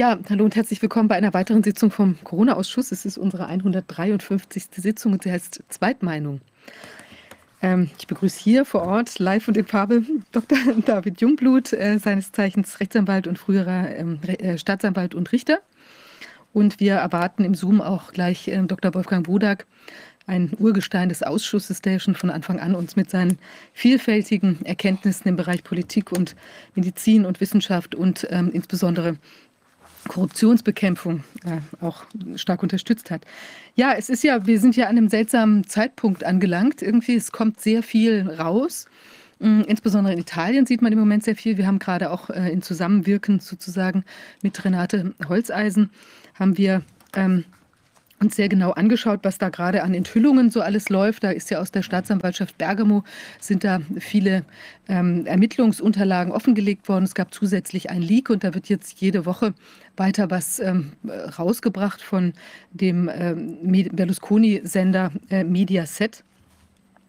Ja, hallo und herzlich willkommen bei einer weiteren Sitzung vom Corona-Ausschuss. Es ist unsere 153. Sitzung und sie heißt Zweitmeinung. Ähm, ich begrüße hier vor Ort live und in Farbe Dr. David Jungblut, äh, seines Zeichens Rechtsanwalt und früherer ähm, äh, Staatsanwalt und Richter. Und wir erwarten im Zoom auch gleich äh, Dr. Wolfgang Wodak, ein Urgestein des Ausschusses, der schon von Anfang an uns mit seinen vielfältigen Erkenntnissen im Bereich Politik und Medizin und Wissenschaft und ähm, insbesondere Korruptionsbekämpfung äh, auch stark unterstützt hat. Ja, es ist ja, wir sind ja an einem seltsamen Zeitpunkt angelangt. Irgendwie, es kommt sehr viel raus. Mm, insbesondere in Italien sieht man im Moment sehr viel. Wir haben gerade auch äh, in Zusammenwirken sozusagen mit Renate Holzeisen haben wir ähm, uns sehr genau angeschaut, was da gerade an Enthüllungen so alles läuft. Da ist ja aus der Staatsanwaltschaft Bergamo sind da viele ähm, Ermittlungsunterlagen offengelegt worden. Es gab zusätzlich ein Leak und da wird jetzt jede Woche weiter was ähm, rausgebracht von dem ähm, Berlusconi-Sender äh, Mediaset.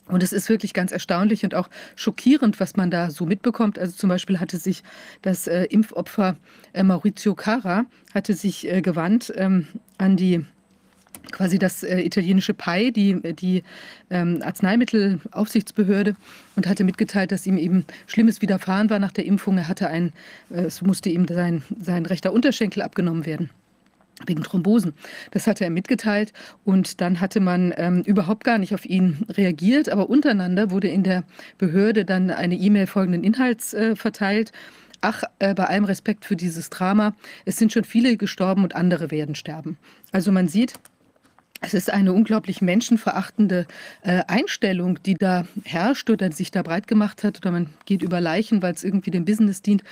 Und es ist wirklich ganz erstaunlich und auch schockierend, was man da so mitbekommt. Also zum Beispiel hatte sich das äh, Impfopfer äh, Maurizio Cara hatte sich äh, gewandt ähm, an die quasi das äh, italienische PAI, die, die ähm, Arzneimittelaufsichtsbehörde, und hatte mitgeteilt, dass ihm eben Schlimmes widerfahren war nach der Impfung. Er hatte ein, äh, es musste ihm sein, sein rechter Unterschenkel abgenommen werden wegen Thrombosen. Das hatte er mitgeteilt und dann hatte man ähm, überhaupt gar nicht auf ihn reagiert, aber untereinander wurde in der Behörde dann eine E-Mail folgenden Inhalts äh, verteilt. Ach, äh, bei allem Respekt für dieses Drama, es sind schon viele gestorben und andere werden sterben. Also man sieht, es ist eine unglaublich menschenverachtende äh, Einstellung, die da herrscht oder sich da breit gemacht hat. Oder man geht über Leichen, weil es irgendwie dem Business dient.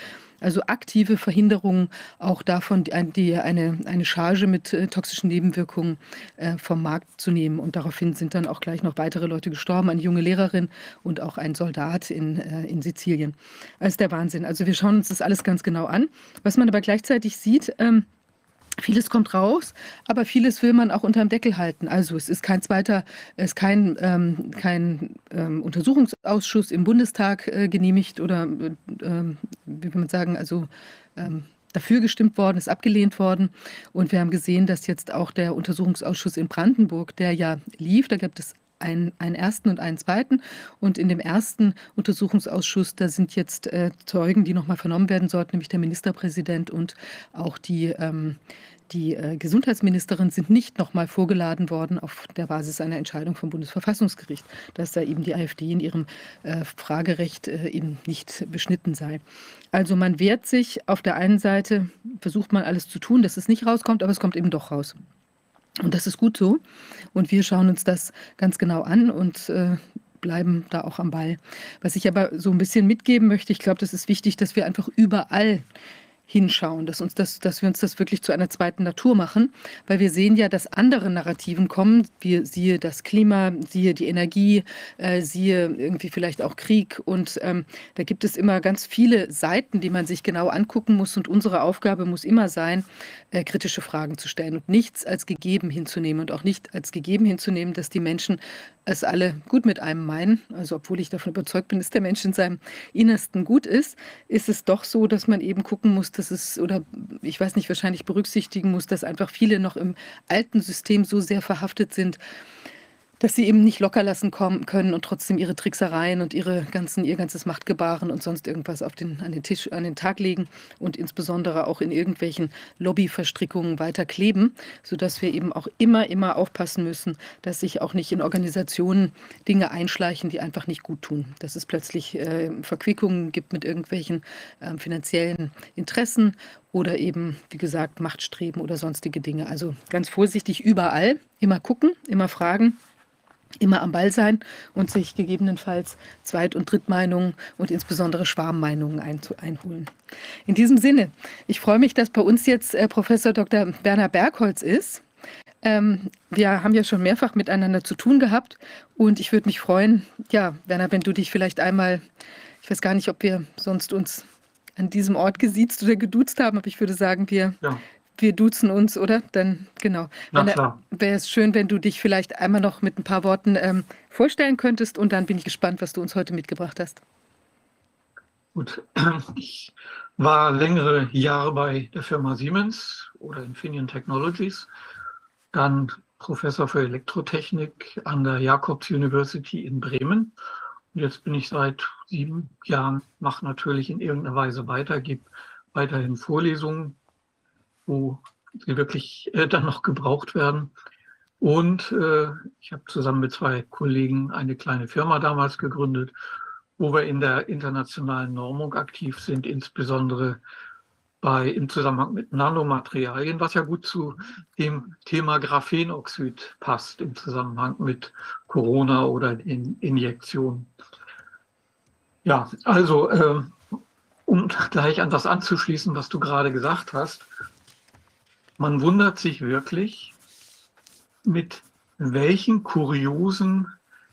Also aktive Verhinderung auch davon, die, eine, eine Charge mit äh, toxischen Nebenwirkungen äh, vom Markt zu nehmen. Und daraufhin sind dann auch gleich noch weitere Leute gestorben, eine junge Lehrerin und auch ein Soldat in, äh, in Sizilien. Das ist der Wahnsinn. Also wir schauen uns das alles ganz genau an. Was man aber gleichzeitig sieht, ähm, Vieles kommt raus, aber vieles will man auch unterm Deckel halten. Also es ist kein zweiter, es ist kein, ähm, kein ähm, Untersuchungsausschuss im Bundestag äh, genehmigt oder äh, wie will man sagen, also ähm, dafür gestimmt worden, ist abgelehnt worden. Und wir haben gesehen, dass jetzt auch der Untersuchungsausschuss in Brandenburg, der ja lief, da gibt es einen, einen ersten und einen zweiten. Und in dem ersten Untersuchungsausschuss, da sind jetzt äh, Zeugen, die nochmal vernommen werden sollten, nämlich der Ministerpräsident und auch die, ähm, die äh, Gesundheitsministerin sind nicht nochmal vorgeladen worden auf der Basis einer Entscheidung vom Bundesverfassungsgericht, dass da eben die AfD in ihrem äh, Fragerecht äh, eben nicht beschnitten sei. Also man wehrt sich auf der einen Seite, versucht man alles zu tun, dass es nicht rauskommt, aber es kommt eben doch raus. Und das ist gut so. Und wir schauen uns das ganz genau an und äh, bleiben da auch am Ball. Was ich aber so ein bisschen mitgeben möchte, ich glaube, das ist wichtig, dass wir einfach überall hinschauen, dass, uns das, dass wir uns das wirklich zu einer zweiten Natur machen, weil wir sehen ja, dass andere Narrativen kommen, wie siehe das Klima, siehe die Energie, äh, siehe irgendwie vielleicht auch Krieg. Und ähm, da gibt es immer ganz viele Seiten, die man sich genau angucken muss. Und unsere Aufgabe muss immer sein, äh, kritische Fragen zu stellen und nichts als gegeben hinzunehmen und auch nicht als gegeben hinzunehmen, dass die Menschen es alle gut mit einem meinen. Also obwohl ich davon überzeugt bin, dass der Mensch in seinem Innersten gut ist, ist es doch so, dass man eben gucken muss, dass es, oder ich weiß nicht, wahrscheinlich berücksichtigen muss, dass einfach viele noch im alten System so sehr verhaftet sind, dass sie eben nicht locker lassen kommen können und trotzdem ihre Tricksereien und ihre ganzen, ihr ganzes Machtgebaren und sonst irgendwas auf den, an den Tisch, an den Tag legen und insbesondere auch in irgendwelchen Lobbyverstrickungen weiter kleben, sodass wir eben auch immer, immer aufpassen müssen, dass sich auch nicht in Organisationen Dinge einschleichen, die einfach nicht gut tun. Dass es plötzlich äh, Verquickungen gibt mit irgendwelchen äh, finanziellen Interessen oder eben, wie gesagt, Machtstreben oder sonstige Dinge. Also ganz vorsichtig überall, immer gucken, immer fragen immer am Ball sein und sich gegebenenfalls Zweit- und Drittmeinungen und insbesondere Schwarmmeinungen einholen. In diesem Sinne, ich freue mich, dass bei uns jetzt äh, Professor Dr. Werner Bergholz ist. Ähm, wir haben ja schon mehrfach miteinander zu tun gehabt und ich würde mich freuen, ja, Werner, wenn du dich vielleicht einmal, ich weiß gar nicht, ob wir sonst uns an diesem Ort gesiezt oder geduzt haben, aber ich würde sagen, wir ja wir duzen uns, oder? Dann, genau. Wäre es schön, wenn du dich vielleicht einmal noch mit ein paar Worten ähm, vorstellen könntest und dann bin ich gespannt, was du uns heute mitgebracht hast. Gut, ich war längere Jahre bei der Firma Siemens oder Infineon Technologies, dann Professor für Elektrotechnik an der Jacobs University in Bremen. Und jetzt bin ich seit sieben Jahren, mache natürlich in irgendeiner Weise weiter, gebe weiterhin Vorlesungen, wo sie wirklich äh, dann noch gebraucht werden. Und äh, ich habe zusammen mit zwei Kollegen eine kleine Firma damals gegründet, wo wir in der internationalen Normung aktiv sind, insbesondere bei, im Zusammenhang mit Nanomaterialien, was ja gut zu dem Thema Graphenoxid passt, im Zusammenhang mit Corona oder den Injektionen. Ja, also äh, um gleich an das anzuschließen, was du gerade gesagt hast, man wundert sich wirklich, mit welchen kuriosen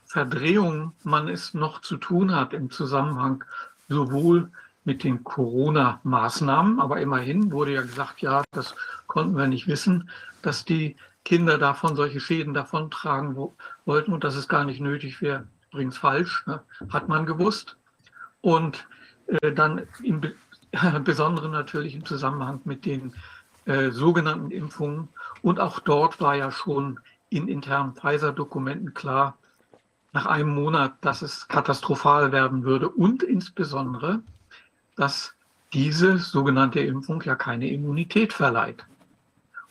Verdrehungen man es noch zu tun hat im Zusammenhang sowohl mit den Corona-Maßnahmen, aber immerhin wurde ja gesagt, ja, das konnten wir nicht wissen, dass die Kinder davon solche Schäden davontragen wollten und dass es gar nicht nötig wäre. Übrigens falsch, ne? hat man gewusst. Und äh, dann im äh, Besonderen natürlich im Zusammenhang mit den äh, sogenannten Impfungen. Und auch dort war ja schon in internen Pfizer-Dokumenten klar, nach einem Monat, dass es katastrophal werden würde und insbesondere, dass diese sogenannte Impfung ja keine Immunität verleiht.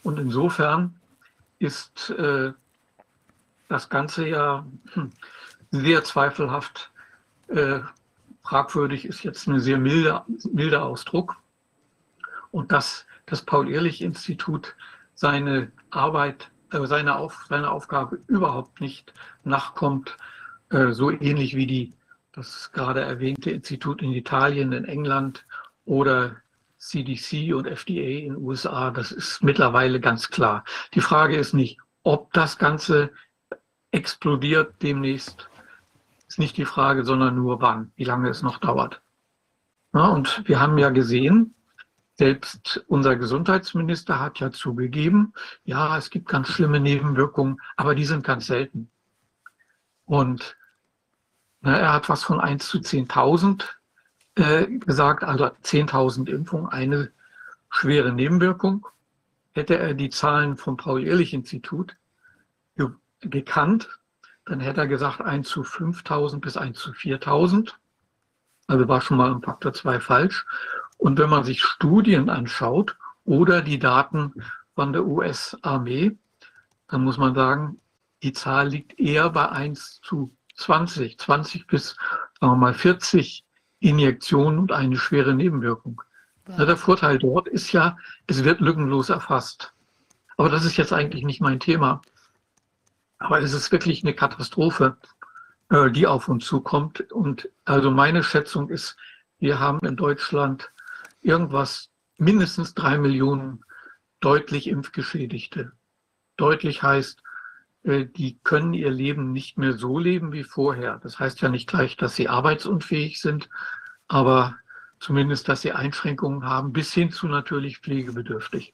Und insofern ist äh, das Ganze ja hm, sehr zweifelhaft. Äh, fragwürdig ist jetzt ein sehr milder, milder Ausdruck. Und dass das Paul-Ehrlich-Institut seine Arbeit, äh, seine, Auf, seine Aufgabe überhaupt nicht nachkommt, äh, so ähnlich wie die, das gerade erwähnte Institut in Italien, in England oder CDC und FDA in den USA, das ist mittlerweile ganz klar. Die Frage ist nicht, ob das Ganze explodiert demnächst, ist nicht die Frage, sondern nur wann, wie lange es noch dauert. Ja, und wir haben ja gesehen, selbst unser Gesundheitsminister hat ja zugegeben, ja, es gibt ganz schlimme Nebenwirkungen, aber die sind ganz selten. Und na, er hat was von 1 zu 10.000 äh, gesagt, also 10.000 Impfungen, eine schwere Nebenwirkung. Hätte er die Zahlen vom Paul-Ehrlich-Institut ge gekannt, dann hätte er gesagt 1 zu 5.000 bis 1 zu 4.000. Also war schon mal ein Faktor 2 falsch. Und wenn man sich Studien anschaut oder die Daten von der US-Armee, dann muss man sagen, die Zahl liegt eher bei 1 zu 20, 20 bis sagen wir mal 40 Injektionen und eine schwere Nebenwirkung. Ja. Der Vorteil dort ist ja, es wird lückenlos erfasst. Aber das ist jetzt eigentlich nicht mein Thema. Aber es ist wirklich eine Katastrophe, äh, die auf uns zukommt. Und also meine Schätzung ist, wir haben in Deutschland irgendwas mindestens drei Millionen deutlich Impfgeschädigte. Deutlich heißt, äh, die können ihr Leben nicht mehr so leben wie vorher. Das heißt ja nicht gleich, dass sie arbeitsunfähig sind, aber zumindest, dass sie Einschränkungen haben, bis hin zu natürlich pflegebedürftig.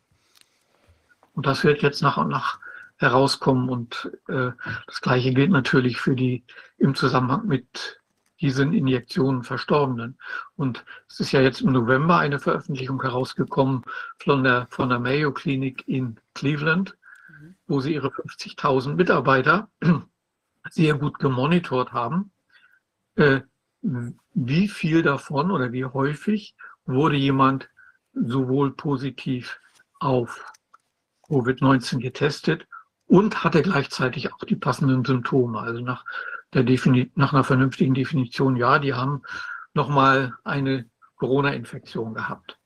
Und das wird jetzt nach und nach herauskommen. Und äh, das Gleiche gilt natürlich für die im Zusammenhang mit diesen Injektionen Verstorbenen. Und es ist ja jetzt im November eine Veröffentlichung herausgekommen von der, von der Mayo Klinik in Cleveland, mhm. wo sie ihre 50.000 Mitarbeiter sehr gut gemonitort haben. Äh, wie viel davon oder wie häufig wurde jemand sowohl positiv auf Covid-19 getestet und hatte gleichzeitig auch die passenden Symptome. Also nach, der nach einer vernünftigen Definition, ja, die haben nochmal eine Corona-Infektion gehabt.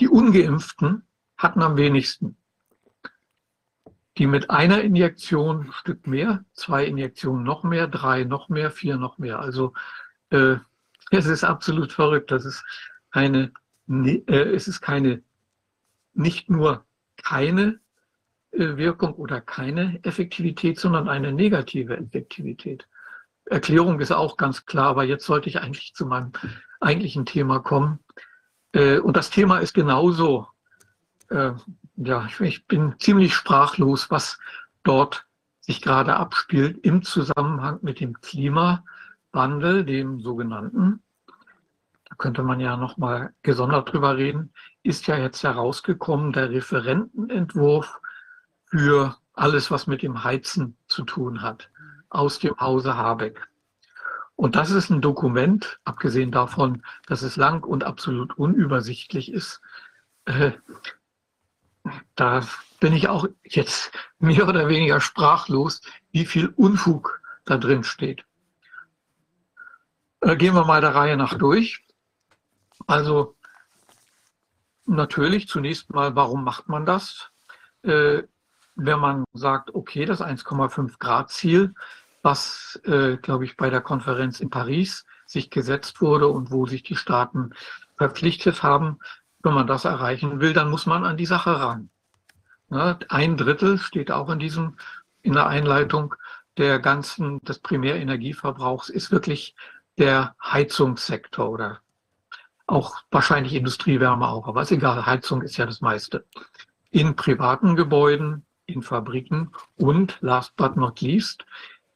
Die ungeimpften hatten am wenigsten. Die mit einer Injektion ein Stück mehr, zwei Injektionen noch mehr, drei noch mehr, vier noch mehr. Also äh, es ist absolut verrückt. Das ist eine, äh, es ist keine, nicht nur keine Wirkung oder keine Effektivität, sondern eine negative Effektivität. Erklärung ist auch ganz klar, aber jetzt sollte ich eigentlich zu meinem eigentlichen Thema kommen. Äh, und das Thema ist genauso, äh, ja, ich bin ziemlich sprachlos, was dort sich gerade abspielt im Zusammenhang mit dem Klimawandel, dem sogenannten. könnte man ja nochmal gesondert drüber reden, ist ja jetzt herausgekommen der Referentenentwurf für alles, was mit dem Heizen zu tun hat, aus dem Hause Habeck. Und das ist ein Dokument, abgesehen davon, dass es lang und absolut unübersichtlich ist. Äh, da bin ich auch jetzt mehr oder weniger sprachlos, wie viel Unfug da drin steht. Äh, gehen wir mal der Reihe nach durch. Also natürlich zunächst mal, warum macht man das? Äh, wenn man sagt, okay, das 1,5 Grad Ziel, was, äh, glaube ich, bei der Konferenz in Paris sich gesetzt wurde und wo sich die Staaten verpflichtet haben, wenn man das erreichen will, dann muss man an die Sache ran. Ja, ein Drittel steht auch in diesem, in der Einleitung der ganzen, des Primärenergieverbrauchs ist wirklich der Heizungssektor oder auch wahrscheinlich Industriewärme auch, aber ist egal, Heizung ist ja das meiste. In privaten Gebäuden, in Fabriken und last but not least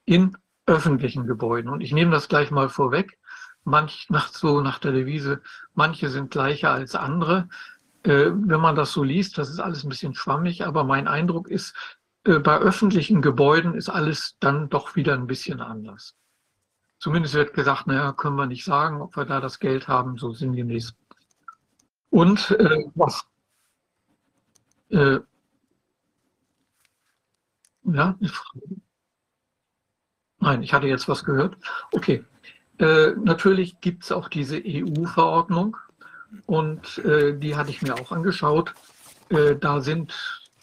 in öffentlichen Gebäuden. Und ich nehme das gleich mal vorweg. Manch nach so nach der Devise, manche sind gleicher als andere. Äh, wenn man das so liest, das ist alles ein bisschen schwammig, aber mein Eindruck ist, äh, bei öffentlichen Gebäuden ist alles dann doch wieder ein bisschen anders. Zumindest wird gesagt, naja, können wir nicht sagen, ob wir da das Geld haben, so sinngemäß. Und äh, was ja, Nein, ich hatte jetzt was gehört. Okay. Äh, natürlich gibt es auch diese EU-Verordnung und äh, die hatte ich mir auch angeschaut. Äh, da sind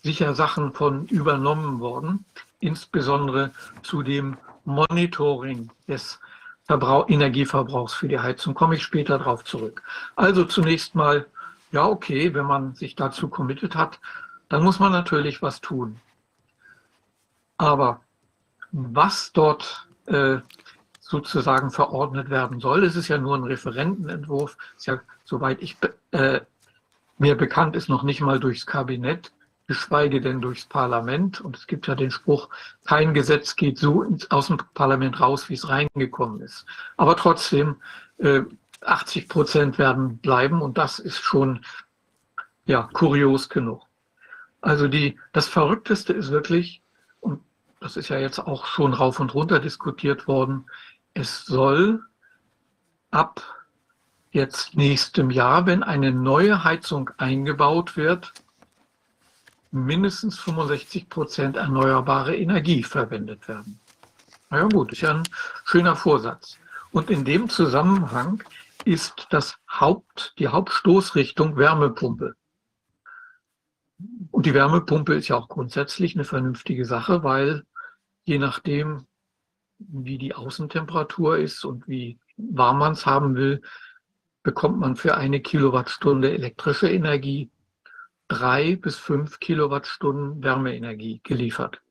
sicher Sachen von übernommen worden, insbesondere zu dem Monitoring des Verbrauch, Energieverbrauchs für die Heizung. Komme ich später darauf zurück. Also zunächst mal, ja, okay, wenn man sich dazu committed hat, dann muss man natürlich was tun. Aber was dort äh, sozusagen verordnet werden soll, es ist ja nur ein Referentenentwurf, ist ja, soweit ich äh, mir bekannt ist, noch nicht mal durchs Kabinett, geschweige denn durchs Parlament. Und es gibt ja den Spruch, kein Gesetz geht so ins, aus dem Parlament raus, wie es reingekommen ist. Aber trotzdem, äh, 80 Prozent werden bleiben und das ist schon ja, kurios genug. Also die, das Verrückteste ist wirklich, und das ist ja jetzt auch schon rauf und runter diskutiert worden, es soll ab jetzt nächstem Jahr, wenn eine neue Heizung eingebaut wird, mindestens 65 Prozent erneuerbare Energie verwendet werden. Na ja gut, ist ja ein schöner Vorsatz. Und in dem Zusammenhang ist das Haupt, die Hauptstoßrichtung Wärmepumpe. Und die Wärmepumpe ist ja auch grundsätzlich eine vernünftige Sache, weil je nachdem, wie die Außentemperatur ist und wie warm man es haben will, bekommt man für eine Kilowattstunde elektrische Energie drei bis fünf Kilowattstunden Wärmeenergie geliefert.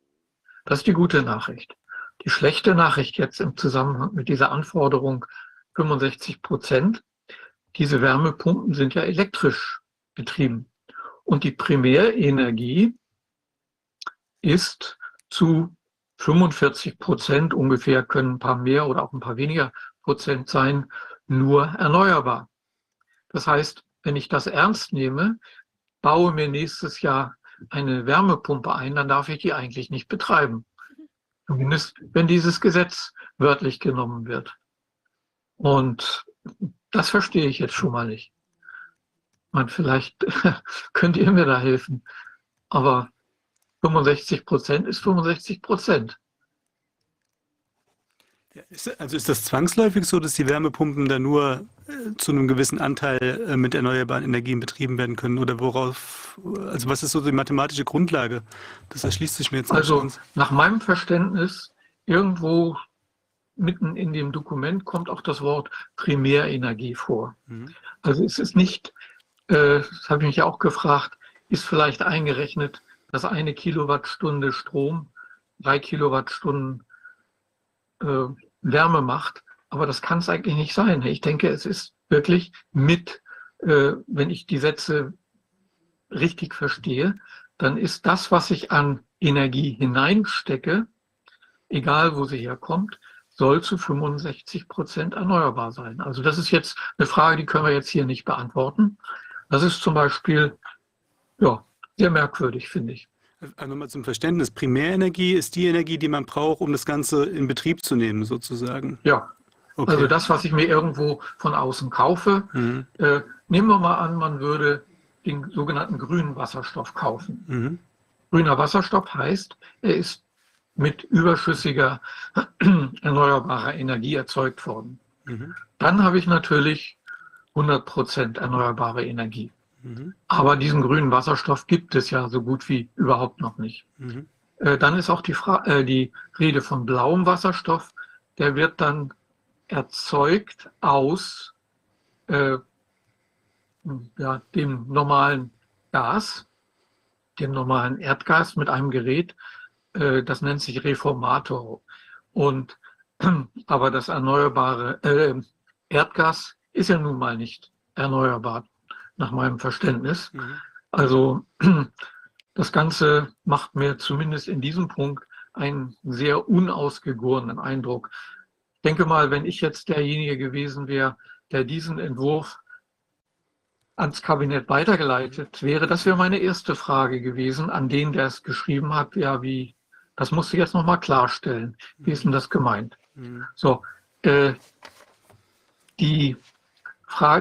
Das ist die gute Nachricht. Die schlechte Nachricht jetzt im Zusammenhang mit dieser Anforderung 65 Prozent, diese Wärmepumpen sind ja elektrisch betrieben. Und die Primärenergie ist zu 45 Prozent ungefähr, können ein paar mehr oder auch ein paar weniger Prozent sein, nur erneuerbar. Das heißt, wenn ich das ernst nehme, baue mir nächstes Jahr eine Wärmepumpe ein, dann darf ich die eigentlich nicht betreiben. Zumindest wenn dieses Gesetz wörtlich genommen wird. Und das verstehe ich jetzt schon mal nicht. Man, vielleicht könnt ihr mir da helfen. Aber 65 Prozent ist 65 Prozent. Also ist das zwangsläufig so, dass die Wärmepumpen dann nur äh, zu einem gewissen Anteil äh, mit erneuerbaren Energien betrieben werden können? Oder worauf, also was ist so die mathematische Grundlage? Das erschließt sich mir jetzt nicht. Also nach meinem Verständnis, irgendwo mitten in dem Dokument kommt auch das Wort Primärenergie vor. Mhm. Also es ist nicht, äh, das habe ich mich auch gefragt, ist vielleicht eingerechnet, dass eine Kilowattstunde Strom drei Kilowattstunden äh, Wärme macht. Aber das kann es eigentlich nicht sein. Ich denke, es ist wirklich mit, äh, wenn ich die Sätze richtig verstehe, dann ist das, was ich an Energie hineinstecke, egal wo sie herkommt, soll zu 65 Prozent erneuerbar sein. Also das ist jetzt eine Frage, die können wir jetzt hier nicht beantworten. Das ist zum Beispiel ja, sehr merkwürdig, finde ich. Also nochmal zum Verständnis. Primärenergie ist die Energie, die man braucht, um das Ganze in Betrieb zu nehmen, sozusagen. Ja. Okay. Also das, was ich mir irgendwo von außen kaufe. Mhm. Äh, nehmen wir mal an, man würde den sogenannten grünen Wasserstoff kaufen. Mhm. Grüner Wasserstoff heißt, er ist mit überschüssiger erneuerbarer Energie erzeugt worden. Mhm. Dann habe ich natürlich 100 Prozent erneuerbare Energie. Mhm. Aber diesen grünen Wasserstoff gibt es ja so gut wie überhaupt noch nicht. Mhm. Äh, dann ist auch die, Fra äh, die Rede von blauem Wasserstoff. Der wird dann erzeugt aus äh, ja, dem normalen Gas, dem normalen Erdgas mit einem Gerät, äh, das nennt sich Reformator. Und aber das erneuerbare äh, Erdgas ist ja nun mal nicht erneuerbar, nach meinem Verständnis. Mhm. Also das Ganze macht mir zumindest in diesem Punkt einen sehr unausgegorenen Eindruck. Ich denke mal, wenn ich jetzt derjenige gewesen wäre, der diesen Entwurf ans Kabinett weitergeleitet wäre, das wäre meine erste Frage gewesen an den, der es geschrieben hat. Ja, wie, das musst du jetzt nochmal klarstellen. Wie ist denn das gemeint? Mhm. So, äh, die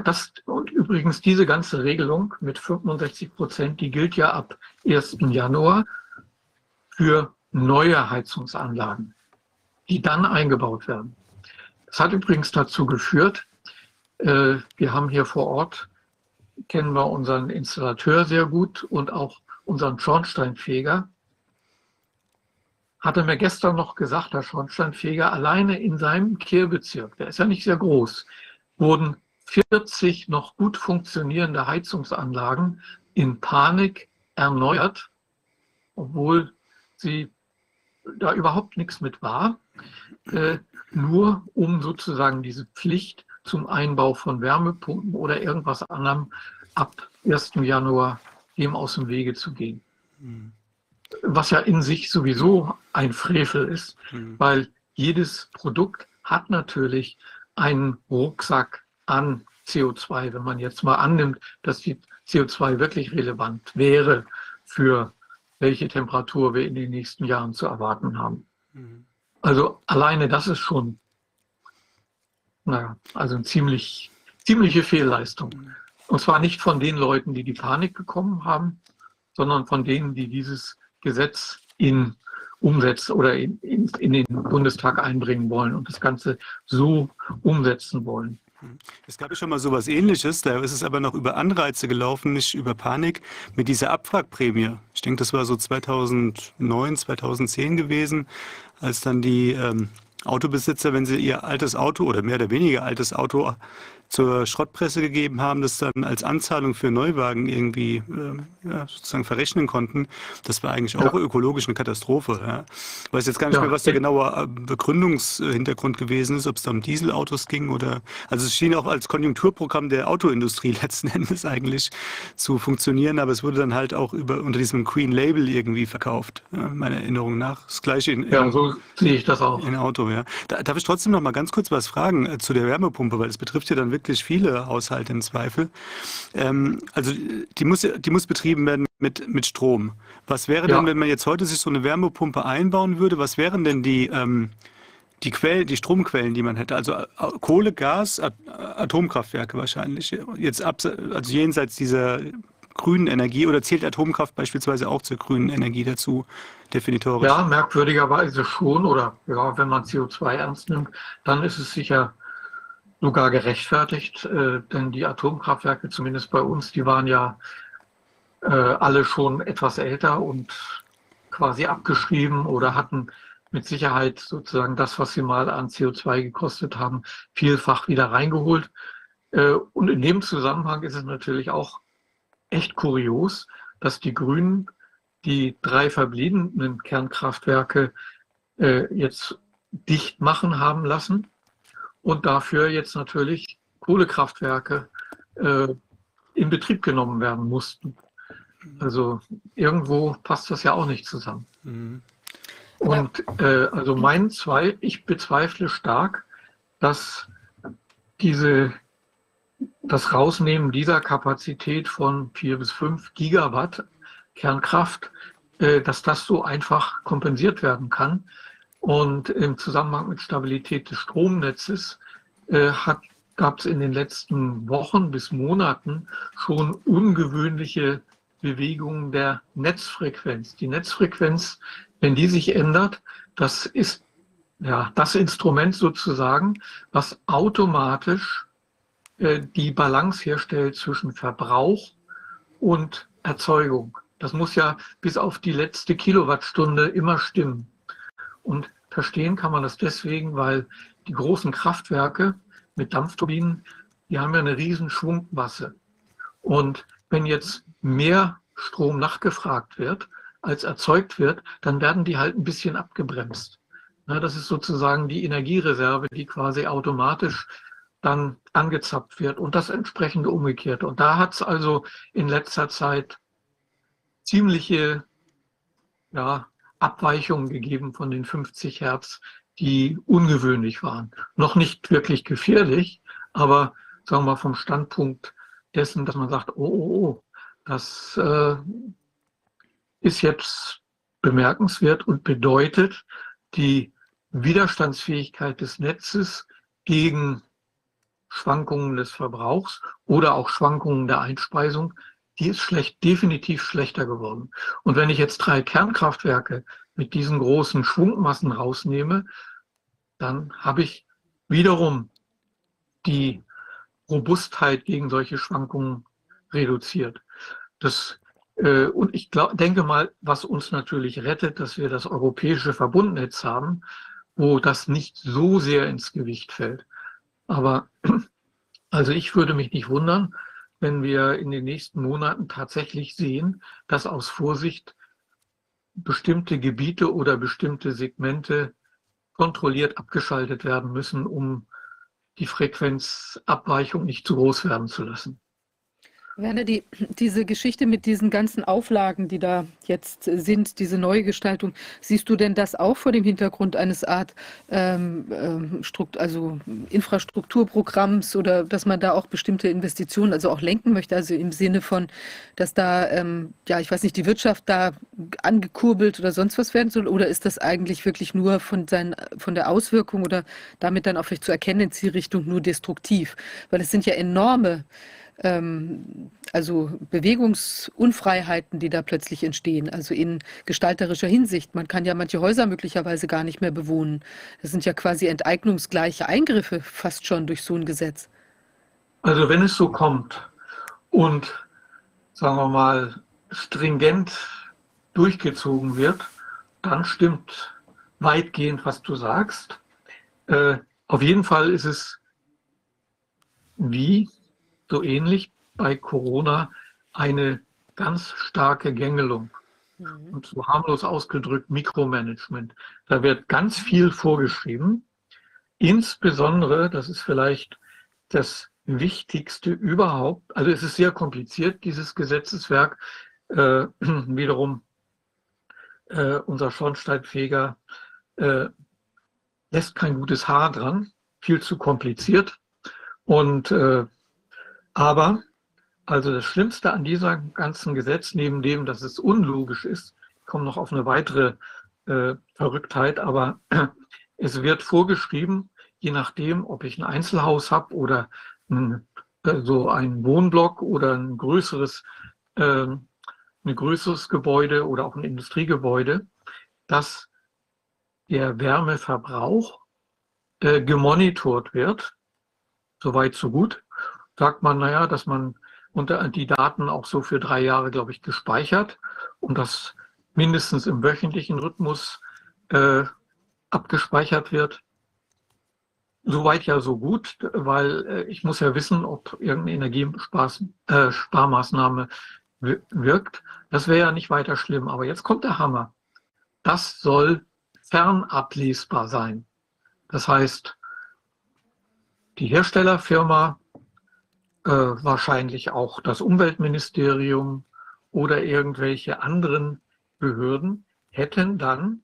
das, und übrigens diese ganze Regelung mit 65 Prozent, die gilt ja ab 1. Januar für neue Heizungsanlagen, die dann eingebaut werden. Das hat übrigens dazu geführt, äh, wir haben hier vor Ort, kennen wir unseren Installateur sehr gut und auch unseren Schornsteinfeger. Hatte mir gestern noch gesagt, der Schornsteinfeger, alleine in seinem Kehrbezirk, der ist ja nicht sehr groß, wurden 40 noch gut funktionierende Heizungsanlagen in Panik erneuert, obwohl sie da überhaupt nichts mit war, äh, nur um sozusagen diese Pflicht zum Einbau von Wärmepumpen oder irgendwas anderem ab 1. Januar dem aus dem Wege zu gehen. Mhm. Was ja in sich sowieso ein Frevel ist, mhm. weil jedes Produkt hat natürlich einen Rucksack an CO2, wenn man jetzt mal annimmt, dass die CO2 wirklich relevant wäre für welche Temperatur wir in den nächsten Jahren zu erwarten haben. Mhm. Also alleine das ist schon, naja, also eine ziemlich, ziemliche Fehlleistung. Mhm. Und zwar nicht von den Leuten, die die Panik bekommen haben, sondern von denen, die dieses Gesetz in umsetzen oder in, in, in den Bundestag einbringen wollen und das Ganze so umsetzen wollen. Es gab ja schon mal sowas ähnliches, da ist es aber noch über Anreize gelaufen, nicht über Panik, mit dieser Abwrackprämie. Ich denke, das war so 2009, 2010 gewesen, als dann die ähm, Autobesitzer, wenn sie ihr altes Auto oder mehr oder weniger altes Auto zur Schrottpresse gegeben haben, das dann als Anzahlung für Neuwagen irgendwie äh, ja, sozusagen verrechnen konnten. Das war eigentlich auch ja. ökologisch eine Katastrophe. Ja. Ich weiß jetzt gar nicht mehr, was der genaue äh, Begründungshintergrund gewesen ist, ob es da um Dieselautos ging oder also es schien auch als Konjunkturprogramm der Autoindustrie letzten Endes eigentlich zu funktionieren, aber es wurde dann halt auch über unter diesem Green Label irgendwie verkauft, meiner Erinnerung nach. Das gleiche in, ja, so sehe ich das auch. In Auto, ja. Da, darf ich trotzdem noch mal ganz kurz was fragen äh, zu der Wärmepumpe, weil es betrifft ja dann wirklich wirklich viele Haushalte im Zweifel. Ähm, also die muss, die muss betrieben werden mit, mit Strom. Was wäre ja. denn, wenn man jetzt heute sich so eine Wärmepumpe einbauen würde, was wären denn die, ähm, die, Quell, die Stromquellen, die man hätte? Also äh, Kohle, Gas, Atomkraftwerke wahrscheinlich. Jetzt ab, also jenseits dieser grünen Energie oder zählt Atomkraft beispielsweise auch zur grünen Energie dazu, definitorisch? Ja, merkwürdigerweise schon. Oder ja, wenn man CO2 ernst nimmt, dann ist es sicher sogar gerechtfertigt, äh, denn die Atomkraftwerke, zumindest bei uns, die waren ja äh, alle schon etwas älter und quasi abgeschrieben oder hatten mit Sicherheit sozusagen das, was sie mal an CO2 gekostet haben, vielfach wieder reingeholt. Äh, und in dem Zusammenhang ist es natürlich auch echt kurios, dass die Grünen die drei verbliebenen Kernkraftwerke äh, jetzt dicht machen haben lassen und dafür jetzt natürlich Kohlekraftwerke äh, in Betrieb genommen werden mussten. Also irgendwo passt das ja auch nicht zusammen. Mhm. Und äh, also mein zwei, ich bezweifle stark, dass diese, das Rausnehmen dieser Kapazität von vier bis fünf Gigawatt Kernkraft, äh, dass das so einfach kompensiert werden kann. Und im Zusammenhang mit Stabilität des Stromnetzes äh, gab es in den letzten Wochen bis Monaten schon ungewöhnliche Bewegungen der Netzfrequenz. Die Netzfrequenz, wenn die sich ändert, das ist ja das Instrument sozusagen, was automatisch äh, die Balance herstellt zwischen Verbrauch und Erzeugung. Das muss ja bis auf die letzte Kilowattstunde immer stimmen. Und verstehen kann man das deswegen, weil die großen Kraftwerke mit Dampfturbinen, die haben ja eine riesen Schwungmasse. Und wenn jetzt mehr Strom nachgefragt wird, als erzeugt wird, dann werden die halt ein bisschen abgebremst. Na, das ist sozusagen die Energiereserve, die quasi automatisch dann angezapft wird und das entsprechende umgekehrte. Und da hat es also in letzter Zeit ziemliche ja, Abweichungen gegeben von den 50 Hertz, die ungewöhnlich waren. Noch nicht wirklich gefährlich, aber sagen wir mal vom Standpunkt dessen, dass man sagt, oh, oh, oh, das äh, ist jetzt bemerkenswert und bedeutet, die Widerstandsfähigkeit des Netzes gegen Schwankungen des Verbrauchs oder auch Schwankungen der Einspeisung, die ist schlecht, definitiv schlechter geworden. Und wenn ich jetzt drei Kernkraftwerke mit diesen großen Schwungmassen rausnehme, dann habe ich wiederum die Robustheit gegen solche Schwankungen reduziert. Das, äh, und ich glaub, denke mal, was uns natürlich rettet, dass wir das europäische Verbundnetz haben, wo das nicht so sehr ins Gewicht fällt. Aber also ich würde mich nicht wundern, wenn wir in den nächsten Monaten tatsächlich sehen, dass aus Vorsicht bestimmte Gebiete oder bestimmte Segmente kontrolliert abgeschaltet werden müssen, um die Frequenzabweichung nicht zu groß werden zu lassen. Werner, die, diese Geschichte mit diesen ganzen Auflagen, die da jetzt sind, diese neue Gestaltung, siehst du denn das auch vor dem Hintergrund eines Art ähm, ähm, also Infrastrukturprogramms oder dass man da auch bestimmte Investitionen, also auch lenken möchte, also im Sinne von, dass da, ähm, ja, ich weiß nicht, die Wirtschaft da angekurbelt oder sonst was werden soll? Oder ist das eigentlich wirklich nur von, seinen, von der Auswirkung oder damit dann auch vielleicht zu erkennen in Zielrichtung nur destruktiv? Weil es sind ja enorme ähm, also Bewegungsunfreiheiten, die da plötzlich entstehen, also in gestalterischer Hinsicht. Man kann ja manche Häuser möglicherweise gar nicht mehr bewohnen. Das sind ja quasi enteignungsgleiche Eingriffe fast schon durch so ein Gesetz. Also wenn es so kommt und sagen wir mal stringent durchgezogen wird, dann stimmt weitgehend, was du sagst. Äh, auf jeden Fall ist es wie so ähnlich bei Corona eine ganz starke Gängelung. Mhm. Und so harmlos ausgedrückt Mikromanagement. Da wird ganz viel vorgeschrieben. Insbesondere, das ist vielleicht das Wichtigste überhaupt, also es ist sehr kompliziert, dieses Gesetzeswerk. Äh, wiederum, äh, unser Schornsteinfeger äh, lässt kein gutes Haar dran, viel zu kompliziert. Und äh, aber also das Schlimmste an dieser ganzen Gesetz, neben dem, dass es unlogisch ist, ich komme noch auf eine weitere äh, Verrücktheit, aber äh, es wird vorgeschrieben, je nachdem, ob ich ein Einzelhaus habe oder ein, äh, so ein Wohnblock oder ein größeres, ähm, ein größeres Gebäude oder auch ein Industriegebäude, dass der Wärmeverbrauch äh, gemonitort wird. Soweit, so gut sagt man, naja, dass man unter die Daten auch so für drei Jahre, glaube ich, gespeichert und das mindestens im wöchentlichen Rhythmus äh, abgespeichert wird. Soweit ja so gut, weil äh, ich muss ja wissen, ob irgendeine Energiesparmaßnahme äh, wirkt. Das wäre ja nicht weiter schlimm. Aber jetzt kommt der Hammer. Das soll fernablesbar sein. Das heißt, die Herstellerfirma äh, wahrscheinlich auch das Umweltministerium oder irgendwelche anderen Behörden hätten dann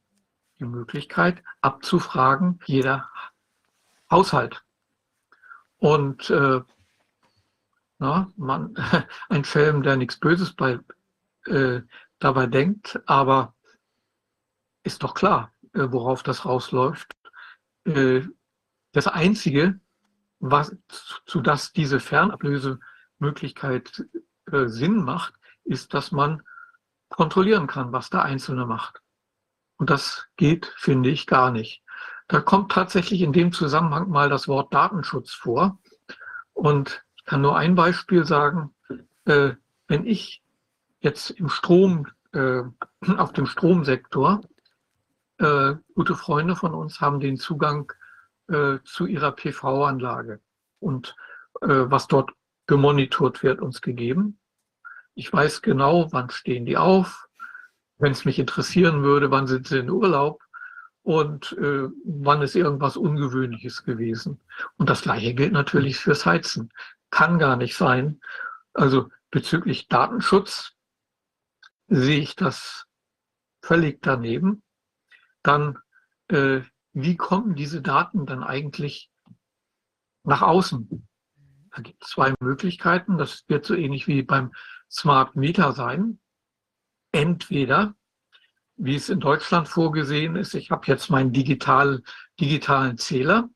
die Möglichkeit abzufragen, jeder Haushalt. Und äh, na, man, ein Schelm, der nichts Böses bei, äh, dabei denkt, aber ist doch klar, äh, worauf das rausläuft. Äh, das Einzige, was, zu das diese Fernablösemöglichkeit äh, Sinn macht, ist, dass man kontrollieren kann, was der Einzelne macht. Und das geht, finde ich, gar nicht. Da kommt tatsächlich in dem Zusammenhang mal das Wort Datenschutz vor. Und ich kann nur ein Beispiel sagen. Äh, wenn ich jetzt im Strom, äh, auf dem Stromsektor, äh, gute Freunde von uns haben den Zugang äh, zu ihrer PV-Anlage und äh, was dort gemonitort wird, uns gegeben. Ich weiß genau, wann stehen die auf, wenn es mich interessieren würde, wann sind sie in Urlaub und äh, wann ist irgendwas Ungewöhnliches gewesen. Und das gleiche gilt natürlich fürs Heizen. Kann gar nicht sein. Also bezüglich Datenschutz sehe ich das völlig daneben. Dann, äh, wie kommen diese Daten dann eigentlich nach außen? Da gibt es zwei Möglichkeiten. Das wird so ähnlich wie beim Smart Meter sein. Entweder, wie es in Deutschland vorgesehen ist, ich habe jetzt meinen digital, digitalen Zähler.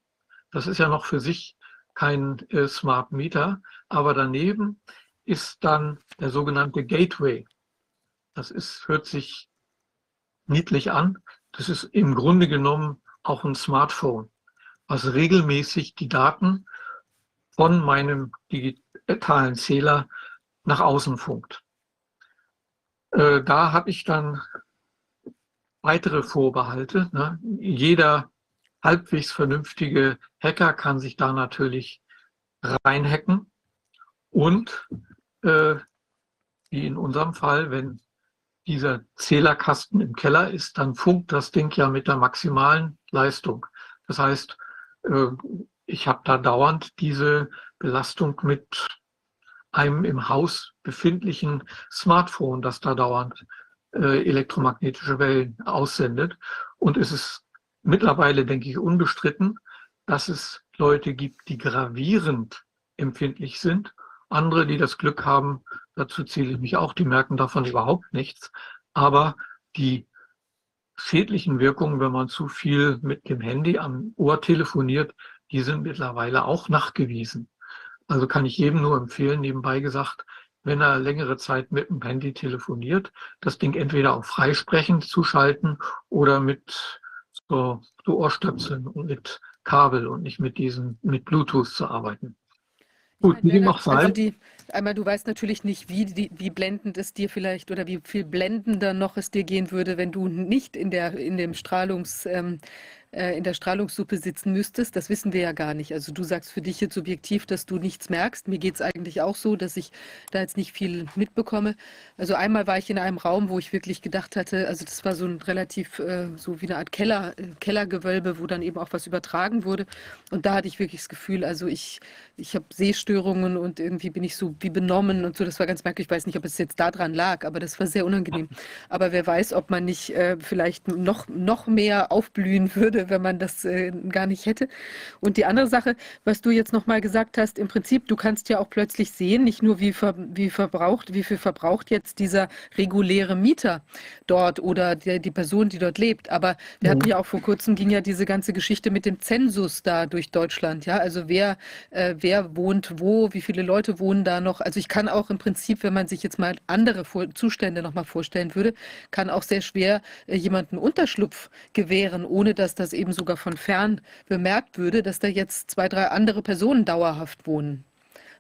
Das ist ja noch für sich kein äh, Smart Meter, aber daneben ist dann der sogenannte Gateway. Das ist, hört sich niedlich an. Das ist im Grunde genommen auch ein Smartphone, was regelmäßig die Daten von meinem digitalen Zähler nach außen funkt. Äh, da habe ich dann weitere Vorbehalte. Ne? Jeder halbwegs vernünftige Hacker kann sich da natürlich reinhacken und äh, wie in unserem Fall, wenn dieser Zählerkasten im Keller ist, dann funkt das Ding ja mit der maximalen Leistung. Das heißt, äh, ich habe da dauernd diese Belastung mit einem im Haus befindlichen Smartphone, das da dauernd äh, elektromagnetische Wellen aussendet. Und es ist mittlerweile, denke ich, unbestritten, dass es Leute gibt, die gravierend empfindlich sind. Andere, die das Glück haben, dazu zähle ich mich auch, die merken davon überhaupt nichts. Aber die schädlichen Wirkungen, wenn man zu viel mit dem Handy am Ohr telefoniert, die sind mittlerweile auch nachgewiesen. Also kann ich jedem nur empfehlen, nebenbei gesagt, wenn er längere Zeit mit dem Handy telefoniert, das Ding entweder auf freisprechend zuschalten oder mit so, so Ohrstöpseln und mit Kabel und nicht mit diesen, mit Bluetooth zu arbeiten. Gut, wie dem auch sei. Einmal, du weißt natürlich nicht, wie, wie blendend es dir vielleicht oder wie viel blendender noch es dir gehen würde, wenn du nicht in, der, in dem Strahlungs, ähm, äh, in der Strahlungssuppe sitzen müsstest. Das wissen wir ja gar nicht. Also du sagst für dich jetzt subjektiv, dass du nichts merkst. Mir geht es eigentlich auch so, dass ich da jetzt nicht viel mitbekomme. Also einmal war ich in einem Raum, wo ich wirklich gedacht hatte, also das war so ein relativ, äh, so wie eine Art Keller, äh, Kellergewölbe, wo dann eben auch was übertragen wurde. Und da hatte ich wirklich das Gefühl, also ich, ich habe Sehstörungen und irgendwie bin ich so wie benommen und so. Das war ganz merkwürdig. Ich weiß nicht, ob es jetzt daran lag, aber das war sehr unangenehm. Aber wer weiß, ob man nicht äh, vielleicht noch, noch mehr aufblühen würde wenn man das äh, gar nicht hätte. Und die andere Sache, was du jetzt nochmal gesagt hast, im Prinzip, du kannst ja auch plötzlich sehen, nicht nur wie, ver, wie verbraucht, wie viel verbraucht jetzt dieser reguläre Mieter dort oder der, die Person, die dort lebt. Aber wir mhm. hatten ja auch vor kurzem ging ja diese ganze Geschichte mit dem Zensus da durch Deutschland. Ja, also wer, äh, wer wohnt wo, wie viele Leute wohnen da noch. Also ich kann auch im Prinzip, wenn man sich jetzt mal andere vor Zustände nochmal vorstellen würde, kann auch sehr schwer äh, jemanden Unterschlupf gewähren, ohne dass das eben sogar von fern bemerkt würde, dass da jetzt zwei, drei andere Personen dauerhaft wohnen.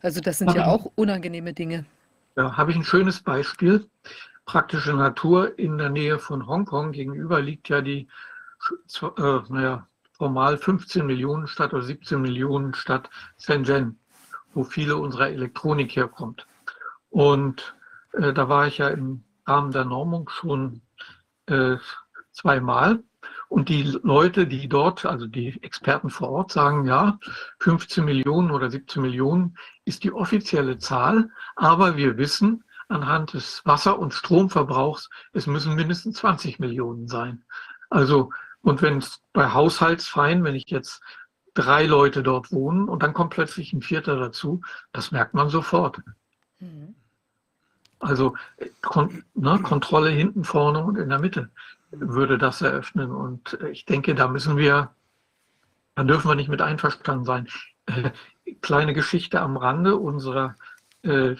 Also das sind ja auch unangenehme Dinge. Ja, habe ich ein schönes Beispiel. Praktische Natur in der Nähe von Hongkong. Gegenüber liegt ja die, äh, naja, formal 15 Millionen Stadt oder 17 Millionen Stadt Shenzhen, wo viele unserer Elektronik herkommt. Und äh, da war ich ja im Rahmen der Normung schon äh, zweimal. Und die Leute, die dort, also die Experten vor Ort sagen, ja, 15 Millionen oder 17 Millionen ist die offizielle Zahl, aber wir wissen anhand des Wasser- und Stromverbrauchs, es müssen mindestens 20 Millionen sein. Also Und wenn es bei Haushaltsfein, wenn ich jetzt drei Leute dort wohnen und dann kommt plötzlich ein Vierter dazu, das merkt man sofort. Mhm. Also Kon ne, Kontrolle hinten, vorne und in der Mitte würde das eröffnen. Und ich denke, da müssen wir, da dürfen wir nicht mit einverstanden sein. Äh, kleine Geschichte am Rande unserer äh,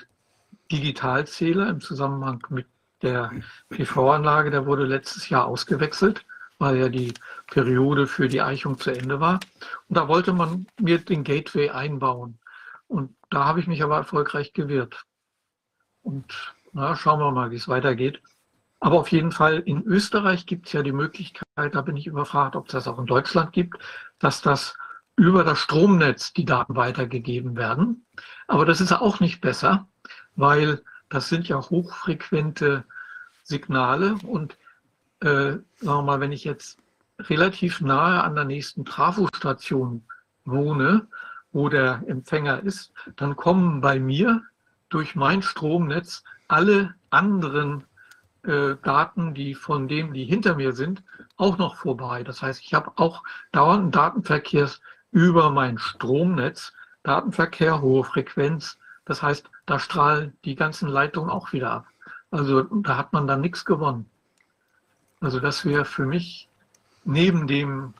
Digitalzähler im Zusammenhang mit der PV-Anlage, der wurde letztes Jahr ausgewechselt, weil ja die Periode für die Eichung zu Ende war. Und da wollte man mir den Gateway einbauen. Und da habe ich mich aber erfolgreich gewehrt. Und na, schauen wir mal, wie es weitergeht. Aber auf jeden Fall in Österreich gibt es ja die Möglichkeit, da bin ich überfragt, ob es das auch in Deutschland gibt, dass das über das Stromnetz die Daten weitergegeben werden. Aber das ist auch nicht besser, weil das sind ja hochfrequente Signale und äh, sagen wir mal, wenn ich jetzt relativ nahe an der nächsten Trafostation wohne, wo der Empfänger ist, dann kommen bei mir durch mein Stromnetz alle anderen äh, Daten, die von denen, die hinter mir sind, auch noch vorbei. Das heißt, ich habe auch dauernden Datenverkehrs über mein Stromnetz, Datenverkehr, hohe Frequenz. Das heißt, da strahlen die ganzen Leitungen auch wieder ab. Also da hat man dann nichts gewonnen. Also das wäre für mich neben dem,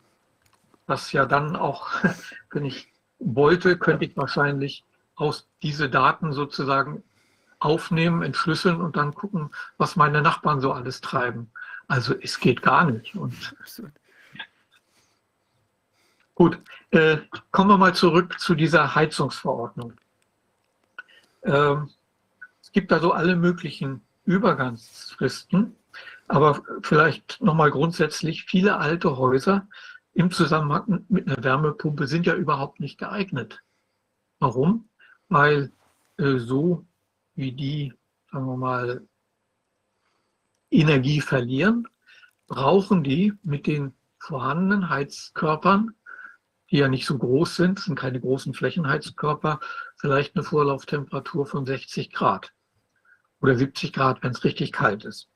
was ja dann auch, wenn ich wollte, könnte ich wahrscheinlich aus diese Daten sozusagen aufnehmen, entschlüsseln und dann gucken, was meine Nachbarn so alles treiben. Also es geht gar nicht. Und gut, äh, kommen wir mal zurück zu dieser Heizungsverordnung. Ähm, es gibt also alle möglichen Übergangsfristen, aber vielleicht nochmal grundsätzlich, viele alte Häuser im Zusammenhang mit einer Wärmepumpe sind ja überhaupt nicht geeignet. Warum? Weil äh, so wie die, sagen wir mal, Energie verlieren, brauchen die mit den vorhandenen Heizkörpern, die ja nicht so groß sind, sind keine großen Flächenheizkörper, vielleicht eine Vorlauftemperatur von 60 Grad oder 70 Grad, wenn es richtig kalt ist.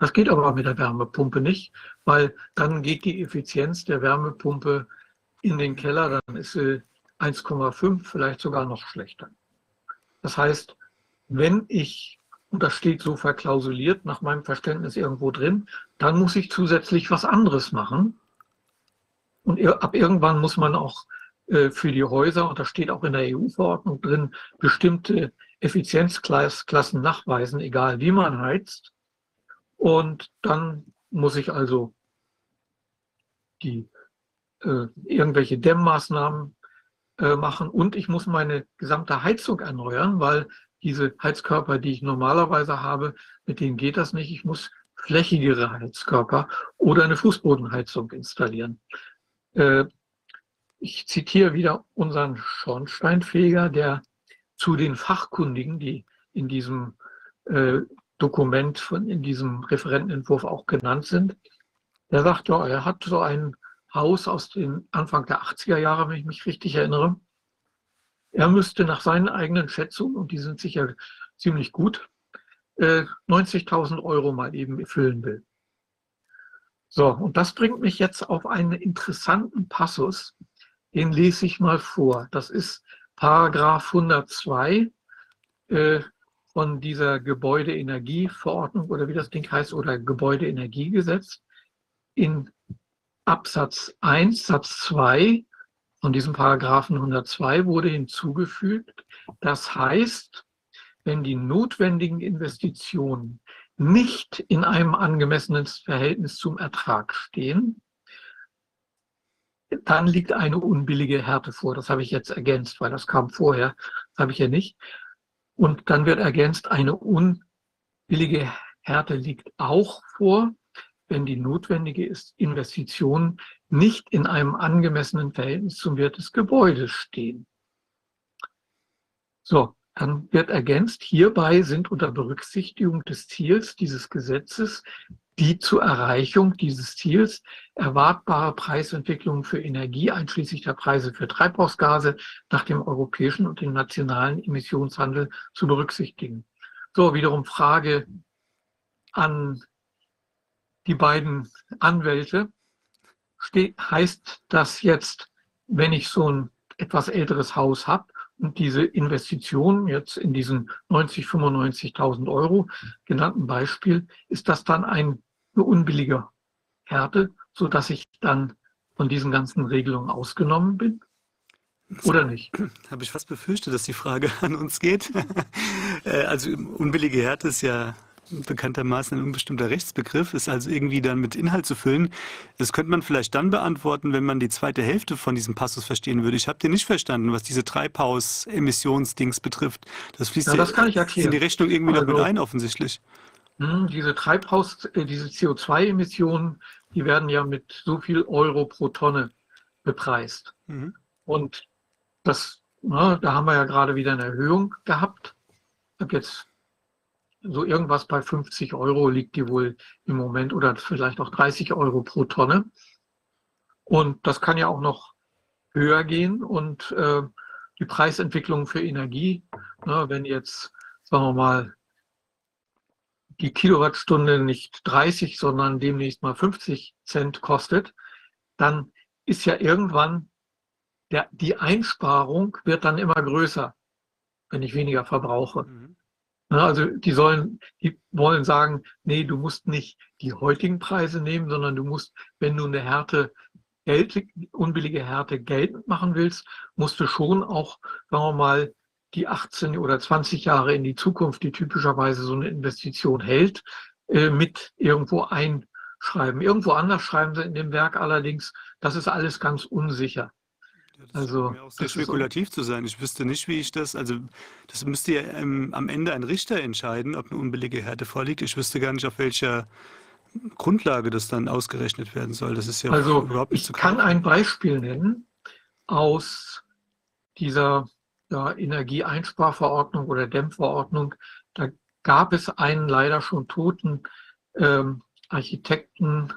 Das geht aber mit der Wärmepumpe nicht, weil dann geht die Effizienz der Wärmepumpe in den Keller, dann ist sie 1,5, vielleicht sogar noch schlechter. Das heißt, wenn ich, und das steht so verklausuliert nach meinem Verständnis irgendwo drin, dann muss ich zusätzlich was anderes machen. Und ab irgendwann muss man auch äh, für die Häuser, und das steht auch in der EU-Verordnung drin, bestimmte Effizienzklassen nachweisen, egal wie man heizt. Und dann muss ich also die äh, irgendwelche Dämmmaßnahmen äh, machen und ich muss meine gesamte Heizung erneuern, weil diese Heizkörper, die ich normalerweise habe, mit denen geht das nicht. Ich muss flächigere Heizkörper oder eine Fußbodenheizung installieren. Äh, ich zitiere wieder unseren Schornsteinfeger, der zu den Fachkundigen, die in diesem äh, Dokument, von, in diesem Referentenentwurf auch genannt sind, der sagt, ja, er hat so ein Haus aus den Anfang der 80er Jahre, wenn ich mich richtig erinnere, er müsste nach seinen eigenen Schätzungen, und die sind sicher ziemlich gut, 90.000 äh, Euro mal eben erfüllen will. So, und das bringt mich jetzt auf einen interessanten Passus, den lese ich mal vor. Das ist Paragraph 102 äh, von dieser Gebäudeenergieverordnung oder wie das Ding heißt, oder Gebäudeenergiegesetz. In Absatz 1, Satz 2 von diesem Paragraphen 102 wurde hinzugefügt. Das heißt, wenn die notwendigen Investitionen nicht in einem angemessenen Verhältnis zum Ertrag stehen, dann liegt eine unbillige Härte vor. Das habe ich jetzt ergänzt, weil das kam vorher, das habe ich ja nicht. Und dann wird ergänzt, eine unbillige Härte liegt auch vor, wenn die notwendige Investition nicht in einem angemessenen Verhältnis zum Wert des Gebäudes stehen. So, dann wird ergänzt, hierbei sind unter Berücksichtigung des Ziels dieses Gesetzes die zur Erreichung dieses Ziels erwartbare Preisentwicklungen für Energie, einschließlich der Preise für Treibhausgase, nach dem europäischen und dem nationalen Emissionshandel zu berücksichtigen. So, wiederum Frage an die beiden Anwälte. steht, heißt das jetzt, wenn ich so ein etwas älteres Haus habe und diese Investition jetzt in diesen 90, 95.000 Euro genannten Beispiel, ist das dann ein, eine unbillige Härte, so dass ich dann von diesen ganzen Regelungen ausgenommen bin? Oder nicht? Habe ich fast befürchtet, dass die Frage an uns geht. Äh, also unbillige Härte ist ja bekanntermaßen ein unbestimmter Rechtsbegriff, ist also irgendwie dann mit Inhalt zu füllen. Das könnte man vielleicht dann beantworten, wenn man die zweite Hälfte von diesem Passus verstehen würde. Ich habe den nicht verstanden, was diese Treibhaus-Emissionsdings betrifft. Das fließt ja, das erklären. in die Rechnung irgendwie also, noch mit ein, offensichtlich. Hm, diese Treibhaus, äh, diese CO2-Emissionen, die werden ja mit so viel Euro pro Tonne bepreist. Mhm. Und das, na, da haben wir ja gerade wieder eine Erhöhung gehabt. Ich habe jetzt so irgendwas bei 50 Euro liegt die wohl im Moment oder vielleicht auch 30 Euro pro Tonne. Und das kann ja auch noch höher gehen und äh, die Preisentwicklung für Energie, ne, wenn jetzt, sagen wir mal, die Kilowattstunde nicht 30, sondern demnächst mal 50 Cent kostet, dann ist ja irgendwann der, die Einsparung wird dann immer größer, wenn ich weniger verbrauche. Mhm. Also die sollen, die wollen sagen, nee, du musst nicht die heutigen Preise nehmen, sondern du musst, wenn du eine Härte Geld, unbillige Härte geltend machen willst, musst du schon auch, sagen wir mal, die 18 oder 20 Jahre in die Zukunft, die typischerweise so eine Investition hält, äh, mit irgendwo einschreiben. Irgendwo anders schreiben sie in dem Werk allerdings, das ist alles ganz unsicher. Das also, mir auch sehr spekulativ so. zu sein. Ich wüsste nicht, wie ich das, also das müsste ja ähm, am Ende ein Richter entscheiden, ob eine unbillige Härte vorliegt. Ich wüsste gar nicht, auf welcher Grundlage das dann ausgerechnet werden soll. Das ist ja also, überhaupt nicht zu Ich kann ein Beispiel nennen aus dieser ja, Energieeinsparverordnung oder Dämmverordnung. Da gab es einen leider schon toten ähm, Architekten,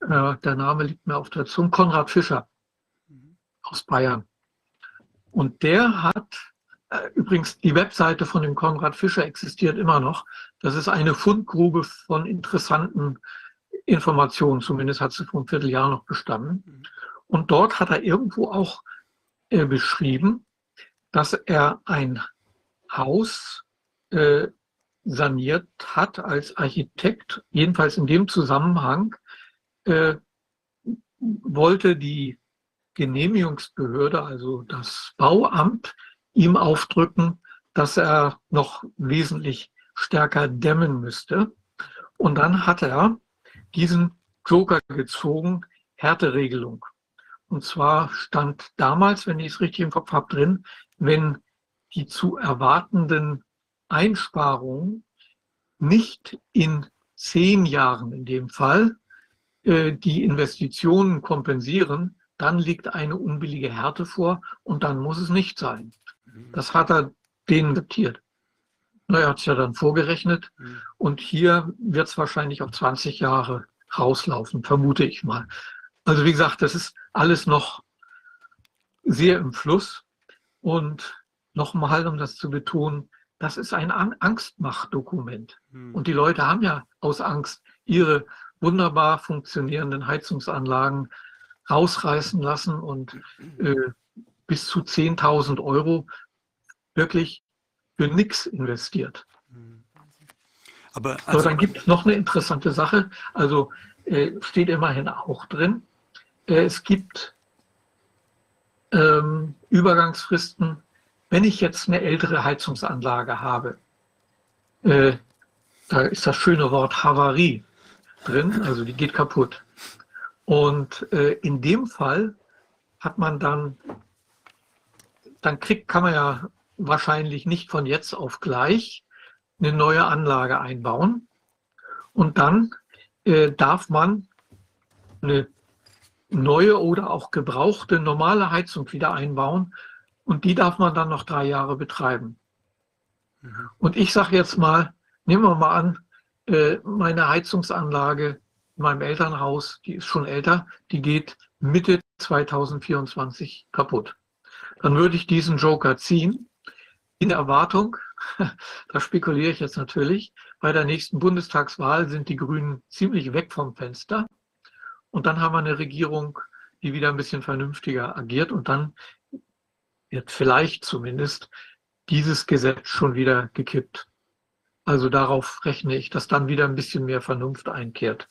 äh, der Name liegt mir auf der Zunge, Konrad Fischer aus Bayern. Und der hat, äh, übrigens die Webseite von dem Konrad Fischer existiert immer noch. Das ist eine Fundgrube von interessanten Informationen, zumindest hat sie vor einem Vierteljahr noch bestanden. Und dort hat er irgendwo auch äh, beschrieben, dass er ein Haus äh, saniert hat als Architekt, jedenfalls in dem Zusammenhang, äh, wollte die Genehmigungsbehörde, also das Bauamt, ihm aufdrücken, dass er noch wesentlich stärker dämmen müsste. Und dann hat er diesen Joker gezogen, Härteregelung. Und zwar stand damals, wenn ich es richtig im Kopf habe, drin, wenn die zu erwartenden Einsparungen nicht in zehn Jahren in dem Fall äh, die Investitionen kompensieren, dann liegt eine unbillige Härte vor und dann muss es nicht sein. Mhm. Das hat er denen diktiert. Er hat es ja dann vorgerechnet mhm. und hier wird es wahrscheinlich auf 20 Jahre rauslaufen, vermute ich mal. Also wie gesagt, das ist alles noch sehr im Fluss und nochmal, um das zu betonen, das ist ein Angstmachtdokument. Mhm. Und die Leute haben ja aus Angst ihre wunderbar funktionierenden Heizungsanlagen rausreißen lassen und äh, bis zu 10.000 Euro wirklich für nichts investiert. Aber also, so, dann gibt es noch eine interessante Sache. Also äh, steht immerhin auch drin. Äh, es gibt ähm, Übergangsfristen, wenn ich jetzt eine ältere Heizungsanlage habe. Äh, da ist das schöne Wort Havarie drin, also die geht kaputt. Und äh, in dem Fall hat man dann, dann kriegt, kann man ja wahrscheinlich nicht von jetzt auf gleich eine neue Anlage einbauen. Und dann äh, darf man eine neue oder auch gebrauchte normale Heizung wieder einbauen. Und die darf man dann noch drei Jahre betreiben. Mhm. Und ich sage jetzt mal, nehmen wir mal an, äh, meine Heizungsanlage in meinem Elternhaus, die ist schon älter, die geht Mitte 2024 kaputt. Dann würde ich diesen Joker ziehen, in der Erwartung, da spekuliere ich jetzt natürlich, bei der nächsten Bundestagswahl sind die Grünen ziemlich weg vom Fenster. Und dann haben wir eine Regierung, die wieder ein bisschen vernünftiger agiert und dann wird vielleicht zumindest dieses Gesetz schon wieder gekippt. Also darauf rechne ich, dass dann wieder ein bisschen mehr Vernunft einkehrt.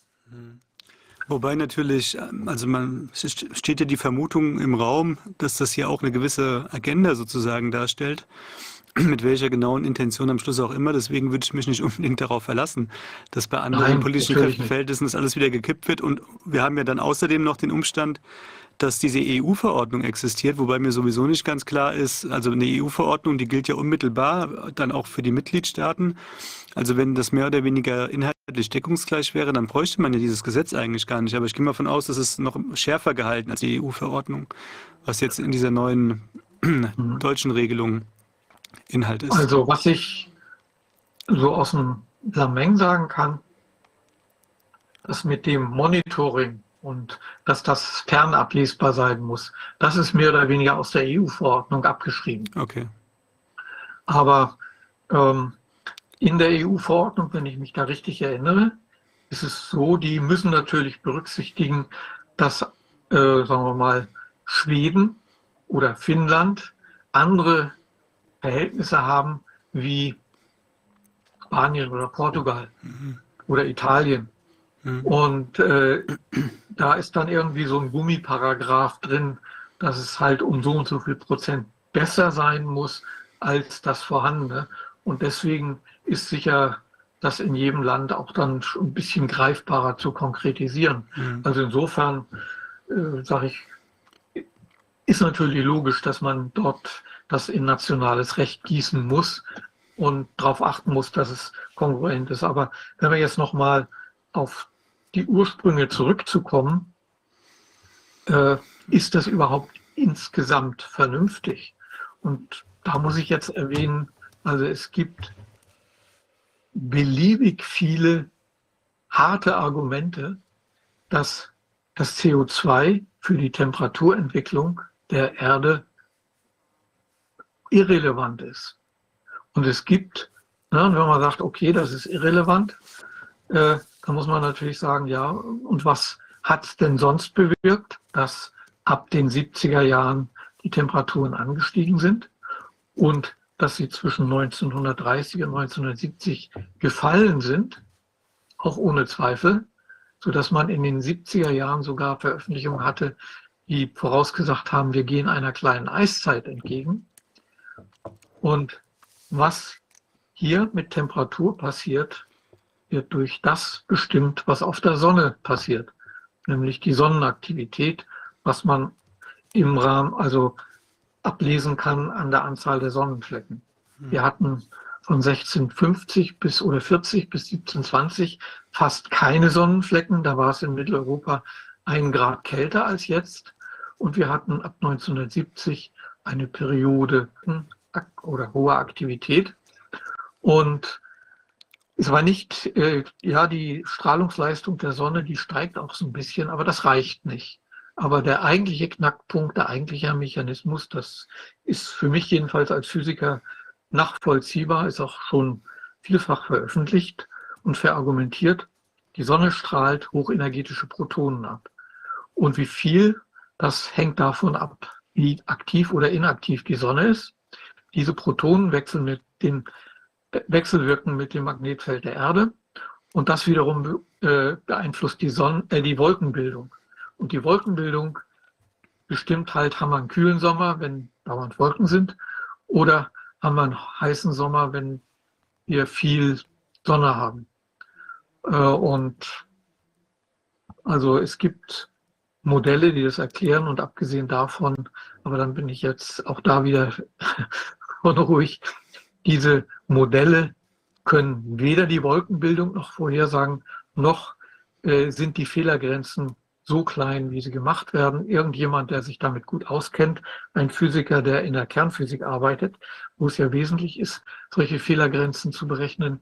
Wobei natürlich, also man steht ja die Vermutung im Raum, dass das hier auch eine gewisse Agenda sozusagen darstellt, mit welcher genauen Intention am Schluss auch immer. Deswegen würde ich mich nicht unbedingt darauf verlassen, dass bei anderen Nein, politischen. Verhältnissen das alles wieder gekippt wird. Und wir haben ja dann außerdem noch den Umstand, dass diese EU-Verordnung existiert, wobei mir sowieso nicht ganz klar ist, also eine EU-Verordnung, die gilt ja unmittelbar dann auch für die Mitgliedstaaten. Also wenn das mehr oder weniger inhaltlich deckungsgleich wäre, dann bräuchte man ja dieses Gesetz eigentlich gar nicht. Aber ich gehe mal davon aus, dass es noch schärfer gehalten als die EU-Verordnung, was jetzt in dieser neuen deutschen Regelung Inhalt ist. Also was ich so aus dem Lameng sagen kann, dass mit dem Monitoring und dass das fernablesbar sein muss, das ist mehr oder weniger aus der EU-Verordnung abgeschrieben. Okay. Aber ähm, in der EU-Verordnung, wenn ich mich da richtig erinnere, ist es so, die müssen natürlich berücksichtigen, dass, äh, sagen wir mal, Schweden oder Finnland andere Verhältnisse haben wie Spanien oder Portugal oder Italien. Mhm. Und äh, da ist dann irgendwie so ein Gummiparagraph drin, dass es halt um so und so viel Prozent besser sein muss als das vorhandene. Und deswegen ist sicher das in jedem Land auch dann ein bisschen greifbarer zu konkretisieren. Mhm. Also insofern äh, sage ich, ist natürlich logisch, dass man dort das in nationales Recht gießen muss und darauf achten muss, dass es kongruent ist. Aber wenn wir jetzt nochmal auf die Ursprünge zurückzukommen, äh, ist das überhaupt insgesamt vernünftig? Und da muss ich jetzt erwähnen, also es gibt beliebig viele harte Argumente, dass das CO2 für die Temperaturentwicklung der Erde irrelevant ist. Und es gibt, ne, wenn man sagt, okay, das ist irrelevant, äh, dann muss man natürlich sagen, ja, und was hat es denn sonst bewirkt, dass ab den 70er Jahren die Temperaturen angestiegen sind und dass sie zwischen 1930 und 1970 gefallen sind, auch ohne Zweifel, so dass man in den 70er Jahren sogar Veröffentlichungen hatte, die vorausgesagt haben, wir gehen einer kleinen Eiszeit entgegen. Und was hier mit Temperatur passiert, wird durch das bestimmt, was auf der Sonne passiert, nämlich die Sonnenaktivität, was man im Rahmen, also ablesen kann an der Anzahl der Sonnenflecken. Wir hatten von 1650 bis oder 40 bis 1720 fast keine Sonnenflecken. Da war es in Mitteleuropa ein Grad kälter als jetzt. Und wir hatten ab 1970 eine Periode oder hohe Aktivität. Und es war nicht, äh, ja, die Strahlungsleistung der Sonne, die steigt auch so ein bisschen, aber das reicht nicht. Aber der eigentliche Knackpunkt, der eigentliche Mechanismus, das ist für mich jedenfalls als Physiker nachvollziehbar, ist auch schon vielfach veröffentlicht und verargumentiert. Die Sonne strahlt hochenergetische Protonen ab. Und wie viel, das hängt davon ab, wie aktiv oder inaktiv die Sonne ist. Diese Protonen wechseln mit den, wechselwirken mit dem Magnetfeld der Erde. Und das wiederum äh, beeinflusst die, Sonne, äh, die Wolkenbildung. Und die Wolkenbildung bestimmt halt, haben wir einen kühlen Sommer, wenn dauernd Wolken sind, oder haben wir einen heißen Sommer, wenn wir viel Sonne haben. Äh, und also es gibt Modelle, die das erklären und abgesehen davon, aber dann bin ich jetzt auch da wieder ruhig, diese Modelle können weder die Wolkenbildung noch vorhersagen, noch äh, sind die Fehlergrenzen so klein, wie sie gemacht werden. Irgendjemand, der sich damit gut auskennt, ein Physiker, der in der Kernphysik arbeitet, wo es ja wesentlich ist, solche Fehlergrenzen zu berechnen,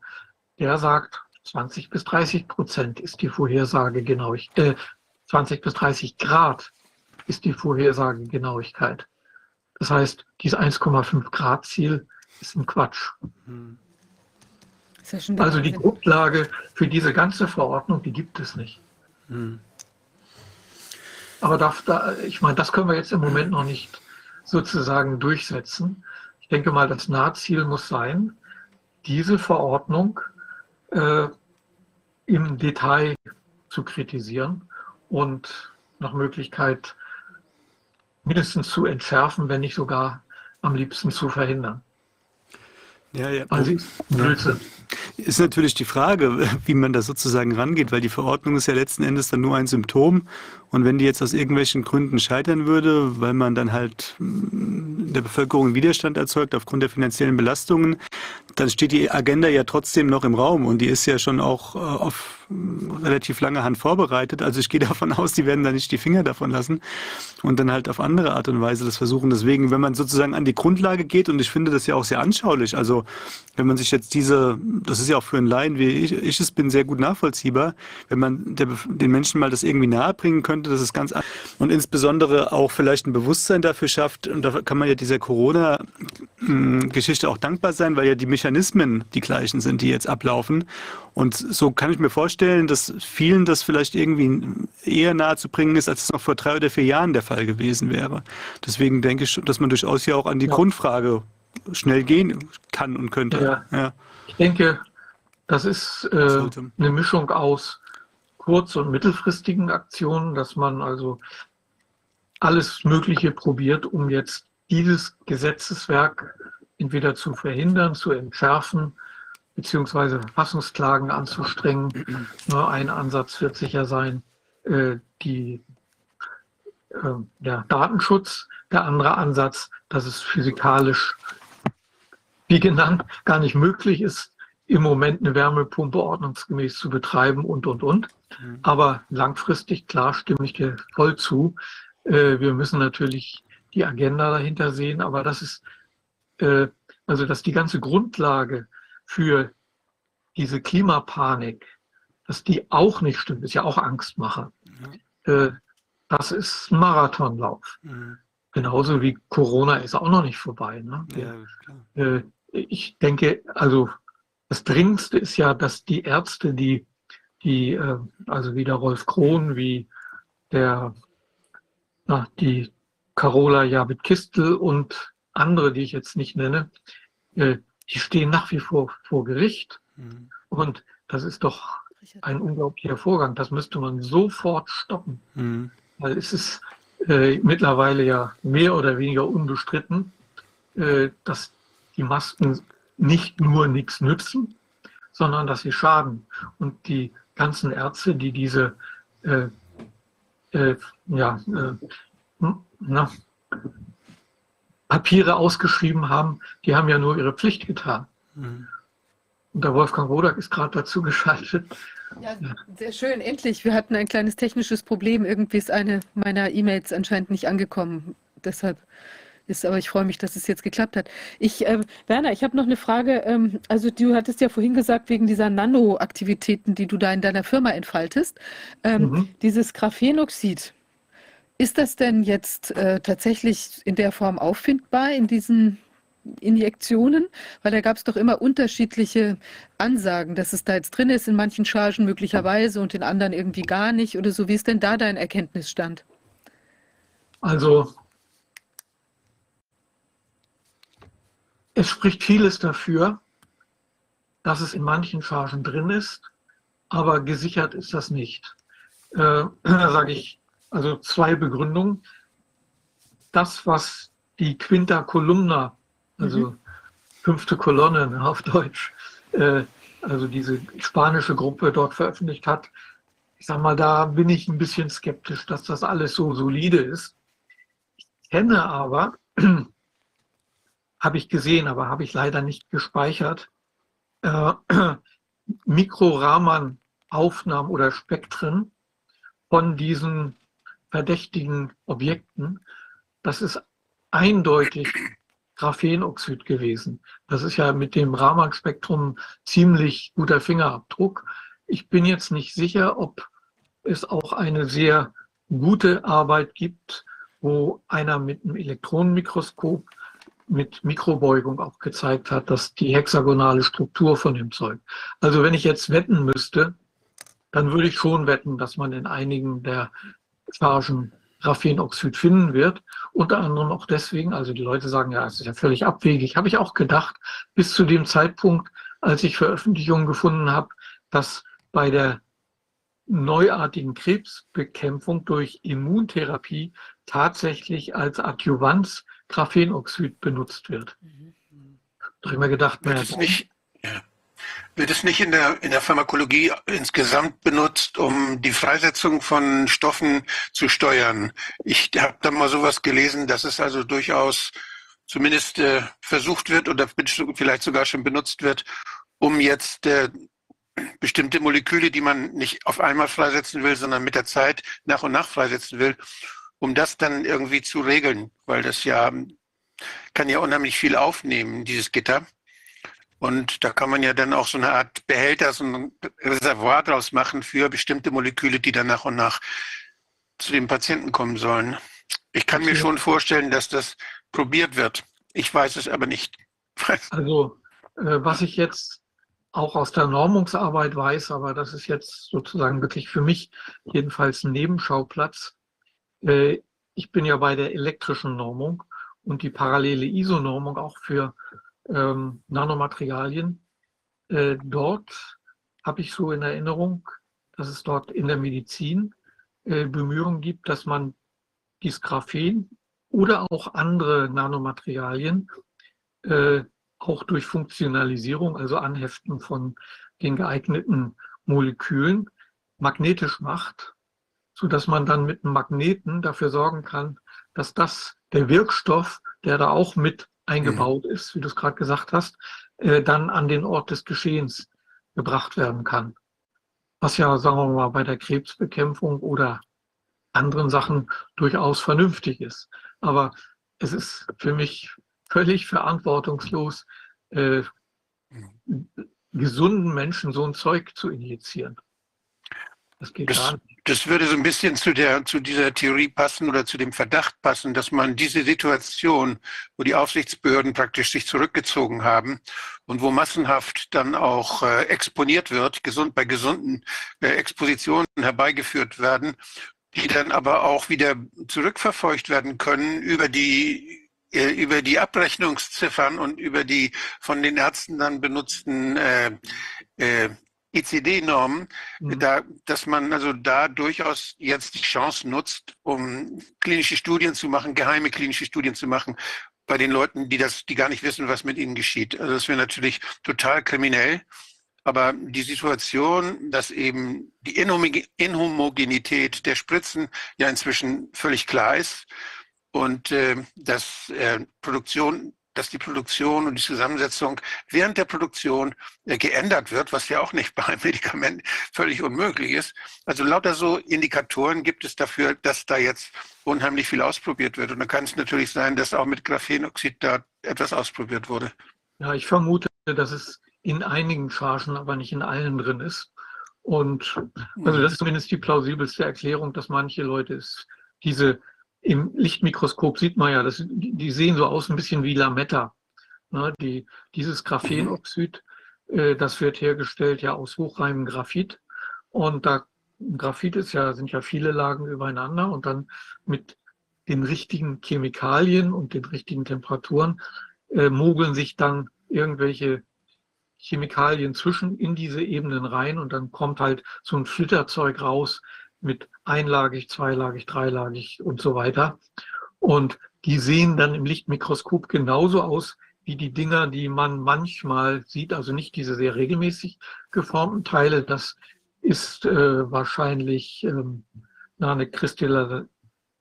der sagt, 20 bis 30 Prozent ist die Vorhersagegenauigkeit, äh, 20 bis 30 Grad ist die Vorhersagegenauigkeit. Das heißt, dieses 1,5 Grad Ziel ist ein Quatsch. Ist ja Also die. Grundlage für diese ganze Verordnung, die gibt es nicht. Hm. aber da, da, ich meine, das können wir jetzt im Moment noch nicht sozusagen durchsetzen. Ich denke mal, das Nahziel muss sein, diese Verordnung äh, im Detail zu kritisieren und nach Möglichkeit mindestens zu entschärfen, wenn nicht sogar am liebsten zu verhindern. Ja, ja. Also, Blödsinn. Ist natürlich die Frage, wie man da sozusagen rangeht, weil die Verordnung ist ja letzten Endes dann nur ein Symptom. Und wenn die jetzt aus irgendwelchen Gründen scheitern würde, weil man dann halt mm, der Bevölkerung Widerstand erzeugt aufgrund der finanziellen Belastungen, dann steht die Agenda ja trotzdem noch im Raum und die ist ja schon auch äh, auf relativ lange Hand vorbereitet. Also ich gehe davon aus, die werden da nicht die Finger davon lassen und dann halt auf andere Art und Weise das versuchen. Deswegen, wenn man sozusagen an die Grundlage geht, und ich finde das ja auch sehr anschaulich, also wenn man sich jetzt diese, das ist ja auch für einen Laien, wie ich, ich es bin, sehr gut nachvollziehbar, wenn man der, den Menschen mal das irgendwie nahebringen könnte, das ist ganz und insbesondere auch vielleicht ein Bewusstsein dafür schafft, und da kann man ja dieser Corona-Geschichte auch dankbar sein, weil ja die Mechanismen die gleichen sind, die jetzt ablaufen. Und so kann ich mir vorstellen, dass vielen das vielleicht irgendwie eher nahe zu bringen ist, als es noch vor drei oder vier Jahren der Fall gewesen wäre. Deswegen denke ich, dass man durchaus ja auch an die ja. Grundfrage schnell gehen kann und könnte. Ja. ja. Ich denke, das ist äh, eine Mischung aus kurz- und mittelfristigen Aktionen, dass man also alles Mögliche probiert, um jetzt dieses Gesetzeswerk entweder zu verhindern, zu entschärfen, beziehungsweise Verfassungsklagen anzustrengen. Nur ein Ansatz wird sicher sein, äh, die, äh, der Datenschutz. Der andere Ansatz, dass es physikalisch, wie genannt, gar nicht möglich ist, im Moment eine Wärmepumpe ordnungsgemäß zu betreiben und, und, und. Mhm. Aber langfristig, klar, stimme ich dir voll zu. Äh, wir müssen natürlich die Agenda dahinter sehen, aber das ist, äh, also dass die ganze Grundlage für diese Klimapanik, dass die auch nicht stimmt, ist ja auch Angstmacher. Mhm. Äh, das ist ein Marathonlauf. Mhm. Genauso wie Corona ist auch noch nicht vorbei. Ne? Ja, äh, ich denke, also das Dringendste ist ja, dass die Ärzte, die, die äh, also wie der Rolf Krohn, wie der, na, die Carola Javid-Kistel und andere, die ich jetzt nicht nenne, die stehen nach wie vor vor Gericht. Mhm. Und das ist doch ein unglaublicher Vorgang. Das müsste man sofort stoppen. Mhm. Weil es ist äh, mittlerweile ja mehr oder weniger unbestritten, äh, dass die Masken nicht nur nichts nützen, sondern dass sie schaden. Und die ganzen Ärzte, die diese äh, äh ja, äh, na, Papiere ausgeschrieben haben, die haben ja nur ihre Pflicht getan. Mhm. Und der Wolfgang Rodak ist gerade dazu geschaltet. Ja, sehr schön. Endlich. Wir hatten ein kleines technisches Problem. Irgendwie ist eine meiner E-Mails anscheinend nicht angekommen. Deshalb ist, aber ich freue mich, dass es jetzt geklappt hat. Ich, äh, Werner, ich habe noch eine Frage. Ähm, also du hattest ja vorhin gesagt, wegen dieser Nanoaktivitäten, die du da in deiner Firma entfaltest, ähm, mhm. dieses Graphenoxid, ist das denn jetzt äh, tatsächlich in der Form auffindbar in diesen Injektionen? Weil da gab es doch immer unterschiedliche Ansagen, dass es da jetzt drin ist, in manchen Chargen möglicherweise und in anderen irgendwie gar nicht oder so. Wie ist denn da dein Erkenntnisstand? Also es spricht vieles dafür, dass es in manchen Chargen drin ist, aber gesichert ist das nicht. Äh, da sage ich also zwei Begründungen. Das, was die Quinta Columna also mhm. fünfte Kolonne auf Deutsch, äh, also diese spanische Gruppe dort veröffentlicht hat. Ich sage mal, da bin ich ein bisschen skeptisch, dass das alles so solide ist. Ich kenne aber, habe ich gesehen, aber habe ich leider nicht gespeichert, äh, Mikroraman-Aufnahmen oder Spektren von diesen verdächtigen Objekten. Das ist eindeutig Graphenoxid gewesen. Das ist ja mit dem Raman-Spektrum ziemlich guter Fingerabdruck. Ich bin jetzt nicht sicher, ob es auch eine sehr gute Arbeit gibt, wo einer mit einem Elektronenmikroskop mit Mikrobeugung auch gezeigt hat, dass die hexagonale Struktur von dem Zeug. Also wenn ich jetzt wetten müsste, dann würde ich schon wetten, dass man in einigen der Chargen Graphenoxid finden wird. Unter anderem auch deswegen, also die Leute sagen, ja, es ist ja völlig abwegig. Habe ich auch gedacht, bis zu dem Zeitpunkt, als ich Veröffentlichungen gefunden habe, dass bei der neuartigen Krebsbekämpfung durch Immuntherapie tatsächlich als Adjuvanz Graphenoxid benutzt wird. Mhm. Da habe ich mir gedacht, wird es nicht, ja. Wird es nicht in der, in der Pharmakologie insgesamt benutzt, um die Freisetzung von Stoffen zu steuern? Ich habe da mal sowas gelesen, dass es also durchaus zumindest äh, versucht wird oder vielleicht sogar schon benutzt wird, um jetzt äh, bestimmte Moleküle, die man nicht auf einmal freisetzen will, sondern mit der Zeit nach und nach freisetzen will, um das dann irgendwie zu regeln, weil das ja kann ja unheimlich viel aufnehmen, dieses Gitter. Und da kann man ja dann auch so eine Art Behälter, so ein Reservoir draus machen für bestimmte Moleküle, die dann nach und nach zu den Patienten kommen sollen. Ich kann mir schon vorstellen, dass das probiert wird. Ich weiß es aber nicht. Also, äh, was ich jetzt auch aus der Normungsarbeit weiß, aber das ist jetzt sozusagen wirklich für mich jedenfalls ein Nebenschauplatz. Äh, ich bin ja bei der elektrischen Normung und die parallele ISO-Normung auch für ähm, Nanomaterialien. Äh, dort habe ich so in Erinnerung, dass es dort in der Medizin äh, Bemühungen gibt, dass man dieses Graphen oder auch andere Nanomaterialien äh, auch durch Funktionalisierung, also Anheften von den geeigneten Molekülen, magnetisch macht, so dass man dann mit einem Magneten dafür sorgen kann, dass das der Wirkstoff, der da auch mit eingebaut mhm. ist, wie du es gerade gesagt hast, äh, dann an den Ort des Geschehens gebracht werden kann. Was ja, sagen wir mal, bei der Krebsbekämpfung oder anderen Sachen durchaus vernünftig ist. Aber es ist für mich völlig verantwortungslos, äh, mhm. gesunden Menschen so ein Zeug zu injizieren. Das geht das, gar nicht. Das würde so ein bisschen zu, der, zu dieser Theorie passen oder zu dem Verdacht passen, dass man diese Situation, wo die Aufsichtsbehörden praktisch sich zurückgezogen haben und wo massenhaft dann auch äh, exponiert wird, gesund bei gesunden äh, Expositionen herbeigeführt werden, die dann aber auch wieder zurückverfolgt werden können über die äh, über die Abrechnungsziffern und über die von den Ärzten dann benutzten äh, äh, ICD-Normen, mhm. da, dass man also da durchaus jetzt die Chance nutzt, um klinische Studien zu machen, geheime klinische Studien zu machen, bei den Leuten, die das, die gar nicht wissen, was mit ihnen geschieht. Also das wäre natürlich total kriminell. Aber die Situation, dass eben die Inhomogenität der Spritzen ja inzwischen völlig klar ist und äh, dass äh, Produktion dass die Produktion und die Zusammensetzung während der Produktion äh, geändert wird, was ja auch nicht bei einem Medikament völlig unmöglich ist. Also lauter so Indikatoren gibt es dafür, dass da jetzt unheimlich viel ausprobiert wird. Und da kann es natürlich sein, dass auch mit Graphenoxid da etwas ausprobiert wurde. Ja, ich vermute, dass es in einigen Chargen, aber nicht in allen drin ist. Und also das ist zumindest die plausibelste Erklärung, dass manche Leute es, diese im Lichtmikroskop sieht man ja, das, die sehen so aus ein bisschen wie Lametta. Ne, die, dieses Graphenoxid, äh, das wird hergestellt ja aus hochreinem Graphit. Und da Graphit ist ja, sind ja viele Lagen übereinander und dann mit den richtigen Chemikalien und den richtigen Temperaturen äh, mogeln sich dann irgendwelche Chemikalien zwischen in diese Ebenen rein und dann kommt halt so ein Flitterzeug raus, mit einlagig, zweilagig, dreilagig und so weiter. Und die sehen dann im Lichtmikroskop genauso aus wie die Dinger, die man manchmal sieht, also nicht diese sehr regelmäßig geformten Teile. Das ist äh, wahrscheinlich ähm, eine Kristall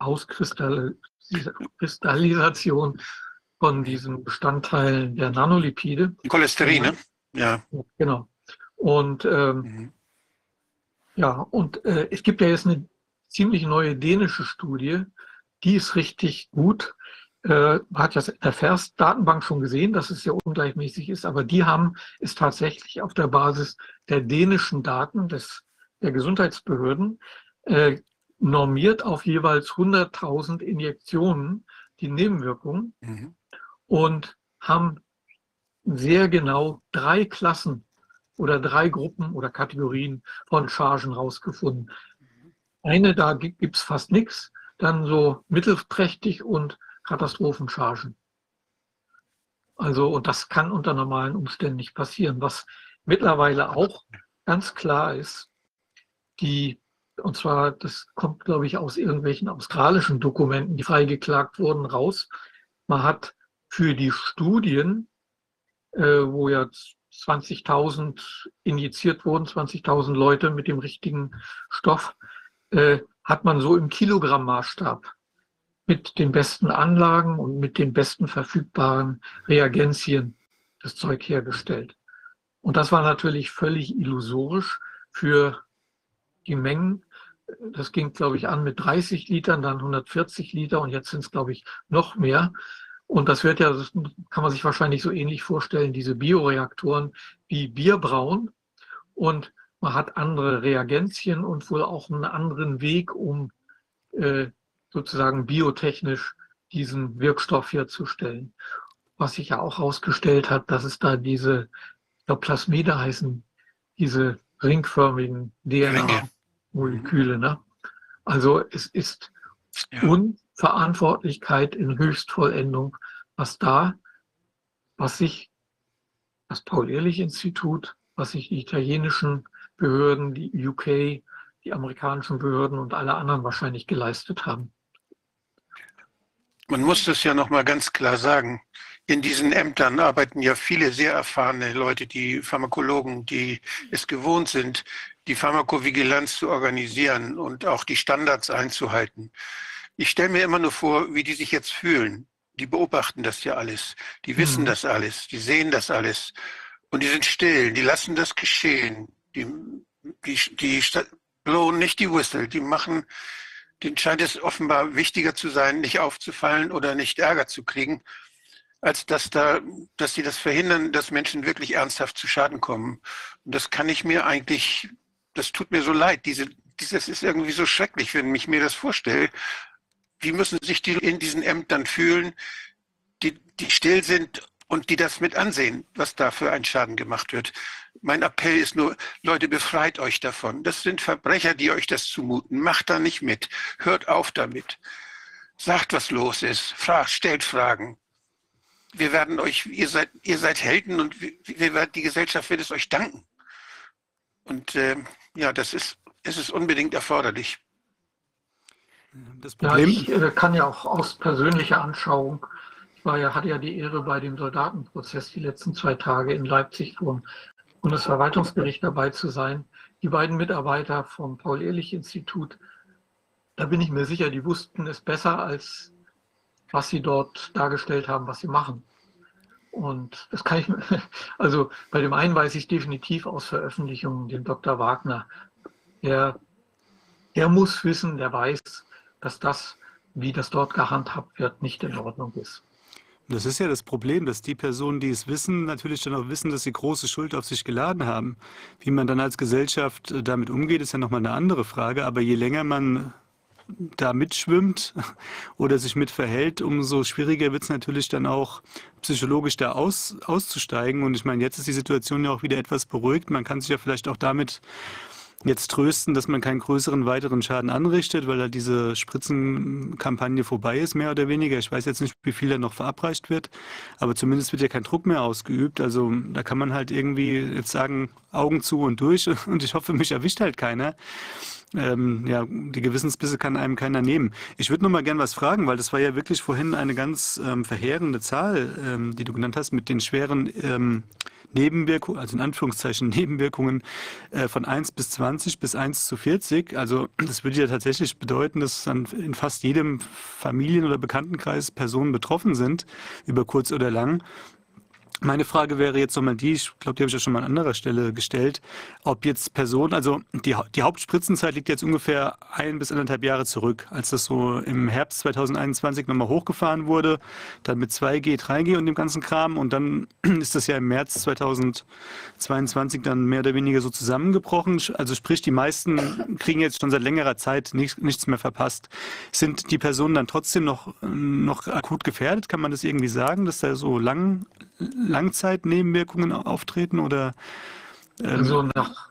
Auskristallisation von diesen Bestandteilen der Nanolipide. Cholesterin, ne? Ja. Genau. Und ähm, mhm. Ja, und äh, es gibt ja jetzt eine ziemlich neue dänische Studie, die ist richtig gut. Äh, hat ja in der FAIRS-Datenbank schon gesehen, dass es sehr ungleichmäßig ist, aber die haben es tatsächlich auf der Basis der dänischen Daten des, der Gesundheitsbehörden äh, normiert auf jeweils 100.000 Injektionen die Nebenwirkungen mhm. und haben sehr genau drei Klassen oder drei Gruppen oder Kategorien von Chargen rausgefunden. Eine, da gibt es fast nichts. dann so mittelträchtig und Katastrophenchargen. Also, und das kann unter normalen Umständen nicht passieren. Was mittlerweile auch ganz klar ist, die, und zwar, das kommt, glaube ich, aus irgendwelchen australischen Dokumenten, die freigeklagt wurden, raus. Man hat für die Studien, äh, wo ja 20.000 injiziert wurden, 20.000 Leute mit dem richtigen Stoff, äh, hat man so im Kilogrammmaßstab mit den besten Anlagen und mit den besten verfügbaren Reagenzien das Zeug hergestellt. Und das war natürlich völlig illusorisch für die Mengen. Das ging, glaube ich, an mit 30 Litern, dann 140 Liter und jetzt sind es, glaube ich, noch mehr. Und das wird ja, das kann man sich wahrscheinlich so ähnlich vorstellen, diese Bioreaktoren wie Bierbrauen. Und man hat andere Reagenzien und wohl auch einen anderen Weg, um äh, sozusagen biotechnisch diesen Wirkstoff herzustellen. Was sich ja auch herausgestellt hat, dass es da diese, ich glaube Plasmide heißen, diese ringförmigen DNA-Moleküle. Ne? Also es ist ja. Unverantwortlichkeit in Höchstvollendung, was da, was sich das Paul-Ehrlich-Institut, was sich die italienischen Behörden, die UK, die amerikanischen Behörden und alle anderen wahrscheinlich geleistet haben. Man muss das ja nochmal ganz klar sagen. In diesen Ämtern arbeiten ja viele sehr erfahrene Leute, die Pharmakologen, die es gewohnt sind, die Pharmakovigilanz zu organisieren und auch die Standards einzuhalten. Ich stelle mir immer nur vor, wie die sich jetzt fühlen. Die beobachten das ja alles. Die wissen mhm. das alles. Die sehen das alles. Und die sind still. Die lassen das geschehen. Die, die, die blowen nicht die Whistle. Die machen denen scheint es offenbar wichtiger zu sein, nicht aufzufallen oder nicht Ärger zu kriegen, als dass da, dass sie das verhindern, dass Menschen wirklich ernsthaft zu Schaden kommen. Und das kann ich mir eigentlich, das tut mir so leid. Diese, dieses ist irgendwie so schrecklich, wenn ich mir das vorstelle. Wie müssen sich die in diesen Ämtern fühlen, die, die still sind und die das mit ansehen, was da für ein Schaden gemacht wird. Mein Appell ist nur, Leute, befreit euch davon. Das sind Verbrecher, die euch das zumuten. Macht da nicht mit. Hört auf damit. Sagt, was los ist. Fragt, stellt Fragen. Wir werden euch, ihr seid, ihr seid Helden und wir, wir, die Gesellschaft wird es euch danken. Und äh, ja, das ist, es ist unbedingt erforderlich. Das Problem ja, ich äh, kann ja auch aus persönlicher Anschauung ich war ja, hatte ja die Ehre, bei dem Soldatenprozess die letzten zwei Tage in Leipzig vor dem Bundesverwaltungsgericht dabei zu sein. Die beiden Mitarbeiter vom Paul-Ehrlich-Institut, da bin ich mir sicher, die wussten es besser, als was sie dort dargestellt haben, was sie machen. Und das kann ich, also bei dem einen weiß ich definitiv aus Veröffentlichungen, den Dr. Wagner, der, der muss wissen, der weiß, dass das, wie das dort gehandhabt wird, nicht in Ordnung ist. Das ist ja das Problem, dass die Personen, die es wissen, natürlich dann auch wissen, dass sie große Schuld auf sich geladen haben. Wie man dann als Gesellschaft äh, damit umgeht, ist ja nochmal eine andere Frage. Aber je länger man da mitschwimmt oder sich mit verhält, umso schwieriger wird es natürlich dann auch psychologisch da aus, auszusteigen. Und ich meine, jetzt ist die Situation ja auch wieder etwas beruhigt. Man kann sich ja vielleicht auch damit jetzt trösten, dass man keinen größeren weiteren Schaden anrichtet, weil da diese Spritzenkampagne vorbei ist, mehr oder weniger. Ich weiß jetzt nicht, wie viel da noch verabreicht wird, aber zumindest wird ja kein Druck mehr ausgeübt. Also da kann man halt irgendwie jetzt sagen, Augen zu und durch und ich hoffe, mich erwischt halt keiner. Ähm, ja, die Gewissensbisse kann einem keiner nehmen. Ich würde noch mal gern was fragen, weil das war ja wirklich vorhin eine ganz ähm, verheerende Zahl, ähm, die du genannt hast, mit den schweren ähm, Nebenwirkungen, also in Anführungszeichen Nebenwirkungen äh, von 1 bis 20 bis 1 zu 40. Also das würde ja tatsächlich bedeuten, dass dann in fast jedem Familien- oder Bekanntenkreis Personen betroffen sind, über kurz oder lang. Meine Frage wäre jetzt nochmal die, ich glaube, die habe ich ja schon mal an anderer Stelle gestellt, ob jetzt Personen, also die, die Hauptspritzenzeit liegt jetzt ungefähr ein bis anderthalb Jahre zurück, als das so im Herbst 2021 nochmal hochgefahren wurde, dann mit 2G, 3G und dem ganzen Kram und dann ist das ja im März 2022 dann mehr oder weniger so zusammengebrochen. Also sprich, die meisten kriegen jetzt schon seit längerer Zeit nicht, nichts mehr verpasst. Sind die Personen dann trotzdem noch, noch akut gefährdet? Kann man das irgendwie sagen, dass da so lang Langzeitnebenwirkungen auftreten oder? Ähm also nach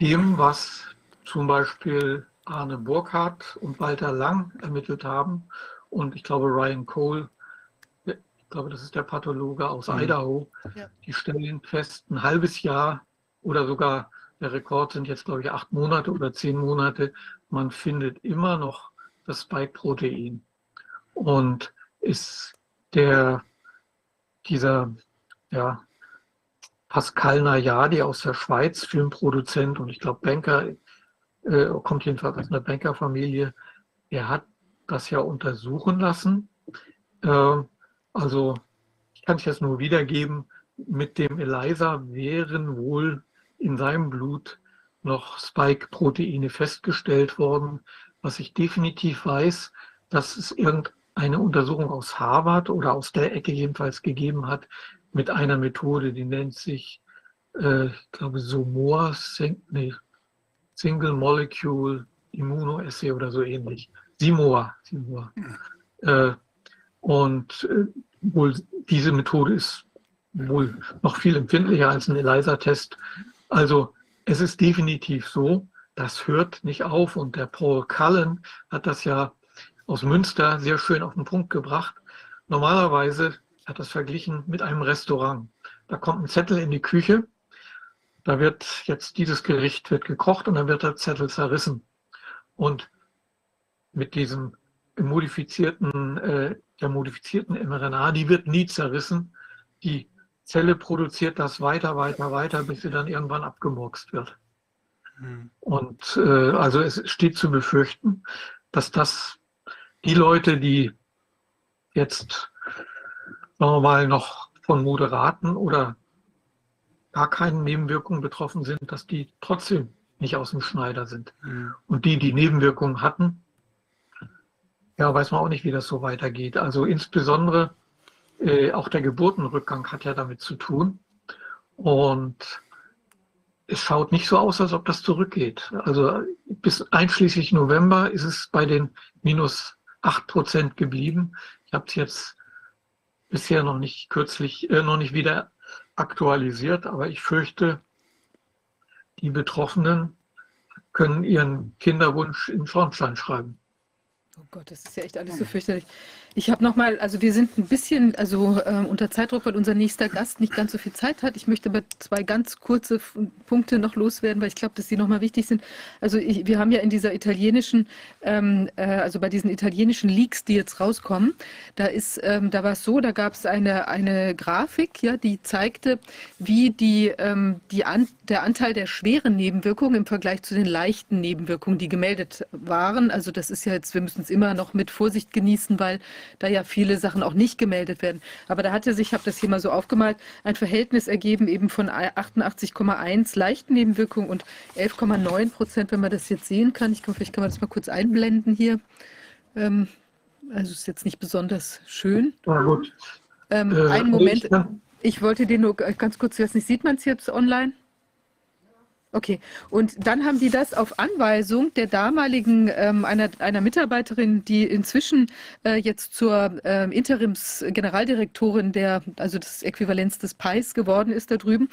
dem, was zum Beispiel Arne Burkhardt und Walter Lang ermittelt haben. Und ich glaube, Ryan Cole, ich glaube, das ist der Pathologe aus mhm. Idaho, ja. die stellen fest, ein halbes Jahr oder sogar der Rekord sind jetzt, glaube ich, acht Monate oder zehn Monate. Man findet immer noch das Spike-Protein. Und ist der, dieser, ja, Pascal Nayadi aus der Schweiz, Filmproduzent und ich glaube Banker, äh, kommt jedenfalls aus einer Bankerfamilie, er hat das ja untersuchen lassen. Äh, also ich kann es jetzt nur wiedergeben, mit dem ELISA wären wohl in seinem Blut noch Spike-Proteine festgestellt worden. Was ich definitiv weiß, dass es irgendeine Untersuchung aus Harvard oder aus der Ecke jedenfalls gegeben hat, mit einer Methode, die nennt sich, äh, ich glaube, SOMOA, nee, Single Molecule Immunoassay oder so ähnlich. SIMOA. SIMOA. Äh, und äh, wohl diese Methode ist wohl noch viel empfindlicher als ein ELISA-Test. Also es ist definitiv so, das hört nicht auf. Und der Paul Cullen hat das ja aus Münster sehr schön auf den Punkt gebracht. Normalerweise hat das verglichen mit einem Restaurant. Da kommt ein Zettel in die Küche, da wird jetzt dieses Gericht wird gekocht und dann wird der Zettel zerrissen. Und mit diesem modifizierten, äh, der modifizierten mRNA, die wird nie zerrissen. Die Zelle produziert das weiter, weiter, weiter, bis sie dann irgendwann abgemurkst wird. Mhm. Und äh, also es steht zu befürchten, dass das die Leute, die jetzt sagen wir mal, noch von moderaten oder gar keinen Nebenwirkungen betroffen sind, dass die trotzdem nicht aus dem Schneider sind. Mhm. Und die, die Nebenwirkungen hatten, ja, weiß man auch nicht, wie das so weitergeht. Also insbesondere äh, auch der Geburtenrückgang hat ja damit zu tun. Und es schaut nicht so aus, als ob das zurückgeht. Also bis einschließlich November ist es bei den minus 8 Prozent geblieben. Ich habe es jetzt bisher noch nicht kürzlich, äh, noch nicht wieder aktualisiert, aber ich fürchte, die Betroffenen können ihren Kinderwunsch in Schornstein schreiben. Oh Gott, das ist ja echt alles so fürchterlich. Ich habe nochmal, also wir sind ein bisschen also ähm, unter Zeitdruck, weil unser nächster Gast nicht ganz so viel Zeit hat. Ich möchte aber zwei ganz kurze Punkte noch loswerden, weil ich glaube, dass die nochmal wichtig sind. Also ich, wir haben ja in dieser italienischen, ähm, äh, also bei diesen italienischen Leaks, die jetzt rauskommen, da ähm, da war es so, da gab es eine, eine Grafik, ja, die zeigte, wie die, ähm, die an, der Anteil der schweren Nebenwirkungen im Vergleich zu den leichten Nebenwirkungen, die gemeldet waren. Also das ist ja jetzt, wir müssen es immer noch mit Vorsicht genießen, weil da ja viele Sachen auch nicht gemeldet werden. Aber da hatte sich, ich habe das hier mal so aufgemalt, ein Verhältnis ergeben eben von 88,1 leichten Nebenwirkungen und 11,9 Prozent, wenn man das jetzt sehen kann. Ich glaube, vielleicht kann man das mal kurz einblenden hier. Ähm, also ist jetzt nicht besonders schön. Ja, gut. Ähm, äh, einen Moment. Ich wollte den nur ganz kurz, ich weiß nicht, sieht man es jetzt online? Okay, und dann haben die das auf Anweisung der damaligen ähm, einer, einer Mitarbeiterin, die inzwischen äh, jetzt zur äh, Interims-Generaldirektorin der, also des Äquivalenz des PAIS geworden ist da drüben,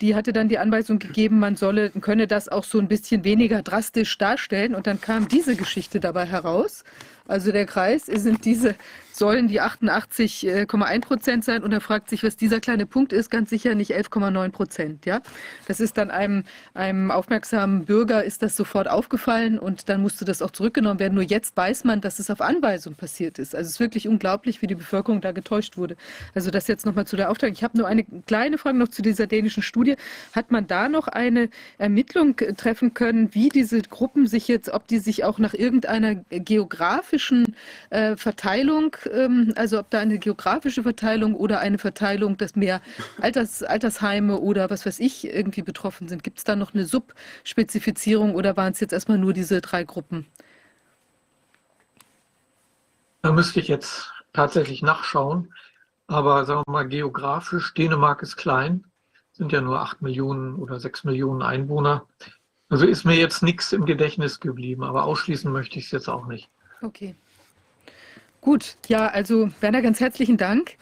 die hatte dann die Anweisung gegeben, man solle, könne das auch so ein bisschen weniger drastisch darstellen. Und dann kam diese Geschichte dabei heraus. Also der Kreis sind diese sollen die 88,1 Prozent sein. Und er fragt sich, was dieser kleine Punkt ist, ganz sicher nicht 11,9 Prozent. Ja? Das ist dann einem, einem aufmerksamen Bürger ist das sofort aufgefallen und dann musste das auch zurückgenommen werden. Nur jetzt weiß man, dass es auf Anweisung passiert ist. Also es ist wirklich unglaublich, wie die Bevölkerung da getäuscht wurde. Also das jetzt nochmal zu der Aufteilung. Ich habe nur eine kleine Frage noch zu dieser dänischen Studie. Hat man da noch eine Ermittlung treffen können, wie diese Gruppen sich jetzt, ob die sich auch nach irgendeiner geografischen äh, Verteilung ähm, also ob da eine geografische Verteilung oder eine Verteilung, dass mehr Alters, Altersheime oder was weiß ich irgendwie betroffen sind. Gibt es da noch eine Subspezifizierung oder waren es jetzt erstmal nur diese drei Gruppen? Da müsste ich jetzt tatsächlich nachschauen. Aber sagen wir mal, geografisch, Dänemark ist klein, sind ja nur acht Millionen oder sechs Millionen Einwohner. Also ist mir jetzt nichts im Gedächtnis geblieben, aber ausschließen möchte ich es jetzt auch nicht. Okay. Gut, ja, also Werner, ganz herzlichen Dank.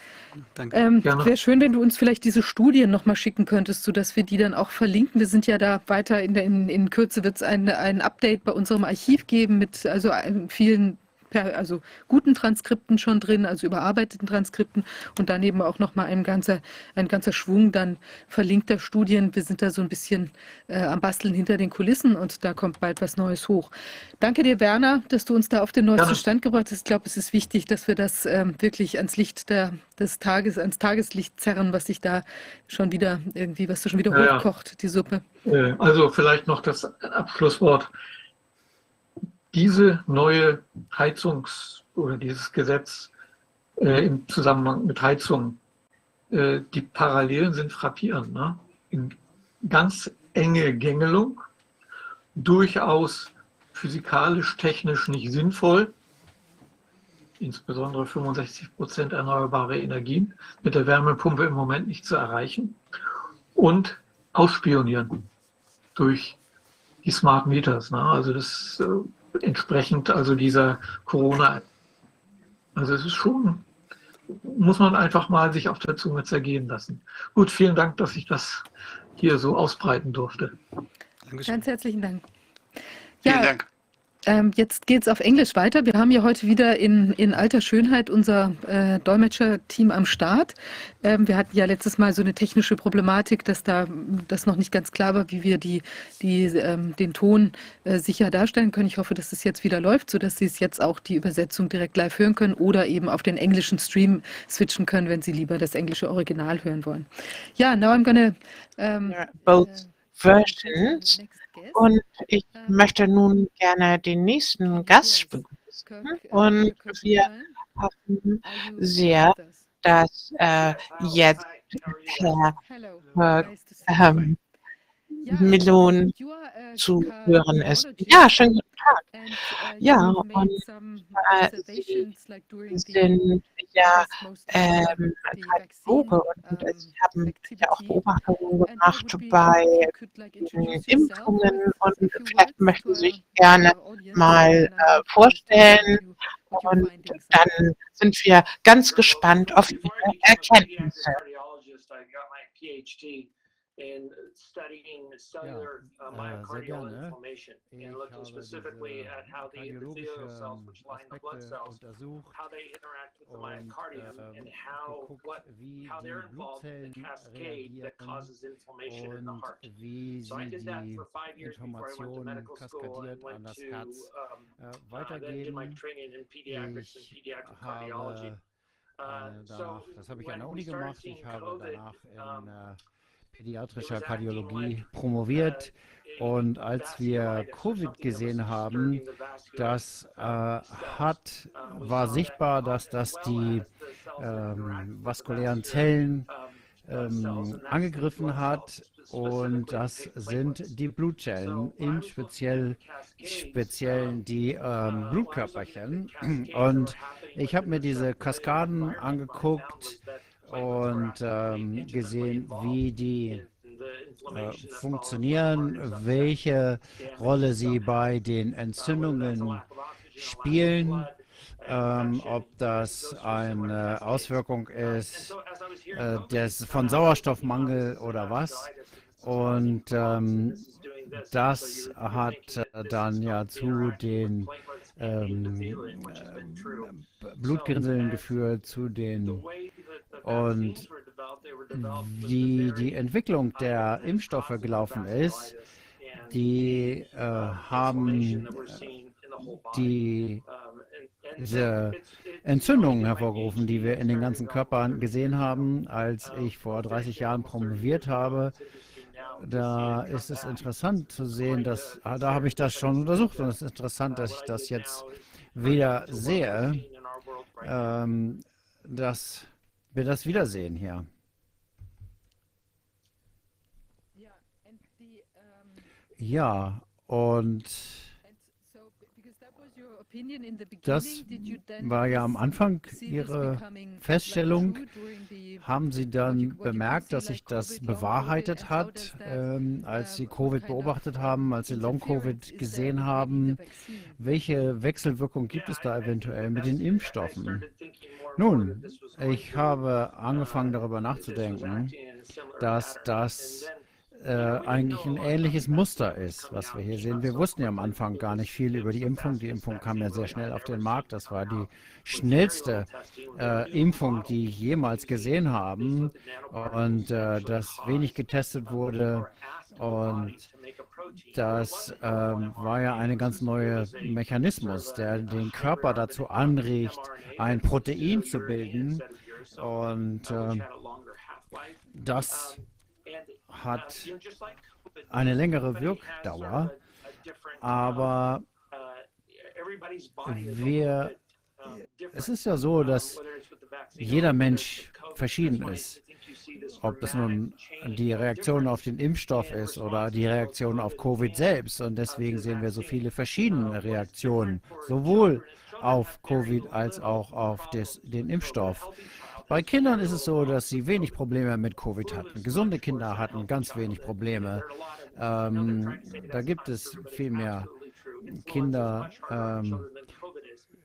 Danke. Ähm. Wäre schön, wenn du uns vielleicht diese Studien nochmal schicken könntest, sodass wir die dann auch verlinken. Wir sind ja da weiter in, der, in, in Kürze wird es ein, ein Update bei unserem Archiv geben mit also vielen also guten Transkripten schon drin, also überarbeiteten Transkripten und daneben auch nochmal ein ganzer, ein ganzer Schwung dann verlinkter Studien. Wir sind da so ein bisschen äh, am Basteln hinter den Kulissen und da kommt bald was Neues hoch. Danke dir, Werner, dass du uns da auf den neuesten Gerne. Stand gebracht hast. Ich glaube, es ist wichtig, dass wir das ähm, wirklich ans Licht der, des Tages, ans Tageslicht zerren, was sich da schon wieder irgendwie, was da schon wieder Ja, ja. hochkocht, die Suppe. Äh, Also vielleicht noch das Abschlusswort. Diese neue Heizungs- oder dieses Gesetz äh, im Zusammenhang mit Heizung, äh, die Parallelen sind frappierend. Ne? In ganz enge Gängelung, durchaus physikalisch-technisch nicht sinnvoll, insbesondere 65 Prozent erneuerbare Energien mit der Wärmepumpe im Moment nicht zu erreichen und ausspionieren durch die Smart Meters. Ne? Also das äh, entsprechend also dieser Corona. Also es ist schon, muss man einfach mal sich auf der Zunge zergehen lassen. Gut, vielen Dank, dass ich das hier so ausbreiten durfte. Dankeschön. Ganz herzlichen Dank. Vielen Ja, Dank. Ähm, jetzt geht es auf Englisch weiter. Wir haben ja heute wieder in, in alter Schönheit unser äh, Dolmetscher-Team am Start. Ähm, wir hatten ja letztes Mal so eine technische Problematik, dass da das noch nicht ganz klar war, wie wir die, die, ähm, den Ton äh, sicher darstellen können. Ich hoffe, dass es jetzt wieder läuft, sodass Sie es jetzt auch die Übersetzung direkt live hören können oder eben auf den englischen Stream switchen können, wenn Sie lieber das englische Original hören wollen. Ja, now I'm gonna um, Yeah, both versions. Und ich möchte nun gerne den nächsten Gast begrüßen. und wir hoffen sehr, dass äh, jetzt Herr ähm, Melon zu hören ist. Ja, schönen guten Tag. Ja, und äh, Sie sind ja ähm, Kardiologe und Sie haben ja auch Beobachtungen gemacht bei äh, Impfungen und vielleicht möchten Sie sich gerne mal äh, vorstellen und dann sind wir ganz gespannt auf Ihre Erkenntnisse. In studying cellular uh, äh, myocardial gerne. inflammation and looking specifically diese at how the endothelial cells, which line the blood cells, how they interact with the myocardium ähm, and how what how they're involved in the cascade that causes inflammation in the heart. So I did that for five years before I went to medical school and went to Herz um, äh, uh, then did my training in pediatrics and pediatric cardiology. Uh, äh, so danach, das habe ich an der Uni gemacht, ich habe danach um, in äh, it pädiatrischer Kardiologie promoviert. uh, Und als wir Covid gesehen haben, das äh, hat, we war sichtbar, dass das as die ähm, vaskulären Zellen ähm, angegriffen hat. Und das sind die Blutzellen, im speziell, at the cascades, speziell um, die ähm, Blutkörperchen. Und ich habe mir diese Kaskaden angeguckt und ähm, intimately gesehen, wie die äh, heart funktionieren, welche Rolle sie bei den Entzündungen spielen, ähm, infection, ob das eine. Auswirkung ist äh, COVID, des, von Sauerstoffmangel oder was. Und ähm, das hat äh, dann ja zu den ähm, Blutgerinnseln geführt, zu den und wie die Entwicklung der Impfstoffe gelaufen ist, die äh, haben die diese Entzündungen hervorgerufen, die wir in den ganzen Körpern gesehen haben, als ich vor 30 Jahren promoviert habe. Da ist es interessant zu sehen, dass ah, da habe ich das schon untersucht und es ist interessant, dass ich das jetzt wieder sehe, ähm, dass wir das wiedersehen hier. Ja, Ja, und Das war ja am Anfang Ihre Feststellung. Haben Sie dann bemerkt, dass sich das bewahrheitet hat, ähm, als Sie Covid beobachtet haben, als Sie Long-Covid gesehen haben? Welche Wechselwirkung gibt es da eventuell mit den Impfstoffen? Nun, ich habe angefangen darüber nachzudenken, dass das äh, eigentlich ein ähnliches Muster ist, was wir hier sehen. Wir wussten ja am Anfang gar nicht viel über die Impfung. Die Impfung kam ja sehr schnell auf den Markt. Das war die schnellste äh, Impfung, die ich jemals gesehen habe und äh, das wenig getestet wurde. Und das ähm, war ja ein ganz neuer Mechanismus, der den Körper dazu anregt, ein Protein zu bilden. Und äh, das hat eine längere Wirkdauer, aber wir, es ist ja so, dass jeder Mensch verschieden ist. Ob das nun die Reaktion auf den Impfstoff ist oder die Reaktion auf Covid selbst. Und deswegen sehen wir so viele verschiedene Reaktionen, sowohl auf Covid als auch auf des, den Impfstoff. Bei Kindern ist es so, dass sie wenig Probleme mit Covid hatten. Gesunde Kinder hatten ganz wenig Probleme. Ähm, da gibt es viel mehr Kinder, ähm,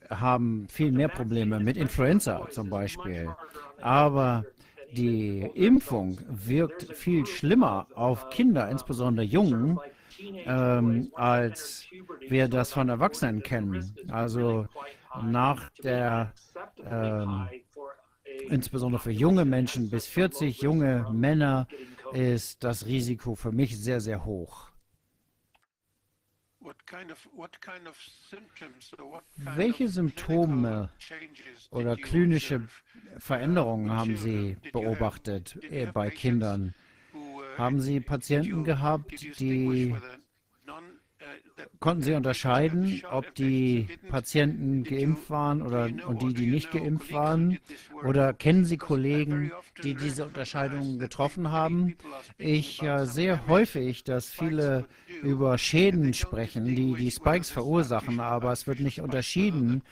haben viel mehr Probleme mit Influenza zum Beispiel. Aber die Impfung wirkt viel schlimmer auf Kinder, insbesondere Jungen, ähm, als wir das von Erwachsenen kennen. Also nach der ähm, insbesondere für junge Menschen bis 40 junge Männer ist das Risiko für mich sehr, sehr hoch. Welche Symptome oder klinische Veränderungen haben Sie beobachtet äh, bei Kindern? Haben Sie Patienten gehabt, die Konnten Sie unterscheiden, ob die Patienten geimpft waren oder und die, die nicht geimpft waren? Oder kennen Sie Kollegen, die diese Unterscheidungen getroffen haben? Ich äh, sehe häufig, dass viele über Schäden sprechen, die die Spikes verursachen, aber es wird nicht unterschieden,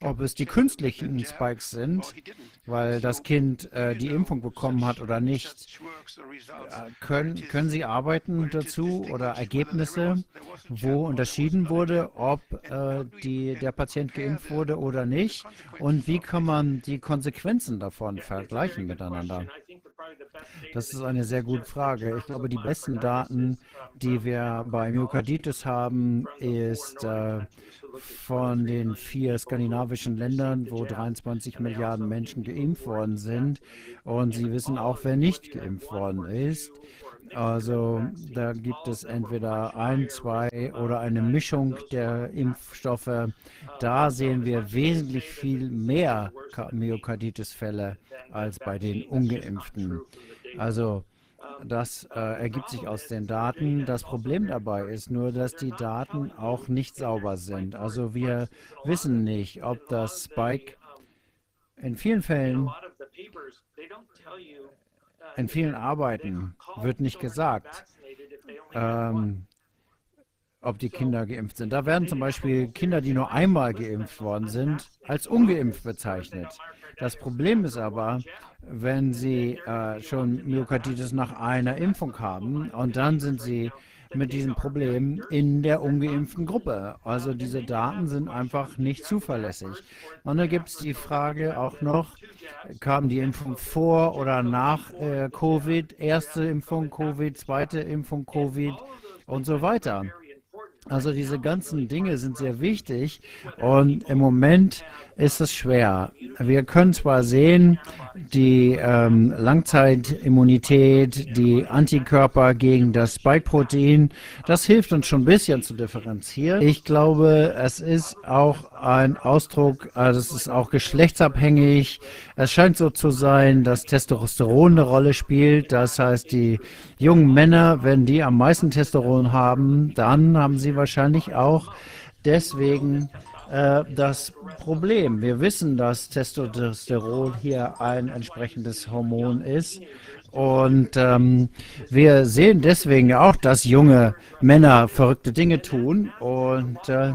ob es die künstlichen Spikes sind, weil das Kind äh, die Impfung bekommen hat oder nicht. Äh, können, können Sie arbeiten dazu oder Ergebnisse, wo unterschieden wurde, ob äh, die, der Patient geimpft wurde oder nicht? Und wie kann man die Konsequenzen davon vergleichen miteinander? Das ist eine sehr gute Frage. Ich glaube, die besten Daten, die wir bei Myokarditis haben, ist äh, von den vier skandinavischen Ländern, wo 23 Milliarden Menschen geimpft worden sind. Und Sie wissen auch, wer nicht geimpft worden ist. Also da gibt es entweder ein, zwei oder eine Mischung der Impfstoffe. Da sehen wir wesentlich viel mehr Myokarditis-Fälle als bei den ungeimpften. Also das äh, ergibt sich aus den Daten. Das Problem dabei ist nur, dass die Daten auch nicht sauber sind. Also wir wissen nicht, ob das Spike in vielen Fällen, in vielen Arbeiten wird nicht gesagt, ähm, ob die Kinder geimpft sind. Da werden zum Beispiel Kinder, die nur einmal geimpft worden sind, als ungeimpft bezeichnet. Das Problem ist aber, wenn sie äh, schon Myokarditis nach einer Impfung haben und dann sind sie mit diesem Problem in der ungeimpften Gruppe. Also diese Daten sind einfach nicht zuverlässig. Und da gibt es die Frage auch noch, kam die Impfung vor oder nach äh, Covid, erste Impfung Covid, zweite Impfung Covid und so weiter. Also diese ganzen Dinge sind sehr wichtig und im Moment ist es schwer. Wir können zwar sehen, die ähm, Langzeitimmunität, die Antikörper gegen das Spike-Protein, das hilft uns schon ein bisschen zu differenzieren. Ich glaube, es ist auch ein Ausdruck, also es ist auch geschlechtsabhängig. Es scheint so zu sein, dass Testosteron eine Rolle spielt. Das heißt, die jungen Männer, wenn die am meisten Testosteron haben, dann haben sie wahrscheinlich auch deswegen äh, das Problem. Wir wissen, dass Testosteron hier ein entsprechendes Hormon ist. Und ähm, wir sehen deswegen auch, dass junge Männer verrückte Dinge tun. Und äh,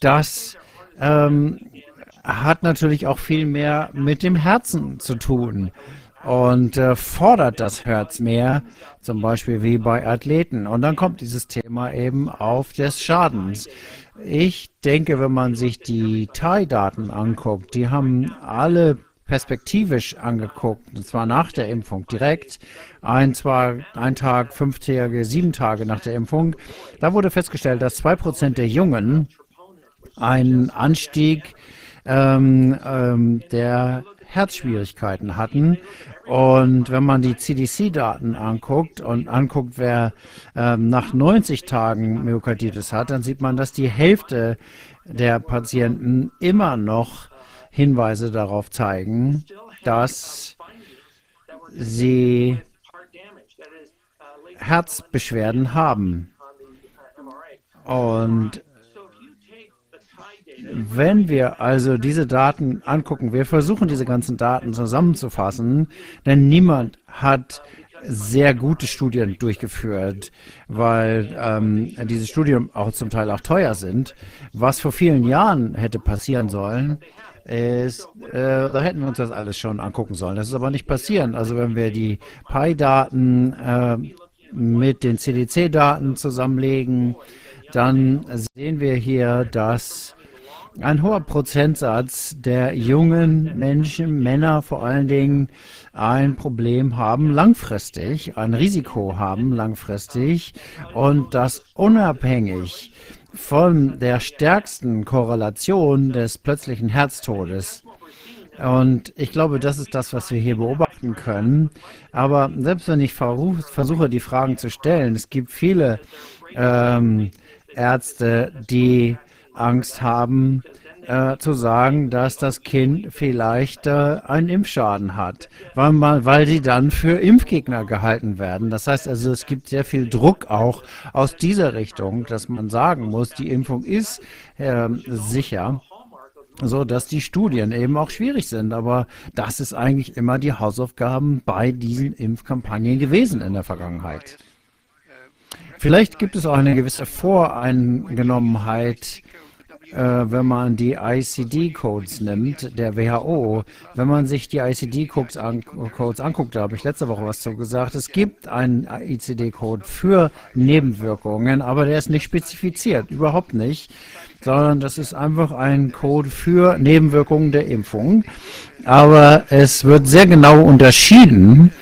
das ähm, hat natürlich auch viel mehr mit dem Herzen zu tun und äh, fordert das Herz mehr, zum Beispiel wie bei Athleten. Und dann kommt dieses Thema eben auf des Schadens. Ich denke, wenn man sich die TAI-Daten anguckt, die haben alle perspektivisch angeguckt, und zwar nach der Impfung direkt, ein, zwei, ein Tag, fünf Tage, sieben Tage nach der Impfung. Da wurde festgestellt, dass zwei Prozent der Jungen einen Anstieg ähm, ähm, der Herzschwierigkeiten hatten. Und wenn man die CDC-Daten anguckt und anguckt, wer ähm, nach 90 Tagen Myokarditis hat, dann sieht man, dass die Hälfte der Patienten immer noch Hinweise darauf zeigen, dass sie Herzbeschwerden haben. Und wenn wir also diese Daten angucken, wir versuchen diese ganzen Daten zusammenzufassen, denn niemand hat sehr gute Studien durchgeführt, weil ähm, diese Studien auch zum Teil auch teuer sind. Was vor vielen Jahren hätte passieren sollen, ist, äh, da hätten wir uns das alles schon angucken sollen. Das ist aber nicht passieren. Also wenn wir die PI-Daten äh, mit den CDC-Daten zusammenlegen, dann sehen wir hier, dass ein hoher Prozentsatz der jungen Menschen, Männer vor allen Dingen, ein Problem haben langfristig, ein Risiko haben langfristig und das unabhängig von der stärksten Korrelation des plötzlichen Herztodes. Und ich glaube, das ist das, was wir hier beobachten können. Aber selbst wenn ich versuche, die Fragen zu stellen, es gibt viele ähm, Ärzte, die Angst haben, äh, zu sagen, dass das Kind vielleicht äh, einen Impfschaden hat, weil, man, weil sie dann für Impfgegner gehalten werden. Das heißt also, es gibt sehr viel Druck auch aus dieser Richtung, dass man sagen muss, die Impfung ist äh, sicher so dass die Studien eben auch schwierig sind. Aber das ist eigentlich immer die Hausaufgaben bei diesen Impfkampagnen gewesen in der Vergangenheit. Vielleicht gibt es auch eine gewisse Voreingenommenheit wenn man die ICD-Codes nimmt, der WHO, wenn man sich die ICD-Codes an, anguckt, da habe ich letzte Woche was zu gesagt, es gibt einen ICD-Code für Nebenwirkungen, aber der ist nicht spezifiziert, überhaupt nicht, sondern das ist einfach ein Code für Nebenwirkungen der Impfung. Aber es wird sehr genau unterschieden,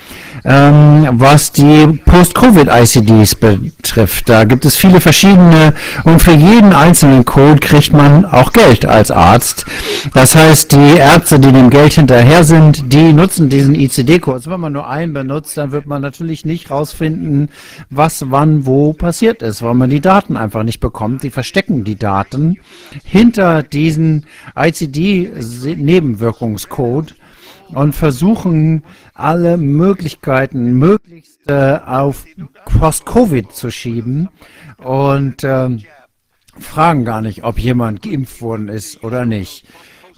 ähm, was die Post-Covid-ICDs betrifft. Da gibt es viele verschiedene und für jeden einzelnen Code kriegt man auch Geld als Arzt. Das heißt, die Ärzte, die dem Geld hinterher sind, die nutzen diesen ICD-Code. Wenn man nur einen benutzt, dann wird man natürlich nicht rausfinden, was wann wo passiert ist, weil man die Daten einfach nicht bekommt. Die verstecken die Daten hinter diesen ICD-Nebenwirkungscode und versuchen alle Möglichkeiten möglichst äh, auf Post-Covid zu schieben und äh, fragen gar nicht, ob jemand geimpft worden ist oder nicht.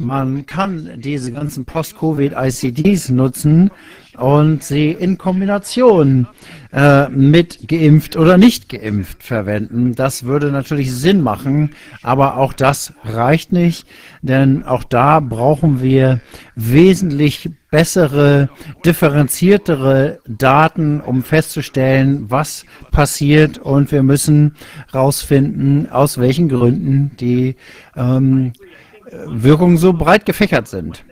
Man kann diese ganzen Post-Covid-ICDs nutzen und sie in Kombination äh, mit geimpft oder nicht geimpft verwenden. Das würde natürlich Sinn machen, aber auch das reicht nicht, denn auch da brauchen wir wesentlich bessere, differenziertere Daten, um festzustellen, was passiert und wir müssen herausfinden, aus welchen Gründen die ähm, Wirkungen so breit gefächert sind.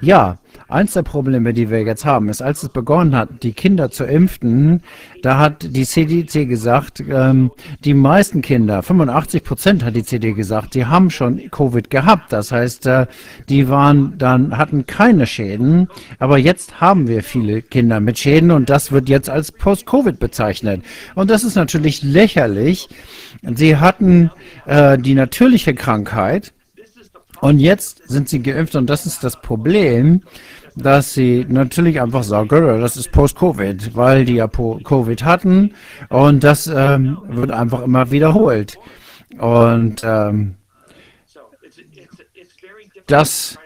Ja, Eins der Probleme, die wir jetzt haben, ist, als es begonnen hat, die Kinder zu impfen, da hat die CDC gesagt, ähm, die meisten Kinder, 85 Prozent hat die CDC gesagt, die haben schon Covid gehabt. Das heißt, äh, die waren dann, hatten keine Schäden. Aber jetzt haben wir viele Kinder mit Schäden und das wird jetzt als Post-Covid bezeichnet. Und das ist natürlich lächerlich. Sie hatten äh, die natürliche Krankheit, und jetzt sind sie geimpft und das ist das Problem, dass sie natürlich einfach sagen, das ist Post-Covid, weil die ja Covid hatten und das ähm, wird einfach immer wiederholt. Und ähm, das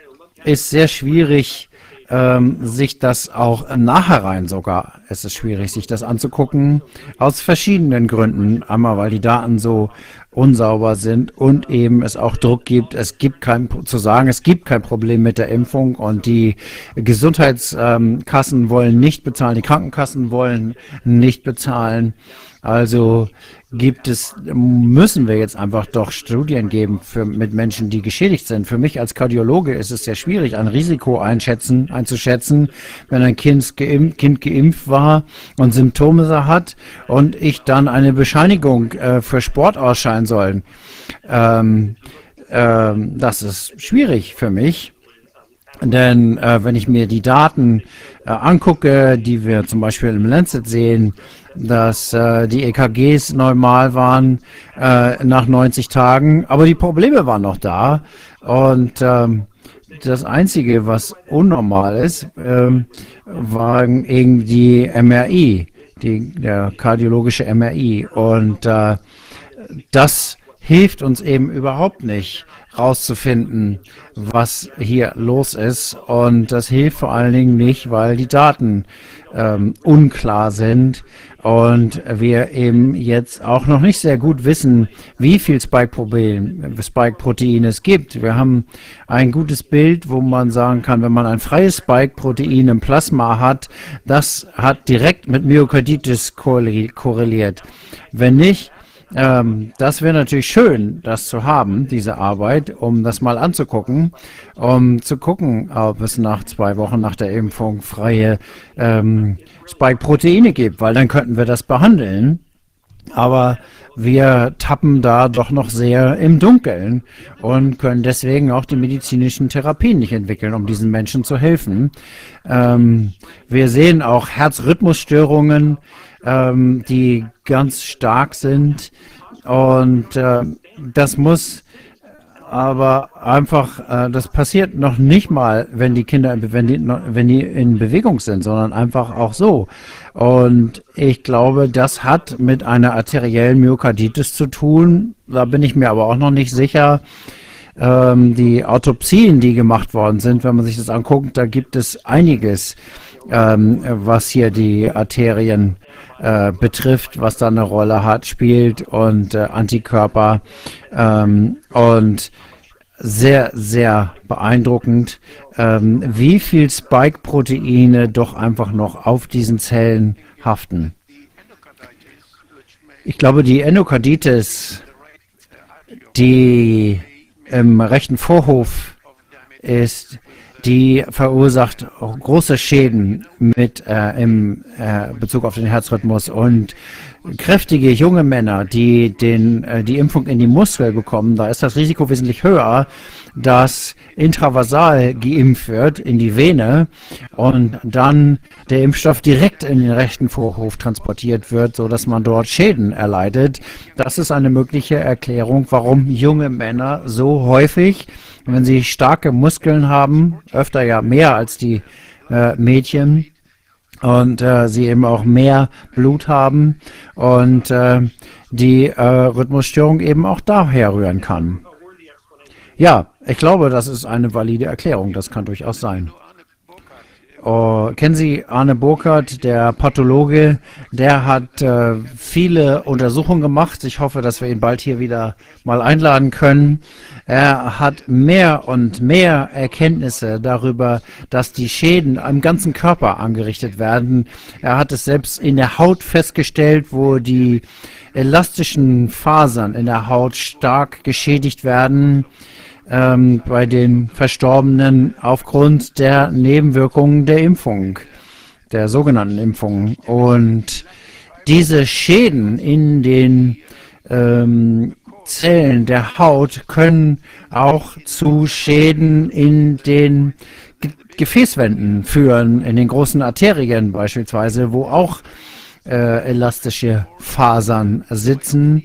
ist sehr schwierig, ähm, sich das auch nachherein sogar. Es ist schwierig, sich das anzugucken, aus verschiedenen Gründen. Einmal, weil die Daten so unsauber sind und eben es auch Druck gibt. Es gibt kein, zu sagen, es gibt kein Problem mit der Impfung und die Gesundheitskassen wollen nicht bezahlen, die Krankenkassen wollen nicht bezahlen. Also gibt es, müssen wir jetzt einfach doch Studien geben für, mit Menschen, die geschädigt sind. Für mich als Kardiologe ist es sehr schwierig, ein Risiko einschätzen, einzuschätzen, wenn ein Kind geimpft, kind geimpft war und Symptome hat und ich dann eine Bescheinigung äh, für Sport ausscheiden soll. Ähm, ähm, das ist schwierig für mich. Denn äh, wenn ich mir die Daten äh, angucke, die wir zum Beispiel im Lancet sehen, dass äh, die EKGs normal waren äh, nach 90 Tagen, aber die Probleme waren noch da. Und ähm, das Einzige, was unnormal ist, ähm, waren irgendwie MRI, die, der kardiologische MRI. Und äh, das hilft uns eben überhaupt nicht rauszufinden, was hier los ist. Und das hilft vor allen Dingen nicht, weil die Daten ähm, unklar sind und wir eben jetzt auch noch nicht sehr gut wissen, wie viel Spike-Protein es gibt. Wir haben ein gutes Bild, wo man sagen kann, wenn man ein freies Spike-Protein im Plasma hat, das hat direkt mit Myokarditis korreliert. Wenn nicht, ähm, das wäre natürlich schön, das zu haben, diese Arbeit, um das mal anzugucken, um zu gucken, ob es nach zwei Wochen nach der Impfung freie ähm, Spike-Proteine gibt, weil dann könnten wir das behandeln. Aber wir tappen da doch noch sehr im Dunkeln und können deswegen auch die medizinischen Therapien nicht entwickeln, um diesen Menschen zu helfen. Ähm, wir sehen auch Herzrhythmusstörungen, ähm, die ganz stark sind. Und äh, das muss aber einfach, äh, das passiert noch nicht mal, wenn die Kinder, wenn die, wenn die in Bewegung sind, sondern einfach auch so. Und ich glaube, das hat mit einer arteriellen Myokarditis zu tun. Da bin ich mir aber auch noch nicht sicher. Ähm, die Autopsien, die gemacht worden sind, wenn man sich das anguckt, da gibt es einiges, ähm, was hier die Arterien äh, betrifft, was da eine Rolle hat, spielt und äh, Antikörper ähm, und sehr, sehr beeindruckend, ähm, wie viel Spike-Proteine doch einfach noch auf diesen Zellen haften. Ich glaube, die Endokarditis, die im rechten Vorhof ist, die verursacht große Schäden mit äh, im äh, Bezug auf den Herzrhythmus und kräftige junge Männer, die den äh, die Impfung in die Muskel bekommen, da ist das Risiko wesentlich höher, dass intravasal geimpft wird in die Vene und dann der Impfstoff direkt in den rechten Vorhof transportiert wird, so dass man dort Schäden erleidet. Das ist eine mögliche Erklärung, warum junge Männer so häufig wenn sie starke Muskeln haben, öfter ja mehr als die äh, Mädchen, und äh, sie eben auch mehr Blut haben und äh, die äh, Rhythmusstörung eben auch daher rühren kann. Ja, ich glaube, das ist eine valide Erklärung. Das kann durchaus sein. Oh, kennen Sie Arne Burkhardt, der Pathologe? Der hat äh, viele Untersuchungen gemacht. Ich hoffe, dass wir ihn bald hier wieder mal einladen können. Er hat mehr und mehr Erkenntnisse darüber, dass die Schäden am ganzen Körper angerichtet werden. Er hat es selbst in der Haut festgestellt, wo die elastischen Fasern in der Haut stark geschädigt werden ähm, bei den Verstorbenen aufgrund der Nebenwirkungen der Impfung, der sogenannten Impfung. Und diese Schäden in den ähm, Zellen der Haut können auch zu Schäden in den Ge Gefäßwänden führen, in den großen Arterien beispielsweise, wo auch äh, elastische Fasern sitzen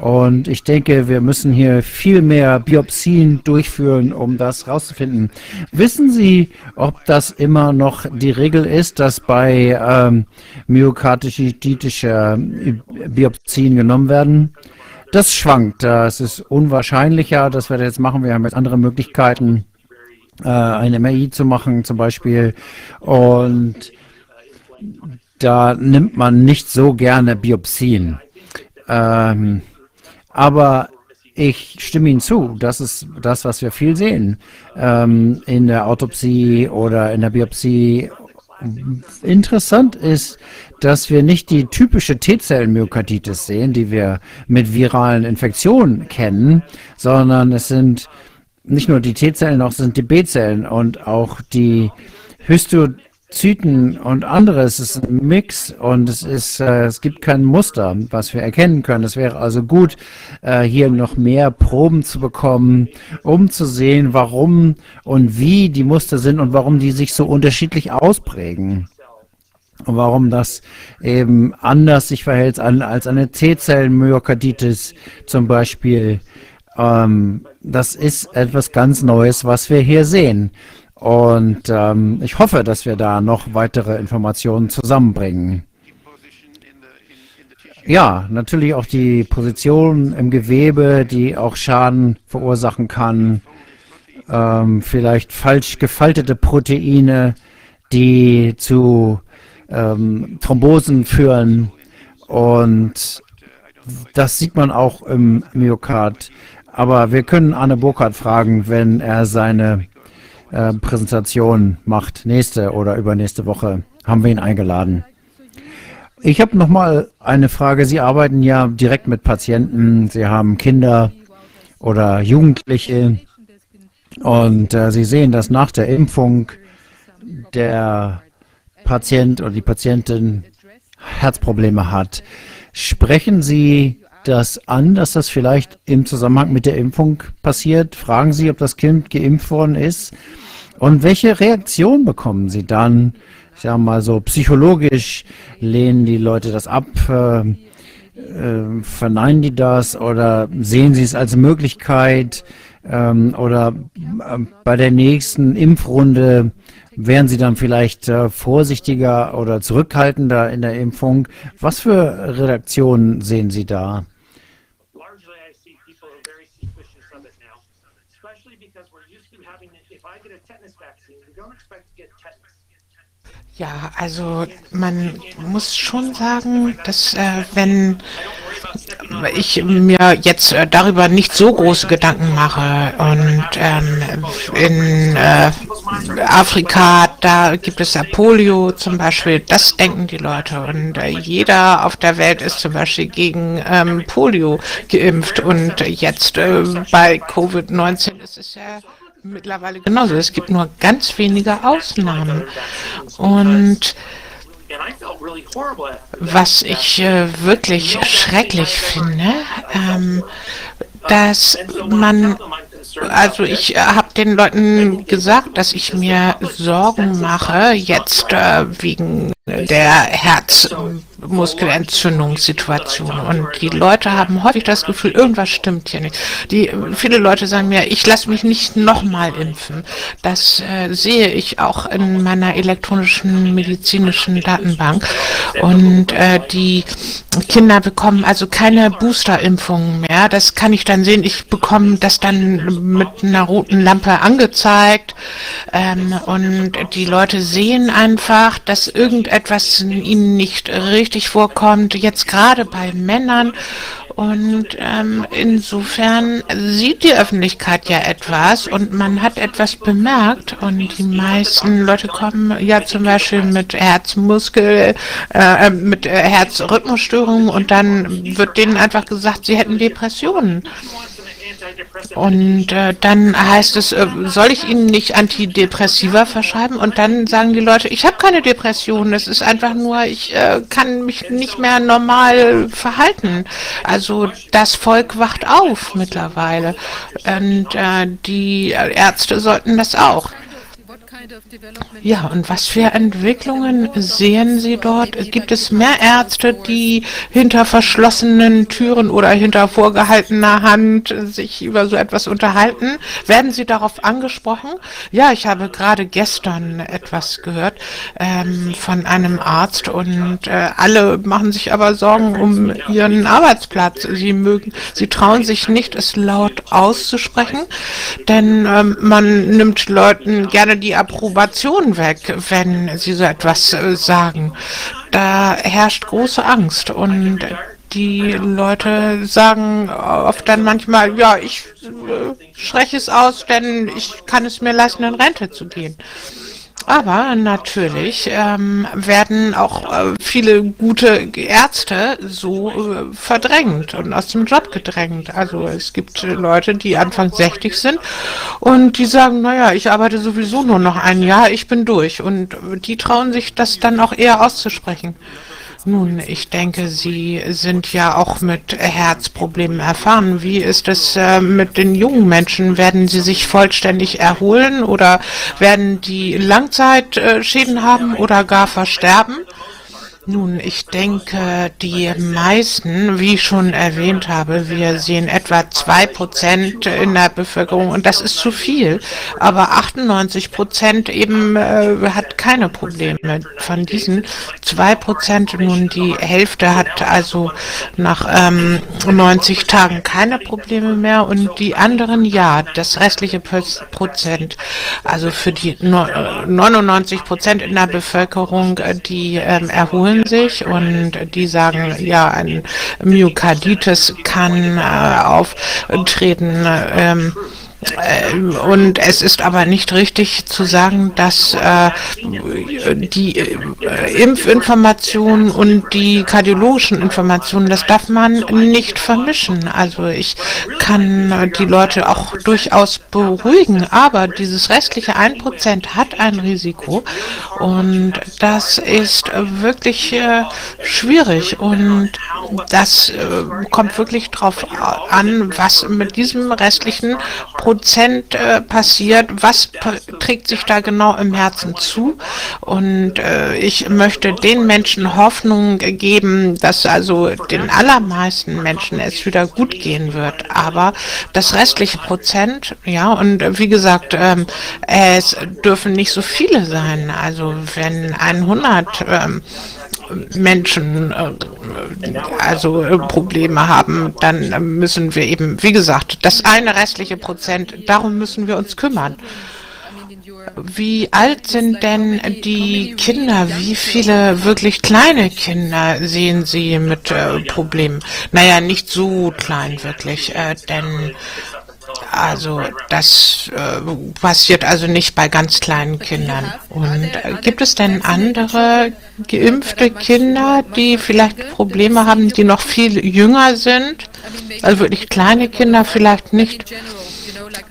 und ich denke, wir müssen hier viel mehr Biopsien durchführen, um das rauszufinden. Wissen Sie, ob das immer noch die Regel ist, dass bei ähm, myokarditische Biopsien genommen werden? Das schwankt. Das ist unwahrscheinlicher, dass wir das jetzt machen. Wir haben jetzt andere Möglichkeiten, äh, ein MRI zu machen zum Beispiel. Und da nimmt man nicht so gerne Biopsien. Ähm, Aber ich stimme Ihnen zu, das ist das, was wir viel sehen ähm, in der Autopsie oder in der Biopsie. Interessant ist, dass wir nicht die typische T-Zellen-Myokarditis sehen, die wir mit viralen Infektionen kennen, sondern es sind nicht nur die T-Zellen, auch sind die B-Zellen und auch die Histozyten und anderes. Es ist ein Mix und es ist, äh, es gibt kein Muster, was wir erkennen können. Es wäre also gut, äh, hier noch mehr Proben zu bekommen, um zu sehen, warum und wie die Muster sind und warum die sich so unterschiedlich ausprägen. Und warum das eben anders sich verhält als eine T-Zellen-Myokarditis zum Beispiel. Ähm, das ist etwas ganz Neues, was wir hier sehen. Und ähm, ich hoffe, dass wir da noch weitere Informationen zusammenbringen. Ja, natürlich auch die Position im Gewebe, die auch Schaden verursachen kann. Ähm, vielleicht falsch gefaltete Proteine, die zu ähm, Thrombosen führen. Und das sieht man auch im Myokard. Aber wir können Arne Burkhardt fragen, wenn er seine äh, Präsentation macht. Nächste oder übernächste Woche haben wir ihn eingeladen. Ich habe noch mal eine Frage. Sie arbeiten ja direkt mit Patienten. Sie haben Kinder oder Jugendliche und äh, Sie sehen, dass nach der Impfung der Patient oder die Patientin Herzprobleme hat. Sprechen Sie das an, dass das vielleicht im Zusammenhang mit der Impfung passiert? Fragen Sie, ob das Kind geimpft worden ist? Und welche Reaktion bekommen Sie dann? Ich sage mal so, psychologisch lehnen die Leute das ab, äh, äh, verneinen die das oder sehen sie es als Möglichkeit ähm, oder äh, bei der nächsten Impfrunde wären sie dann vielleicht äh, vorsichtiger oder zurückhaltender in der Impfung? Was für Reaktionen sehen Sie da? Ja, also man muss schon sagen, dass äh, wenn ich mir jetzt äh, darüber nicht so große Gedanken mache und ähm, in äh, Afrika, da gibt es ja Polio zum Beispiel, das denken die Leute. Und äh, jeder auf der Welt ist zum Beispiel gegen ähm, Polio geimpft. Und jetzt äh, bei Covid-19 ist es ja mittlerweile genauso. Es gibt nur ganz wenige Ausnahmen. Und was ich äh, wirklich schrecklich finde, ähm, dass man, also ich äh, habe den Leuten gesagt, dass ich mir Sorgen mache, jetzt äh, wegen der Herzmuskelentzündungssituation. Und die Leute haben häufig das Gefühl, irgendwas stimmt hier nicht. Die, viele Leute sagen mir, ich lasse mich nicht nochmal impfen. Das äh, sehe ich auch in meiner elektronischen medizinischen Datenbank. Und äh, die Kinder bekommen also keine Boosterimpfungen mehr. Das kann ich dann sehen. Ich bekomme das dann mit einer roten Lampe angezeigt. Ähm, und die Leute sehen einfach, dass irgendetwas ihnen nicht richtig vorkommt. Jetzt gerade bei Männern. Und ähm, insofern sieht die Öffentlichkeit ja etwas und man hat etwas bemerkt und die meisten Leute kommen ja zum Beispiel mit Herzmuskel, äh, mit äh, Herzrhythmusstörungen und dann wird denen einfach gesagt, sie hätten Depressionen. Und äh, dann heißt es, äh, soll ich Ihnen nicht Antidepressiva verschreiben? Und dann sagen die Leute, ich habe keine Depression, es ist einfach nur, ich äh, kann mich nicht mehr normal verhalten. Also das Volk wacht auf mittlerweile. Und äh, die Ärzte sollten das auch. Ja, und was für Entwicklungen sehen Sie dort? Gibt es mehr Ärzte, die hinter verschlossenen Türen oder hinter vorgehaltener Hand sich über so etwas unterhalten? Werden Sie darauf angesprochen? Ja, ich habe gerade gestern etwas gehört ähm, von einem Arzt und äh, alle machen sich aber Sorgen um ihren Arbeitsplatz. Sie mögen, sie trauen sich nicht, es laut auszusprechen, denn ähm, man nimmt Leuten gerne die Approbation weg, wenn sie so etwas äh, sagen. Da herrscht große Angst und die Leute sagen oft dann manchmal, ja, ich äh, spreche es aus, denn ich kann es mir leisten, in Rente zu gehen. Aber natürlich ähm, werden auch äh, viele gute Ärzte so äh, verdrängt und aus dem Job gedrängt. Also es gibt Leute, die Anfang 60 sind und die sagen, naja, ich arbeite sowieso nur noch ein Jahr, ich bin durch. Und die trauen sich das dann auch eher auszusprechen. Nun, ich denke, Sie sind ja auch mit Herzproblemen erfahren. Wie ist es äh, mit den jungen Menschen? Werden sie sich vollständig erholen oder werden die Langzeitschäden haben oder gar versterben? Nun, ich denke, die meisten, wie ich schon erwähnt habe, wir sehen etwa zwei Prozent in der Bevölkerung und das ist zu viel. Aber 98 Prozent eben äh, hat keine Probleme. Von diesen zwei Prozent, nun die Hälfte hat also nach ähm, 90 Tagen keine Probleme mehr und die anderen ja, das restliche Prozent, also für die 99 Prozent in der Bevölkerung, äh, die ähm, erholen erholen sich und die sagen, ja, ein Myokarditis kann äh, auftreten. Ähm, äh, und es ist aber nicht richtig zu sagen, dass äh, die äh, Impfinformationen und die kardiologischen Informationen, das darf man nicht vermischen. Also ich kann die Leute auch durchaus beruhigen, aber dieses restliche 1% hat ein Risiko und das ist wirklich äh, schwierig und das äh, kommt wirklich darauf an, was mit diesem restlichen Prozent Prozent äh, passiert, was trägt sich da genau im Herzen zu. Und äh, ich möchte den Menschen Hoffnung geben, dass also den allermeisten Menschen es wieder gut gehen wird. Aber das restliche Prozent, ja, und wie gesagt, ähm, es dürfen nicht so viele sein. Also wenn 100 ähm, Menschen äh, also äh, Probleme haben, dann müssen wir eben, wie gesagt, das eine restliche Prozent, darum müssen wir uns kümmern. Wie alt sind denn die Kinder? Wie viele wirklich kleine Kinder sehen Sie mit äh, Problemen? Naja, nicht so klein wirklich, äh, denn also das äh, passiert also nicht bei ganz kleinen Kindern. Und äh, gibt es denn andere geimpfte Kinder, die vielleicht Probleme haben, die noch viel jünger sind? Also wirklich kleine Kinder vielleicht nicht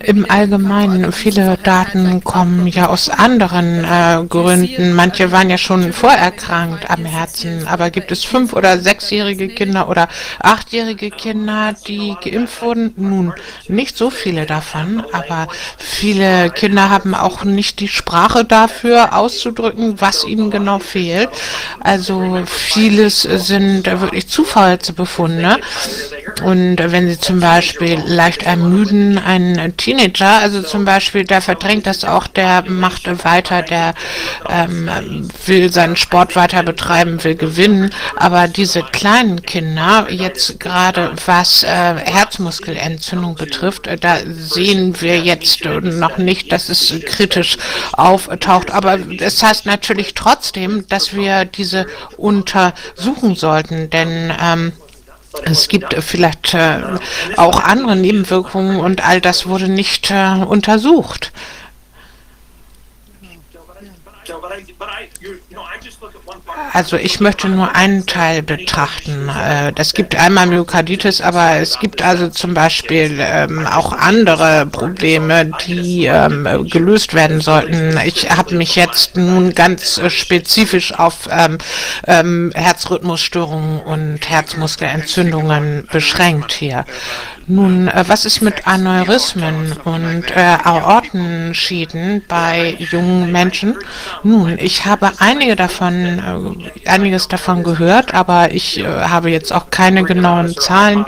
im Allgemeinen, viele Daten kommen ja aus anderen äh, Gründen. Manche waren ja schon vorerkrankt am Herzen, aber gibt es fünf- oder sechsjährige Kinder oder achtjährige Kinder, die geimpft wurden? Nun, nicht so viele davon, aber viele Kinder haben auch nicht die Sprache dafür auszudrücken, was ihnen genau fehlt. Also vieles sind wirklich Zufallsbefunde. Und wenn sie zum Beispiel leicht ermüden, ein Teenager, also zum Beispiel, der verdrängt das auch, der macht weiter, der ähm, will seinen Sport weiter betreiben, will gewinnen. Aber diese kleinen Kinder, jetzt gerade was äh, Herzmuskelentzündung betrifft, äh, da sehen wir jetzt noch nicht, dass es kritisch auftaucht. Aber es das heißt natürlich trotzdem, dass wir diese untersuchen sollten, denn ähm, es gibt vielleicht äh, auch andere Nebenwirkungen und all das wurde nicht äh, untersucht. Also ich möchte nur einen Teil betrachten. Es äh, gibt einmal Myokarditis, aber es gibt also zum Beispiel ähm, auch andere Probleme, die ähm, gelöst werden sollten. Ich habe mich jetzt nun ganz spezifisch auf ähm, Herzrhythmusstörungen und Herzmuskelentzündungen beschränkt hier. Nun, äh, was ist mit Aneurysmen und äh, Aortenschäden bei jungen Menschen? Nun, ich habe einige davon, äh, einiges davon gehört, aber ich äh, habe jetzt auch keine genauen Zahlen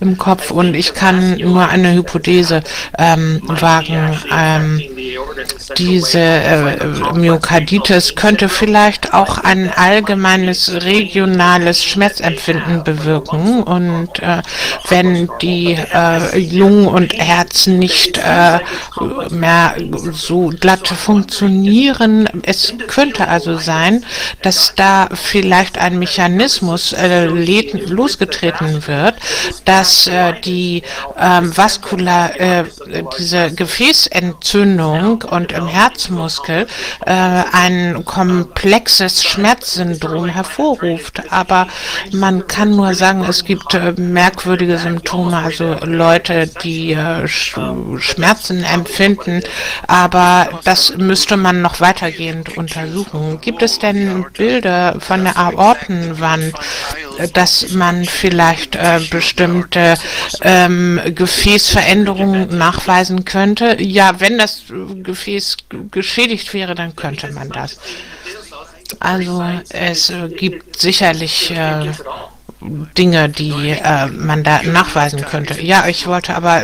im Kopf und ich kann nur eine Hypothese ähm, wagen. Ähm, diese äh, Myokarditis könnte vielleicht auch ein allgemeines regionales Schmerzempfinden bewirken und äh, wenn die äh, Lungen und Herzen nicht äh, mehr so glatt funktionieren. Es könnte also sein, dass da vielleicht ein Mechanismus äh, losgetreten wird, dass äh, die ähm, vaskular, äh, diese Gefäßentzündung und im Herzmuskel äh, ein komplexes Schmerzsyndrom hervorruft. Aber man kann nur sagen, es gibt äh, merkwürdige Symptome, also Leute, die äh, Schmerzen empfinden, aber das müsste man noch weitergehend untersuchen. Gibt es denn Bilder von der Aortenwand, dass man vielleicht äh, bestimmte ähm, Gefäßveränderungen nachweisen könnte? Ja, wenn das Gefäß geschädigt wäre, dann könnte man das. Also es gibt sicherlich äh, Dinge, die äh, man da nachweisen könnte. Ja, ich wollte aber,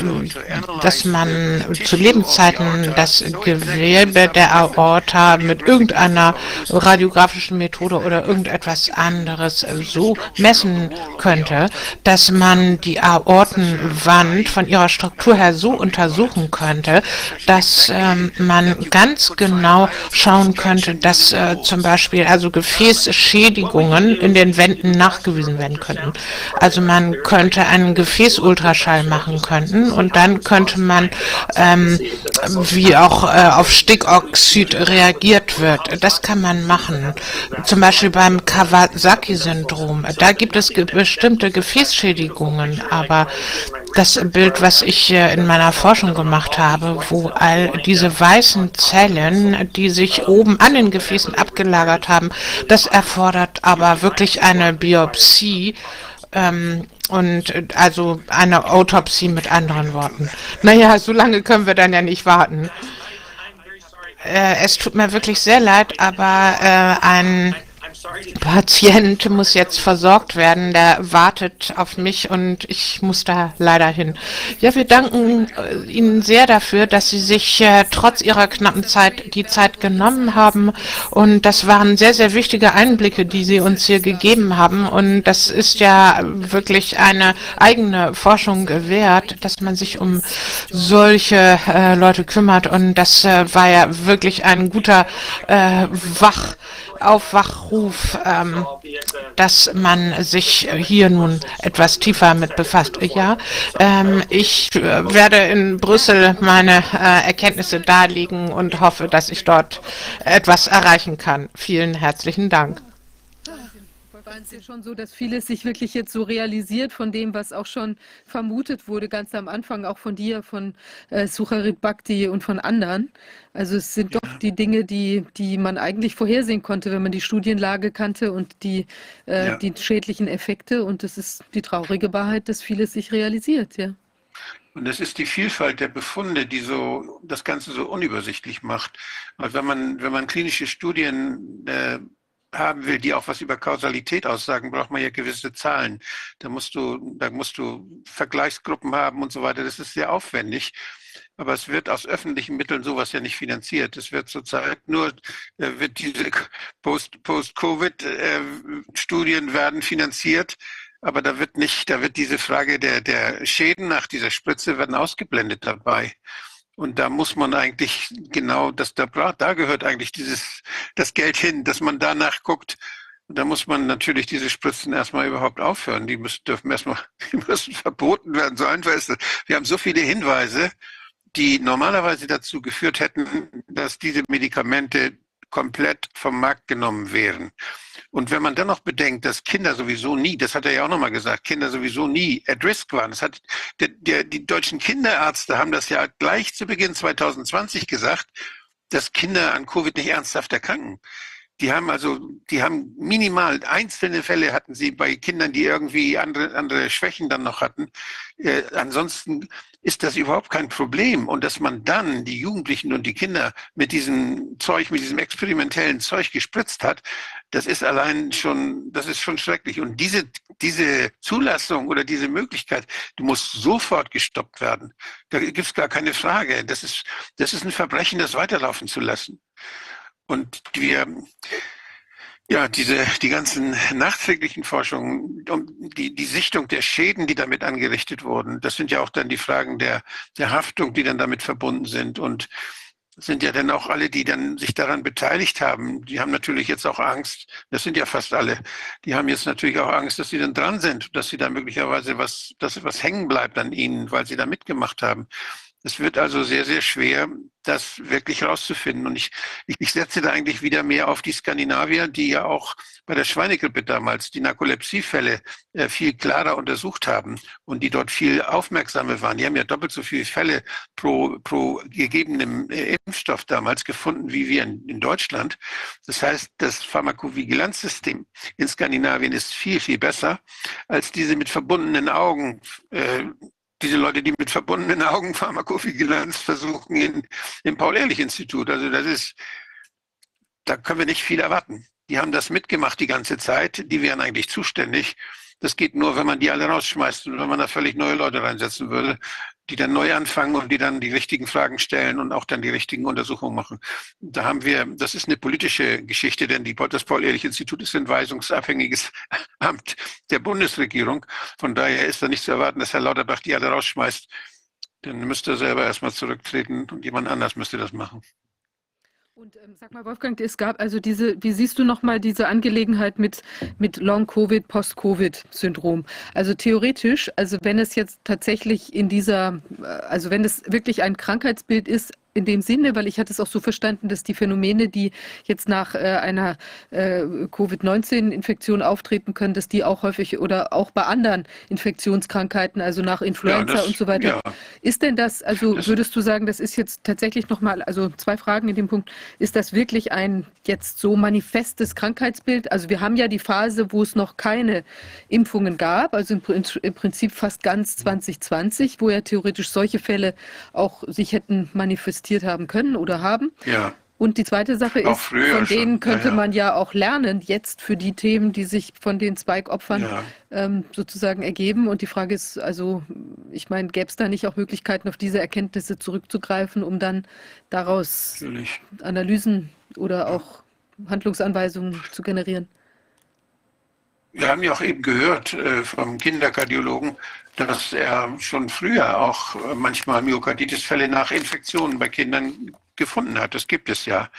dass man zu Lebenszeiten das Gewebe der Aorta mit irgendeiner radiografischen Methode oder irgendetwas anderes so messen könnte, dass man die Aortenwand von ihrer Struktur her so untersuchen könnte, dass ähm, man ganz genau schauen könnte, dass äh, zum Beispiel also Gefäßschädigungen in den Wänden nachgewiesen werden können könnten. Also man könnte einen Gefäßultraschall machen könnten und dann könnte man, ähm, wie auch äh, auf Stickoxid reagiert wird. Das kann man machen. Zum Beispiel beim Kawasaki-Syndrom. Da gibt es ge bestimmte Gefäßschädigungen, aber das Bild, was ich in meiner Forschung gemacht habe, wo all diese weißen Zellen, die sich oben an den Gefäßen abgelagert haben, das erfordert aber wirklich eine Biopsie. Ähm, und also eine Autopsie mit anderen Worten. Naja, so lange können wir dann ja nicht warten. Äh, es tut mir wirklich sehr leid, aber äh, ein Patient muss jetzt versorgt werden, der wartet auf mich und ich muss da leider hin. Ja, wir danken äh, Ihnen sehr dafür, dass Sie sich äh, trotz Ihrer knappen Zeit die Zeit genommen haben. Und das waren sehr, sehr wichtige Einblicke, die Sie uns hier gegeben haben. Und das ist ja wirklich eine eigene Forschung wert, dass man sich um solche äh, Leute kümmert. Und das äh, war ja wirklich ein guter äh, Wach Aufwachruf, ähm, dass man sich hier nun etwas tiefer mit befasst. Ja, ähm, ich äh, werde in Brüssel meine äh, Erkenntnisse darlegen und hoffe, dass ich dort etwas erreichen kann. Vielen herzlichen Dank es ist schon so, dass vieles sich wirklich jetzt so realisiert von dem, was auch schon vermutet wurde, ganz am Anfang, auch von dir, von äh, Sucharit Bhakti und von anderen. Also es sind ja. doch die Dinge, die, die man eigentlich vorhersehen konnte, wenn man die Studienlage kannte und die, äh, ja. die schädlichen Effekte. Und es ist die traurige Wahrheit, dass vieles sich realisiert, ja. Und es ist die Vielfalt der Befunde, die so das Ganze so unübersichtlich macht. Weil wenn man, wenn man klinische Studien äh, haben will, die auch was über Kausalität aussagen, braucht man ja gewisse Zahlen. Da musst du, da musst du Vergleichsgruppen haben und so weiter. Das ist sehr aufwendig. Aber es wird aus öffentlichen Mitteln sowas ja nicht finanziert. Es wird zurzeit nur, äh, wird diese Post-Covid-Studien äh, werden finanziert. Aber da wird nicht, da wird diese Frage der, der Schäden nach dieser Spritze werden ausgeblendet dabei. Und da muss man eigentlich genau, das, da, da gehört eigentlich dieses, das Geld hin, dass man danach guckt. Da muss man natürlich diese Spritzen erstmal überhaupt aufhören. Die müssen, dürfen erstmal, die müssen verboten werden. So einfach ist das. Wir haben so viele Hinweise, die normalerweise dazu geführt hätten, dass diese Medikamente komplett vom Markt genommen wären. Und wenn man dann noch bedenkt, dass Kinder sowieso nie, das hat er ja auch nochmal gesagt, Kinder sowieso nie at risk waren. Das hat der, der, die deutschen Kinderärzte haben das ja gleich zu Beginn 2020 gesagt, dass Kinder an Covid nicht ernsthaft erkranken. Die haben also, die haben minimal einzelne Fälle hatten sie bei Kindern, die irgendwie andere, andere Schwächen dann noch hatten. Äh, ansonsten ist das überhaupt kein Problem. Und dass man dann die Jugendlichen und die Kinder mit diesem Zeug, mit diesem experimentellen Zeug gespritzt hat, das ist allein schon, das ist schon schrecklich. Und diese, diese Zulassung oder diese Möglichkeit, die muss sofort gestoppt werden. Da gibt es gar keine Frage. Das ist, das ist ein Verbrechen, das weiterlaufen zu lassen. Und wir, ja, diese, die ganzen nachträglichen Forschungen, die, die Sichtung der Schäden, die damit angerichtet wurden, das sind ja auch dann die Fragen der, der Haftung, die dann damit verbunden sind. Und sind ja dann auch alle, die dann sich daran beteiligt haben, die haben natürlich jetzt auch Angst, das sind ja fast alle, die haben jetzt natürlich auch Angst, dass sie dann dran sind, dass sie da möglicherweise was, dass was hängen bleibt an ihnen, weil sie da mitgemacht haben. Es wird also sehr, sehr schwer, das wirklich rauszufinden. Und ich, ich setze da eigentlich wieder mehr auf die Skandinavier, die ja auch bei der Schweinegrippe damals die Narkolepsiefälle äh, viel klarer untersucht haben und die dort viel aufmerksamer waren. Die haben ja doppelt so viele Fälle pro, pro gegebenem äh, Impfstoff damals gefunden wie wir in, in Deutschland. Das heißt, das Pharmakovigilanzsystem in Skandinavien ist viel, viel besser als diese mit verbundenen Augen äh, diese Leute, die mit verbundenen Augen Pharmakovigilanz versuchen in, im Paul-Ehrlich-Institut. Also das ist, da können wir nicht viel erwarten. Die haben das mitgemacht die ganze Zeit. Die wären eigentlich zuständig. Das geht nur, wenn man die alle rausschmeißt und wenn man da völlig neue Leute reinsetzen würde, die dann neu anfangen und die dann die richtigen Fragen stellen und auch dann die richtigen Untersuchungen machen. Da haben wir, das ist eine politische Geschichte, denn die, das Paul-Ehrlich-Institut ist ein weisungsabhängiges Amt der Bundesregierung. Von daher ist da nicht zu erwarten, dass Herr Lauterbach die alle rausschmeißt. Dann müsste er selber erstmal zurücktreten und jemand anders müsste das machen. Und ähm, sag mal, Wolfgang, es gab also diese, wie siehst du nochmal diese Angelegenheit mit, mit Long-Covid, Post-Covid-Syndrom? Also theoretisch, also wenn es jetzt tatsächlich in dieser, äh, also wenn es wirklich ein Krankheitsbild ist, in dem Sinne, weil ich hatte es auch so verstanden, dass die Phänomene, die jetzt nach äh, einer äh, Covid-19-Infektion auftreten können, dass die auch häufig oder auch bei anderen Infektionskrankheiten, also nach Influenza ja, das, und so weiter. Ja. Ist denn das, also das, würdest du sagen, das ist jetzt tatsächlich nochmal, also zwei Fragen in dem Punkt, ist das wirklich ein jetzt so manifestes Krankheitsbild? Also wir haben ja die Phase, wo es noch keine Impfungen gab, also im, im Prinzip fast ganz 2020, wo ja theoretisch solche Fälle auch sich hätten manifestiert investiert haben können oder haben. Ja. Und die zweite Sache ist, von denen könnte ja, ja. man ja auch lernen, jetzt für die Themen, die sich von den Spike-Opfern ja. ähm, sozusagen ergeben. Und die Frage ist, also, ich meine, gäbe es da nicht auch Möglichkeiten, auf diese Erkenntnisse zurückzugreifen, um dann daraus Natürlich. Analysen oder auch Handlungsanweisungen zu generieren? Wir haben ja auch eben gehört äh, vom Kinderkardiologen, dass er schon früher auch äh, manchmal Myokarditis-Fälle nach Infektionen bei Kindern gefunden hat. Das gibt es ja.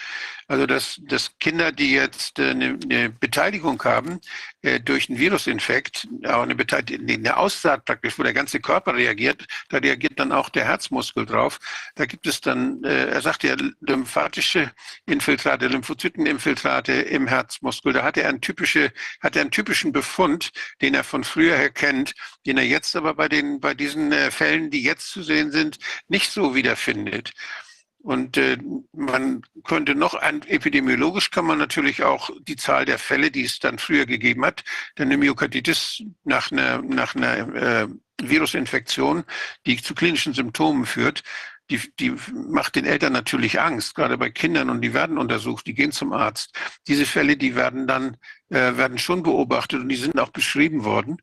Also dass, dass Kinder, die jetzt äh, eine, eine Beteiligung haben äh, durch einen Virusinfekt, auch eine, eine Aussaat praktisch, wo der ganze Körper reagiert, da reagiert dann auch der Herzmuskel drauf. Da gibt es dann, äh, er sagt ja, lymphatische Infiltrate, Lymphozyteninfiltrate im Herzmuskel. Da hat er, einen typische, hat er einen typischen Befund, den er von früher her kennt, den er jetzt aber bei, den, bei diesen äh, Fällen, die jetzt zu sehen sind, nicht so wiederfindet. Und äh, man könnte noch, ein, epidemiologisch kann man natürlich auch die Zahl der Fälle, die es dann früher gegeben hat, denn eine Myokarditis nach einer, nach einer äh, Virusinfektion, die zu klinischen Symptomen führt, die, die macht den Eltern natürlich Angst, gerade bei Kindern, und die werden untersucht, die gehen zum Arzt. Diese Fälle, die werden dann, äh, werden schon beobachtet und die sind auch beschrieben worden.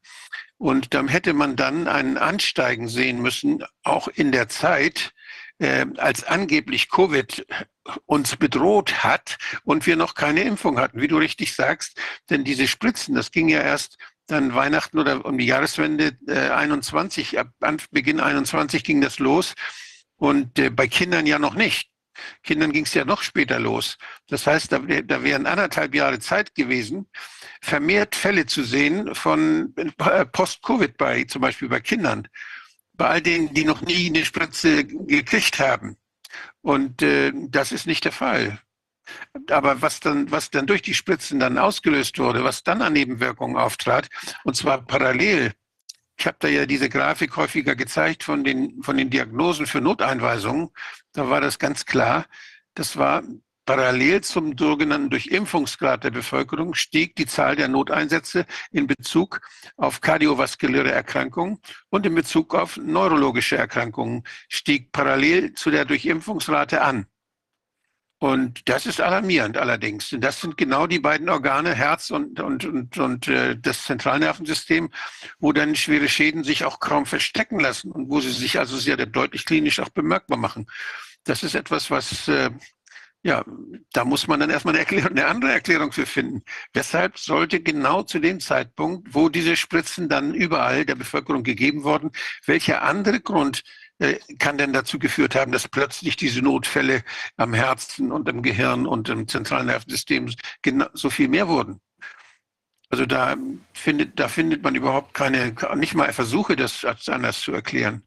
Und dann hätte man dann einen Ansteigen sehen müssen, auch in der Zeit, äh, als angeblich Covid uns bedroht hat und wir noch keine Impfung hatten, wie du richtig sagst. Denn diese Spritzen, das ging ja erst dann Weihnachten oder um die Jahreswende äh, 21, ab Beginn 21 ging das los und äh, bei Kindern ja noch nicht. Kindern ging es ja noch später los. Das heißt, da, da wären anderthalb Jahre Zeit gewesen, vermehrt Fälle zu sehen von äh, Post-Covid bei, zum Beispiel bei Kindern bei all denen, die noch nie eine Spritze gekriegt haben. Und äh, das ist nicht der Fall. Aber was dann, was dann durch die Spritzen dann ausgelöst wurde, was dann an Nebenwirkungen auftrat, und zwar parallel. Ich habe da ja diese Grafik häufiger gezeigt von den, von den Diagnosen für Noteinweisungen. Da war das ganz klar. Das war Parallel zum sogenannten Durchimpfungsgrad der Bevölkerung stieg die Zahl der Noteinsätze in Bezug auf kardiovaskuläre Erkrankungen und in Bezug auf neurologische Erkrankungen stieg parallel zu der Durchimpfungsrate an. Und das ist alarmierend allerdings. Denn das sind genau die beiden Organe, Herz und, und, und, und äh, das Zentralnervensystem, wo dann schwere Schäden sich auch kaum verstecken lassen und wo sie sich also sehr deutlich klinisch auch bemerkbar machen. Das ist etwas, was äh, ja, da muss man dann erstmal eine, Erklärung, eine andere Erklärung für finden. Weshalb sollte genau zu dem Zeitpunkt, wo diese Spritzen dann überall der Bevölkerung gegeben wurden, welcher andere Grund äh, kann denn dazu geführt haben, dass plötzlich diese Notfälle am Herzen und im Gehirn und im zentralen Nervensystem so viel mehr wurden. Also da findet, da findet man überhaupt keine, nicht mal Versuche, das anders zu erklären.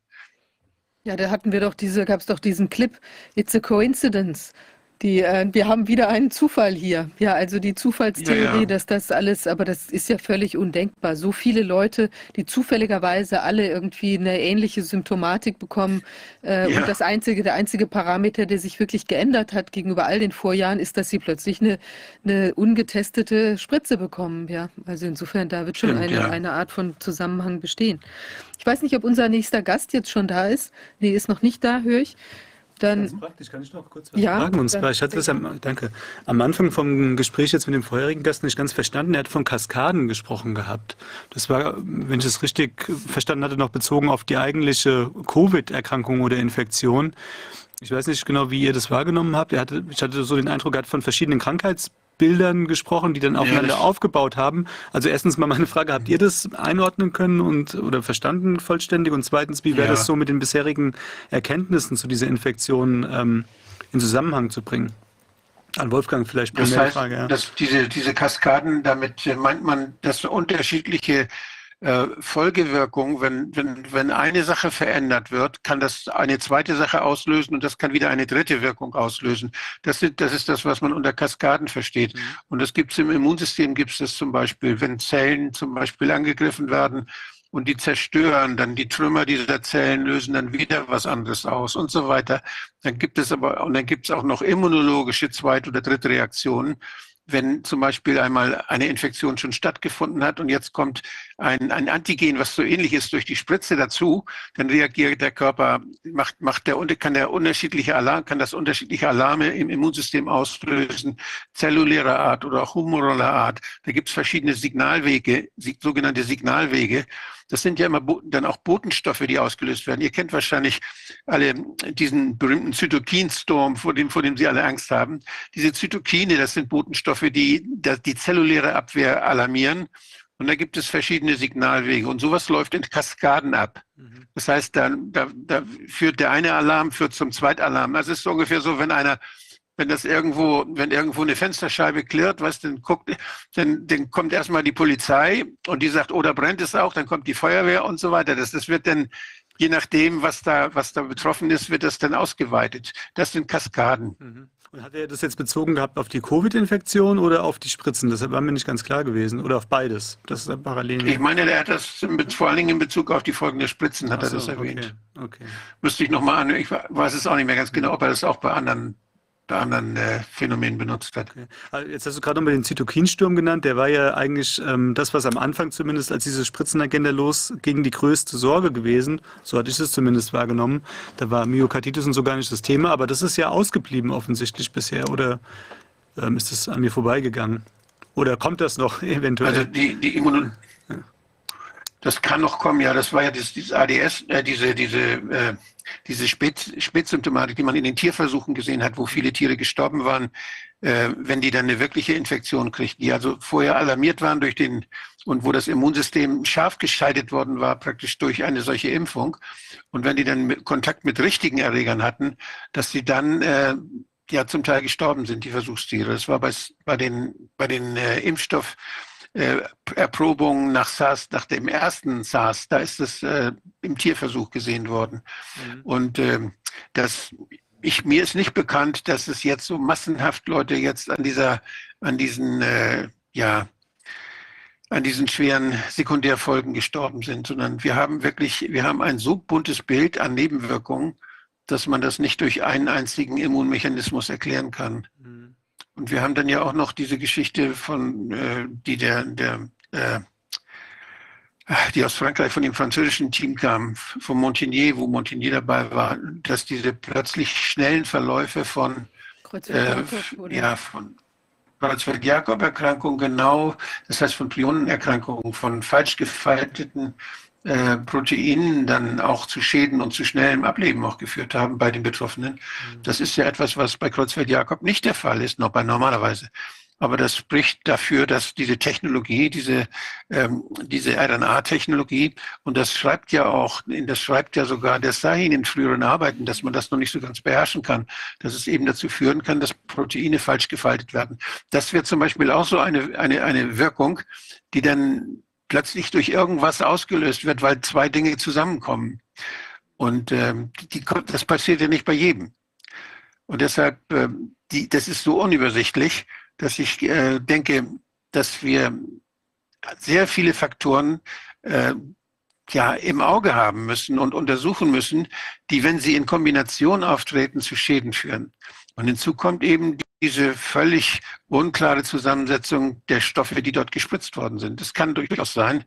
Ja, da hatten wir doch diese, gab es doch diesen Clip, It's a Coincidence. Die, äh, wir haben wieder einen Zufall hier. Ja, also die Zufallstheorie, ja, ja. dass das alles, aber das ist ja völlig undenkbar. So viele Leute, die zufälligerweise alle irgendwie eine ähnliche Symptomatik bekommen. Äh, ja. Und das einzige, der einzige Parameter, der sich wirklich geändert hat gegenüber all den Vorjahren, ist, dass sie plötzlich eine, eine ungetestete Spritze bekommen. Ja, also insofern, da wird schon Stimmt, eine, eine Art von Zusammenhang bestehen. Ich weiß nicht, ob unser nächster Gast jetzt schon da ist. Nee, ist noch nicht da, höre ich. Dann, Ganz praktisch, kann ich noch kurz was ja, fragen? Und zwar, ich hatte das am, danke, am Anfang vom Gespräch jetzt mit dem vorherigen Gast nicht ganz verstanden. Er hat von Kaskaden gesprochen gehabt. Das war, wenn ich es richtig verstanden hatte, noch bezogen auf die eigentliche Covid-Erkrankung oder Infektion. Ich weiß nicht genau, wie ihr das wahrgenommen habt. Er hatte, ich hatte so den Eindruck, er hat von verschiedenen Krankheits Bildern gesprochen, die dann aufeinander ja, aufgebaut haben. Also erstens mal meine Frage, habt ihr das einordnen können und oder verstanden vollständig? Und zweitens, wie wäre ja. das so mit den bisherigen Erkenntnissen zu dieser Infektion ähm, in Zusammenhang zu bringen? An Wolfgang vielleicht das heißt, Frage. Ja. Dass diese, diese Kaskaden, damit meint man, dass unterschiedliche äh, Folgewirkung, wenn, wenn, wenn eine Sache verändert wird, kann das eine zweite Sache auslösen und das kann wieder eine dritte Wirkung auslösen. Das, sind, das ist das, was man unter Kaskaden versteht. Mhm. Und das gibt es im Immunsystem, gibt es das zum Beispiel, wenn Zellen zum Beispiel angegriffen werden und die zerstören, dann die Trümmer dieser Zellen lösen dann wieder was anderes aus und so weiter. Dann gibt es aber, und dann gibt es auch noch immunologische zweite oder dritte Reaktionen wenn zum Beispiel einmal eine Infektion schon stattgefunden hat und jetzt kommt ein, ein Antigen, was so ähnlich ist, durch die Spritze dazu, dann reagiert der Körper, macht, macht der, kann der unterschiedliche Alarm, kann das unterschiedliche Alarme im Immunsystem auslösen, zellulärer Art oder auch humoraler Art. Da gibt es verschiedene Signalwege, sogenannte Signalwege. Das sind ja immer dann auch Botenstoffe, die ausgelöst werden. Ihr kennt wahrscheinlich alle diesen berühmten Zytokinsturm, vor dem, vor dem Sie alle Angst haben. Diese Zytokine, das sind Botenstoffe, die die zelluläre Abwehr alarmieren. Und da gibt es verschiedene Signalwege. Und sowas läuft in Kaskaden ab. Mhm. Das heißt, da, da, da führt der eine Alarm führt zum Zweitalarm. Das ist so ungefähr so, wenn einer wenn das irgendwo, wenn irgendwo eine Fensterscheibe klirrt, was dann guckt, dann, dann kommt erstmal die Polizei und die sagt, oh, da brennt es auch, dann kommt die Feuerwehr und so weiter. Das, das wird dann, je nachdem, was da, was da betroffen ist, wird das dann ausgeweitet. Das sind Kaskaden. Mhm. Und hat er das jetzt bezogen gehabt auf die Covid-Infektion oder auf die Spritzen? Das war mir nicht ganz klar gewesen. Oder auf beides? Das ist parallel. Ich meine, er hat das vor allen Dingen in Bezug auf die folgenden Spritzen, hat so, er das erwähnt. Okay, okay. Müsste ich nochmal an, ich weiß es auch nicht mehr ganz genau, ob er das auch bei anderen anderen äh, Phänomenen benutzt wird. Okay. Also jetzt hast du gerade nochmal den Zytokinsturm genannt. Der war ja eigentlich ähm, das, was am Anfang zumindest, als diese Spritzenagenda losging, die größte Sorge gewesen. So hatte ich es zumindest wahrgenommen. Da war Myokarditis und so gar nicht das Thema. Aber das ist ja ausgeblieben offensichtlich bisher. Oder ähm, ist das an mir vorbeigegangen? Oder kommt das noch eventuell? Also die, die Immun das kann noch kommen, ja. Das war ja das, dieses ADS, äh, diese, diese, äh, diese Spät, Spätsymptomatik, die man in den Tierversuchen gesehen hat, wo viele Tiere gestorben waren, äh, wenn die dann eine wirkliche Infektion kriegten, die also vorher alarmiert waren durch den und wo das Immunsystem scharf geschaltet worden war, praktisch durch eine solche Impfung. Und wenn die dann mit Kontakt mit richtigen Erregern hatten, dass sie dann äh, ja zum Teil gestorben sind, die Versuchstiere. Das war bei, bei den, bei den äh, Impfstoff äh, Erprobungen nach SARS, nach dem ersten SARS, da ist es äh, im Tierversuch gesehen worden. Mhm. Und äh, das, ich, mir ist nicht bekannt, dass es jetzt so massenhaft Leute jetzt an dieser, an diesen, äh, ja, an diesen schweren Sekundärfolgen gestorben sind, sondern wir haben wirklich, wir haben ein so buntes Bild an Nebenwirkungen, dass man das nicht durch einen einzigen Immunmechanismus erklären kann. Mhm. Und wir haben dann ja auch noch diese Geschichte von, äh, die der, der äh, die aus Frankreich von dem französischen Team kam, von Montagnier, wo Montagnier dabei war, dass diese plötzlich schnellen Verläufe von, äh, ja, von Kreuzfeld-Jakob-Erkrankung genau, das heißt von Prionenerkrankungen, von falsch gefalteten äh, Proteinen dann auch zu Schäden und zu schnellem Ableben auch geführt haben bei den Betroffenen. Mhm. Das ist ja etwas, was bei Kreuzfeld-Jakob nicht der Fall ist, noch bei normalerweise. Aber das spricht dafür, dass diese Technologie, diese, ähm, diese RNA-Technologie, und das schreibt ja auch, das schreibt ja sogar der Sahin in früheren Arbeiten, dass man das noch nicht so ganz beherrschen kann, dass es eben dazu führen kann, dass Proteine falsch gefaltet werden. Das wäre zum Beispiel auch so eine, eine, eine Wirkung, die dann plötzlich durch irgendwas ausgelöst wird, weil zwei Dinge zusammenkommen. Und ähm, die, das passiert ja nicht bei jedem. Und deshalb, äh, die, das ist so unübersichtlich, dass ich äh, denke, dass wir sehr viele Faktoren äh, ja im Auge haben müssen und untersuchen müssen, die, wenn sie in Kombination auftreten, zu Schäden führen. Und hinzu kommt eben diese völlig unklare Zusammensetzung der Stoffe, die dort gespritzt worden sind. Es kann durchaus sein,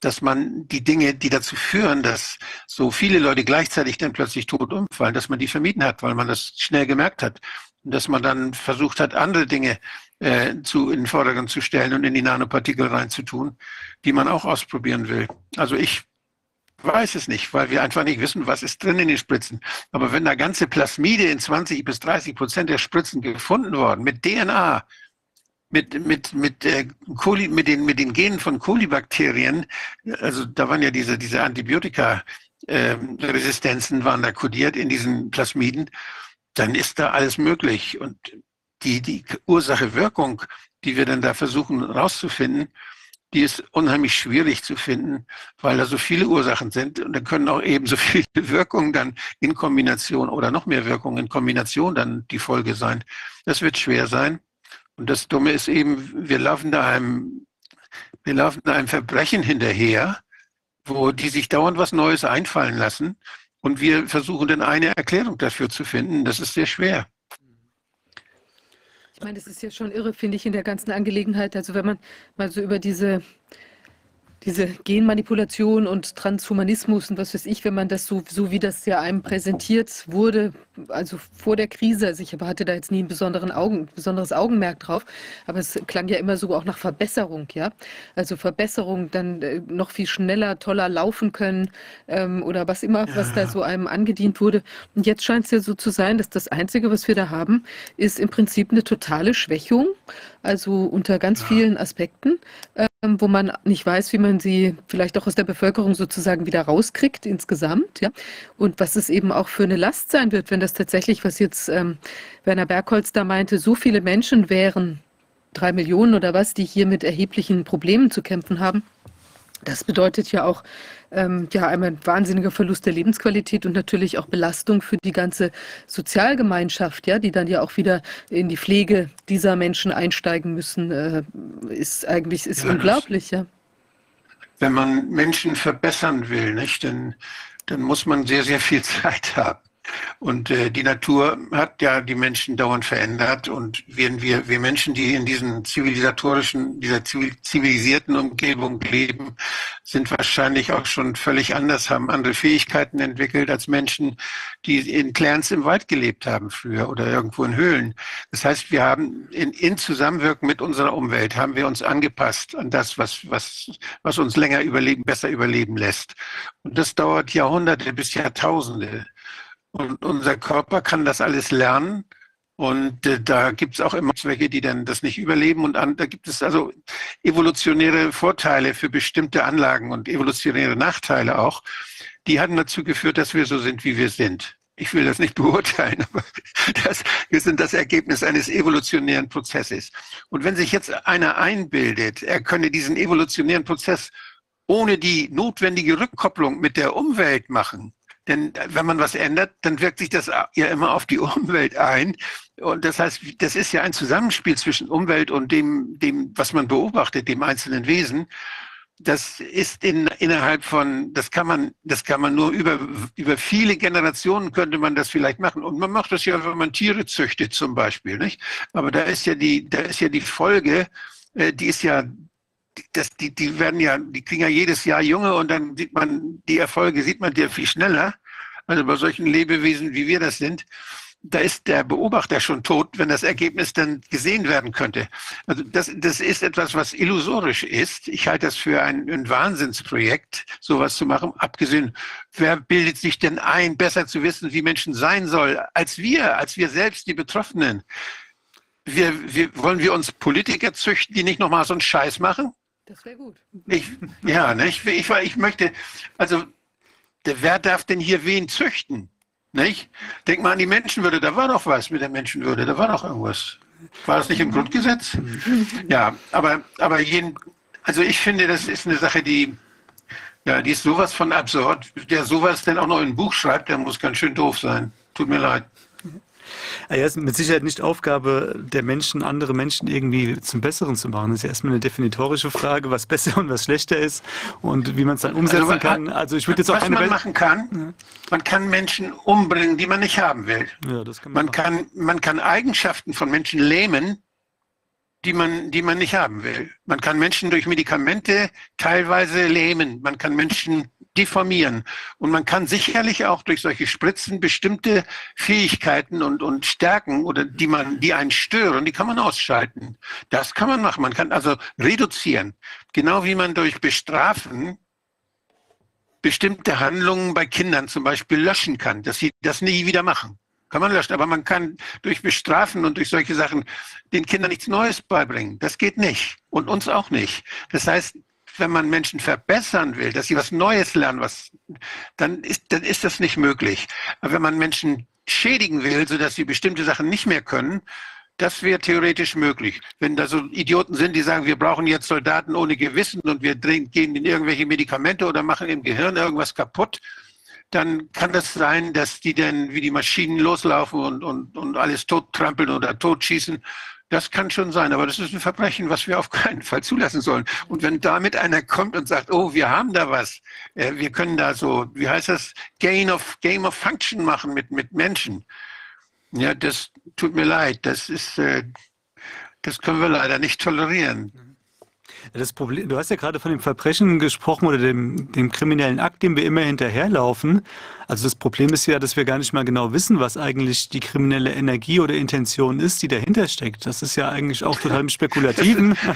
dass man die Dinge, die dazu führen, dass so viele Leute gleichzeitig dann plötzlich tot umfallen, dass man die vermieden hat, weil man das schnell gemerkt hat. Und dass man dann versucht hat, andere Dinge äh, zu, in den Vordergrund zu stellen und in die Nanopartikel reinzutun, die man auch ausprobieren will. Also ich weiß es nicht, weil wir einfach nicht wissen, was ist drin in den Spritzen. Aber wenn da ganze Plasmide in 20 bis 30 Prozent der Spritzen gefunden worden, mit DNA, mit, mit, mit, äh, Coli, mit, den, mit den Genen von Kolibakterien, also da waren ja diese, diese Antibiotika, äh, Resistenzen waren da kodiert in diesen Plasmiden, dann ist da alles möglich. Und die, die Ursache-Wirkung, die wir dann da versuchen rauszufinden, die ist unheimlich schwierig zu finden, weil da so viele Ursachen sind und da können auch eben so viele Wirkungen dann in Kombination oder noch mehr Wirkungen in Kombination dann die Folge sein. Das wird schwer sein. Und das Dumme ist eben, wir laufen da einem, wir laufen da einem Verbrechen hinterher, wo die sich dauernd was Neues einfallen lassen und wir versuchen dann eine Erklärung dafür zu finden. Das ist sehr schwer. Ich meine, das ist ja schon irre, finde ich, in der ganzen Angelegenheit. Also wenn man mal so über diese diese Genmanipulation und Transhumanismus und was weiß ich, wenn man das so, so wie das ja einem präsentiert wurde, also vor der Krise, also ich hatte da jetzt nie ein besonderen Augen, besonderes Augenmerk drauf, aber es klang ja immer so auch nach Verbesserung, ja. Also Verbesserung, dann äh, noch viel schneller, toller laufen können ähm, oder was immer, ja. was da so einem angedient wurde. Und jetzt scheint es ja so zu sein, dass das Einzige, was wir da haben, ist im Prinzip eine totale Schwächung, also unter ganz ja. vielen Aspekten, ähm, wo man nicht weiß, wie man sie vielleicht auch aus der Bevölkerung sozusagen wieder rauskriegt insgesamt, ja. Und was es eben auch für eine Last sein wird, wenn das tatsächlich, was jetzt ähm, Werner Bergholz da meinte, so viele Menschen wären, drei Millionen oder was, die hier mit erheblichen Problemen zu kämpfen haben. Das bedeutet ja auch ähm, ja einmal ein wahnsinniger Verlust der Lebensqualität und natürlich auch Belastung für die ganze Sozialgemeinschaft, ja, die dann ja auch wieder in die Pflege dieser Menschen einsteigen müssen, äh, ist eigentlich ist ja, unglaublich, ja. Wenn man Menschen verbessern will, nicht, dann, dann muss man sehr, sehr viel Zeit haben. Und äh, die Natur hat ja die Menschen dauernd verändert und wir, wir, wir Menschen, die in diesen zivilisatorischen, dieser zivilisierten Umgebung leben, sind wahrscheinlich auch schon völlig anders, haben andere Fähigkeiten entwickelt als Menschen, die in Clans im Wald gelebt haben früher oder irgendwo in Höhlen. Das heißt, wir haben in, in Zusammenwirken mit unserer Umwelt haben wir uns angepasst an das, was, was, was uns länger überleben, besser überleben lässt. Und das dauert Jahrhunderte bis Jahrtausende. Und unser Körper kann das alles lernen. Und äh, da gibt es auch immer Zwecke, die dann das nicht überleben. Und da gibt es also evolutionäre Vorteile für bestimmte Anlagen und evolutionäre Nachteile auch. Die hatten dazu geführt, dass wir so sind, wie wir sind. Ich will das nicht beurteilen, aber das, wir sind das Ergebnis eines evolutionären Prozesses. Und wenn sich jetzt einer einbildet, er könne diesen evolutionären Prozess ohne die notwendige Rückkopplung mit der Umwelt machen, denn äh, wenn man was ändert, dann wirkt sich das äh, ja immer auf die Umwelt ein. Und das heißt, das ist ja ein Zusammenspiel zwischen Umwelt und dem, dem, was man beobachtet, dem einzelnen Wesen. Das ist in, innerhalb von, das kann man, das kann man nur über, über viele Generationen könnte man das vielleicht machen. Und man macht das ja, wenn man Tiere züchtet zum Beispiel, nicht? Aber da ist ja die, da ist ja die Folge, äh, die ist ja das, die, die werden ja, die kriegen ja jedes Jahr Junge und dann sieht man die Erfolge, sieht man dir viel schneller. Also bei solchen Lebewesen, wie wir das sind, da ist der Beobachter schon tot, wenn das Ergebnis dann gesehen werden könnte. Also das, das ist etwas, was illusorisch ist. Ich halte das für ein, ein Wahnsinnsprojekt, sowas zu machen. Abgesehen, wer bildet sich denn ein, besser zu wissen, wie Menschen sein soll, als wir, als wir selbst, die Betroffenen? wir, wir, wollen wir uns Politiker züchten, die nicht nochmal so einen Scheiß machen? Das wäre gut. Ich, ja, ne, ich, ich, ich möchte, also, wer darf denn hier wen züchten? Nicht? Denk mal an die Menschenwürde, da war doch was mit der Menschenwürde, da war doch irgendwas. War das nicht im Grundgesetz? Ja, aber, aber jeden, also ich finde, das ist eine Sache, die, ja, die ist sowas von absurd. Der sowas denn auch noch in ein Buch schreibt, der muss ganz schön doof sein. Tut mir leid. Ja, es ist mit Sicherheit nicht Aufgabe der Menschen, andere Menschen irgendwie zum Besseren zu machen. Das ist ja erstmal eine definitorische Frage, was besser und was schlechter ist und wie man es dann umsetzen Also, kann. Also ich würde jetzt auch Was keine man machen kann, man kann Menschen umbringen, die man nicht haben will. Ja, das kann man, Man kann, man kann Eigenschaften von Menschen lähmen, die man, die man nicht haben will. Man kann Menschen durch Medikamente teilweise lähmen. Man kann Menschen deformieren. Und man kann sicherlich auch durch solche Spritzen bestimmte Fähigkeiten und, und Stärken oder die man, die einen stören, die kann man ausschalten. Das kann man machen. Man kann also reduzieren. Genau wie man durch Bestrafen bestimmte Handlungen bei Kindern zum Beispiel löschen kann, dass sie das nie wieder machen. Kann man löschen, aber man kann durch Bestrafen und durch solche Sachen den Kindern nichts Neues beibringen. Das geht nicht und uns auch nicht. Das heißt, wenn man Menschen verbessern will, dass sie was Neues lernen, was, dann ist, dann ist das nicht möglich. Aber wenn man Menschen schädigen will, sodass sie bestimmte Sachen nicht mehr können, das wäre theoretisch möglich. Wenn da so Idioten sind, die sagen, wir brauchen jetzt Soldaten ohne Gewissen und wir gehen in irgendwelche Medikamente oder machen im Gehirn irgendwas kaputt, dann kann das sein, dass die dann wie die Maschinen loslaufen und, und, und alles tottrampeln oder totschießen. Das kann schon sein, aber das ist ein Verbrechen, was wir auf keinen Fall zulassen sollen. Und wenn damit einer kommt und sagt, oh, wir haben da was, äh, wir können da so, wie heißt das, Gain of, Game of Function machen mit, mit Menschen. Ja, das tut mir leid, das ist, äh, das können wir leider nicht tolerieren. Das Problem, du hast ja gerade von dem Verbrechen gesprochen oder dem, dem kriminellen Akt, dem wir immer hinterherlaufen. Also das Problem ist ja, dass wir gar nicht mal genau wissen, was eigentlich die kriminelle Energie oder Intention ist, die dahinter steckt. Das ist ja eigentlich auch total im Spekulativen.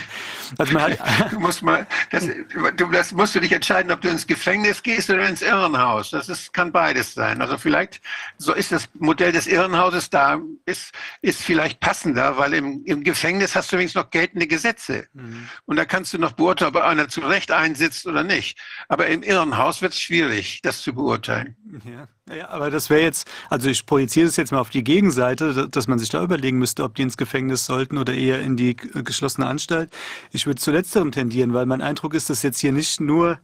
Also hat, Du musst mal, das, du, das musst du dich entscheiden, ob du ins Gefängnis gehst oder ins Irrenhaus. Das ist, kann beides sein. Also vielleicht so ist das Modell des Irrenhauses da, ist, ist vielleicht passender, weil im, im Gefängnis hast du wenigstens noch geltende Gesetze. Und da kannst du noch beurteilen, ob einer zu Recht einsitzt oder nicht. Aber im Irrenhaus wird es schwierig, das zu beurteilen. Ja, ja, aber das wäre jetzt, also ich projiziere das jetzt mal auf die Gegenseite, dass man sich da überlegen müsste, ob die ins Gefängnis sollten oder eher in die äh, geschlossene Anstalt. Ich würde zu letzterem tendieren, weil mein Eindruck ist, dass jetzt hier nicht nur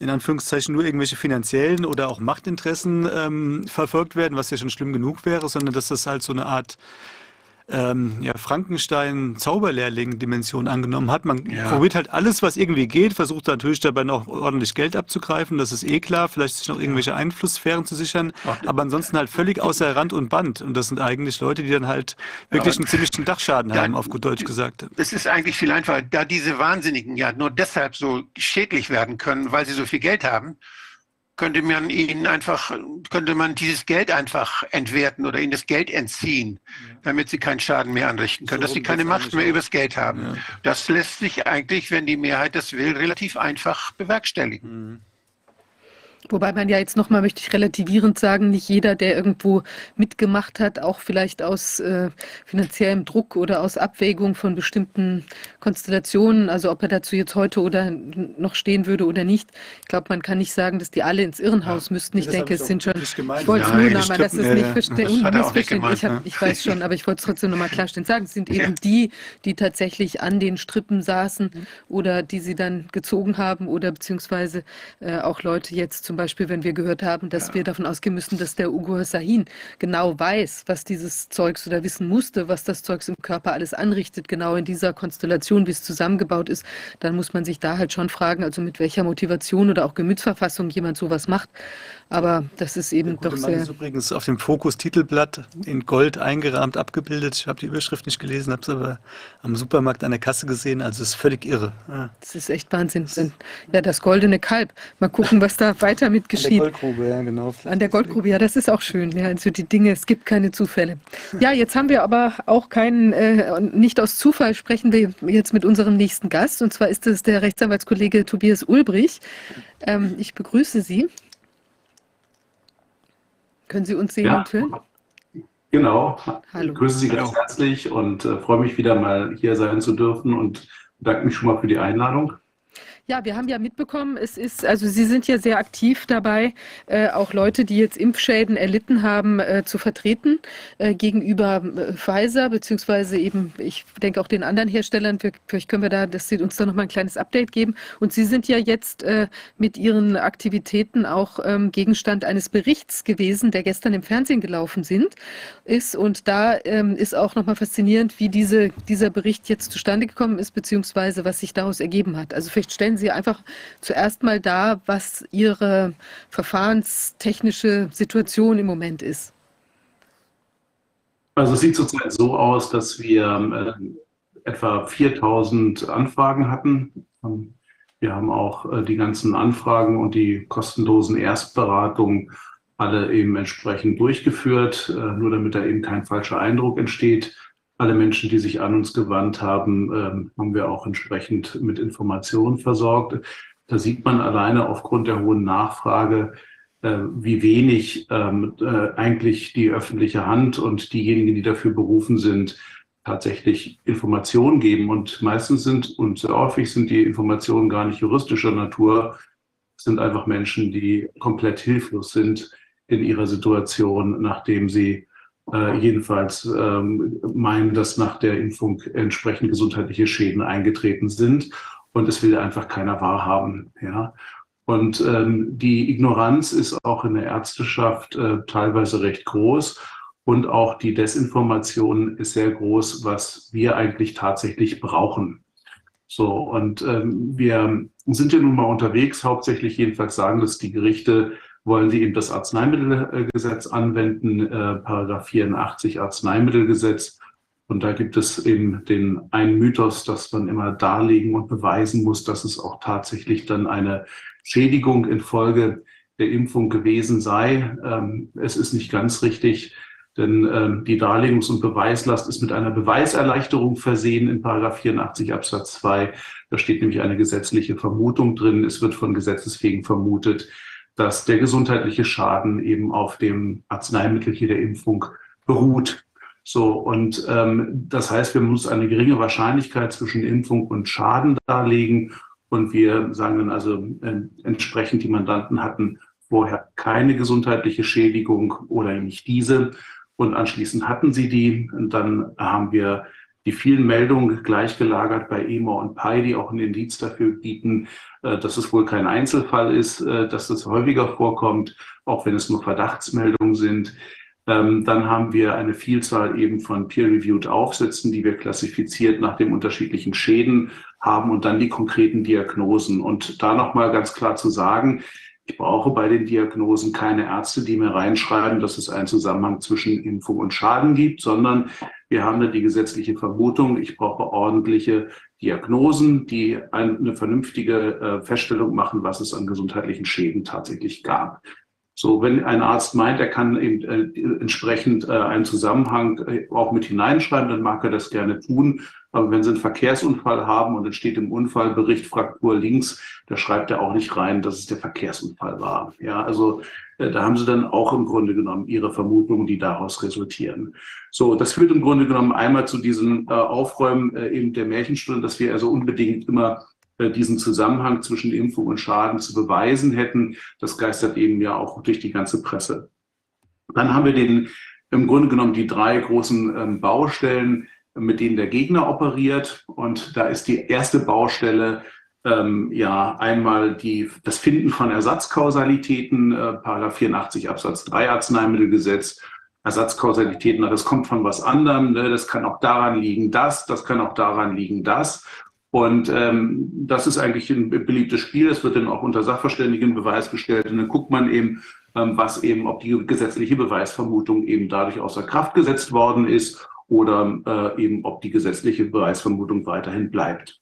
in Anführungszeichen nur irgendwelche finanziellen oder auch Machtinteressen ähm, verfolgt werden, was ja schon schlimm genug wäre, sondern dass das halt so eine Art ähm, ja, Frankenstein-Zauberlehrling-Dimension angenommen hat. Man Ja. probiert halt alles, was irgendwie geht, versucht natürlich dabei noch ordentlich Geld abzugreifen, das ist eh klar, vielleicht sich noch irgendwelche Einflusssphären zu sichern, aber ansonsten halt völlig außer Rand und Band. Und das sind eigentlich Leute, die dann halt wirklich aber- einen ziemlichen Dachschaden haben, auf gut Deutsch gesagt. Es ist eigentlich viel einfacher, da diese Wahnsinnigen ja nur deshalb so schädlich werden können, weil sie so viel Geld haben, könnte man ihnen einfach, könnte man dieses Geld einfach entwerten oder ihnen das Geld entziehen, damit sie keinen Schaden mehr anrichten können, So dass sie keine Macht mehr übers Geld haben. Ja. Das lässt sich eigentlich, wenn die Mehrheit das will, relativ einfach bewerkstelligen. Wobei man ja jetzt nochmal, möchte ich relativierend sagen, nicht jeder, der irgendwo mitgemacht hat, auch vielleicht aus äh, finanziellem Druck oder aus Abwägung von bestimmten Konstellationen, also ob er dazu jetzt heute oder noch stehen würde oder nicht. Ich glaube, man kann nicht sagen, dass die alle ins Irrenhaus müssten. Ich denke, es sind schon, ich wollte es nur das nochmal, dass es ja, nicht ja. er missverständlich ich, hab, gemeint, ich weiß schon, aber ich wollte es trotzdem nochmal klarstellen sagen. Es sind eben die, die tatsächlich an den Strippen saßen oder die sie dann gezogen haben oder beziehungsweise äh, auch Leute jetzt zum Beispiel, wenn wir gehört haben, dass wir davon ausgehen müssen, dass der Ugo Sahin genau weiß, was dieses Zeugs oder wissen musste, was das Zeugs im Körper alles anrichtet, genau in dieser Konstellation, wie es zusammengebaut ist, dann muss man sich da halt schon fragen, also mit welcher Motivation oder auch Gemütsverfassung jemand sowas macht. Aber das ist eben doch Mann sehr. ist übrigens auf dem Fokus-Titelblatt in Gold eingerahmt abgebildet. Ich habe die Überschrift nicht gelesen, habe es aber am Supermarkt an der Kasse gesehen. Also es ist völlig irre. Ja. Das ist echt Wahnsinn. Ja, das goldene Kalb. Mal gucken, was da weiter mit An der geschieht. Goldgrube, ja genau. An der Goldgrube, ja, das ist auch schön. Ja, also die Dinge, es gibt keine Zufälle. Ja, jetzt haben wir aber auch keinen, äh, nicht aus Zufall sprechen wir jetzt mit unserem nächsten Gast. Und zwar ist es der Rechtsanwaltskollege Tobias Ulbrich. Ähm, ich begrüße Sie. Können Sie uns sehen Ja. und hören? Genau. Hallo. Ich grüße Sie ganz herzlich und äh, freue mich wieder mal hier sein zu dürfen und bedanke mich schon mal für die Einladung. Ja, wir haben ja mitbekommen, es ist, also Sie sind ja sehr aktiv dabei, äh, auch Leute, die jetzt Impfschäden erlitten haben, äh, zu vertreten äh, gegenüber äh, Pfizer, beziehungsweise eben, ich denke auch den anderen Herstellern. Vielleicht können wir da, dass Sie uns da nochmal ein kleines Update geben. Und Sie sind ja jetzt äh, mit Ihren Aktivitäten auch ähm, Gegenstand eines Berichts gewesen, der gestern im Fernsehen gelaufen sind, ist. Und da ähm, ist auch nochmal faszinierend, wie diese, dieser Bericht jetzt zustande gekommen ist, beziehungsweise was sich daraus ergeben hat. Also vielleicht stellen Sie einfach zuerst mal dar, was Ihre verfahrenstechnische Situation im Moment ist. Also es sieht zurzeit so aus, dass wir äh, etwa 4000 Anfragen hatten. Wir haben auch äh, die ganzen Anfragen und die kostenlosen Erstberatungen alle eben entsprechend durchgeführt, äh, nur damit da eben kein falscher Eindruck entsteht alle Menschen, die sich an uns gewandt haben, ähm, haben wir auch entsprechend mit Informationen versorgt. Da sieht man alleine aufgrund der hohen Nachfrage, äh, wie wenig ähm, äh, eigentlich die öffentliche Hand und diejenigen, die dafür berufen sind, tatsächlich Informationen geben. Und meistens sind und sehr häufig sind die Informationen gar nicht juristischer Natur, sind einfach Menschen, die komplett hilflos sind in ihrer Situation, nachdem sie äh, jedenfalls ähm, meinen, dass nach der Impfung entsprechend gesundheitliche Schäden eingetreten sind. Und es will einfach keiner wahrhaben. Ja. Und ähm, die Ignoranz ist auch in der Ärzteschaft äh, teilweise recht groß. Und auch die Desinformation ist sehr groß, was wir eigentlich tatsächlich brauchen. So, und ähm, wir sind ja nun mal unterwegs, hauptsächlich jedenfalls sagen dass die Gerichte, wollen Sie eben das Arzneimittelgesetz anwenden, äh, Paragraph 84 Arzneimittelgesetz. Und da gibt es eben den einen Mythos, dass man immer darlegen und beweisen muss, dass es auch tatsächlich dann eine Schädigung infolge der Impfung gewesen sei. Ähm, es ist nicht ganz richtig, denn ähm, die Darlegungs- und Beweislast ist mit einer Beweiserleichterung versehen in Paragraph 84 Absatz 2. Da steht nämlich eine gesetzliche Vermutung drin. Es wird von Gesetzeswegen vermutet, dass der gesundheitliche Schaden eben auf dem Arzneimittel hier der Impfung beruht. So, und ähm, das heißt, wir müssen eine geringe Wahrscheinlichkeit zwischen Impfung und Schaden darlegen. Und wir sagen dann also äh, entsprechend, die Mandanten hatten vorher keine gesundheitliche Schädigung oder nicht diese. Und anschließend hatten sie die. Und dann haben wir die vielen Meldungen gleichgelagert bei EMA und PI, die auch ein Indiz dafür bieten, dass es wohl kein Einzelfall ist, äh, dass das häufiger vorkommt, auch wenn es nur Verdachtsmeldungen sind. Ähm, dann haben wir eine Vielzahl eben von peer-reviewed Aufsätzen, die wir klassifiziert nach den unterschiedlichen Schäden haben und dann die konkreten Diagnosen. Und da nochmal ganz klar zu sagen, ich brauche bei den Diagnosen keine Ärzte, die mir reinschreiben, dass es einen Zusammenhang zwischen Impfung und Schaden gibt, sondern wir haben da die gesetzliche Vermutung, ich brauche ordentliche Diagnosen, die eine vernünftige äh, Feststellung machen, was es an gesundheitlichen Schäden tatsächlich gab. So, wenn ein Arzt meint, er kann eben äh, entsprechend äh, einen Zusammenhang auch mit hineinschreiben, dann mag er das gerne tun. Aber wenn Sie einen Verkehrsunfall haben und es steht im Unfallbericht Fraktur links, da schreibt er auch nicht rein, dass es der Verkehrsunfall war. Ja, also da haben Sie dann auch im Grunde genommen Ihre Vermutungen, die daraus resultieren. So, das führt im Grunde genommen einmal zu diesem äh, Aufräumen äh, eben der Märchenstunde, dass wir also unbedingt immer äh, diesen Zusammenhang zwischen Impfung und Schaden zu beweisen hätten. Das geistert eben ja auch durch die ganze Presse. Dann haben wir den, im Grunde genommen die drei großen ähm, Baustellen, mit denen der Gegner operiert. Und da ist die erste Baustelle ähm, ja einmal die, das Finden von Ersatzkausalitäten, äh, Paragraph 84 Absatz 3 Arzneimittelgesetz. Ersatzkausalitäten, das kommt von was anderem, ne? das kann auch daran liegen, das, das kann auch daran liegen, das. Und ähm, das ist eigentlich ein beliebtes Spiel. Das wird dann auch unter Sachverständigenbeweis gestellt. Und dann guckt man eben, ähm, was eben, ob die gesetzliche Beweisvermutung eben dadurch außer Kraft gesetzt worden ist oder äh, eben, ob die gesetzliche Beweisvermutung weiterhin bleibt.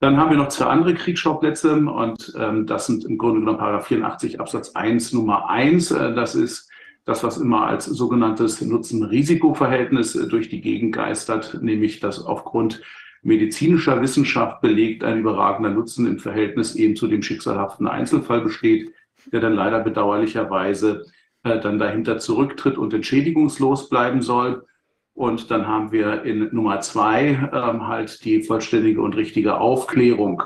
Dann haben wir noch zwei andere Kriegsschauplätze und ähm, das sind im Grunde genommen Paragraph 84 Absatz 1 Nummer 1. Äh, das ist das, was immer als sogenanntes Nutzen-Risiko-Verhältnis äh, durch die Gegend geistert, nämlich dass aufgrund medizinischer Wissenschaft belegt ein überragender Nutzen im Verhältnis eben zu dem schicksalhaften Einzelfall besteht, der dann leider bedauerlicherweise äh, dann dahinter zurücktritt und entschädigungslos bleiben soll. Und dann haben wir in Nummer zwei ähm, halt die vollständige und richtige Aufklärung.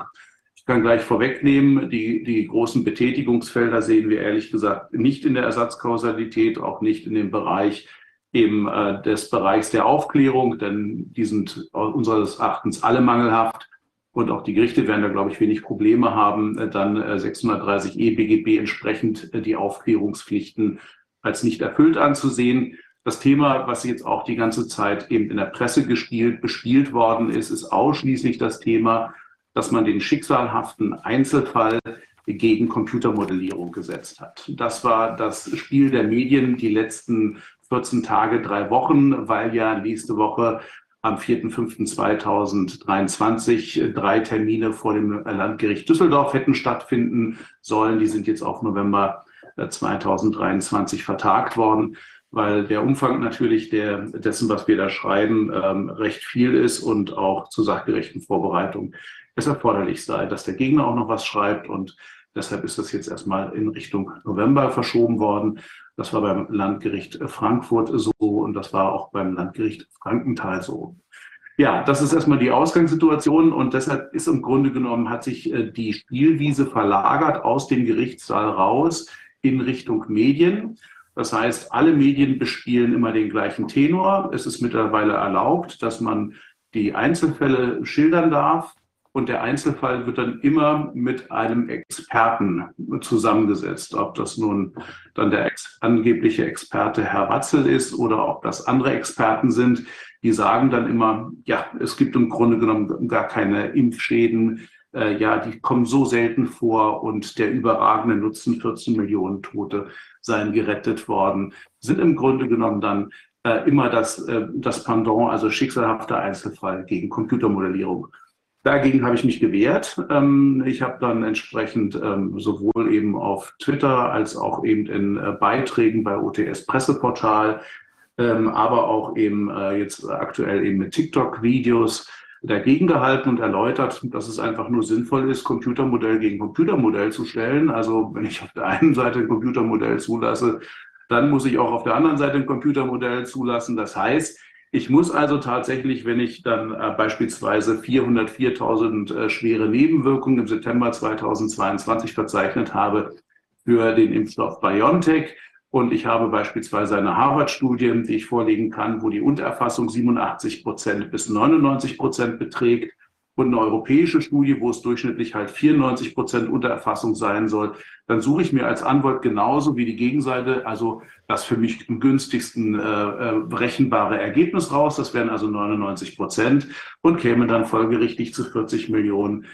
Ich kann gleich vorwegnehmen, die, die großen Betätigungsfelder sehen wir ehrlich gesagt nicht in der Ersatzkausalität, auch nicht in dem Bereich eben äh, des Bereichs der Aufklärung, denn die sind unseres Erachtens alle mangelhaft. Und auch die Gerichte werden da, glaube ich, wenig Probleme haben, äh, dann äh, 630e BGB entsprechend äh, die Aufklärungspflichten als nicht erfüllt anzusehen. Das Thema, was jetzt auch die ganze Zeit eben in der Presse gespielt, bespielt worden ist, ist ausschließlich das Thema, dass man den schicksalhaften Einzelfall gegen Computermodellierung gesetzt hat. Das war das Spiel der Medien die letzten 14 Tage, drei Wochen, weil ja nächste Woche am 4.5.2023 drei Termine vor dem Landgericht Düsseldorf hätten stattfinden sollen. Die sind jetzt auf November 2023 vertagt worden weil der Umfang natürlich der, dessen, was wir da schreiben, ähm, recht viel ist und auch zur sachgerechten Vorbereitung es erforderlich sei, dass der Gegner auch noch was schreibt und deshalb ist das jetzt erstmal in Richtung November verschoben worden. Das war beim Landgericht Frankfurt so und das war auch beim Landgericht Frankenthal so. Ja, das ist erstmal die Ausgangssituation und deshalb ist im Grunde genommen, hat sich äh, die Spielwiese verlagert aus dem Gerichtssaal raus in Richtung Medien. Das heißt, alle Medien bespielen immer den gleichen Tenor. Es ist mittlerweile erlaubt, dass man die Einzelfälle schildern darf. Und der Einzelfall wird dann immer mit einem Experten zusammengesetzt. Ob das nun dann der ex angebliche Experte Herr Watzel ist oder ob das andere Experten sind, die sagen dann immer, ja, es gibt im Grunde genommen gar keine Impfschäden. Äh, ja, die kommen so selten vor und der überragende Nutzen 14 Millionen Tote seien gerettet worden, sind im Grunde genommen dann äh, immer das, äh, das Pendant, also schicksalhafter Einzelfall gegen Computermodellierung. Dagegen habe ich mich gewehrt. Ähm, ich habe dann entsprechend ähm, sowohl eben auf Twitter als auch eben in äh, Beiträgen bei OTS Presseportal, ähm, aber auch eben äh, jetzt aktuell eben mit TikTok-Videos dagegen gehalten und erläutert, dass es einfach nur sinnvoll ist, Computermodell gegen Computermodell zu stellen. Also wenn ich auf der einen Seite ein Computermodell zulasse, dann muss ich auch auf der anderen Seite ein Computermodell zulassen. Das heißt, ich muss also tatsächlich, wenn ich dann äh, beispielsweise 404.000 äh, schwere Nebenwirkungen im September 2022 verzeichnet habe für den Impfstoff BioNTech, und ich habe beispielsweise eine Harvard-Studie, die ich vorlegen kann, wo die Untererfassung 87 Prozent bis 99 Prozent beträgt und eine europäische Studie, wo es durchschnittlich halt 94 Prozent Untererfassung sein soll, dann suche ich mir als Anwalt genauso wie die Gegenseite, also das für mich am günstigsten äh, äh berechenbare Ergebnis raus. Das wären also 99 Prozent und kämen dann folgerichtig zu 40 Millionen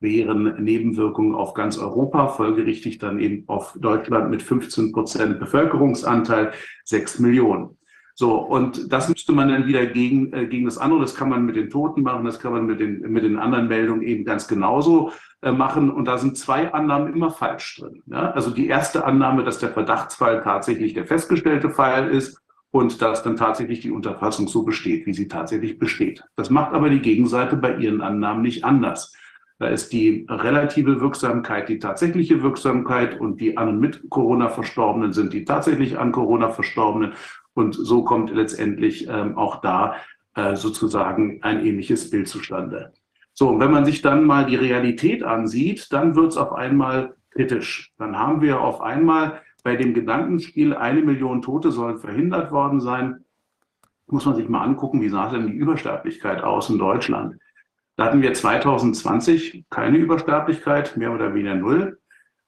wären Nebenwirkungen auf ganz Europa, folgerichtig dann eben auf Deutschland mit 15 Prozent Bevölkerungsanteil, 6 Millionen. So, und das müsste man dann wieder gegen, äh, gegen das andere, das kann man mit den Toten machen, das kann man mit den, mit den anderen Meldungen eben ganz genauso äh, machen. Und da sind zwei Annahmen immer falsch drin. Ja? Also die erste Annahme, dass der Verdachtsfall tatsächlich der festgestellte Fall ist und dass dann tatsächlich die Unterfassung so besteht, wie sie tatsächlich besteht. Das macht aber die Gegenseite bei ihren Annahmen nicht anders. Da ist die relative Wirksamkeit die tatsächliche Wirksamkeit und die an und mit Corona Verstorbenen sind die tatsächlich an Corona Verstorbenen. Und so kommt letztendlich ähm, auch da äh, sozusagen ein ähnliches Bild zustande. So, und wenn man sich dann mal die Realität ansieht, dann wird es auf einmal kritisch. Dann haben wir auf einmal bei dem Gedankenspiel, eine Million Tote sollen verhindert worden sein, muss man sich mal angucken, wie sah denn die Übersterblichkeit aus in Deutschland. Da hatten wir 2020 keine Übersterblichkeit, mehr oder weniger null.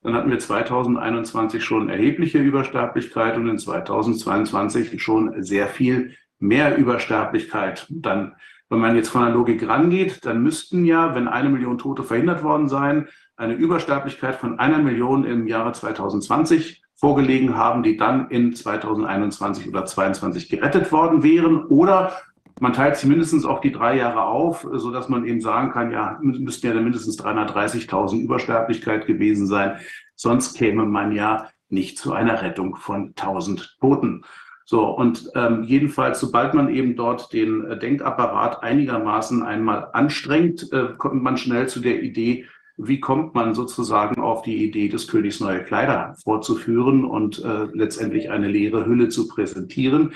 Dann hatten wir 2021 schon erhebliche Übersterblichkeit und in 2022 schon sehr viel mehr Übersterblichkeit. Dann, wenn man jetzt von der Logik rangeht, dann müssten ja, wenn eine Million Tote verhindert worden seien, eine Übersterblichkeit von einer Million im Jahre 2020 vorgelegen haben, die dann in 2021 oder 2022 gerettet worden wären. Oder man teilt sie mindestens auf die drei Jahre auf, sodass man eben sagen kann, ja, müssten ja mindestens 330.000 Übersterblichkeit gewesen sein. Sonst käme man ja nicht zu einer Rettung von 1000 Toten. So, und ähm, jedenfalls, sobald man eben dort den Denkapparat einigermaßen einmal anstrengt, äh, kommt man schnell zu der Idee, wie kommt man sozusagen auf die Idee des Königs neue Kleider vorzuführen und äh, letztendlich eine leere Hülle zu präsentieren?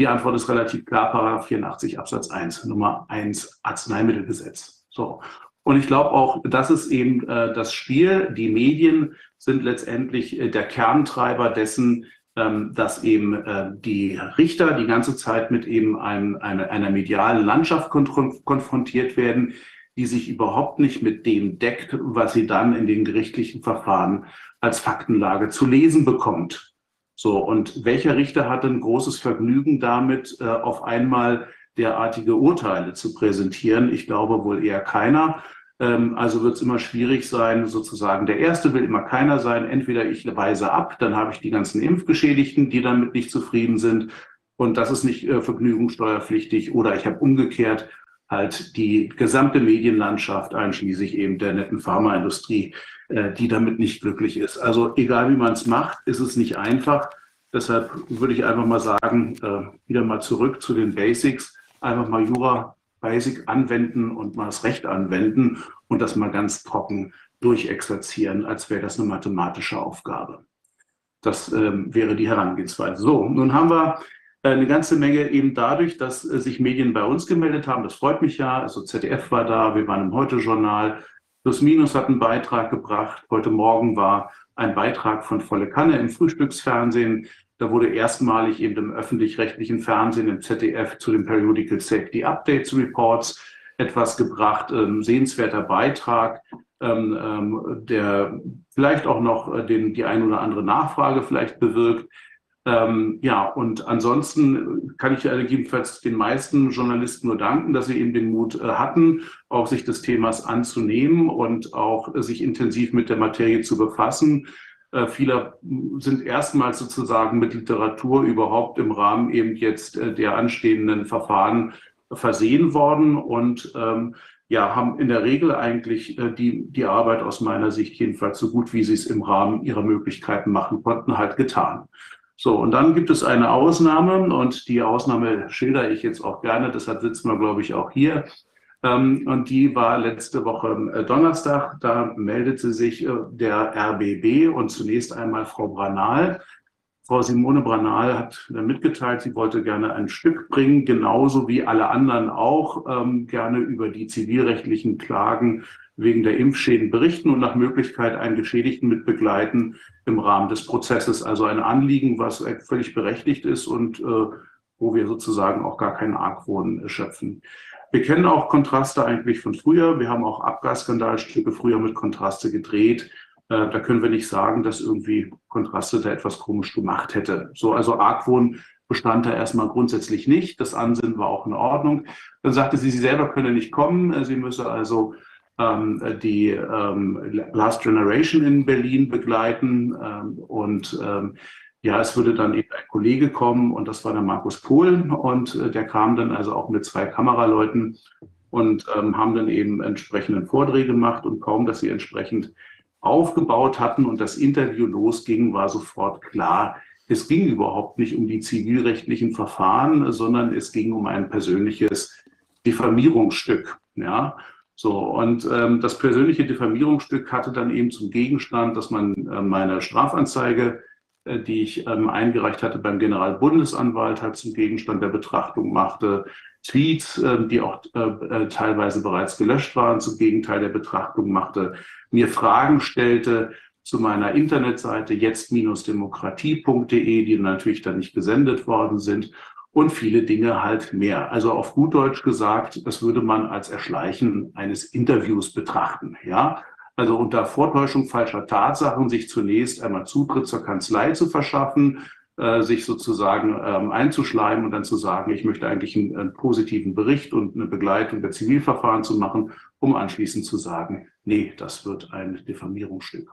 Die Antwort ist relativ klar, Paragraph 84 Absatz 1, Nummer 1 Arzneimittelgesetz. So. Und ich glaube auch, das ist eben äh, das Spiel. Die Medien sind letztendlich äh, der Kerntreiber dessen, ähm, dass eben äh, die Richter die ganze Zeit mit eben einem, einer, einer medialen Landschaft konf konfrontiert werden, die sich überhaupt nicht mit dem deckt, was sie dann in den gerichtlichen Verfahren als Faktenlage zu lesen bekommt. So, und welcher Richter hat ein großes Vergnügen damit, äh, auf einmal derartige Urteile zu präsentieren? Ich glaube wohl eher keiner. Ähm, also wird es immer schwierig sein, sozusagen. Der Erste will immer keiner sein. Entweder ich weise ab, dann habe ich die ganzen Impfgeschädigten, die damit nicht zufrieden sind. Und das ist nicht äh, vergnügungssteuerpflichtig. Oder ich habe umgekehrt halt die gesamte Medienlandschaft, einschließlich eben der netten Pharmaindustrie, äh, die damit nicht glücklich ist. Also egal wie man es macht, ist es nicht einfach. Deshalb würde ich einfach mal sagen, äh, wieder mal zurück zu den Basics, einfach mal Jura Basic anwenden und mal das Recht anwenden und das mal ganz trocken durchexerzieren, als wäre das eine mathematische Aufgabe. Das ähm, wäre die Herangehensweise. So, nun haben wir äh, eine ganze Menge eben dadurch, dass äh, sich Medien bei uns gemeldet haben. Das freut mich ja. Also ZDF war da, wir waren im Heute-Journal. Plus Minus hat einen Beitrag gebracht. Heute Morgen war ein Beitrag von Volle Kanne im Frühstücksfernsehen. Da wurde erstmalig eben im öffentlich-rechtlichen Fernsehen, im ZDF, zu den Periodical Safety Updates Reports etwas gebracht. Ähm, sehenswerter Beitrag, ähm, ähm, der vielleicht auch noch äh, den, die ein oder andere Nachfrage vielleicht bewirkt. Ähm, ja, und ansonsten kann ich jedenfalls den meisten Journalisten nur danken, dass sie eben den Mut äh, hatten, auch sich des Themas anzunehmen und auch äh, sich intensiv mit der Materie zu befassen. Äh, viele sind erstmals sozusagen mit Literatur überhaupt im Rahmen eben jetzt äh, der anstehenden Verfahren versehen worden und ähm, ja, haben in der Regel eigentlich äh, die, die Arbeit aus meiner Sicht jedenfalls so gut, wie sie es im Rahmen ihrer Möglichkeiten machen konnten, halt getan. So, und dann gibt es eine Ausnahme und die Ausnahme schildere ich jetzt auch gerne, deshalb sitzen wir, glaube ich, auch hier. Ähm, und die war letzte Woche äh, Donnerstag. Da meldete sich äh, der RBB und zunächst einmal Frau Branal. Frau Simone Branal hat mitgeteilt, sie wollte gerne ein Stück bringen, genauso wie alle anderen auch ähm, gerne über die zivilrechtlichen Klagen wegen der Impfschäden berichten und nach Möglichkeit einen Geschädigten mit begleiten im Rahmen des Prozesses. Also ein Anliegen, was völlig berechtigt ist und äh, wo wir sozusagen auch gar keinen Argwohn schöpfen. Wir kennen auch Kontraste eigentlich von früher. Wir haben auch Abgasskandalstücke früher mit Kontraste gedreht. Äh, da können wir nicht sagen, dass irgendwie Kontraste da etwas komisch gemacht hätte. So, also Argwohn bestand da erstmal grundsätzlich nicht. Das Ansinnen war auch in Ordnung. Dann sagte sie, sie selber könne nicht kommen. Sie müsse also die ähm, Last Generation in Berlin begleiten. Ähm, und ähm, ja, es würde dann eben ein Kollege kommen und das war der Markus Pohl und äh, der kam dann also auch mit zwei Kameraleuten und ähm, haben dann eben entsprechenden Vorträge gemacht und kaum, dass sie entsprechend aufgebaut hatten und das Interview losging, war sofort klar, es ging überhaupt nicht um die zivilrechtlichen Verfahren, sondern es ging um ein persönliches Diffamierungsstück. Ja, so, und ähm, das persönliche Diffamierungsstück hatte dann eben zum Gegenstand, dass man äh, meine Strafanzeige, äh, die ich ähm, eingereicht hatte beim Generalbundesanwalt, halt zum Gegenstand der Betrachtung machte, Tweets, äh, die auch äh, äh, teilweise bereits gelöscht waren, zum Gegenteil der Betrachtung machte, mir Fragen stellte zu meiner Internetseite jetzt-demokratie.de, die natürlich dann nicht gesendet worden sind und viele Dinge halt mehr. Also auf gut Deutsch gesagt, das würde man als Erschleichen eines Interviews betrachten. Ja, also unter Vortäuschung falscher Tatsachen sich zunächst einmal Zutritt zur Kanzlei zu verschaffen, äh, sich sozusagen ähm, einzuschleimen und dann zu sagen, ich möchte eigentlich einen, einen, positiven Bericht und eine Begleitung der Zivilverfahren zu machen, um anschließend zu sagen, nee, das wird ein Diffamierungsstück.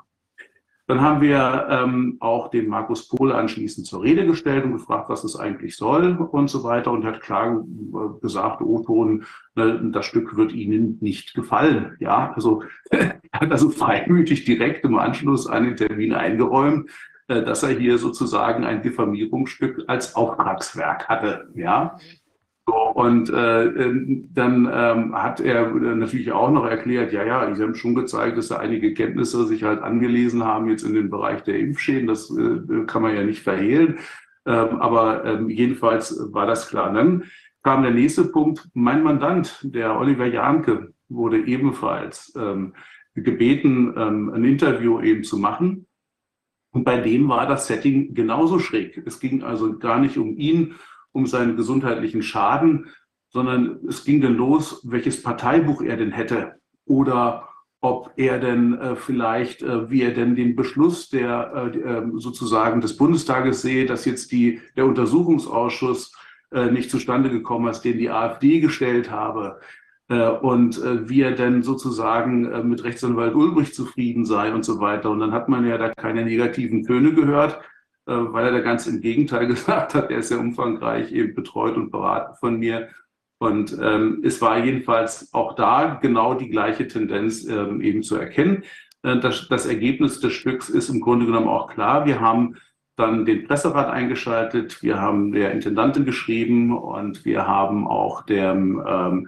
Dann haben wir ähm, auch den Markus Pohl anschließend zur Rede gestellt und gefragt, was es eigentlich soll und so weiter und hat klar äh, gesagt, O-Ton, ne, das Stück wird Ihnen nicht gefallen. Ja, also er hat also freimütig direkt im Anschluss an den Termin eingeräumt, äh, dass er hier sozusagen ein Diffamierungsstück als Auftragswerk hatte. Ja, so, und äh, ähm, dann ähm, hat er natürlich auch noch erklärt, ja, ja, sie haben schon gezeigt, dass da einige Kenntnisse sich halt angelesen haben jetzt in den Bereich der Impfschäden. Das äh, kann man ja nicht verhehlen. Ähm, aber ähm, jedenfalls war das klar. Dann kam der nächste Punkt. Mein Mandant, der Oliver Janke, wurde ebenfalls ähm, gebeten, ähm, ein Interview eben zu machen. Und bei dem war das Setting genauso schräg. Es ging also gar nicht um ihn, um seinen gesundheitlichen Schaden, sondern es ging dann los, welches Parteibuch er denn hätte oder ob er denn äh, vielleicht, äh, wie er denn den Beschluss der äh, ähm, sozusagen des Bundestages sehe, dass jetzt die, der Untersuchungsausschuss äh, nicht zustande gekommen ist, den die AfD gestellt habe. Äh, und äh, wie er denn sozusagen mit Rechtsanwalt Ulbricht zufrieden sei und so weiter. Und dann hat man ja da keine negativen Töne gehört, weil er da ganz im Gegenteil gesagt hat, er ist sehr umfangreich eben betreut und beraten von mir. Und ähm, es war jedenfalls auch da genau die gleiche Tendenz ähm, eben zu erkennen. Das, das Ergebnis des Stücks ist im Grunde genommen auch klar. Wir haben dann den Presserat eingeschaltet, wir haben der Intendantin geschrieben und wir haben auch dem, ähm,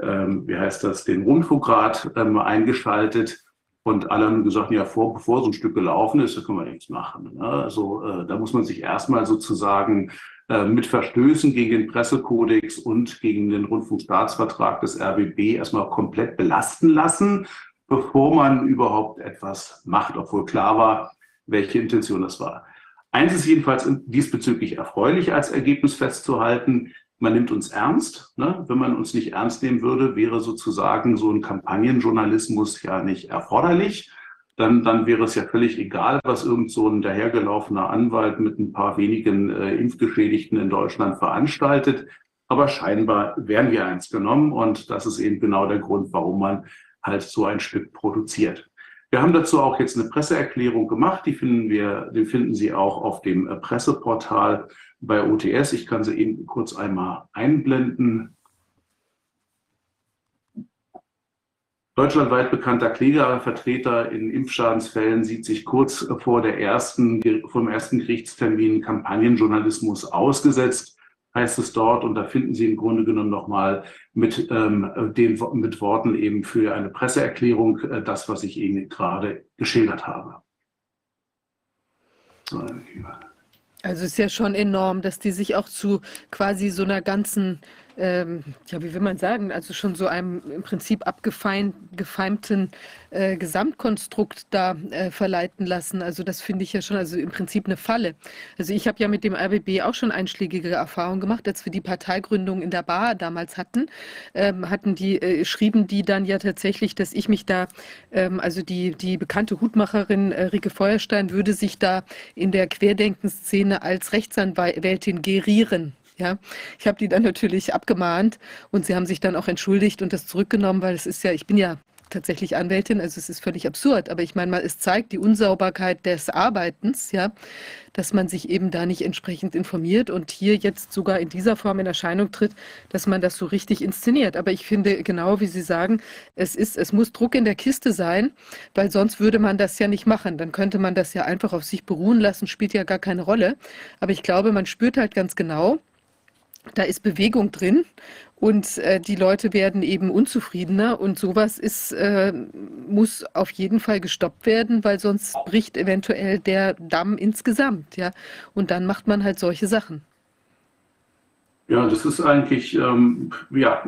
ähm, wie heißt das, den Rundfunkrat ähm, eingeschaltet und alle haben gesagt, ja, vor, bevor so ein Stück gelaufen ist, da können wir nichts machen. Ne? Also äh, da muss man sich erstmal sozusagen äh, mit Verstößen gegen den Pressekodex und gegen den Rundfunkstaatsvertrag des RBB erstmal komplett belasten lassen, bevor man überhaupt etwas macht, obwohl klar war, welche Intention das war. Eins ist jedenfalls diesbezüglich erfreulich als Ergebnis festzuhalten. Man nimmt uns ernst. Ne? Wenn man uns nicht ernst nehmen würde, wäre sozusagen so ein Kampagnenjournalismus ja nicht erforderlich. Dann, dann wäre es ja völlig egal, was irgend so ein dahergelaufener Anwalt mit ein paar wenigen äh, Impfgeschädigten in Deutschland veranstaltet. Aber scheinbar werden wir eins genommen und das ist eben genau der Grund, warum man halt so ein Stück produziert. Wir haben dazu auch jetzt eine Presseerklärung gemacht, die finden wir, die finden Sie auch auf dem äh, Presseportal bei OTS. Ich kann sie eben kurz einmal einblenden. Deutschlandweit bekannter Klägervertreter in Impfschadensfällen sieht sich kurz vor der ersten, vom ersten Gerichtstermin Kampagnenjournalismus ausgesetzt heißt es dort. Und da finden Sie im Grunde genommen nochmal mit, ähm, mit Worten eben für eine Presseerklärung äh, das, was ich Ihnen gerade geschildert habe. So, also es ist ja schon enorm, dass die sich auch zu quasi so einer ganzen ähm, ja, wie will man sagen, also schon so einem im Prinzip abgefeimten äh, Gesamtkonstrukt da äh, verleiten lassen. Also das finde ich ja schon, also im Prinzip eine Falle. Also ich habe ja mit dem RBB auch schon einschlägige Erfahrungen gemacht, als wir die Parteigründung in der Bar damals hatten, ähm, hatten die, äh, schrieben die dann ja tatsächlich, dass ich mich da, ähm, also die, die bekannte Hutmacherin äh, Rike Feuerstein würde sich da in der Querdenkenszene als Rechtsanwältin gerieren. Ja, ich habe die dann natürlich abgemahnt und sie haben sich dann auch entschuldigt und das zurückgenommen, weil es ist ja, ich bin ja tatsächlich Anwältin, also es ist völlig absurd, aber ich meine mal, es zeigt die Unsauberkeit des Arbeitens, ja, dass man sich eben da nicht entsprechend informiert und hier jetzt sogar in dieser Form in Erscheinung tritt, dass man das so richtig inszeniert. Aber ich finde genau, wie Sie sagen, es ist, es muss Druck in der Kiste sein, weil sonst würde man das ja nicht machen. Dann könnte man das ja einfach auf sich beruhen lassen, spielt ja gar keine Rolle. Aber ich glaube, man spürt halt ganz genau, da ist Bewegung drin und äh, die Leute werden eben unzufriedener und sowas ist, äh, muss auf jeden Fall gestoppt werden, weil sonst bricht eventuell der Damm insgesamt, ja. Und dann macht man halt solche Sachen. Ja, das ist eigentlich, ähm, ja,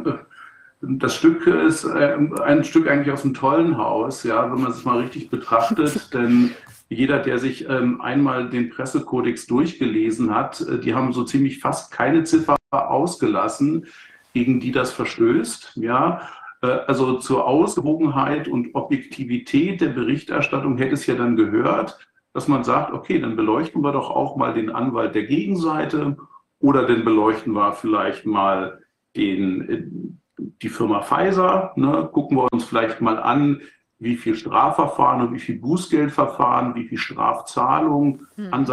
das Stück ist äh, ein Stück eigentlich aus einem tollen Haus, ja, wenn man es mal richtig betrachtet, denn jeder, der sich ähm, einmal den Pressekodex durchgelesen hat, äh, die haben so ziemlich fast keine Ziffer ausgelassen, gegen die das verstößt. Ja, äh, also zur Ausgewogenheit und Objektivität der Berichterstattung hätte es ja dann gehört, dass man sagt, okay, dann beleuchten wir doch auch mal den Anwalt der Gegenseite oder dann beleuchten wir vielleicht mal den, äh, die Firma Pfizer, ne? gucken wir uns vielleicht mal an, wie viel Strafverfahren und wie viel Bußgeldverfahren, wie viel Strafzahlungen, hm.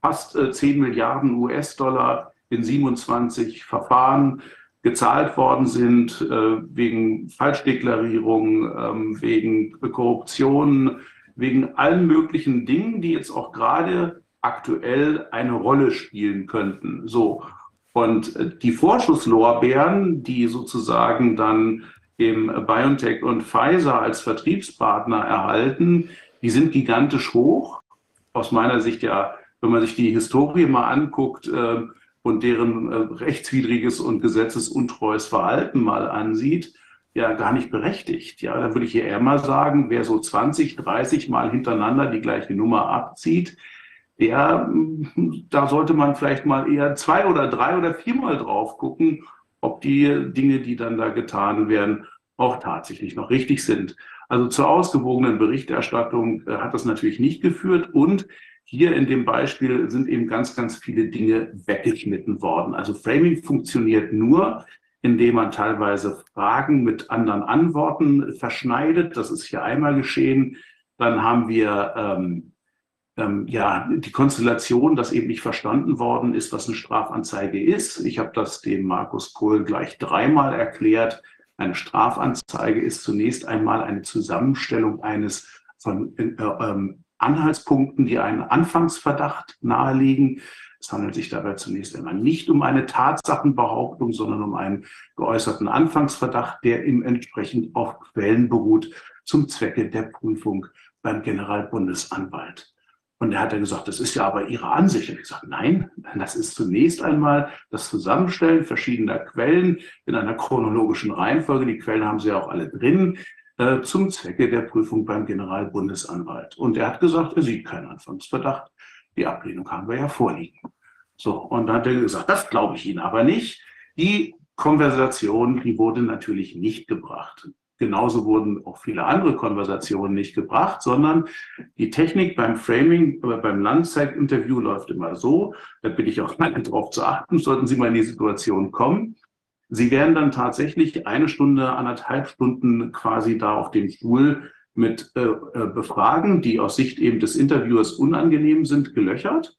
fast äh, 10 Milliarden US-Dollar in 27 Verfahren gezahlt worden sind, äh, wegen Falschdeklarierung, ähm, wegen Korruption, wegen allen möglichen Dingen, die jetzt auch gerade aktuell eine Rolle spielen könnten. So. Und äh, die Vorschusslorbeeren, die sozusagen dann dem BioNTech und Pfizer als Vertriebspartner erhalten, die sind gigantisch hoch. Aus meiner Sicht ja, wenn man sich die Historie mal anguckt äh, und deren äh, rechtswidriges und gesetzesuntreues Verhalten mal ansieht, ja gar nicht berechtigt. Ja, da würde ich hier eher mal sagen, wer so 20, 30 Mal hintereinander die gleiche Nummer abzieht, der, da sollte man vielleicht mal eher zwei oder drei oder viermal drauf gucken, ob die Dinge, die dann da getan werden, auch tatsächlich noch richtig sind. Also zur ausgewogenen Berichterstattung äh, hat das natürlich nicht geführt und hier in dem Beispiel sind eben ganz, ganz viele Dinge weggeschnitten worden. Also Framing funktioniert nur, indem man teilweise Fragen mit anderen Antworten verschneidet. Das ist hier einmal geschehen. Dann haben wir ähm, ähm, ja die Konstellation, dass eben nicht verstanden worden ist, was eine Strafanzeige ist. Ich habe das dem Markus Kohl gleich dreimal erklärt. Eine Strafanzeige ist zunächst einmal eine Zusammenstellung eines von äh, ähm, Anhaltspunkten, die einen Anfangsverdacht nahelegen. Es handelt sich dabei zunächst einmal nicht um eine Tatsachenbehauptung, sondern um einen geäußerten Anfangsverdacht, der im entsprechend auf Quellen beruht zum Zwecke der Prüfung beim Generalbundesanwalt. Und er hat dann gesagt, das ist ja aber Ihre Ansicht. Und ich gesagt, nein, das ist zunächst einmal das Zusammenstellen verschiedener Quellen in einer chronologischen Reihenfolge. Die Quellen haben Sie ja auch alle drin äh, zum Zwecke der Prüfung beim Generalbundesanwalt. Und er hat gesagt, er sieht keinen Anfangsverdacht. Die Ablehnung haben wir ja vorliegen. So, und dann hat er gesagt, das glaube ich Ihnen aber nicht. Die Konversation, die wurde natürlich nicht gebracht. Genauso wurden auch viele andere Konversationen nicht gebracht, sondern die Technik beim Framing, äh, beim Landzeitinterview läuft immer so. Da bitte ich auch mal darauf zu achten, sollten Sie mal in die Situation kommen. Sie werden dann tatsächlich eine Stunde, anderthalb Stunden quasi da auf dem Stuhl mit äh, äh, Befragen, die aus Sicht eben des Interviewers unangenehm sind, gelöchert,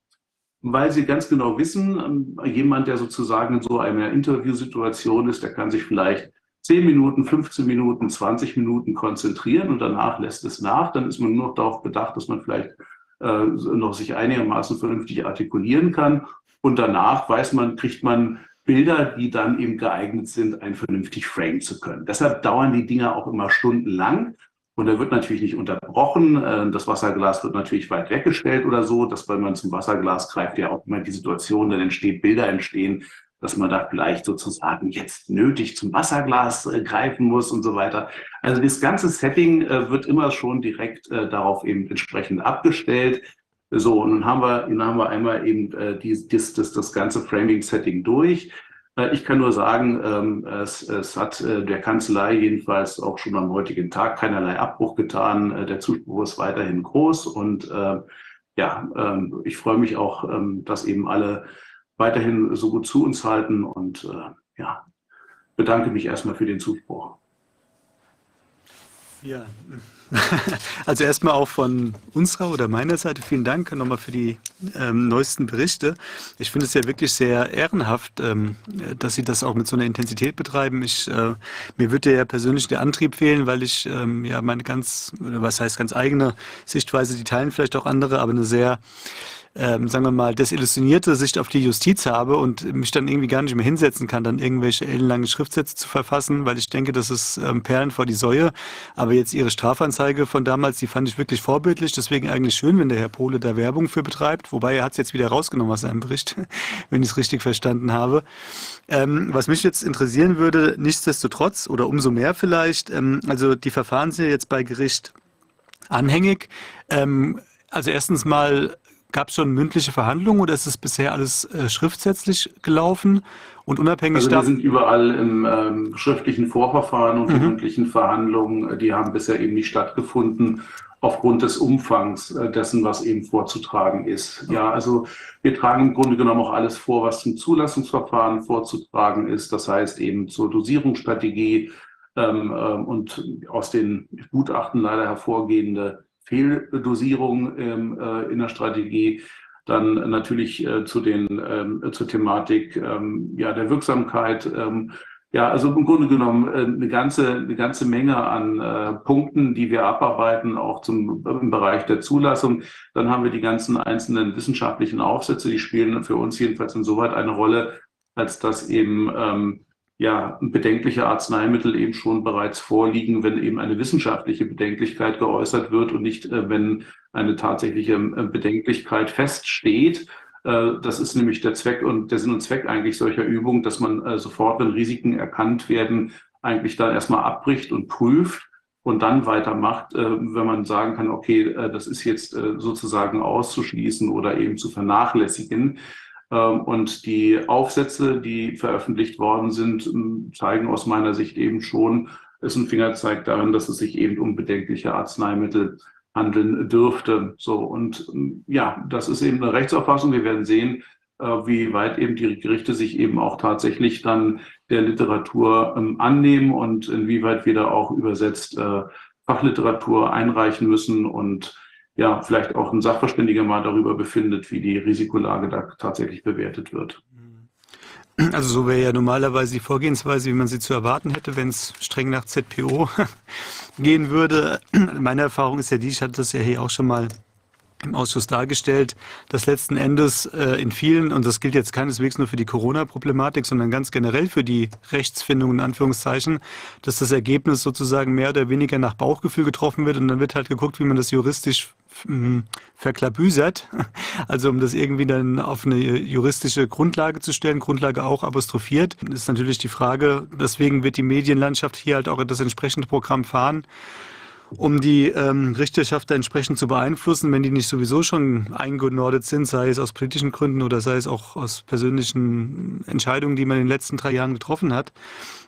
weil sie ganz genau wissen, äh, jemand, der sozusagen in so einer Interviewsituation ist, der kann sich vielleicht 10 Minuten, 15 Minuten, 20 Minuten konzentrieren und danach lässt es nach. Dann ist man nur noch darauf bedacht, dass man vielleicht äh, noch sich einigermaßen vernünftig artikulieren kann. Und danach weiß man, kriegt man Bilder, die dann eben geeignet sind, ein vernünftig frame zu können. Deshalb dauern die Dinger auch immer stundenlang. Und er wird natürlich nicht unterbrochen. Äh, das Wasserglas wird natürlich weit weggestellt oder so, dass wenn man zum Wasserglas greift, ja auch immer die Situation, dann entsteht, Bilder entstehen, dass man da vielleicht sozusagen jetzt nötig zum Wasserglas äh, greifen muss und so weiter. Also das ganze Setting äh, wird immer schon direkt darauf eben entsprechend abgestellt. So, und dann haben wir, dann haben wir einmal eben die, das, das, das ganze Framing-Setting durch. Äh, ich kann nur sagen, ähm, es, es hat äh, der Kanzlei jedenfalls auch schon am heutigen Tag keinerlei Abbruch getan. Äh, der Zuspruch ist weiterhin groß und ja, ähm, ich freue mich auch, ähm, dass eben alle weiterhin so gut zu uns halten und ja, bedanke mich erstmal für den Zuspruch. Ja, Also erstmal auch von unserer oder meiner Seite vielen Dank nochmal für die ähm, neuesten Berichte. Ich finde es ja wirklich sehr ehrenhaft, ähm, dass Sie das auch mit so einer Intensität betreiben. Ich, äh, mir würde ja persönlich der Antrieb fehlen, weil ich ähm, ja meine ganz, was heißt ganz eigene Sichtweise, die teilen vielleicht auch andere, aber eine sehr ähm, sagen wir mal, desillusionierte Sicht auf die Justiz habe und mich dann irgendwie gar nicht mehr hinsetzen kann, dann irgendwelche ellenlangen Schriftsätze zu verfassen, weil ich denke, das ist ähm, Perlen vor die Säue. Aber jetzt Ihre Strafanzeige von damals, die fand ich wirklich vorbildlich. Deswegen eigentlich schön, wenn der Herr Pohle da Werbung für betreibt. Wobei er hat es jetzt wieder rausgenommen aus seinem Bericht, wenn ich es richtig verstanden habe. Ähm, was mich jetzt interessieren würde, nichtsdestotrotz oder umso mehr vielleicht, ähm, also die Verfahren sind ja jetzt bei Gericht anhängig. Ähm, also erstens mal Gab es schon mündliche Verhandlungen oder ist es bisher alles äh, schriftsätzlich gelaufen? Und unabhängig also wir sind überall im ähm, schriftlichen Vorverfahren und mhm. die mündlichen Verhandlungen, äh, die haben bisher eben nicht stattgefunden aufgrund des Umfangs äh, dessen, was eben vorzutragen ist. Ja, also wir tragen im Grunde genommen auch alles vor, was zum Zulassungsverfahren vorzutragen ist. Das heißt eben zur Dosierungsstrategie ähm, ähm, und aus den Gutachten leider hervorgehende Fehldosierung ähm, äh, in der Strategie. Dann natürlich äh, zu den, ähm, zur Thematik ähm, ja, der Wirksamkeit. Ähm, ja, also im Grunde genommen äh, eine, ganze, eine ganze Menge an äh, Punkten, die wir abarbeiten, auch zum, im Bereich der Zulassung. Dann haben wir die ganzen einzelnen wissenschaftlichen Aufsätze, die spielen für uns jedenfalls insoweit eine Rolle, als dass eben ähm, ja, bedenkliche Arzneimittel eben schon bereits vorliegen, wenn eben eine wissenschaftliche Bedenklichkeit geäußert wird und nicht, äh, wenn eine tatsächliche äh, Bedenklichkeit feststeht. Äh, das ist nämlich der Zweck und der Sinn und Zweck eigentlich solcher Übungen, dass man sofort, wenn Risiken erkannt werden, eigentlich dann erstmal abbricht und prüft und dann weitermacht, wenn man sagen kann, okay, das ist jetzt sozusagen auszuschließen oder eben zu vernachlässigen. Ähm, und die Aufsätze, die veröffentlicht worden sind, ähm, zeigen aus meiner Sicht eben schon, ist ein Fingerzeig darin, dass es sich eben um bedenkliche Arzneimittel handeln dürfte. So und ähm, ja, das ist eben eine Rechtsauffassung. Wir werden sehen, äh, wie weit eben die Gerichte sich eben auch tatsächlich dann der Literatur annehmen und inwieweit wir da auch übersetzt äh, Fachliteratur einreichen müssen und ja, vielleicht auch ein Sachverständiger mal darüber befindet, wie die Risikolage da tatsächlich bewertet wird. Also so wäre ja normalerweise die Vorgehensweise, wie man sie zu erwarten hätte, wenn es streng nach ZPO gehen würde. Meine Erfahrung ist ja die, ich hatte das ja hier auch schon mal im Ausschuss dargestellt, dass letzten Endes äh, in vielen, und das gilt jetzt keineswegs nur für die Corona-Problematik, sondern ganz generell für die Rechtsfindung in Anführungszeichen, dass das Ergebnis sozusagen mehr oder weniger nach Bauchgefühl getroffen wird und dann wird halt geguckt, wie man das juristisch hm, verklabüsert, also um das irgendwie dann auf eine juristische Grundlage zu stellen, Grundlage auch apostrophiert, ist natürlich die Frage, deswegen wird die Medienlandschaft hier halt auch das entsprechende Programm fahren um die ähm, Richterschaft entsprechend zu beeinflussen, wenn die nicht sowieso schon eingenordet sind, sei es aus politischen Gründen oder sei es auch aus persönlichen Entscheidungen, die man in den letzten drei Jahren getroffen hat.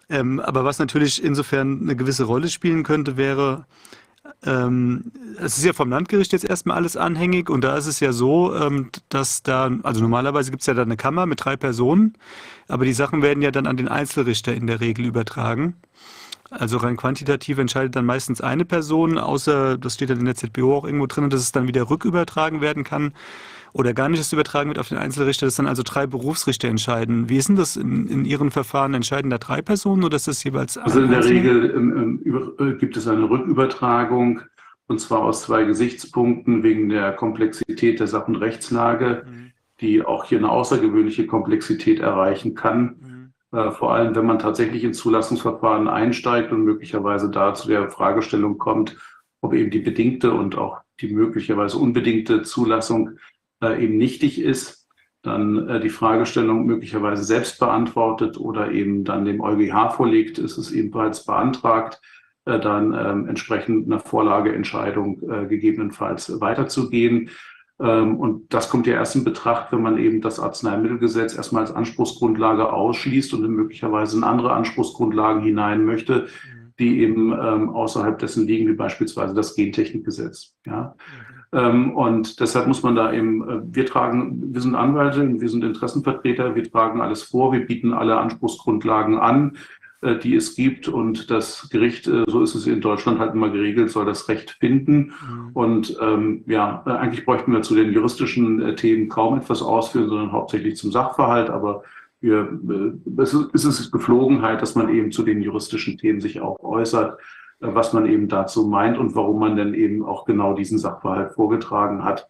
Ähm, aber was natürlich insofern eine gewisse Rolle spielen könnte, wäre, ähm, es ist ja vom Landgericht jetzt erstmal alles anhängig und da ist es ja so, ähm, dass da, also normalerweise gibt es ja da eine Kammer mit drei Personen, aber die Sachen werden ja dann an den Einzelrichter in der Regel übertragen. Also rein quantitativ entscheidet dann meistens eine Person, außer, das steht dann in der ZBO auch irgendwo drin, dass es dann wieder rückübertragen werden kann oder gar nicht übertragen wird auf den Einzelrichter, dass dann also drei Berufsrichter entscheiden. Wie ist denn das in, in Ihren Verfahren? Entscheiden da drei Personen oder ist das jeweils Also in der Regel ähm, ähm äh, gibt es eine Rückübertragung und zwar aus zwei Gesichtspunkten wegen der Komplexität der Sachenrechtslage, mhm. die auch hier eine außergewöhnliche Komplexität erreichen kann. Äh, vor allem, wenn man tatsächlich ins Zulassungsverfahren einsteigt und möglicherweise da zu der Fragestellung kommt, ob eben die bedingte und auch die möglicherweise unbedingte Zulassung äh, eben nichtig ist, dann äh, die Fragestellung möglicherweise selbst beantwortet oder eben dann dem EuGH vorliegt, ist es ebenfalls beantragt, dann ähm, entsprechend eine Vorlageentscheidung gegebenenfalls weiterzugehen. Ähm, und das kommt ja erst in Betracht, wenn man eben das Arzneimittelgesetz erstmal als Anspruchsgrundlage ausschließt und dann möglicherweise in andere Anspruchsgrundlagen hinein möchte, mhm. die eben ähm, außerhalb dessen liegen, wie beispielsweise das Gentechnikgesetz. Ja. Ähm, und deshalb muss man da eben, äh, wir tragen, wir sind Anwälte, wir sind Interessenvertreter, wir tragen alles vor, wir bieten alle Anspruchsgrundlagen an. Äh, die es gibt. Und das Gericht, äh, so ist es in Deutschland halt immer geregelt, soll das Recht finden. Mhm. Und ähm, ja, äh, eigentlich bräuchten wir zu den juristischen Themen kaum etwas ausführen, sondern hauptsächlich zum Sachverhalt. Aber wir, äh, es ist Geflogenheit, dass man eben zu den juristischen Themen sich auch äußert, äh, was man eben dazu meint und warum man denn eben auch genau diesen Sachverhalt vorgetragen hat.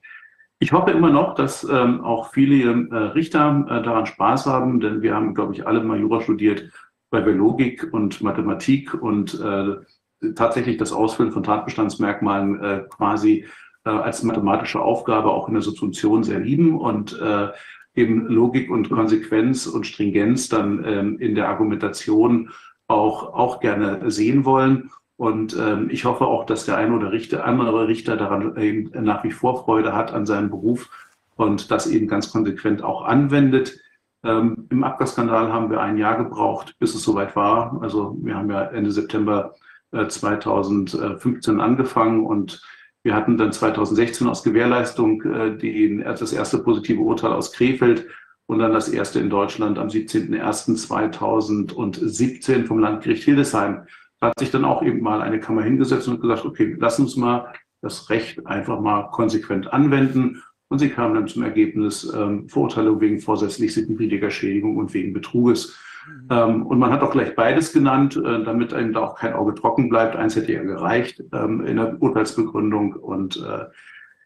Ich hoffe immer noch, dass ähm, auch viele äh, Richter daran Spaß haben, denn wir haben, glaube ich, alle mal Jura studiert weil wir Logik und Mathematik und äh, tatsächlich das Ausfüllen von Tatbestandsmerkmalen äh, quasi äh, als mathematische Aufgabe auch in der Subsumption sehr lieben und äh, eben Logik und Konsequenz und Stringenz dann ähm, in der Argumentation auch, auch gerne sehen wollen. Und ähm, ich hoffe auch, dass der eine oder Richter, andere Richter daran eben nach wie vor Freude hat an seinem Beruf und das eben ganz konsequent auch anwendet. Ähm, Im Abgasskandal haben wir ein Jahr gebraucht, bis es soweit war. Also wir haben ja Ende September äh, 2015 angefangen und wir hatten dann 2016 aus Gewährleistung äh, die, das erste positive Urteil aus Krefeld und dann das erste in Deutschland am 17.01.2017 vom Landgericht Hildesheim. Da hat sich dann auch eben mal eine Kammer hingesetzt und gesagt, okay, lass uns mal das Recht einfach mal konsequent anwenden und sie kamen dann zum Ergebnis ähm, Verurteilung wegen vorsätzlich sittenwidriger Schädigung und wegen Betruges. Mhm. Ähm, und man hat auch gleich beides genannt, äh, damit einem da auch kein Auge trocken bleibt. Eins hätte ja gereicht ähm, in der Urteilsbegründung. Und äh,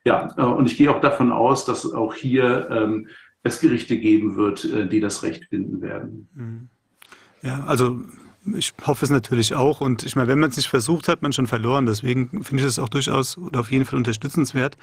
ja, äh, und ich gehe auch davon aus, dass auch hier ähm, es Gerichte geben wird, äh, die das Recht finden werden. Mhm. Ja, also ich hoffe es natürlich auch. Und ich meine, wenn man es nicht versucht, hat man schon verloren. Deswegen finde ich es auch durchaus oder auf jeden Fall unterstützenswert.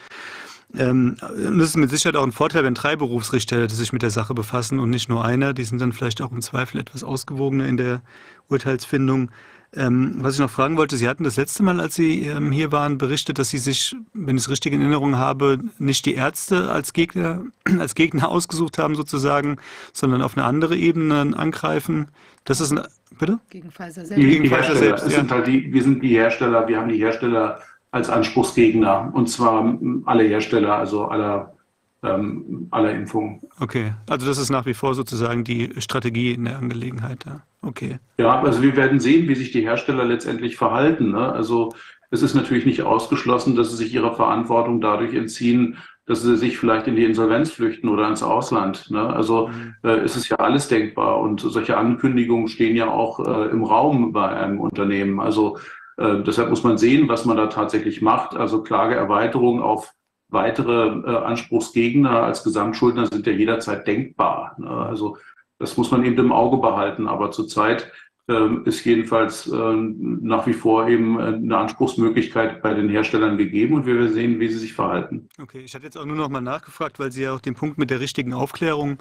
Ähm, das ist mit Sicherheit auch ein Vorteil, wenn drei Berufsrichter sich mit der Sache befassen und nicht nur einer. Die sind dann vielleicht auch im Zweifel etwas ausgewogener in der Urteilsfindung. Ähm, was ich noch fragen wollte, Sie hatten das letzte Mal, als Sie ähm, hier waren, berichtet, dass Sie sich, wenn ich es richtig in Erinnerung habe, nicht die Ärzte als Gegner, als Gegner ausgesucht haben sozusagen, sondern auf eine andere Ebene angreifen. Das ist ein, bitte? Gegen Pfizer selbst. Die, die Pfizer selbst, ja. sind halt die, wir sind die Hersteller, wir haben die Hersteller als Anspruchsgegner und zwar alle Hersteller, also aller ähm, aller Impfungen. Okay, also das ist nach wie vor sozusagen die Strategie in der Angelegenheit. Ja. Okay. Ja, also wir werden sehen, wie sich die Hersteller letztendlich verhalten. Ne? Also es ist natürlich nicht ausgeschlossen, dass sie sich ihrer Verantwortung dadurch entziehen, dass sie sich vielleicht in die Insolvenz flüchten oder ins Ausland. Ne? Also mhm. äh, es ist ja alles denkbar und solche Ankündigungen stehen ja auch äh, im Raum bei einem Unternehmen. Also äh, deshalb muss man sehen, was man da tatsächlich macht. Also Klageerweiterung auf weitere äh, Anspruchsgegner als Gesamtschuldner sind ja jederzeit denkbar. Ne? Also das muss man eben im Auge behalten. Aber zurzeit äh, ist jedenfalls äh, nach wie vor eben äh, eine Anspruchsmöglichkeit bei den Herstellern gegeben und wir werden sehen, wie sie sich verhalten. Okay, ich hatte jetzt auch nur noch mal nachgefragt, weil Sie ja auch den Punkt mit der richtigen Aufklärung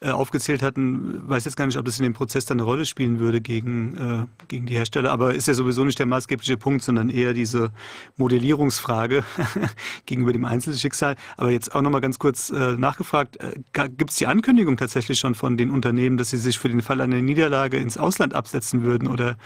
äh, aufgezählt hatten, weiß jetzt gar nicht, ob das in dem Prozess dann eine Rolle spielen würde gegen, äh, gegen die Hersteller, aber ist ja sowieso nicht der maßgebliche Punkt, sondern eher diese Modellierungsfrage gegenüber dem Einzelschicksal. Aber jetzt auch nochmal ganz kurz äh, nachgefragt, äh, gibt es die Ankündigung tatsächlich schon von den Unternehmen, dass sie sich für den Fall einer Niederlage ins Ausland absetzen würden oder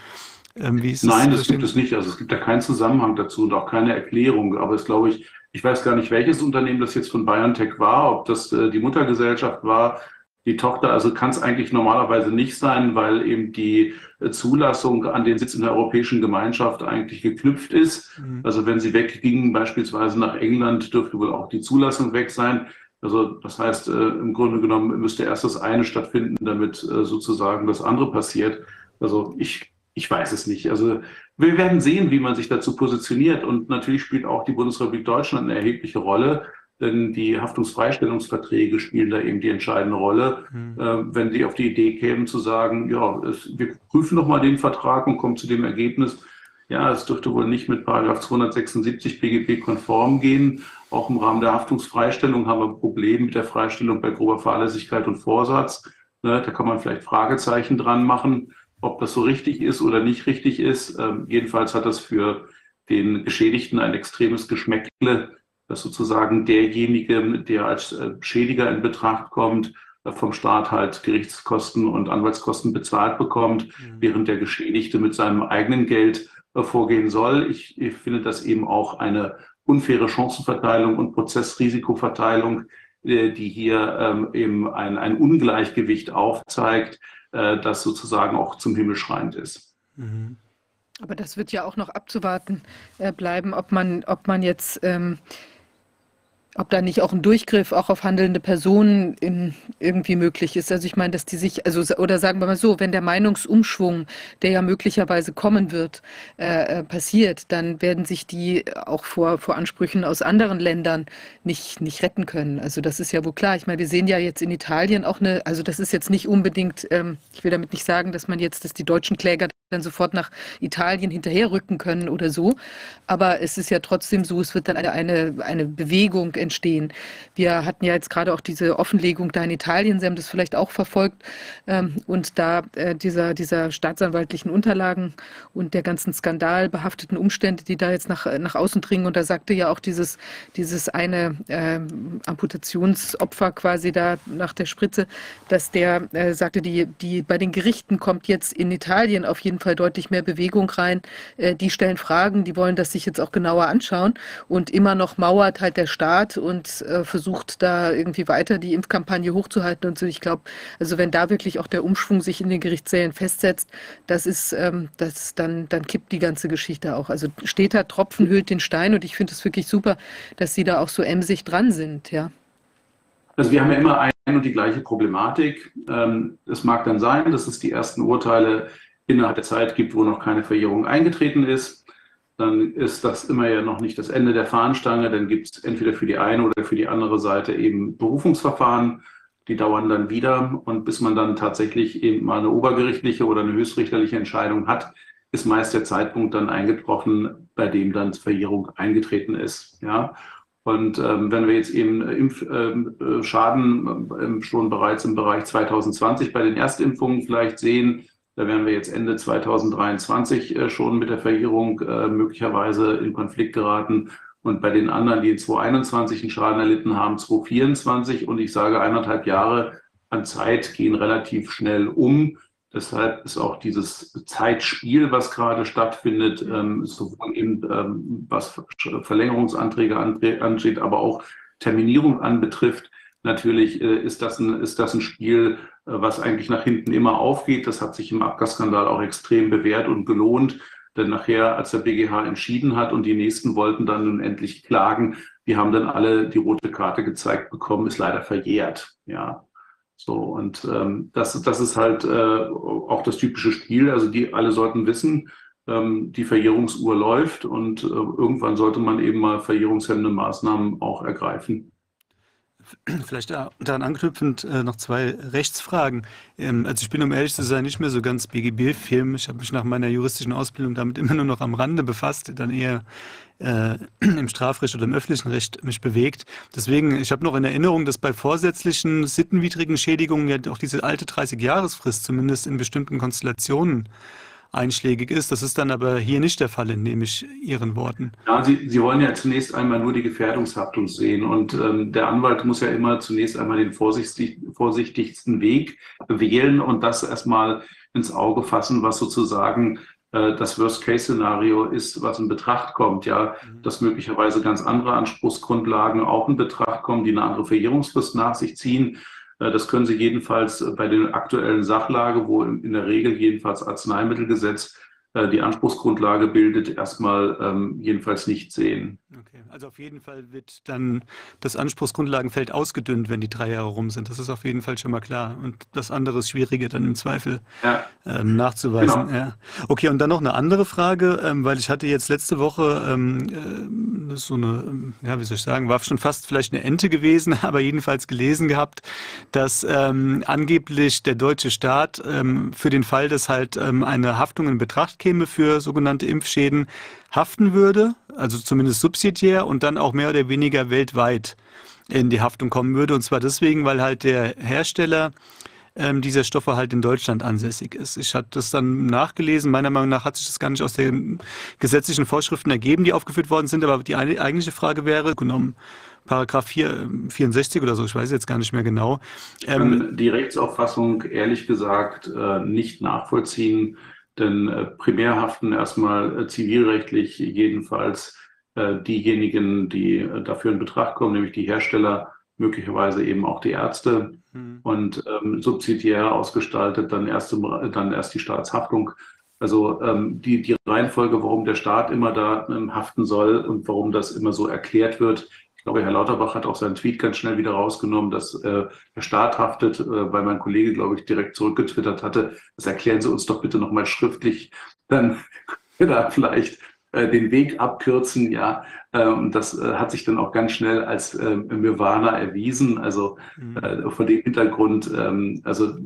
ähm, wie ist Nein, das, das gibt es nicht. Also es gibt da keinen Zusammenhang dazu und auch keine Erklärung. Aber es glaube ich, ich weiß gar nicht, welches Unternehmen das jetzt von BioNTech war, ob das äh, die Muttergesellschaft war die Tochter. Also kann es eigentlich normalerweise nicht sein, weil eben die Zulassung an den Sitz in der Europäischen Gemeinschaft eigentlich geknüpft ist. Mhm. Also wenn sie weggingen, beispielsweise nach England, dürfte wohl auch die Zulassung weg sein. Also das heißt, äh, im Grunde genommen müsste erst das eine stattfinden, damit äh, sozusagen das andere passiert. Also ich, ich weiß es nicht. Also wir werden sehen, wie man sich dazu positioniert. Und natürlich spielt auch die Bundesrepublik Deutschland eine erhebliche Rolle denn die Haftungsfreistellungsverträge spielen da eben die entscheidende Rolle. Mhm. Äh, wenn Sie auf die Idee kämen zu sagen, ja, es, wir prüfen nochmal den Vertrag und kommen zu dem Ergebnis, ja, es dürfte wohl nicht mit Paragraph 276 BGB konform gehen. Auch im Rahmen der Haftungsfreistellung haben wir ein Problem mit der Freistellung bei grober Fahrlässigkeit und Vorsatz. Ne, da kann man vielleicht Fragezeichen dran machen, ob das so richtig ist oder nicht richtig ist. Ähm, jedenfalls hat das für den Geschädigten ein extremes Geschmäckle, dass sozusagen derjenige, der als äh, Schädiger in Betracht kommt, äh, vom Staat halt Gerichtskosten und Anwaltskosten bezahlt bekommt, mhm. während der Geschädigte mit seinem eigenen Geld äh, vorgehen soll. Ich, ich finde das eben auch eine unfaire Chancenverteilung und Prozessrisikoverteilung, die hier ähm, eben ein, ein Ungleichgewicht aufzeigt, das sozusagen auch zum Himmel schreiend ist. Mhm. Aber das wird ja auch noch abzuwarten bleiben, ob man, ob man jetzt ähm, ob da nicht auch ein Durchgriff auch auf handelnde Personen in, irgendwie möglich ist. Also ich meine, dass die sich, also oder sagen wir mal so, wenn der Meinungsumschwung, der ja möglicherweise kommen wird, äh, äh, passiert, dann werden sich die auch vor, vor Ansprüchen aus anderen Ländern nicht, nicht retten können. Also das ist ja wohl klar. Ich meine, wir sehen ja jetzt in Italien auch eine, also das ist jetzt nicht unbedingt, ähm, ich will damit nicht sagen, dass man jetzt, dass die deutschen Kläger dann sofort nach Italien hinterherrücken können oder so. Aber es ist ja trotzdem so, es wird dann eine, eine, eine Bewegung entstehen. Wir hatten ja jetzt gerade auch diese Offenlegung da in Italien, Sie haben das vielleicht auch verfolgt, ähm, und da äh, dieser, dieser staatsanwaltlichen Unterlagen und der ganzen skandalbehafteten Umstände, die da jetzt nach, nach außen dringen. Und da sagte ja auch dieses, dieses eine äh, Amputationsopfer quasi da nach der Spritze, dass der äh, sagte, die, die bei den Gerichten kommt jetzt in Italien auf jeden Fall deutlich mehr Bewegung rein. Äh, die stellen Fragen, die wollen das sich jetzt auch genauer anschauen. Und immer noch mauert halt der Staat und äh, versucht da irgendwie weiter die Impfkampagne hochzuhalten und so. Ich glaube, also wenn da wirklich auch der Umschwung sich in den Gerichtssälen festsetzt, das ist, ähm, das dann, dann kippt die ganze Geschichte auch. Also steht da Tropfen hüllt den Stein und ich finde es wirklich super, dass Sie da auch so emsig dran sind, ja. Also wir haben ja immer ein und die gleiche Problematik. Ähm, es mag dann sein, dass es die ersten Urteile innerhalb der Zeit gibt, wo noch keine Verjährung eingetreten ist dann ist das immer ja noch nicht das Ende der Fahnenstange. Dann gibt es entweder für die eine oder für die andere Seite eben Berufungsverfahren. die dauern dann wieder und bis man dann tatsächlich eben mal eine obergerichtliche oder eine höchstrichterliche Entscheidung hat, ist meist der Zeitpunkt dann eingetroffen, bei dem dann Verjährung eingetreten ist. Ja. Und ähm, wenn wir jetzt eben Impfschaden ähm, äh, schon bereits im Bereich 2020 bei den Erstimpfungen vielleicht sehen, da werden wir jetzt Ende 2023 äh, schon mit der Verjährung äh, möglicherweise in Konflikt geraten. Und bei den anderen, die in 2021 einen Schaden erlitten haben, 2024 und ich sage eineinhalb Jahre an Zeit gehen relativ schnell um. Deshalb ist auch dieses Zeitspiel, was gerade stattfindet, ähm, sowohl eben ähm, was Verlängerungsanträge angeht, aber auch Terminierung anbetrifft, natürlich äh, ist, das ein, ist das ein Spiel, was eigentlich nach hinten immer aufgeht. Das hat sich im Abgasskandal auch extrem bewährt und gelohnt. Denn nachher, als der BGH entschieden hat und die Nächsten wollten dann nun endlich klagen, die haben dann alle die rote Karte gezeigt bekommen, ist leider verjährt. Ja, so und ähm, das, das ist halt äh, auch das typische Spiel. Also die alle sollten wissen, ähm, die Verjährungsuhr läuft und äh, irgendwann sollte man eben mal verjährungshemmende Maßnahmen auch ergreifen. Vielleicht daran anknüpfend äh, noch zwei Rechtsfragen. Ähm, also ich bin, um ehrlich zu sein, nicht mehr so ganz BGB-Film. Ich habe mich nach meiner juristischen Ausbildung damit immer nur noch am Rande befasst, dann eher äh, im Strafrecht oder im öffentlichen Recht mich bewegt. Deswegen, ich habe noch in Erinnerung, dass bei vorsätzlichen sittenwidrigen Schädigungen ja auch diese alte 30-Jahresfrist zumindest in bestimmten Konstellationen einschlägig ist. Das ist dann aber hier nicht der Fall, nehme ich Ihren Worten. Ja, Sie, Sie wollen ja zunächst einmal nur die Gefährdungshaftung sehen und ähm, der Anwalt muss ja immer zunächst einmal den vorsichtig, vorsichtigsten Weg wählen und das erstmal ins Auge fassen, was sozusagen äh, das Worst-Case-Szenario ist, was in Betracht kommt, ja, mhm. dass möglicherweise ganz andere Anspruchsgrundlagen auch in Betracht kommen, die eine andere Verjährungsfrist nach sich ziehen das können Sie jedenfalls äh, bei der aktuellen Sachlage, wo in der Regel jedenfalls Arzneimittelgesetz äh, die Anspruchsgrundlage bildet, erstmal ähm, jedenfalls nicht sehen. Okay, also auf jeden Fall wird dann das Anspruchsgrundlagenfeld ausgedünnt, wenn die drei Jahre rum sind. Das ist auf jeden Fall schon mal klar. Und das andere ist schwieriger dann im Zweifel ja. ähm, nachzuweisen. Genau. Ja. Okay, und dann noch eine andere Frage, ähm, weil ich hatte jetzt letzte Woche ähm, äh, so eine, ähm, ja, wie soll ich sagen, war schon fast vielleicht eine Ente gewesen, aber jedenfalls gelesen gehabt, dass ähm, angeblich der deutsche Staat ähm, für den Fall, dass halt eine Haftung in Betracht käme für sogenannte Impfschäden, haften würde, also zumindest subsidiär und dann auch mehr oder weniger weltweit in die Haftung kommen würde. Und zwar deswegen, weil halt der Hersteller ähm, dieser Stoffe halt in Deutschland ansässig ist. Ich hatte das dann nachgelesen. Meiner Meinung nach hat sich das gar nicht aus den gesetzlichen Vorschriften ergeben, die aufgeführt worden sind. Aber die eigentliche Frage wäre, genommen Paragraph 4, 64 oder so, ich weiß jetzt gar nicht mehr genau. Ähm, die Rechtsauffassung ehrlich gesagt äh, nicht nachvollziehen, denn äh, primär haften erstmal äh, zivilrechtlich jedenfalls äh, diejenigen, die dafür in Betracht kommen, nämlich die Hersteller, möglicherweise eben auch die Ärzte mhm. und ähm, subsidiär ausgestaltet dann erst, dann erst die Staatshaftung. Also ähm, die, die Reihenfolge, warum der Staat immer da ähm, haften soll und warum das immer so erklärt wird, ich glaube, Herr Lauterbach hat auch seinen Tweet ganz schnell wieder rausgenommen, dass äh, der Staat haftet, äh, weil mein Kollege, glaube ich, direkt zurückgetwittert hatte. Das erklären Sie uns doch bitte nochmal schriftlich. Dann können wir da vielleicht äh, den Weg abkürzen. Ja, ähm, das äh, hat sich dann auch ganz schnell als äh, Nirvana erwiesen. Also mhm. Äh, vor dem Hintergrund, ähm, also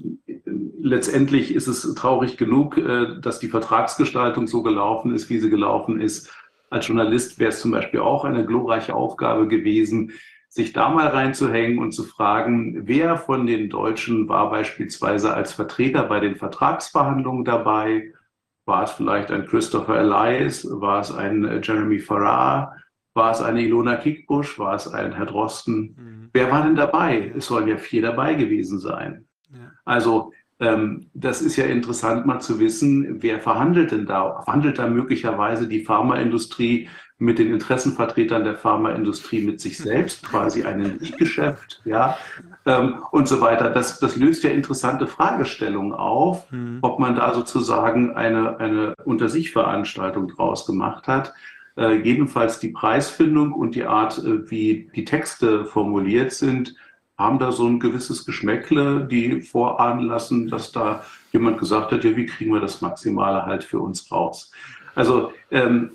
letztendlich ist es traurig genug, äh, dass die Vertragsgestaltung so gelaufen ist, wie sie gelaufen ist. Als Journalist wäre es zum Beispiel auch eine glorreiche Aufgabe gewesen, sich da mal reinzuhängen und zu fragen, wer von den Deutschen war beispielsweise als Vertreter bei den Vertragsverhandlungen dabei? War es vielleicht ein Christopher Elias? War es ein äh, Jeremy Farrar? War es eine Ilona Kickbusch? War es ein Herr Drosten? Mhm. Wer war denn dabei? Es sollen ja vier dabei gewesen sein. Ja. Also das ist ja interessant mal zu wissen, wer verhandelt denn da? Verhandelt da möglicherweise die Pharmaindustrie mit den Interessenvertretern der Pharmaindustrie mit sich selbst, quasi ein Geschäft, ja, ähm, und so weiter. Das, das löst ja interessante Fragestellungen auf, mhm. ob man da sozusagen eine, eine Unter-sich-Veranstaltung draus gemacht hat. Äh, jedenfalls die Preisfindung und die Art, äh, wie die Texte formuliert sind, haben da so ein gewisses Geschmäckle, die vorahnen lassen, dass da jemand gesagt hat, ja, wie kriegen wir das Maximale halt für uns raus? Also ähm,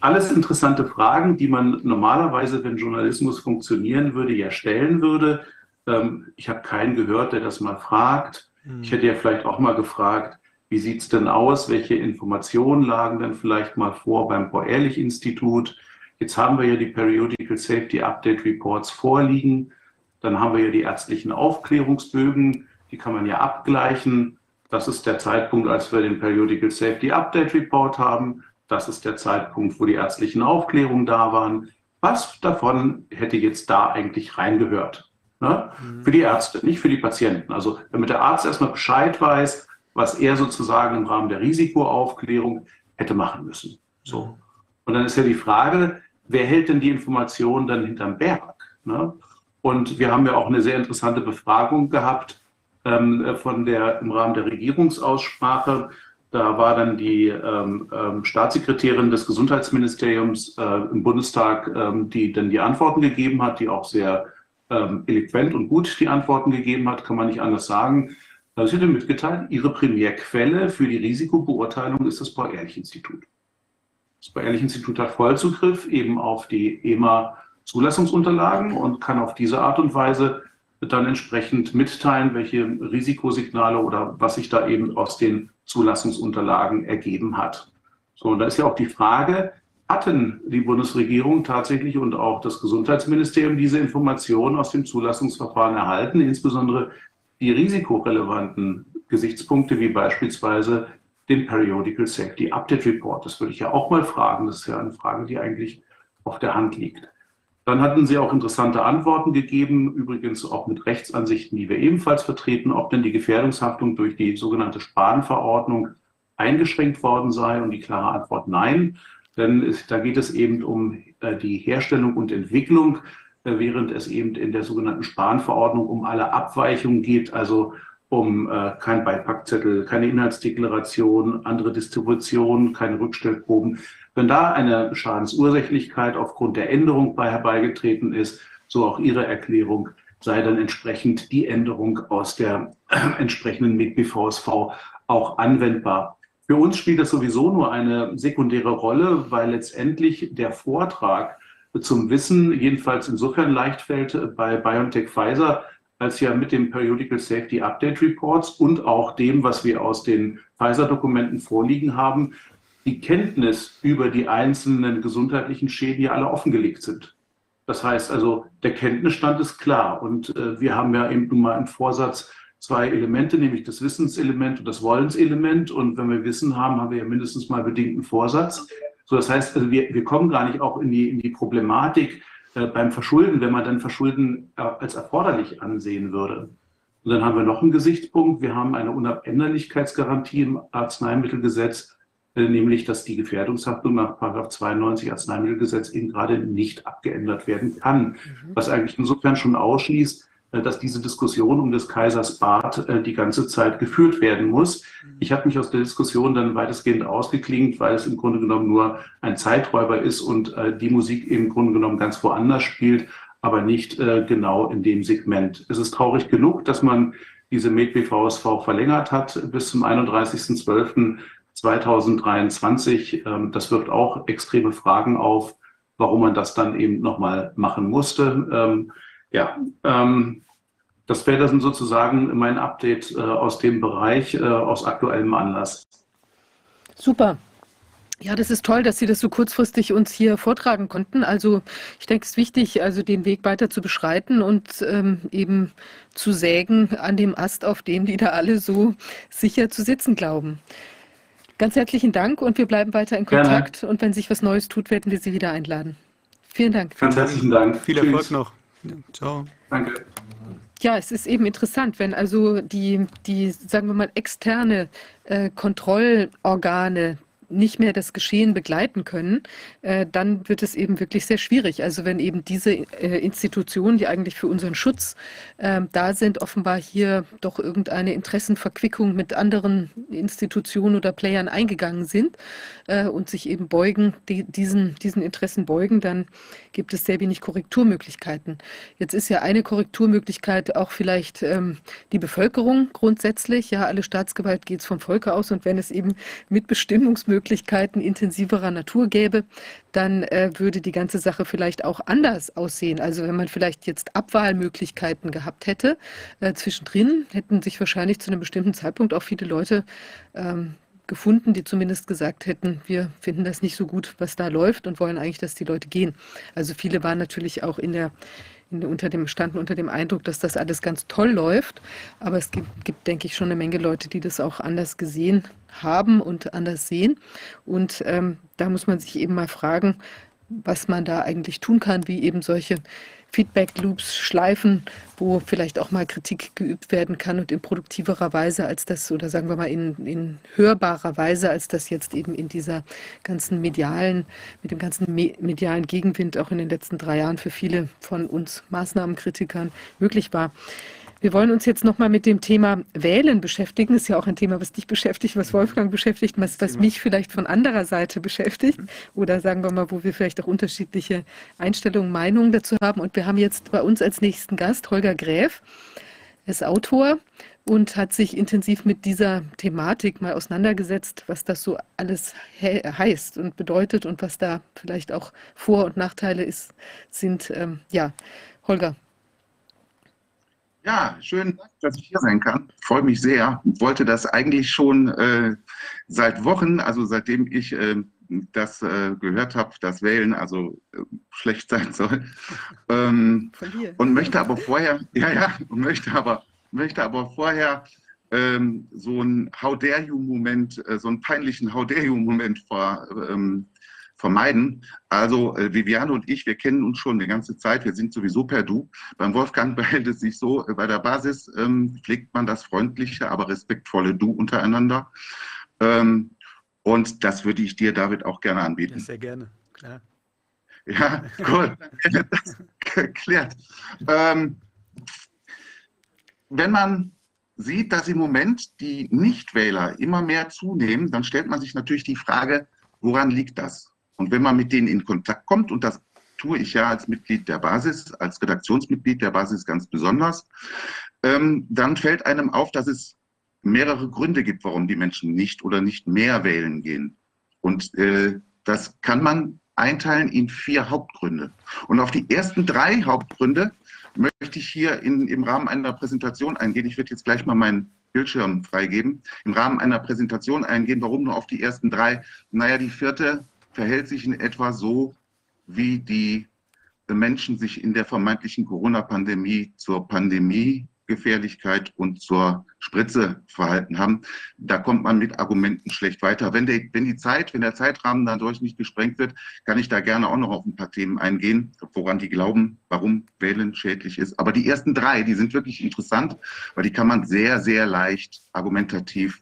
alles interessante Fragen, die man normalerweise, wenn Journalismus funktionieren würde, ja stellen würde. Ähm, ich habe keinen gehört, der das mal fragt. Hm. Ich hätte ja vielleicht auch mal gefragt, wie sieht es denn aus? Welche Informationen lagen denn vielleicht mal vor beim Paul-Ehrlich-Institut? Jetzt haben wir ja die Periodical Safety Update Reports vorliegen. Dann haben wir ja die ärztlichen Aufklärungsbögen, die kann man ja abgleichen. Das ist der Zeitpunkt, als wir den Periodical Safety Update Report haben. Das ist der Zeitpunkt, wo die ärztlichen Aufklärungen da waren. Was davon hätte jetzt da eigentlich reingehört? Ne? Mhm. Für die Ärzte, nicht für die Patienten. Also damit der Arzt erstmal Bescheid weiß, was er sozusagen im Rahmen der Risikoaufklärung hätte machen müssen. So. Mhm. Und dann ist ja die Frage, wer hält denn die Informationen dann hinterm Berg? Ne? Und wir haben ja auch eine sehr interessante Befragung gehabt ähm, von der, im Rahmen der Regierungsaussprache. Da war dann die ähm, ähm, Staatssekretärin des Gesundheitsministeriums äh, im Bundestag, ähm, die dann die Antworten gegeben hat, die auch sehr ähm, eloquent und gut die Antworten gegeben hat, kann man nicht anders sagen. Also sie hat mitgeteilt, ihre Primärquelle für die Risikobeurteilung ist das Paul-Ehrlich-Institut. Das Paul-Ehrlich-Institut hat Vollzugriff eben auf die EMA Zulassungsunterlagen und kann auf diese Art und Weise dann entsprechend mitteilen, welche Risikosignale oder was sich da eben aus den Zulassungsunterlagen ergeben hat. So, und da ist ja auch die Frage, hatten die Bundesregierung tatsächlich und auch das Gesundheitsministerium diese Informationen aus dem Zulassungsverfahren erhalten, insbesondere die risikorelevanten Gesichtspunkte wie beispielsweise den Periodical Safety Update Report. Das würde ich ja auch mal fragen. Das ist ja eine Frage, die eigentlich auf der Hand liegt. Dann hatten Sie auch interessante Antworten gegeben, übrigens auch mit Rechtsansichten, die wir ebenfalls vertreten, ob denn die Gefährdungshaftung durch die sogenannte Spanverordnung eingeschränkt worden sei. Und die klare Antwort nein, denn es, da geht es eben um äh, die Herstellung und Entwicklung, äh, während es eben in der sogenannten Spanverordnung um alle Abweichungen geht, also um äh, kein Beipackzettel, keine Inhaltsdeklaration, andere Distribution, keine Rückstellproben. Wenn da eine Schadensursächlichkeit aufgrund der Änderung bei herbeigetreten ist, so auch Ihre Erklärung, sei dann entsprechend die Änderung aus der äh, entsprechenden MIG-BVSV auch anwendbar. Für uns spielt das sowieso nur eine sekundäre Rolle, weil letztendlich der Vortrag zum Wissen jedenfalls insofern leicht fällt bei BioNTech Pfizer, als ja mit dem Periodical Safety Update Reports und auch dem, was wir aus den Pfizer-Dokumenten vorliegen haben, die Kenntnis über die einzelnen gesundheitlichen Schäden ja alle offengelegt sind. Das heißt also, der Kenntnisstand ist klar. Und äh, wir haben ja eben nun mal im Vorsatz zwei Elemente, nämlich das Wissenselement und das Wollenselement. Und wenn wir Wissen haben, haben wir ja mindestens mal bedingten Vorsatz. So, das heißt, also wir, wir kommen gar nicht auch in die, in die Problematik, äh, beim Verschulden, wenn man dann Verschulden äh, als erforderlich ansehen würde. Und dann haben wir noch einen Gesichtspunkt. Wir haben eine Unabänderlichkeitsgarantie im Arzneimittelgesetz, nämlich dass die Gefährdungshaftung nach 92 Arzneimittelgesetz eben gerade nicht abgeändert werden kann. Mhm. Was eigentlich insofern schon ausschließt, äh, dass diese Diskussion um des Kaisers Bart äh, die ganze Zeit geführt werden muss. Mhm. Ich habe mich aus der Diskussion dann weitestgehend ausgeklingt, weil es im Grunde genommen nur ein Zeiträuber ist und äh, die Musik im Grunde genommen ganz woanders spielt, aber nicht genau in dem Segment. Es ist traurig genug, dass man diese MedBVSV verlängert hat bis zum 31.12. 2023. Ähm, das wirft auch extreme Fragen auf, warum man das dann eben nochmal machen musste. Ähm, ja, ähm, das wäre dann sozusagen mein Update äh, aus dem Bereich, äh, aus aktuellem Anlass. Super. Ja, das ist toll, dass Sie das so kurzfristig uns hier vortragen konnten. Also ich denke, es ist wichtig, also den Weg weiter zu beschreiten und ähm, eben zu sägen an dem Ast, auf dem die da alle so sicher zu sitzen glauben. Ganz herzlichen Dank und wir bleiben weiter in Kontakt. Gerne. Und wenn sich was Neues tut, werden wir Sie wieder einladen. Vielen Dank. Ganz herzlichen Dank. Viel Erfolg noch. Ja, ciao. Danke. Ja, es ist eben interessant, wenn also die, die sagen wir mal, externe äh, Kontrollorgane nicht mehr das Geschehen begleiten können, äh, dann wird es eben wirklich sehr schwierig. Also wenn eben diese äh, Institutionen, die eigentlich für unseren Schutz äh, da sind, offenbar hier doch irgendeine Interessenverquickung mit anderen Institutionen oder Playern eingegangen sind äh, und sich eben beugen, die, diesen, diesen Interessen beugen, dann gibt es sehr wenig Korrekturmöglichkeiten. Jetzt ist ja eine Korrekturmöglichkeit auch vielleicht ähm, die Bevölkerung grundsätzlich. Ja, alle Staatsgewalt geht vom Volke aus und wenn es eben Mitbestimmungsmöglichkeiten Möglichkeiten intensiverer Natur gäbe, dann äh, würde die ganze Sache vielleicht auch anders aussehen. Also wenn man vielleicht jetzt Abwahlmöglichkeiten gehabt hätte, äh, zwischendrin hätten sich wahrscheinlich zu einem bestimmten Zeitpunkt auch viele Leute ähm, gefunden, die zumindest gesagt hätten, wir finden das nicht so gut, was da läuft und wollen eigentlich, dass die Leute gehen. Also viele waren natürlich auch in der unter dem standen unter dem Eindruck, dass das alles ganz toll läuft. Aber es gibt, gibt, denke ich, schon eine Menge Leute, die das auch anders gesehen haben und anders sehen. Und ähm, da muss man sich eben mal fragen, was man da eigentlich tun kann, wie eben solche Feedback-Loops schleifen, wo vielleicht auch mal Kritik geübt werden kann und in produktiverer Weise als das, oder sagen wir mal in, in hörbarer Weise, als das jetzt eben in dieser ganzen medialen, mit dem ganzen medialen Gegenwind auch in den letzten drei Jahren für viele von uns Maßnahmenkritikern möglich war. Wir wollen uns jetzt nochmal mit dem Thema Wählen beschäftigen. Das ist ja auch ein Thema, was dich beschäftigt, was Wolfgang beschäftigt, was, was mich vielleicht von anderer Seite beschäftigt. Oder sagen wir mal, wo wir vielleicht auch unterschiedliche Einstellungen, Meinungen dazu haben. Und wir haben jetzt bei uns als nächsten Gast Holger Gräf. Er ist Autor und hat sich intensiv mit dieser Thematik mal auseinandergesetzt, was das so alles he heißt und bedeutet und was da vielleicht auch Vor- und Nachteile ist, sind. Ähm, ja, Holger, ja, schön, dass ich hier sein kann. Freue mich sehr. Wollte das eigentlich schon äh, seit Wochen, also seitdem ich äh, das äh, gehört habe, dass Wählen also äh, schlecht sein soll. Ähm, und möchte aber vorher, ja, ja, möchte aber, möchte aber vorher ähm, so ein How dare you-Moment, äh, so einen peinlichen How dare you-Moment vor, ähm, vermeiden. Also äh, Viviane und ich, wir kennen uns schon eine ganze Zeit, wir sind sowieso per Du. Beim Wolfgang behält es sich so, äh, bei der Basis ähm, pflegt man das freundliche, aber respektvolle Du untereinander. Ähm, und das würde ich dir, David, auch gerne anbieten. Ja, sehr gerne, klar. Ja, cool. das geklärt. Ähm, wenn man sieht, dass im Moment die Nichtwähler immer mehr zunehmen, dann stellt man sich natürlich die Frage, woran liegt das? Und wenn man mit denen in Kontakt kommt, und das tue ich ja als Mitglied der Basis, als Redaktionsmitglied der Basis ganz besonders, ähm, dann fällt einem auf, dass es mehrere Gründe gibt, warum die Menschen nicht oder nicht mehr wählen gehen. Und äh, das kann man einteilen in vier Hauptgründe. Und auf die ersten drei Hauptgründe möchte ich hier in, im Rahmen einer Präsentation eingehen. Ich werde jetzt gleich mal meinen Bildschirm freigeben. Im Rahmen einer Präsentation eingehen. Warum nur auf die ersten drei? Naja, die vierte verhält sich in etwa so, wie die Menschen sich in der vermeintlichen Corona-Pandemie zur Pandemiegefährlichkeit und zur Spritze verhalten haben. Da kommt man mit Argumenten schlecht weiter. Wenn, der, wenn die Zeit, wenn der Zeitrahmen dadurch nicht gesprengt wird, kann ich da gerne auch noch auf ein paar Themen eingehen, woran die glauben, warum Wählen schädlich ist. Aber die ersten drei, die sind wirklich interessant, weil die kann man sehr, sehr leicht argumentativ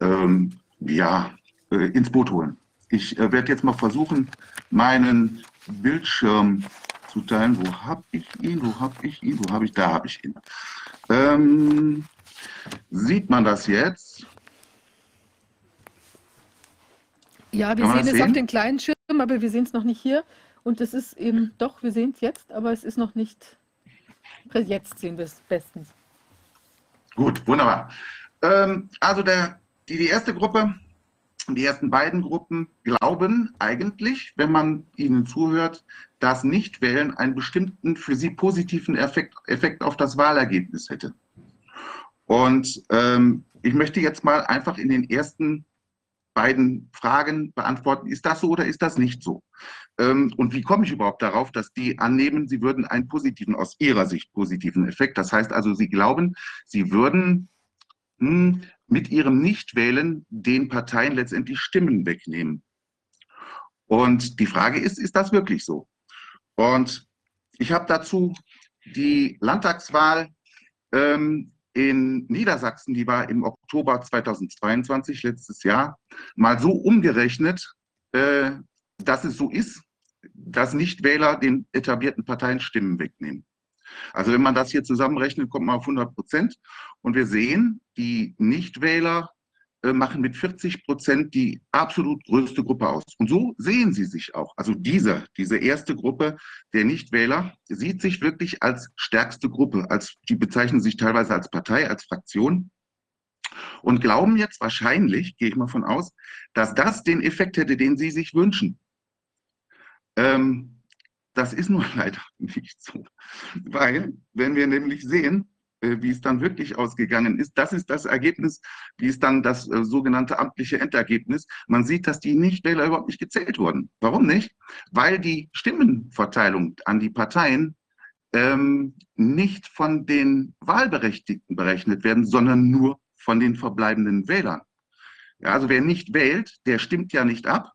ähm, ja, äh, ins Boot holen. Ich äh, werde jetzt mal versuchen, meinen Bildschirm zu teilen. Wo habe ich ihn? Wo habe ich ihn? Wo habe ich? Da habe ich ihn. Ähm, sieht man das jetzt? Ja, wir sehen es auf den kleinen Schirm, aber wir sehen es noch nicht hier. Und es ist eben, doch, wir sehen es jetzt, aber es ist noch nicht, jetzt sehen wir es bestens. Gut, wunderbar. Ähm, also der, die, die erste Gruppe die ersten beiden Gruppen glauben eigentlich, wenn man ihnen zuhört, dass Nichtwählen einen bestimmten für sie positiven Effekt, Effekt auf das Wahlergebnis hätte. Und ähm, ich möchte jetzt mal einfach in den ersten beiden Fragen beantworten, ist das so oder ist das nicht so? Ähm, und wie komme ich überhaupt darauf, dass die annehmen, sie würden einen positiven, aus ihrer Sicht positiven Effekt, das heißt also, sie glauben, sie würden hm, mit ihrem Nichtwählen den Parteien letztendlich Stimmen wegnehmen. Und die Frage ist, ist das wirklich so? Und ich habe dazu die Landtagswahl ähm, in Niedersachsen, die war im Oktober 2022, letztes Jahr, mal so umgerechnet, äh, dass es so ist, dass Nichtwähler den etablierten Parteien Stimmen wegnehmen. Also wenn man das hier zusammenrechnet, kommt man auf 100 Prozent. Und wir sehen, die Nichtwähler äh, machen mit 40 Prozent die absolut größte Gruppe aus. Und so sehen sie sich auch. Also diese, diese erste Gruppe der Nichtwähler sieht sich wirklich als stärkste Gruppe. Als, die bezeichnen sich teilweise als Partei, als Fraktion. und glauben jetzt wahrscheinlich, gehe ich mal von aus, dass das den Effekt hätte, den sie sich wünschen. Ähm, das ist nur leider nicht so, weil wenn wir nämlich sehen, äh, wie es dann wirklich ausgegangen ist. Das ist das Ergebnis, wie es dann das äh, sogenannte amtliche Endergebnis. Man sieht, dass die Nichtwähler überhaupt nicht gezählt wurden. Warum nicht? Weil die Stimmenverteilung an die Parteien ähm, nicht von den Wahlberechtigten berechnet werden, sondern nur von den verbleibenden Wählern. Ja, also wer nicht wählt, der stimmt ja nicht ab.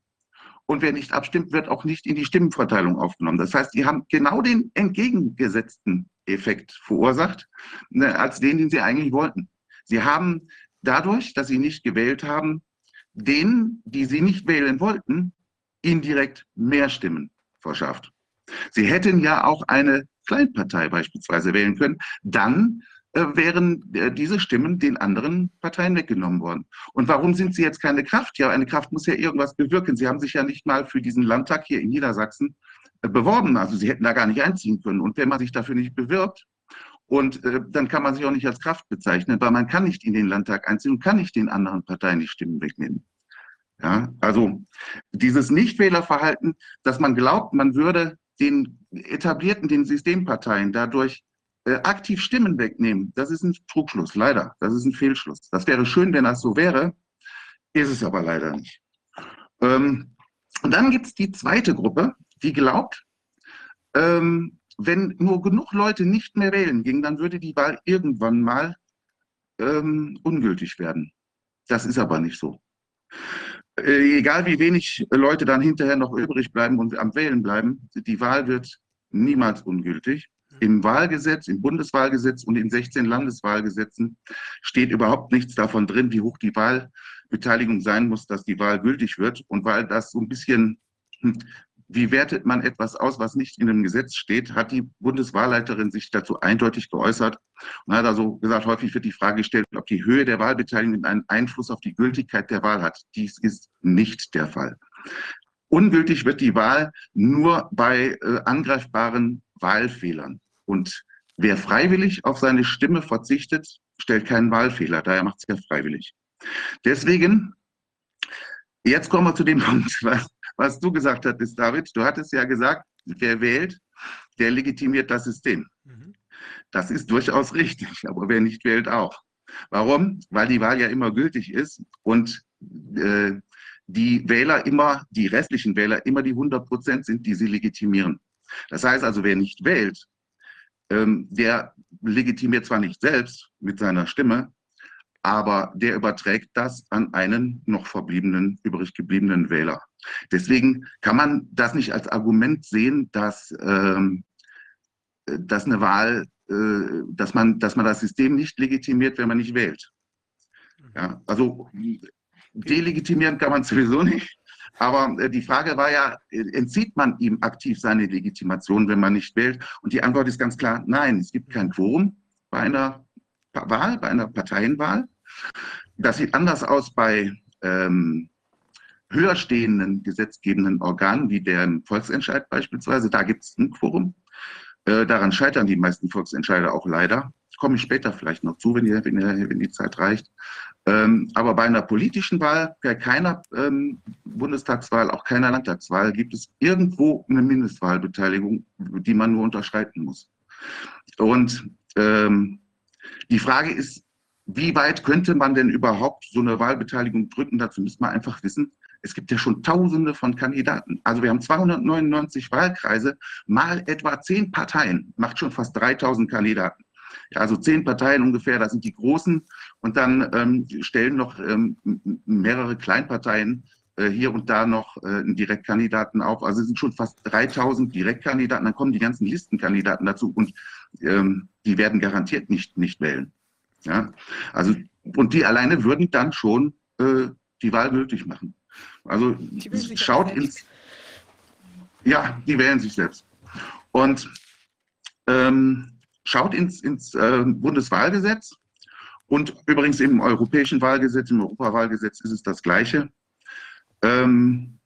Und wer nicht abstimmt, wird auch nicht in die Stimmenverteilung aufgenommen. Das heißt, die haben genau den entgegengesetzten Effekt verursacht, ne, als den, den sie eigentlich wollten. Sie haben dadurch, dass sie nicht gewählt haben, denen, die sie nicht wählen wollten, indirekt mehr Stimmen verschafft. Sie hätten ja auch eine Kleinpartei beispielsweise wählen können, dann wären äh, diese Stimmen den anderen Parteien weggenommen worden. Und warum sind sie jetzt keine Kraft? Ja, eine Kraft muss ja irgendwas bewirken. Sie haben sich ja nicht mal für diesen Landtag hier in Niedersachsen äh, beworben. Also sie hätten da gar nicht einziehen können. Und wenn man sich dafür nicht bewirbt, und äh, dann kann man sich auch nicht als Kraft bezeichnen, weil man kann nicht in den Landtag einziehen und kann nicht den anderen Parteien die Stimmen wegnehmen. Ja, also dieses Nichtwählerverhalten, dass man glaubt, man würde den etablierten, den Systemparteien dadurch äh, aktiv Stimmen wegnehmen, das ist ein Trugschluss, leider. Das ist ein Fehlschluss. Das wäre schön, wenn das so wäre, ist es aber leider nicht. Ähm, und dann gibt es die zweite Gruppe, die glaubt, ähm, wenn nur genug Leute nicht mehr wählen gingen, dann würde die Wahl irgendwann mal ähm, ungültig werden. Das ist aber nicht so. Äh, egal wie wenig Leute dann hinterher noch übrig bleiben und am Wählen bleiben, die Wahl wird niemals ungültig. Im Wahlgesetz, im Bundeswahlgesetz und in 16 Landeswahlgesetzen steht überhaupt nichts davon drin, wie hoch die Wahlbeteiligung sein muss, dass die Wahl gültig wird. Und weil das so ein bisschen, hm, wie wertet man etwas aus, was nicht in einem Gesetz steht, hat die Bundeswahlleiterin sich dazu eindeutig geäußert und hat also gesagt, häufig wird die Frage gestellt, ob die Höhe der Wahlbeteiligung einen Einfluss auf die Gültigkeit der Wahl hat. Dies ist nicht der Fall. Ungültig wird die Wahl nur bei äh, angreifbaren Wahlfehlern. Und wer freiwillig auf seine Stimme verzichtet, stellt keinen Wahlfehler. Daher macht es ja freiwillig. Deswegen, jetzt kommen wir zu dem Punkt, was, was du gesagt hattest, David. Du hattest ja gesagt, wer wählt, der legitimiert das System. Mhm. Das ist durchaus richtig, aber wer nicht wählt auch. Warum? Weil die Wahl ja immer gültig ist und äh, die Wähler immer, die restlichen Wähler immer die 100 Prozent sind, die sie legitimieren. Das heißt also, wer nicht wählt, ähm, der legitimiert zwar nicht selbst mit seiner Stimme, aber der überträgt das an einen noch verbliebenen, übrig gebliebenen Wähler. Deswegen kann man das nicht als Argument sehen, dass, ähm, dass eine Wahl, äh, dass, man, dass man das System nicht legitimiert, wenn man nicht wählt. Ja, also delegitimieren kann man sowieso nicht. Aber äh, die Frage war ja, äh, entzieht man ihm aktiv seine Legitimation, wenn man nicht wählt? Und die Antwort ist ganz klar, nein, es gibt kein Quorum bei einer Wahl, bei einer Parteienwahl. Das sieht anders aus bei ähm, höher gesetzgebenden Organen, wie deren Volksentscheid beispielsweise. Da gibt es ein Quorum. Äh, daran scheitern die meisten Volksentscheide auch leider. Komme ich später vielleicht noch zu, wenn die, wenn die Zeit reicht. Ähm, aber bei einer politischen Wahl, bei keiner ähm, Bundestagswahl, auch keiner Landtagswahl, gibt es irgendwo eine Mindestwahlbeteiligung, die man nur unterschreiten muss. Und ähm, die Frage ist, wie weit könnte man denn überhaupt so eine Wahlbeteiligung drücken? Dazu müsste man einfach wissen, es gibt ja schon Tausende von Kandidaten. Also wir haben 299 Wahlkreise, mal etwa zehn Parteien, macht schon fast 3000 Kandidaten. Ja, also zehn Parteien ungefähr, das sind die großen. Und dann ähm, stellen noch ähm, mehrere Kleinparteien äh, hier und da noch äh, einen Direktkandidaten auf. Also es sind schon fast 3000 Direktkandidaten. Dann kommen die ganzen Listenkandidaten dazu und ähm, die werden garantiert nicht, nicht wählen. Ja, also, und die alleine würden dann schon äh, die Wahl gültig machen. Also schaut ins. Ja, die wählen sich selbst. Und ähm, schaut ins, ins äh, Bundeswahlgesetz und übrigens im europäischen Wahlgesetz, im Europawahlgesetz ist es das Gleiche. Ähm,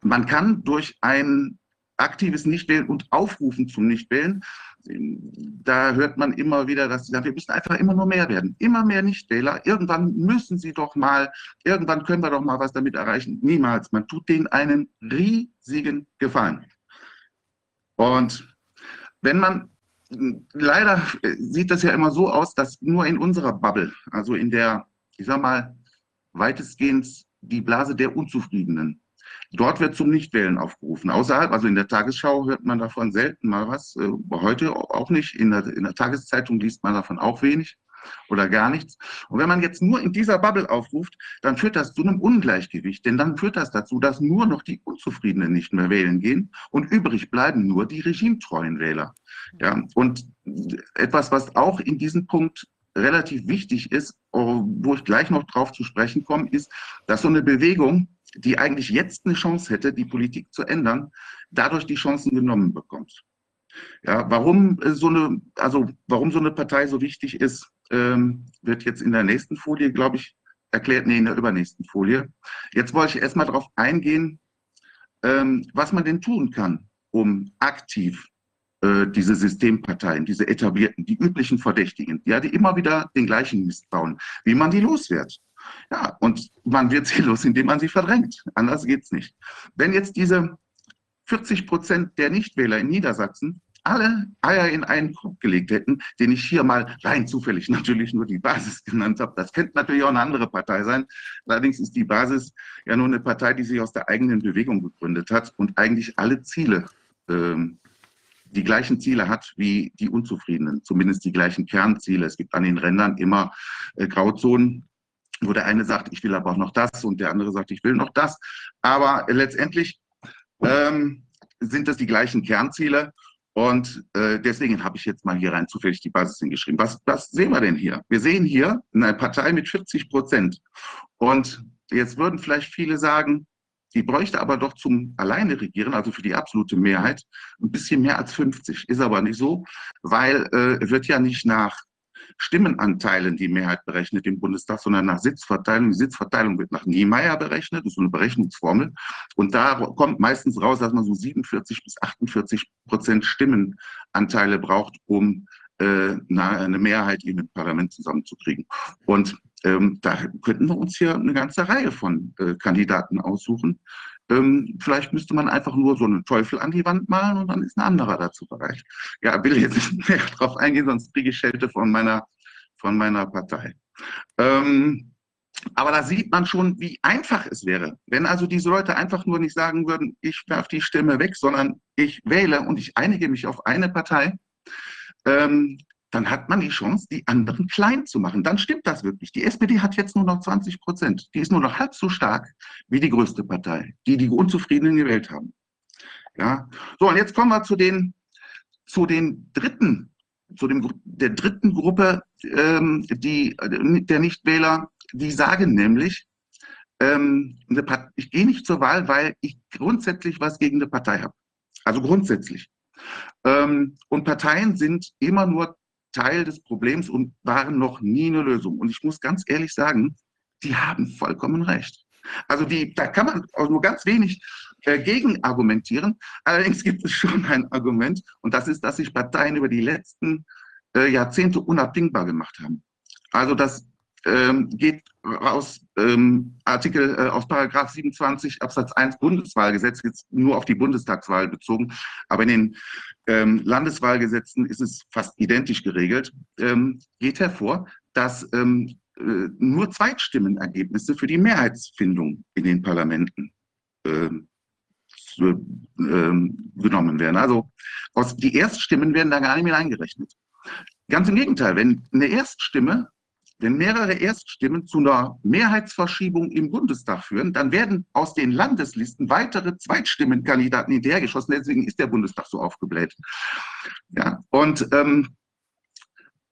man kann durch ein aktives Nichtwählen und Aufrufen zum Nichtwählen. Da hört man immer wieder, dass sie sagen, wir müssen einfach immer nur mehr werden, immer mehr Nichtwähler. Irgendwann müssen sie doch mal, irgendwann können wir doch mal was damit erreichen. Niemals. Man tut denen einen riesigen Gefallen. Und wenn man, leider sieht das ja immer so aus, dass nur in unserer Bubble, also in der, ich sag mal, weitestgehend die Blase der Unzufriedenen, Dort wird zum Nichtwählen aufgerufen. Außerhalb, also in der Tagesschau hört man davon selten mal was, äh, heute auch nicht. In der, in der Tageszeitung liest man davon auch wenig oder gar nichts. Und wenn man jetzt nur in dieser Bubble aufruft, dann führt das zu einem Ungleichgewicht, denn dann führt das dazu, dass nur noch die Unzufriedenen nicht mehr wählen gehen und übrig bleiben nur die regimetreuen Wähler. Ja, und etwas, was auch in diesem Punkt relativ wichtig ist, wo ich gleich noch drauf zu sprechen komme, ist, dass so eine Bewegung die eigentlich jetzt eine Chance hätte, die Politik zu ändern, dadurch die Chancen genommen bekommt. Ja, warum äh, so eine, also warum so eine Partei so wichtig ist, ähm, wird jetzt in der nächsten Folie, glaube ich, erklärt, nee, in der übernächsten Folie. Jetzt wollte ich erstmal darauf eingehen, ähm, was man denn tun kann, um aktiv äh, diese Systemparteien, diese etablierten, die üblichen Verdächtigen, ja, die immer wieder den gleichen Mist bauen, wie man die loswert. Ja, und man wird sie los, indem man sie verdrängt. Anders geht es nicht. Wenn jetzt diese 40 Prozent der Nichtwähler in Niedersachsen alle Eier in einen Korb gelegt hätten, den ich hier mal rein zufällig natürlich nur die Basis genannt habe. Das könnte natürlich auch eine andere Partei sein. Allerdings ist die Basis ja nur eine Partei, die sich aus der eigenen Bewegung gegründet hat und eigentlich alle Ziele, ähm, die gleichen Ziele hat wie die Unzufriedenen, zumindest die gleichen Kernziele. Es gibt an den Rändern immer äh, Grauzonen, wo der eine sagt, ich will aber auch noch das und der andere sagt, ich will noch das. Aber letztendlich ähm, sind das die gleichen Kernziele und äh, deswegen habe ich jetzt mal hier rein zufällig die Basis hingeschrieben. Was, was sehen wir denn hier? Wir sehen hier eine Partei mit 40 Prozent und jetzt würden vielleicht viele sagen, die bräuchte aber doch zum alleine regieren, also für die absolute Mehrheit, ein bisschen mehr als 50. Ist aber nicht so, weil äh, wird ja nicht nach Stimmenanteilen die Mehrheit berechnet im Bundestag, sondern nach Sitzverteilung. Die Sitzverteilung wird nach Niemeyer berechnet, das ist so eine Berechnungsformel. Und da kommt meistens raus, dass man so 47 bis 48 Prozent Stimmenanteile braucht, um äh, eine Mehrheit im Parlament zusammenzukriegen. Und ähm, da könnten wir uns hier eine ganze Reihe von äh, Kandidaten aussuchen. Ähm, vielleicht müsste man einfach nur so einen Teufel an die Wand malen und dann ist ein anderer dazu bereit. Ja, will jetzt nicht mehr drauf eingehen, sonst kriege ich Schelte von meiner, von meiner Partei. Ähm, aber da sieht man schon, wie einfach es wäre, wenn also diese Leute einfach nur nicht sagen würden, ich werfe die Stimme weg, sondern ich wähle und ich einige mich auf eine Partei. Ähm, dann hat man die Chance, die anderen klein zu machen. Dann stimmt das wirklich. Die SPD hat jetzt nur noch 20 Prozent. Die ist nur noch halb so stark wie die größte Partei, die die Unzufriedenen gewählt haben. Ja. So, und jetzt kommen wir zu den, zu den dritten, zu dem, der dritten Gruppe ähm, die, der Nichtwähler, die sagen nämlich, ähm, ich gehe nicht zur Wahl, weil ich grundsätzlich was gegen eine Partei habe. Also grundsätzlich. Ähm, und Parteien sind immer nur Teil des Problems und waren noch nie eine Lösung. Und ich muss ganz ehrlich sagen, die haben vollkommen recht. Also die, da kann man auch nur ganz wenig äh, gegen argumentieren. Allerdings gibt es schon ein Argument und das ist, dass sich Parteien über die letzten äh, Jahrzehnte unabdingbar gemacht haben. Also das ähm, geht aus ähm, Artikel äh, aus Paragraph 27 Absatz 1 Bundeswahlgesetz, jetzt nur auf die Bundestagswahl bezogen, aber in den ähm, Landeswahlgesetzen ist es fast identisch geregelt, ähm, geht hervor, dass ähm, äh, nur Zweitstimmenergebnisse für die Mehrheitsfindung in den Parlamenten ähm, genommen werden. Also aus, die Erststimmen werden da gar nicht mehr eingerechnet. Ganz im Gegenteil, wenn eine Erststimme wenn mehrere Erststimmen zu einer Mehrheitsverschiebung im Bundestag führen, dann werden aus den Landeslisten weitere Zweitstimmenkandidaten hinterhergeschossen. Deswegen ist der Bundestag so aufgebläht. Ja, und ähm,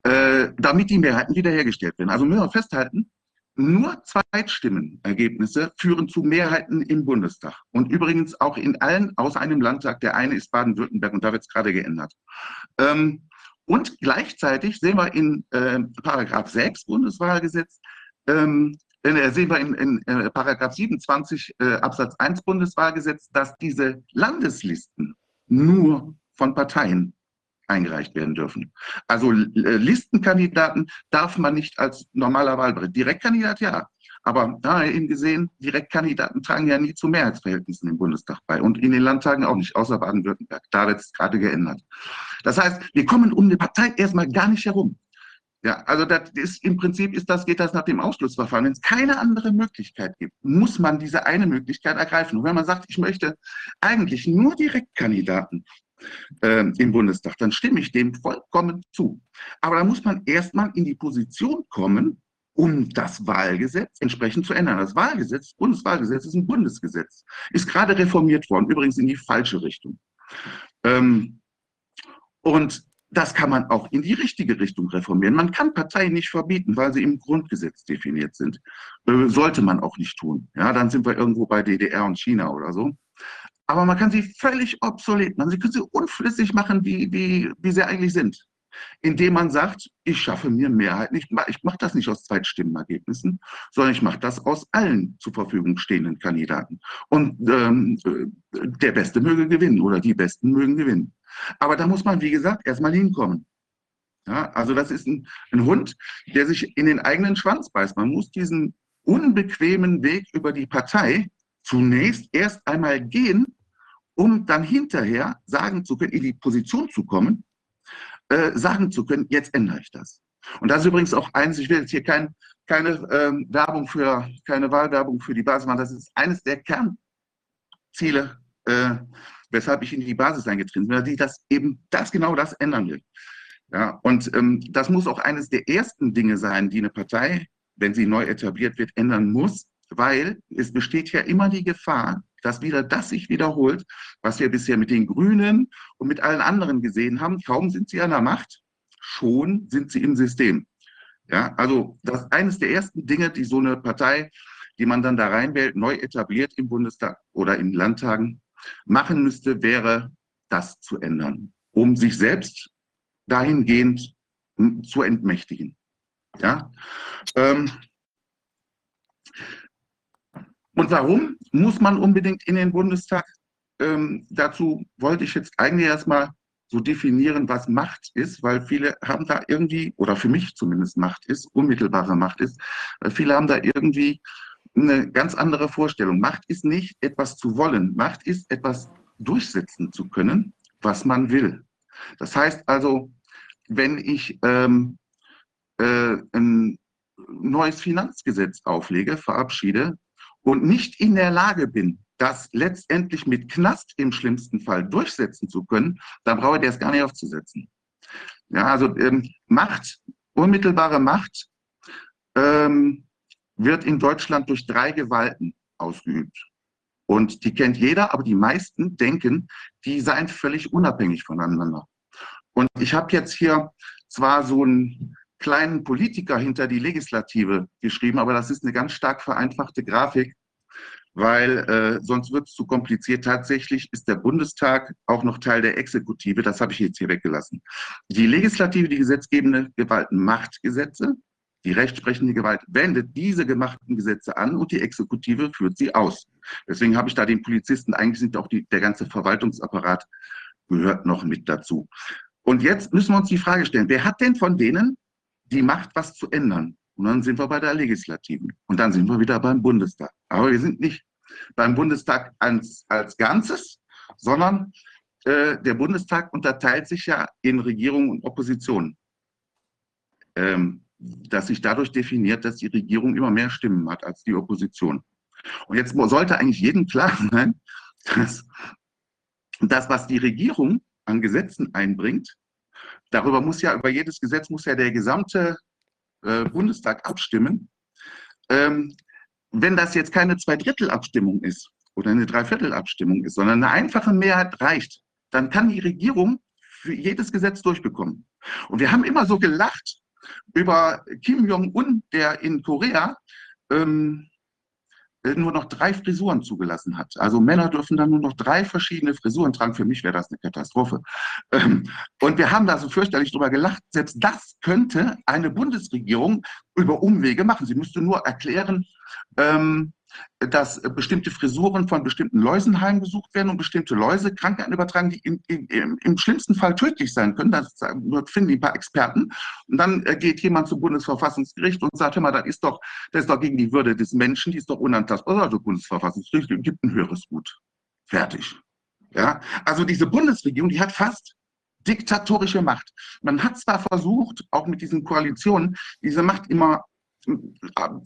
äh, damit die Mehrheiten wiederhergestellt werden. Also müssen wir festhalten, nur Zweitstimmenergebnisse führen zu Mehrheiten im Bundestag. Und übrigens auch in allen außer einem Landtag. Der eine ist Baden-Württemberg und da wird es gerade geändert. Ähm, und gleichzeitig sehen wir in äh, Paragraph 6 Bundeswahlgesetz, ähm, äh, sehen wir in, in äh, Paragraph 27 äh, Absatz 1 Bundeswahlgesetz, dass diese Landeslisten nur von Parteien eingereicht werden dürfen. Also äh, Listenkandidaten darf man nicht als normaler Wahlberechtigter. Direktkandidat ja. Aber da eben gesehen, Direktkandidaten tragen ja nie zu Mehrheitsverhältnissen im Bundestag bei und in den Landtagen auch nicht, außer Baden-Württemberg. Da wird es gerade geändert. Das heißt, wir kommen um eine Partei erstmal gar nicht herum. Ja, also das ist im Prinzip ist das, geht das nach dem Ausschlussverfahren. Wenn es keine andere Möglichkeit gibt, muss man diese eine Möglichkeit ergreifen. Und wenn man sagt, ich möchte eigentlich nur Direktkandidaten äh, im Bundestag, dann stimme ich dem vollkommen zu. Aber da muss man erstmal in die Position kommen, um das Wahlgesetz entsprechend zu ändern. Das Wahlgesetz, Bundeswahlgesetz ist ein Bundesgesetz, ist gerade reformiert worden, übrigens in die falsche Richtung. Ähm, und das kann man auch in die richtige Richtung reformieren. Man kann Parteien nicht verbieten, weil sie im Grundgesetz definiert sind. Äh, sollte man auch nicht tun. Ja, dann sind wir irgendwo bei DDR und China oder so. Aber man kann sie völlig obsolet machen. Sie können sie unflüssig machen, wie, wie, wie sie eigentlich sind indem man sagt, ich schaffe mir Mehrheiten. Ich, ich mache das nicht aus Zweitstimmenergebnissen, sondern ich mache das aus allen zur Verfügung stehenden Kandidaten. Und ähm, der Beste möge gewinnen oder die Besten mögen gewinnen. Aber da muss man, wie gesagt, erstmal hinkommen. Ja, also das ist ein, ein Hund, der sich in den eigenen Schwanz beißt. Man muss diesen unbequemen Weg über die Partei zunächst erst einmal gehen, um dann hinterher sagen zu können, in die Position zu kommen, äh, sagen zu können, jetzt ändere ich das. Und das ist übrigens auch eines, ich will jetzt hier kein, keine ähm, Werbung für, keine Wahlwerbung für die Basis machen, das ist eines der Kernziele, äh, weshalb ich in die Basis eingetreten bin, die das eben das genau das ändern will. Ja, und ähm, das muss auch eines der ersten Dinge sein, die eine Partei, wenn sie neu etabliert wird, ändern muss, weil es besteht ja immer die Gefahr, dass wieder das sich wiederholt, was wir bisher mit den Grünen und mit allen anderen gesehen haben. Kaum sind sie an der Macht, schon sind sie im System. Ja, also das ist eines der ersten Dinge, die so eine Partei, die man dann da reinwählt, neu etabliert im Bundestag oder in Landtagen, machen müsste, wäre das zu ändern, um sich selbst dahingehend zu entmächtigen. Ja, ähm, und warum muss man unbedingt in den Bundestag? Ähm, dazu wollte ich jetzt eigentlich erstmal so definieren, was Macht ist, weil viele haben da irgendwie, oder für mich zumindest Macht ist, unmittelbare Macht ist, weil viele haben da irgendwie eine ganz andere Vorstellung. Macht ist nicht etwas zu wollen, Macht ist etwas durchsetzen zu können, was man will. Das heißt also, wenn ich ähm, äh, ein neues Finanzgesetz auflege, verabschiede, und nicht in der Lage bin, das letztendlich mit Knast im schlimmsten Fall durchsetzen zu können, dann brauche ich das gar nicht aufzusetzen. Ja, also ähm, Macht, unmittelbare Macht ähm, wird in Deutschland durch drei Gewalten ausgeübt. Und die kennt jeder, aber die meisten denken, die seien völlig unabhängig voneinander. Und ich habe jetzt hier zwar so einen kleinen Politiker hinter die Legislative geschrieben, aber das ist eine ganz stark vereinfachte Grafik, weil äh, sonst wird es zu kompliziert. Tatsächlich ist der Bundestag auch noch Teil der Exekutive, das habe ich jetzt hier weggelassen. Die Legislative, die gesetzgebende Gewalt macht Gesetze, die rechtsprechende Gewalt wendet diese gemachten Gesetze an und die Exekutive führt sie aus. Deswegen habe ich da den Polizisten, eigentlich sind auch die, der ganze Verwaltungsapparat gehört noch mit dazu. Und jetzt müssen wir uns die Frage stellen, wer hat denn von denen die Macht, was zu ändern. Und dann sind wir bei der Legislativen. Und dann sind wir wieder beim Bundestag. Aber wir sind nicht beim Bundestag als, als Ganzes, sondern äh, der Bundestag unterteilt sich ja in Regierung und Opposition. Ähm, dass sich dadurch definiert, dass die Regierung immer mehr Stimmen hat als die Opposition. Und jetzt sollte eigentlich jedem klar sein, dass das, was die Regierung an Gesetzen einbringt, Darüber muss ja, über jedes Gesetz muss ja der gesamte äh, Bundestag abstimmen. Ähm, wenn das jetzt keine Zweidrittelabstimmung ist oder eine Dreiviertelabstimmung ist, sondern eine einfache Mehrheit reicht, dann kann die Regierung für jedes Gesetz durchbekommen. Und wir haben immer so gelacht über Kim Jong-un, der in Korea ähm, nur noch drei Frisuren zugelassen hat. Also Männer dürfen dann nur noch drei verschiedene Frisuren tragen. Für mich wäre das eine Katastrophe. Ähm, und wir haben da so fürchterlich drüber gelacht. Selbst das könnte eine Bundesregierung über Umwege machen. Sie müsste nur erklären, ähm, dass bestimmte Frisuren von bestimmten Läusen heimgesucht werden und bestimmte Läuse Krankheiten übertragen, die im, im, im schlimmsten Fall tödlich sein können. Das finden die paar Experten. Und dann äh, geht jemand zum Bundesverfassungsgericht und sagt, hör mal, das ist doch, das ist doch gegen die Würde des Menschen, die ist doch unantastbar. Also Bundesverfassungsgericht gibt ein höheres Gut. Fertig. Ja, also diese Bundesregierung, die hat fast diktatorische Macht. Man hat zwar versucht, auch mit diesen Koalitionen, diese Macht immer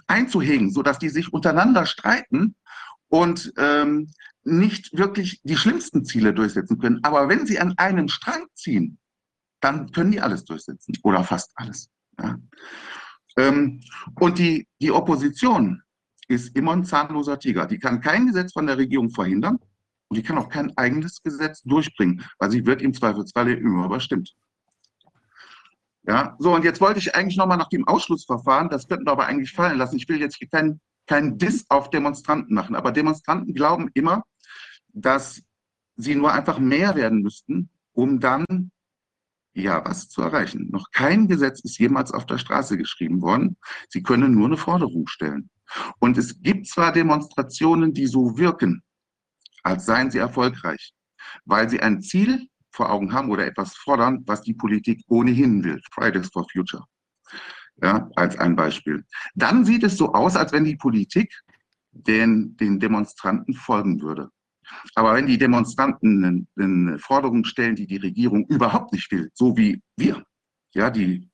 einzuhegen, sodass die sich untereinander streiten und ähm, nicht wirklich die schlimmsten Ziele durchsetzen können. Aber wenn sie an einem Strang ziehen, dann können die alles durchsetzen oder fast alles. Ja. Ähm, und die, die Opposition ist immer ein zahnloser Tiger. Die kann kein Gesetz von der Regierung verhindern und die kann auch kein eigenes Gesetz durchbringen, weil sie wird im Zweifelsfall immer überstimmt. Ja, so, und jetzt wollte ich eigentlich nochmal nach dem Ausschlussverfahren, das könnten wir aber eigentlich fallen lassen. Ich will jetzt keinen kein Diss auf Demonstranten machen, aber Demonstranten glauben immer, dass sie nur einfach mehr werden müssten, um dann ja was zu erreichen. Noch kein Gesetz ist jemals auf der Straße geschrieben worden. Sie können nur eine Forderung stellen. Und es gibt zwar Demonstrationen, die so wirken, als seien sie erfolgreich, weil sie ein Ziel vor Augen haben oder etwas fordern, was die Politik ohnehin will. Fridays for Future. Ja, als ein Beispiel. Dann sieht es so aus, als wenn die Politik den, den Demonstranten folgen würde. Aber wenn die Demonstranten eine, Forderung stellen, die die Regierung überhaupt nicht will, so wie wir, ja, die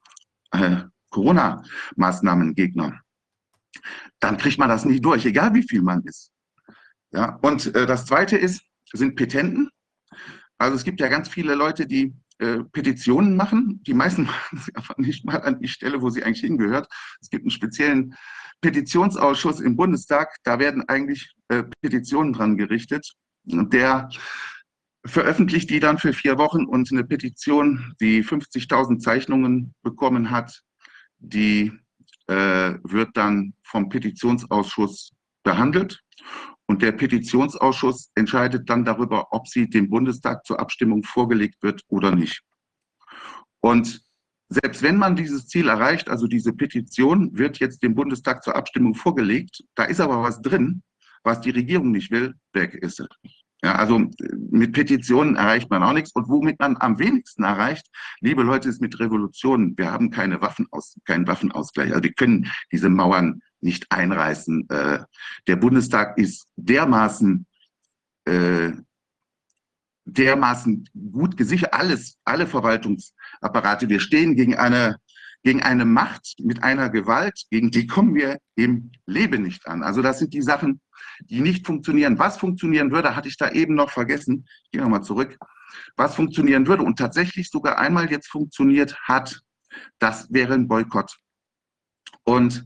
äh, Corona-Maßnahmengegner, dann kriegt man das nicht durch, egal wie viel man ist. Ja, und äh, das Zweite ist, sind Petenten. Also es gibt ja ganz viele Leute, die äh, Petitionen machen. Die meisten machen sie aber nicht mal an die Stelle, wo sie eigentlich hingehört. Es gibt einen speziellen Petitionsausschuss im Bundestag. Da werden eigentlich äh, Petitionen dran gerichtet. Der veröffentlicht die dann für vier Wochen und eine Petition, die 50.000 Zeichnungen bekommen hat, die äh, wird dann vom Petitionsausschuss behandelt und der Petitionsausschuss entscheidet dann darüber, ob sie dem Bundestag zur Abstimmung vorgelegt wird oder nicht. Und selbst wenn man dieses Ziel erreicht, also diese Petition wird jetzt dem Bundestag zur Abstimmung vorgelegt, da ist aber was drin, was die Regierung nicht will, weg ist es. Ja, also mit Petitionen erreicht man auch nichts. Und womit man am wenigsten erreicht, liebe Leute, ist mit Revolutionen. Wir haben keine Waffenaus keinen Waffenausgleich. Also wir können diese Mauern nicht einreißen. Äh, der Bundestag ist dermaßen, äh, dermaßen gut gesichert, alles, alle Verwaltungsapparate. Wir stehen gegen eine, gegen eine Macht mit einer Gewalt, gegen die kommen wir im Leben nicht an. Also das sind die Sachen, die nicht funktionieren. Was funktionieren würde, hatte ich da eben noch vergessen. Ich gehe nochmal zurück. Was funktionieren würde und tatsächlich sogar einmal jetzt funktioniert hat, das wäre ein Boykott. Und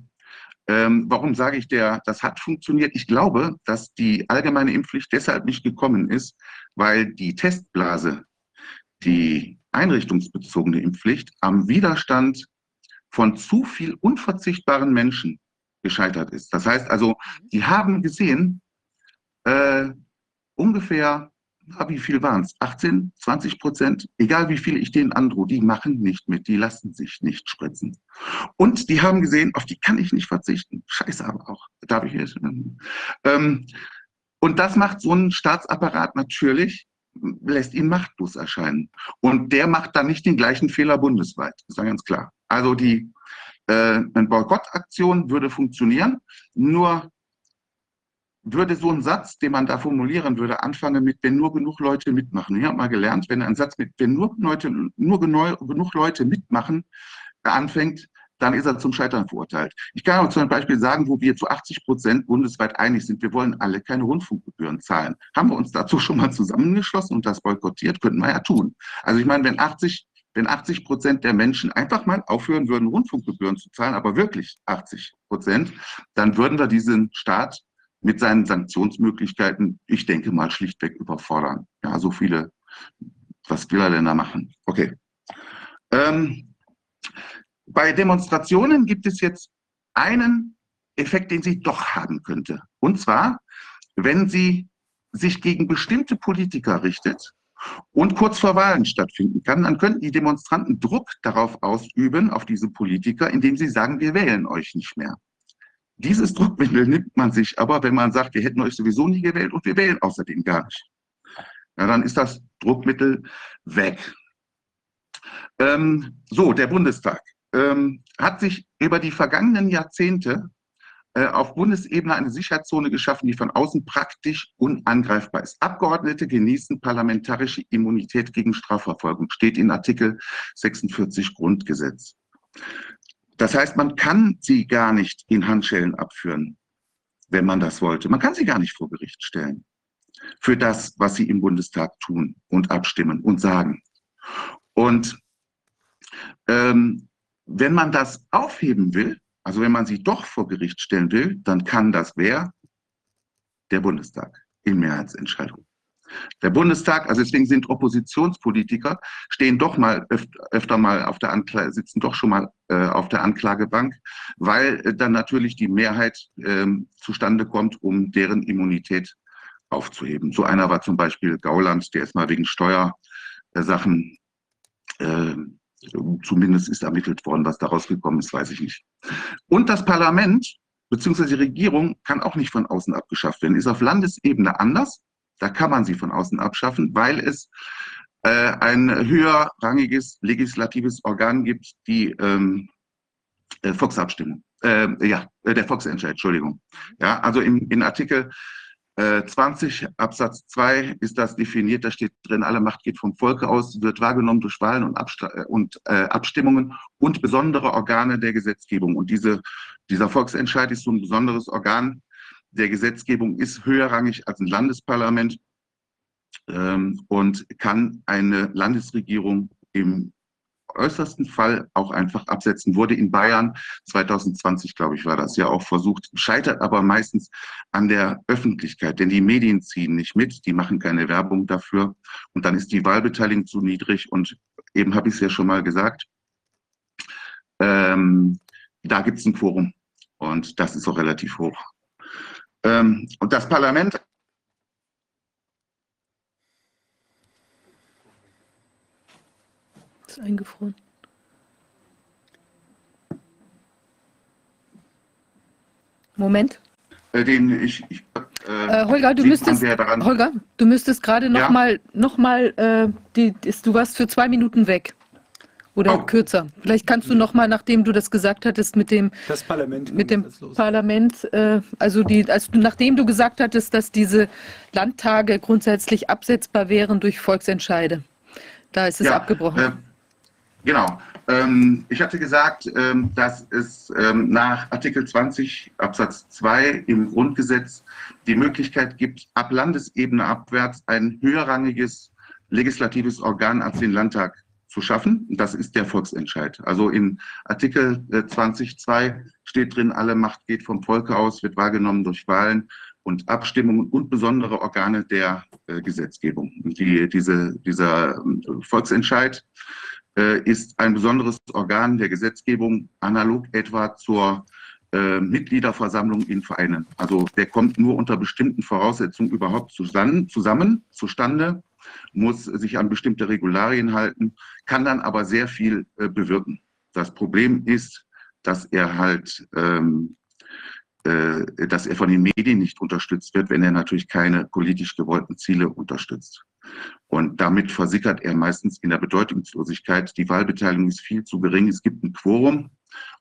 ähm, warum sage ich, der, das hat funktioniert? Ich glaube, dass die allgemeine Impfpflicht deshalb nicht gekommen ist, weil die Testblase, die einrichtungsbezogene Impfpflicht, am Widerstand von zu viel unverzichtbaren Menschen gescheitert ist. Das heißt also, die haben gesehen, äh, ungefähr na, wie viel waren es? 18, 20 Prozent? Egal wie viel ich denen androhe, die machen nicht mit, die lassen sich nicht spritzen. Und die haben gesehen, auf die kann ich nicht verzichten. Scheiße aber auch. Darf ich jetzt? Ähm, und das macht so ein Staatsapparat natürlich, lässt ihn machtlos erscheinen. Und der macht dann nicht den gleichen Fehler bundesweit. Ist ja ganz klar. Also die äh, eine Boykottaktion würde funktionieren, nur würde so ein Satz, den man da formulieren würde, anfangen mit, wenn nur genug Leute mitmachen. Ich habe mal gelernt, wenn ein Satz mit, wenn nur, Leute, nur genug Leute mitmachen, anfängt, dann ist er zum Scheitern verurteilt. Ich kann aber zum Beispiel sagen, wo wir zu 80 Prozent bundesweit einig sind, wir wollen alle keine Rundfunkgebühren zahlen. Haben wir uns dazu schon mal zusammengeschlossen und das boykottiert? Könnten wir ja tun. Also ich meine, wenn 80, wenn 80 Prozent der Menschen einfach mal aufhören würden, Rundfunkgebühren zu zahlen, aber wirklich 80 Prozent, dann würden wir diesen Staat mit seinen Sanktionsmöglichkeiten, ich denke mal, schlichtweg überfordern. Ja, so viele, was will er denn da machen? Okay. Ähm, bei Demonstrationen gibt es jetzt einen Effekt, den sie doch haben könnte. Und zwar, wenn sie sich gegen bestimmte Politiker richtet und kurz vor Wahlen stattfinden kann, dann könnten die Demonstranten Druck darauf ausüben, auf diese Politiker, indem sie sagen, wir wählen euch nicht mehr. Dieses Druckmittel nimmt man sich aber, wenn man sagt, wir hätten euch sowieso nie gewählt und wir wählen außerdem gar nicht. Ja, dann ist das Druckmittel weg. Ähm, so, der Bundestag ähm, hat sich über die vergangenen Jahrzehnte äh, auf Bundesebene eine Sicherheitszone geschaffen, die von außen praktisch unangreifbar ist. Abgeordnete genießen parlamentarische Immunität gegen Strafverfolgung, steht in Artikel 46 Grundgesetz. Das heißt, man kann sie gar nicht in Handschellen abführen, wenn man das wollte. Man kann sie gar nicht vor Gericht stellen für das, was sie im Bundestag tun und abstimmen und sagen. Und ähm, wenn man das aufheben will, also wenn man sie doch vor Gericht stellen will, dann kann das wer? Der Bundestag in Mehrheitsentscheidung. Der Bundestag, also deswegen sind Oppositionspolitiker, stehen doch mal öfter, öfter mal auf der Anklage, sitzen doch schon mal äh, auf der Anklagebank, weil äh, dann natürlich die Mehrheit äh, zustande kommt, um deren Immunität aufzuheben. So einer war zum Beispiel Gauland, der ist mal wegen Steuersachen äh, Zumindest ist ermittelt worden, was daraus gekommen ist, weiß ich nicht. Und das Parlament beziehungsweise die Regierung kann auch nicht von außen abgeschafft werden. Ist auf Landesebene anders. Da kann man sie von außen abschaffen, weil es äh, ein höherrangiges legislatives Organ gibt, die ähm, äh, Volksabstimmung. Äh, ja, äh, der Volksentscheid, Entschuldigung. Ja, also im, in Artikel 20 äh, Absatz 2 ist das definiert, da steht drin, alle Macht geht vom Volke aus, wird wahrgenommen durch Wahlen und, Abst äh, und äh, Abstimmungen und besondere Organe der Gesetzgebung. Und diese, dieser Volksentscheid ist so ein besonderes Organ der Gesetzgebung, ist höherrangig als ein Landesparlament ähm, und kann eine Landesregierung im äußersten Fall auch einfach absetzen. Wurde in Bayern 2020, glaube ich, war das ja auch versucht, scheitert aber meistens an der Öffentlichkeit, denn die Medien ziehen nicht mit, die machen keine Werbung dafür und dann ist die Wahlbeteiligung zu niedrig und eben habe ich es ja schon mal gesagt, ähm, da gibt es ein Quorum und das ist auch relativ hoch. Ähm, und das Parlament ist eingefroren. Moment. Äh, den ich, ich äh, äh, Holger, du müsstest, Holger, du müsstest gerade noch ja? mal, noch mal äh, die, ist, du warst für zwei Minuten weg. Oder oh. kürzer. Vielleicht kannst du noch mal, nachdem du das gesagt hattest, mit dem das Parlament mit dem Parlament, äh, also die, also nachdem du gesagt hattest, dass diese Landtage grundsätzlich absetzbar wären durch Volksentscheide. Da ist es ja, abgebrochen. Äh, Genau. Ähm, ich hatte gesagt, ähm, dass es ähm, nach Artikel 20 Absatz 2 im Grundgesetz die Möglichkeit gibt, ab Landesebene abwärts ein höherrangiges legislatives Organ als den Landtag zu schaffen. Das ist der Volksentscheid. Also in Artikel 20.2 äh, steht drin, alle Macht geht vom Volke aus, wird wahrgenommen durch Wahlen und Abstimmungen und besondere Organe der äh, Gesetzgebung. Die, diese, dieser äh, Volksentscheid äh, ist ein besonderes Organ der Gesetzgebung, analog etwa zur äh, Mitgliederversammlung in Vereinen. Also der kommt nur unter bestimmten Voraussetzungen überhaupt zusammen, zusammen zustande, muss sich an bestimmte Regularien halten, kann dann aber sehr viel äh, bewirken. Das Problem ist, dass er halt ähm, äh, dass er von den Medien nicht unterstützt wird, wenn er natürlich keine politisch gewollten Ziele unterstützt. Und damit versickert er meistens in der Bedeutungslosigkeit. Die Wahlbeteiligung ist viel zu gering. Es gibt ein Quorum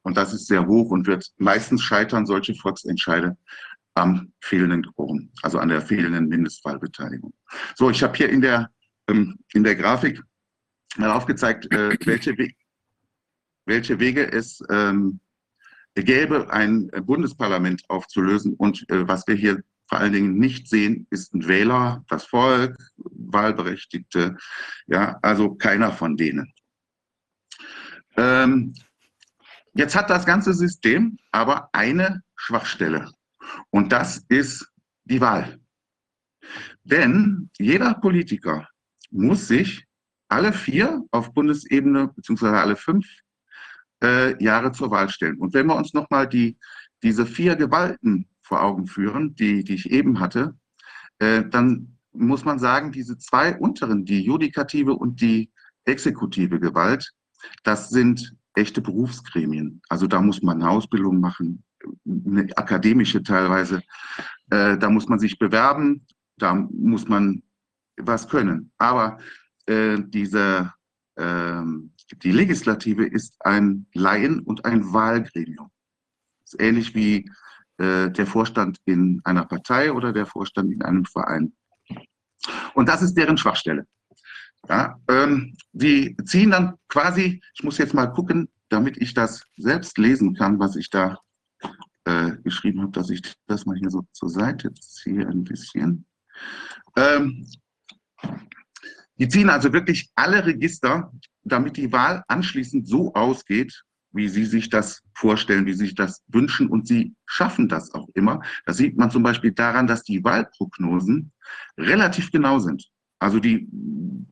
und das ist sehr hoch und wird meistens scheitern solche Volksentscheide am fehlenden Quorum, also an der fehlenden Mindestwahlbeteiligung. So, ich habe hier in der, ähm, in der Grafik mal aufgezeigt, äh, welche, We welche Wege es ähm, gäbe, ein Bundesparlament aufzulösen. Und äh, was wir hier vor allen Dingen nicht sehen, ist ein Wähler, das Volk, Wahlberechtigte, ja, also keiner von denen. Ähm, jetzt hat das ganze System aber eine Schwachstelle und das ist die Wahl. Denn jeder Politiker muss sich alle vier auf Bundesebene, beziehungsweise alle fünf äh, Jahre zur Wahl stellen. Und wenn wir uns nochmal die, diese vier Gewalten vor Augen führen, die, die ich eben hatte, äh, dann muss man sagen, diese zwei unteren, die judikative und die exekutive Gewalt, das sind echte Berufsgremien. Also da muss man eine Ausbildung machen, eine akademische teilweise. Äh, da muss man sich bewerben, da muss man was können. Aber äh, diese, äh, die Legislative ist ein Laien- und ein Wahlgremium. Das ist ähnlich wie äh, der Vorstand in einer Partei oder der Vorstand in einem Verein. Und das ist deren Schwachstelle. Ja, ähm, die ziehen dann quasi, ich muss jetzt mal gucken, damit ich das selbst lesen kann, was ich da äh, geschrieben habe, dass ich das mal hier so zur Seite ziehe ein bisschen. Ähm, die ziehen also wirklich alle Register, damit die Wahl anschließend so ausgeht, wie sie sich das vorstellen, wie sie sich das wünschen und sie schaffen das auch immer. Das sieht man zum Beispiel daran, dass die Wahlprognosen relativ genau sind. Also die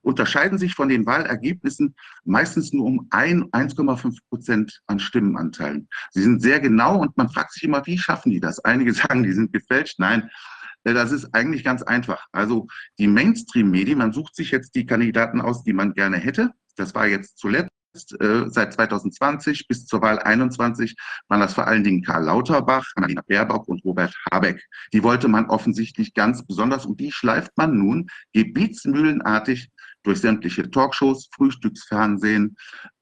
unterscheiden sich von den Wahlergebnissen meistens nur um 1,5 Prozent an Stimmenanteilen. Sie sind sehr genau und man fragt sich immer, wie schaffen die das? Einige sagen, die sind gefälscht. Nein, äh, das ist eigentlich ganz einfach. Also die Mainstream-Medien, man sucht sich jetzt die Kandidaten aus, die man gerne hätte. Das war jetzt zuletzt seit 2020 bis zur Wahl 21 waren das vor allen Dingen Karl Lauterbach, Annalena Baerbock und Robert Habeck. Die wollte man offensichtlich ganz besonders und die schleift man nun gebietsmühlenartig durch sämtliche Talkshows, Frühstücksfernsehen.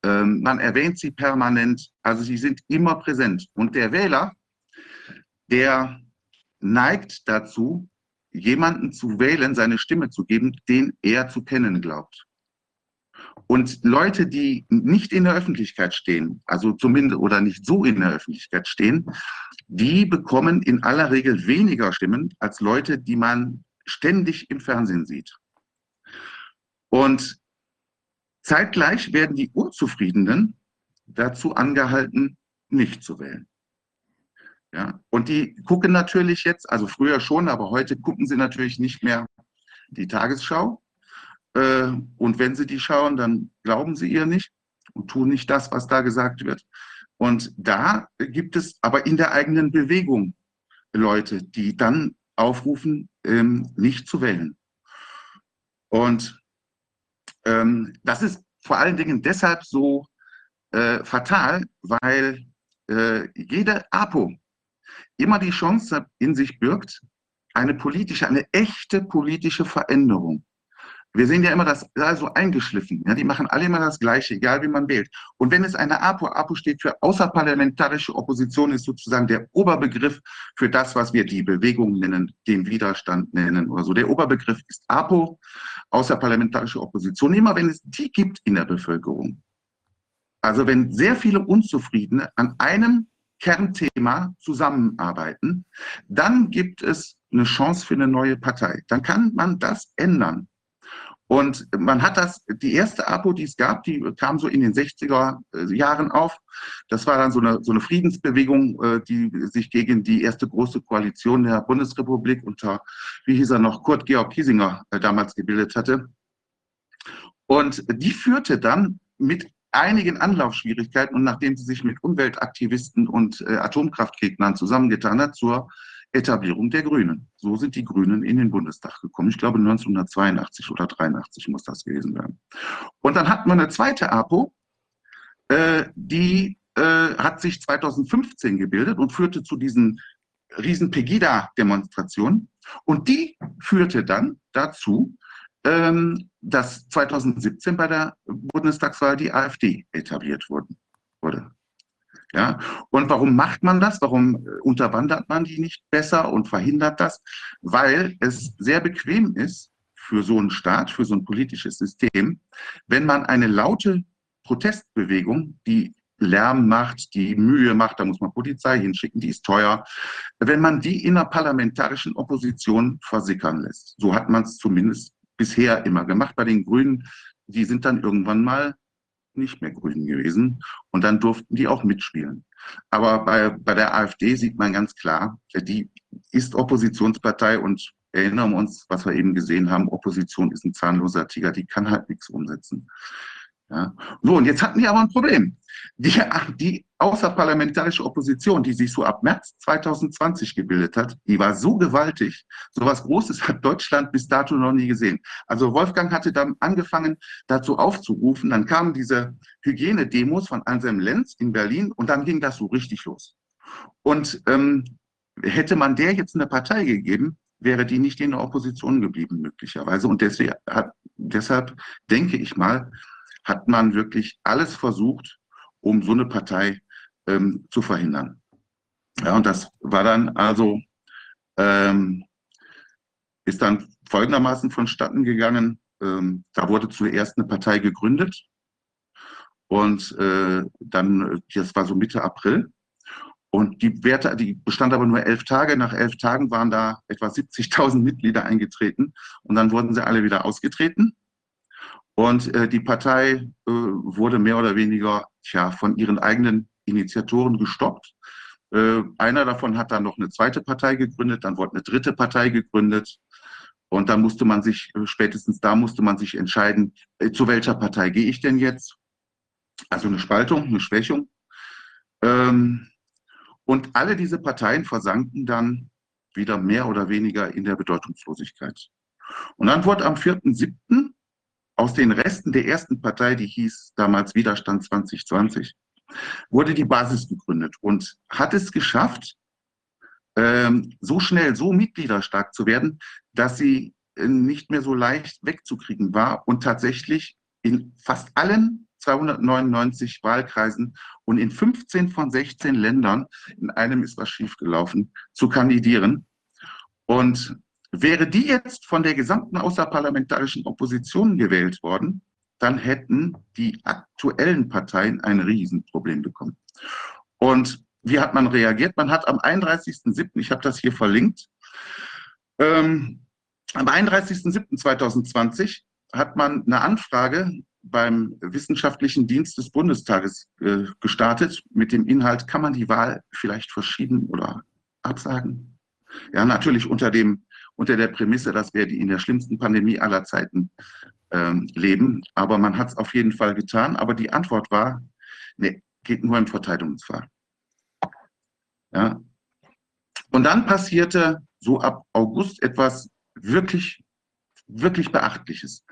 Ähm, man erwähnt sie permanent, also sie sind immer präsent. Und der Wähler, der neigt dazu, jemanden zu wählen, seine Stimme zu geben, den er zu kennen glaubt. Und Leute, die nicht in der Öffentlichkeit stehen, also zumindest oder nicht so in der Öffentlichkeit stehen, die bekommen in aller Regel weniger Stimmen als Leute, die man ständig im Fernsehen sieht. Und zeitgleich werden die Unzufriedenen dazu angehalten, nicht zu wählen. Ja, und die gucken natürlich jetzt, also früher schon, aber heute gucken sie natürlich nicht mehr die Tagesschau, äh, und wenn sie die schauen, dann glauben sie ihr nicht und tun nicht das, was da gesagt wird. Und da gibt es aber in der eigenen Bewegung Leute, die dann aufrufen, ähm, nicht zu wählen. Und ähm, das ist vor allen Dingen deshalb so äh, fatal, weil äh, jede APO immer die Chance in sich birgt, eine politische, eine echte politische Veränderung wir sehen ja immer das also eingeschliffen. Ja, die machen alle immer das Gleiche, egal wie man wählt. Und wenn es eine APO, APO steht für außerparlamentarische Opposition, ist sozusagen der Oberbegriff für das, was wir die Bewegung nennen, den Widerstand nennen oder so. Der Oberbegriff ist APO, außerparlamentarische Opposition, immer wenn es die gibt in der Bevölkerung. Also wenn sehr viele Unzufriedene an einem Kernthema zusammenarbeiten, dann gibt es eine Chance für eine neue Partei. Dann kann man das ändern. Und man hat das, die erste APO, die es gab, die kam so in den 60er äh, Jahren auf. Das war dann so eine, so eine Friedensbewegung, äh, die sich gegen die erste große Koalition der Bundesrepublik unter, wie hieß er noch, Kurt Georg Kiesinger äh, damals gebildet hatte. Und die führte dann mit einigen Anlaufschwierigkeiten und nachdem sie sich mit Umweltaktivisten und Atomkraftgegnern zusammengetan hat, zur Etablierung der Grünen. So sind die Grünen in den Bundestag gekommen. Ich glaube 1982 oder 83 muss das gewesen sein. Und dann hatten wir eine zweite APO, äh, die äh, hat sich 2015 gebildet und führte zu diesen riesen Pegida-Demonstrationen. Und die führte dann dazu, ähm, dass 2017 bei der Bundestagswahl die AfD etabliert wurde. Ja? Und warum macht man das? Warum äh, unterwandert man die nicht besser und verhindert das? Weil es sehr bequem ist für so einen Staat, für so ein politisches System, wenn man eine laute Protestbewegung, die Lärm macht, die Mühe macht, da muss man Polizei hinschicken, die ist teuer, wenn man die in einer parlamentarischen Opposition versickern lässt. So hat man es zumindest bisher immer gemacht bei den Grünen. Die sind dann irgendwann mal nicht mehr Grünen gewesen. Und dann durften die auch mitspielen. Aber bei, bei der AfD sieht man ganz klar, die ist Oppositionspartei und erinnern wir uns, was wir eben gesehen haben, Opposition ist ein zahnloser Tiger, die kann halt nichts umsetzen. Ja. So, und jetzt hatten die aber ein Problem. Die, die außerparlamentarische Opposition, die sich so ab März 2020 gebildet hat, die war so gewaltig. So was Großes hat Deutschland bis dato noch nie gesehen. Also Wolfgang hatte dann angefangen, dazu aufzurufen. Dann kamen diese Hygienedemos von Anselm Lenz in Berlin und dann ging das so richtig los. Und ähm, hätte man der jetzt eine Partei gegeben, wäre die nicht in der Opposition geblieben, möglicherweise. Und deswegen deshalb denke ich mal, hat man wirklich alles versucht, um so eine Partei ähm, zu verhindern. Ja, und das war dann also, ähm, ist dann folgendermaßen vonstatten gegangen. Ähm, da wurde zuerst eine Partei gegründet und äh, dann, das war so Mitte April. Und die Werte, die bestand aber nur elf Tage. Nach elf Tagen waren da etwa 70.000 Mitglieder eingetreten und dann wurden sie alle wieder ausgetreten. Und äh, die Partei äh, wurde mehr oder weniger tja, von ihren eigenen Initiatoren gestoppt. Äh, einer davon hat dann noch eine zweite Partei gegründet, dann wurde eine dritte Partei gegründet. Und dann musste man sich, äh, spätestens da musste man sich entscheiden, äh, zu welcher Partei gehe ich denn jetzt? Also eine Spaltung, eine Schwächung. Ähm, und alle diese Parteien versanken dann wieder mehr oder weniger in der Bedeutungslosigkeit. Und dann wurde am 4.7. aus den Resten der ersten Partei, die hieß damals Widerstand 2020, wurde die Basis gegründet und hat es geschafft, ähm, so schnell, so mitgliederstark zu werden, dass sie äh, nicht mehr so leicht wegzukriegen war und tatsächlich in fast allen 299 Wahlkreisen und in 15 von 16 Ländern, in einem ist was schiefgelaufen, zu kandidieren. Und wäre die jetzt von der gesamten außerparlamentarischen Opposition gewählt worden, dann hätten die aktuellen Parteien ein Riesenproblem bekommen. Und wie hat man reagiert? Man hat am 31.07., ich habe das hier verlinkt, ähm, am 31.07.2020 hat man eine Anfrage beim Wissenschaftlichen Dienst des Bundestages äh, gestartet mit dem Inhalt, kann man die Wahl vielleicht verschieben oder absagen? Ja, natürlich unter, dem, unter der Prämisse, dass wir die in der schlimmsten Pandemie aller Zeiten ähm, leben. Aber man hat es auf jeden Fall getan. Aber die Antwort war, nee, geht nur im Verteidigungsfall. Ja. Und dann passierte so ab August etwas wirklich, wirklich Beachtliches.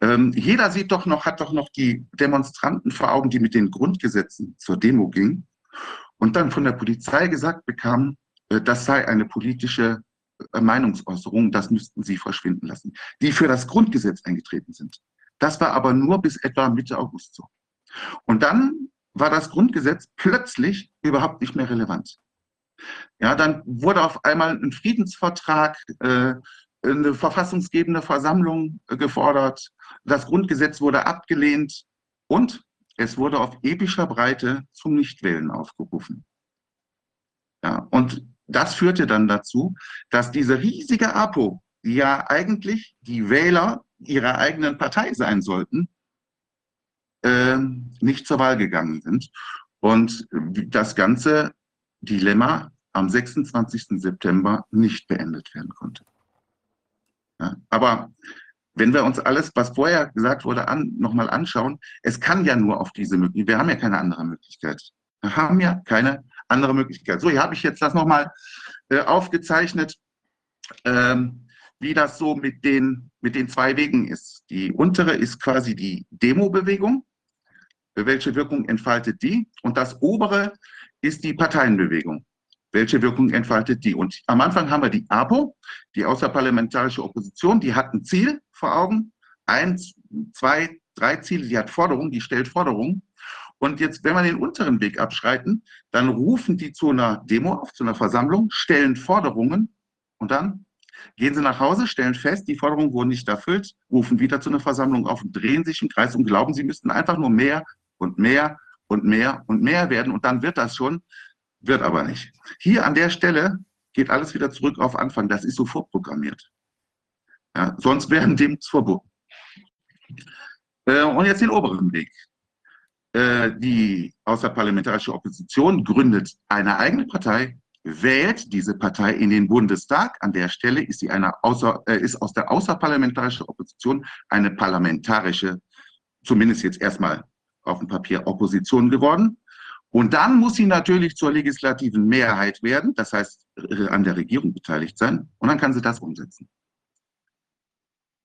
Ähm, jeder sieht doch noch, hat doch noch die Demonstranten vor Augen, die mit den Grundgesetzen zur Demo gingen und dann von der Polizei gesagt bekamen, äh, das sei eine politische äh, Meinungsäußerung, das müssten sie verschwinden lassen, die für das Grundgesetz eingetreten sind. Das war aber nur bis etwa Mitte August so. Und dann war das Grundgesetz plötzlich überhaupt nicht mehr relevant. Ja, dann wurde auf einmal ein Friedensvertrag, äh, eine verfassungsgebende Versammlung äh, gefordert. Das Grundgesetz wurde abgelehnt und es wurde auf epischer Breite zum Nichtwählen aufgerufen. Ja, und das führte dann dazu, dass diese riesige APO, die ja eigentlich die Wähler ihrer eigenen Partei sein sollten, äh, nicht zur Wahl gegangen sind. Und das ganze Dilemma am 26. September nicht beendet werden konnte. Ja, aber wenn wir uns alles, was vorher gesagt wurde, an, nochmal anschauen, es kann ja nur auf diese Möglichkeit, wir haben ja keine andere Möglichkeit. Wir haben ja keine andere Möglichkeit. So, hier habe ich jetzt das nochmal äh, aufgezeichnet, ähm, wie das so mit den, mit den zwei Wegen ist. Die untere ist quasi die Demo-Bewegung. Welche Wirkung entfaltet die? Und das obere ist die Parteienbewegung. Welche Wirkung entfaltet die? Und am Anfang haben wir die APO, die außerparlamentarische Opposition, die hat ein Ziel vor Augen. Eins, zwei, drei Ziele, die hat Forderungen, die stellt Forderungen. Und jetzt, wenn wir den unteren Weg abschreiten, dann rufen die zu einer Demo auf, zu einer Versammlung, stellen Forderungen und dann gehen sie nach Hause, stellen fest, die Forderungen wurden nicht erfüllt, rufen wieder zu einer Versammlung auf und drehen sich im Kreis und glauben, sie müssten einfach nur mehr und mehr und mehr und mehr werden und dann wird das schon, wird aber nicht. Hier an der Stelle geht alles wieder zurück auf Anfang, das ist so vorprogrammiert. Ja, sonst wären dem verboten. Äh, und jetzt den oberen Weg. Äh, die außerparlamentarische Opposition gründet eine eigene Partei, wählt diese Partei in den Bundestag. An der Stelle ist sie eine außer, äh, ist aus der außerparlamentarischen Opposition eine parlamentarische, zumindest jetzt erstmal auf dem Papier Opposition geworden. Und dann muss sie natürlich zur legislativen Mehrheit werden, das heißt äh, an der Regierung beteiligt sein, und dann kann sie das umsetzen.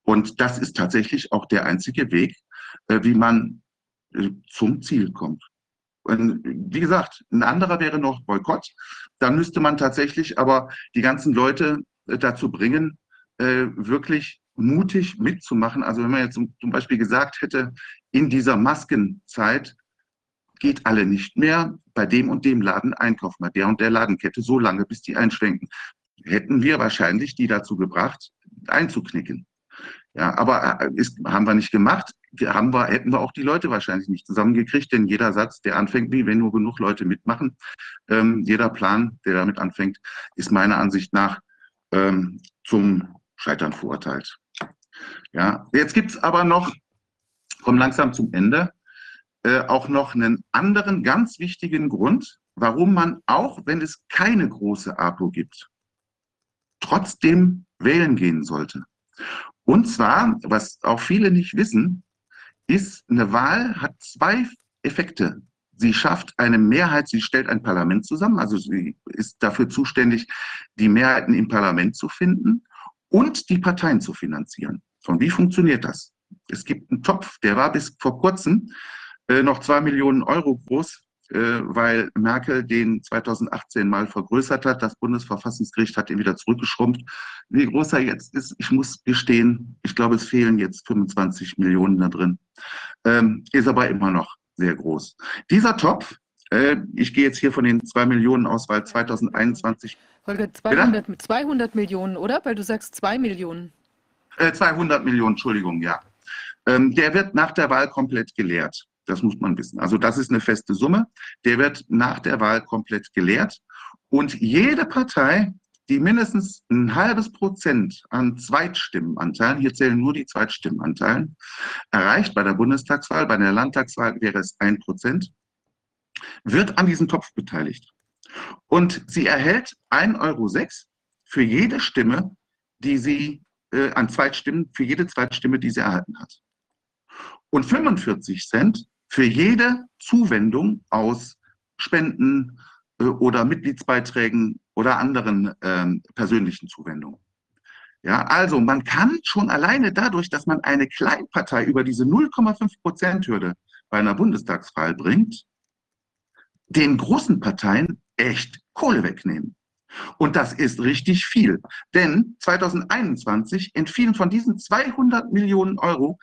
Und das ist tatsächlich auch der einzige Weg, wie man zum Ziel kommt. Und wie gesagt, ein anderer wäre noch Boykott. Dann müsste man tatsächlich aber die ganzen Leute äh, dazu bringen, äh, wirklich mutig mitzumachen. Also wenn man jetzt zum Beispiel gesagt hätte, in dieser Maskenzeit geht alle nicht mehr bei dem und dem Laden einkaufen, bei der und der Ladenkette so lange, bis die einschwenken, hätten wir wahrscheinlich die dazu gebracht, einzuknicken. Ja, aber äh, ist, haben wir nicht gemacht, haben wir, hätten wir auch die Leute wahrscheinlich nicht zusammengekriegt, denn jeder Satz, der anfängt, wie wenn nur genug Leute mitmachen, ähm, jeder Plan, der damit anfängt, ist meiner Ansicht nach ähm, zum Scheitern verurteilt. Ja, jetzt gibt es aber noch, kommen langsam zum Ende, äh, auch noch einen anderen ganz wichtigen Grund, warum man, auch wenn es keine große APO gibt, trotzdem wählen gehen sollte. Und zwar, was auch viele nicht wissen, ist, eine Wahl hat zwei Effekte. Sie schafft eine Mehrheit, sie stellt ein Parlament zusammen, also sie ist dafür zuständig, die Mehrheiten im Parlament zu finden und die Parteien zu finanzieren. Und wie funktioniert das? Es gibt einen Topf, der war bis vor kurzem äh, noch zwei Millionen Euro groß, weil Merkel den 2018 mal vergrößert hat. Das Bundesverfassungsgericht hat ihn wieder zurückgeschrumpft. Wie groß er jetzt ist, ich muss gestehen, ich glaube, es fehlen jetzt 25 Millionen da drin. Ähm, ist aber immer noch sehr groß. Dieser Topf, äh, ich gehe jetzt hier von den zwei Millionen aus, weil 2021. Holger, 200, 200 Millionen, oder? Weil du sagst zwei Millionen. 200 Millionen, Entschuldigung, ja. Ähm, der wird nach der Wahl komplett geleert. Das muss man wissen. Also das ist eine feste Summe. Der wird nach der Wahl komplett geleert. Und jede Partei, die mindestens ein halbes Prozent an Zweitstimmenanteilen, hier zählen nur die Zweitstimmenanteilen, erreicht bei der Bundestagswahl, bei der Landtagswahl wäre es ein Prozent, wird an diesem Topf beteiligt. Und sie erhält 1,06 Euro für jede Stimme, die sie äh, an Zweitstimmen, für jede Zweitstimme, die sie erhalten hat. Und 45 Cent für jede Zuwendung aus Spenden äh, oder Mitgliedsbeiträgen oder anderen ähm, persönlichen Zuwendungen. Ja, also man kann schon alleine dadurch, dass man eine Kleinpartei über diese 0,5 Prozent Hürde bei einer Bundestagswahl bringt, den großen Parteien echt Kohle wegnehmen. Und das ist richtig viel. Denn 2021 entfielen von diesen 200 Millionen Euro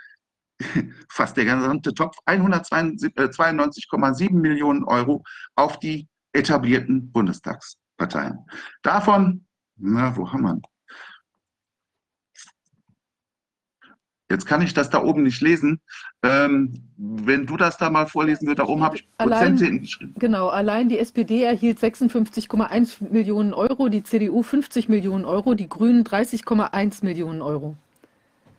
fast der gesamte Topf 192,7 Millionen Euro auf die etablierten Bundestagsparteien. Davon, na, wo haben wir? Jetzt kann ich das da oben nicht lesen. Ähm, wenn du das da mal vorlesen würdest, da oben habe ich Prozente allein, geschrieben. Genau, allein die SPD erhielt 56,1 Millionen Euro, die CDU 50 Millionen Euro, die Grünen 30,1 Millionen Euro.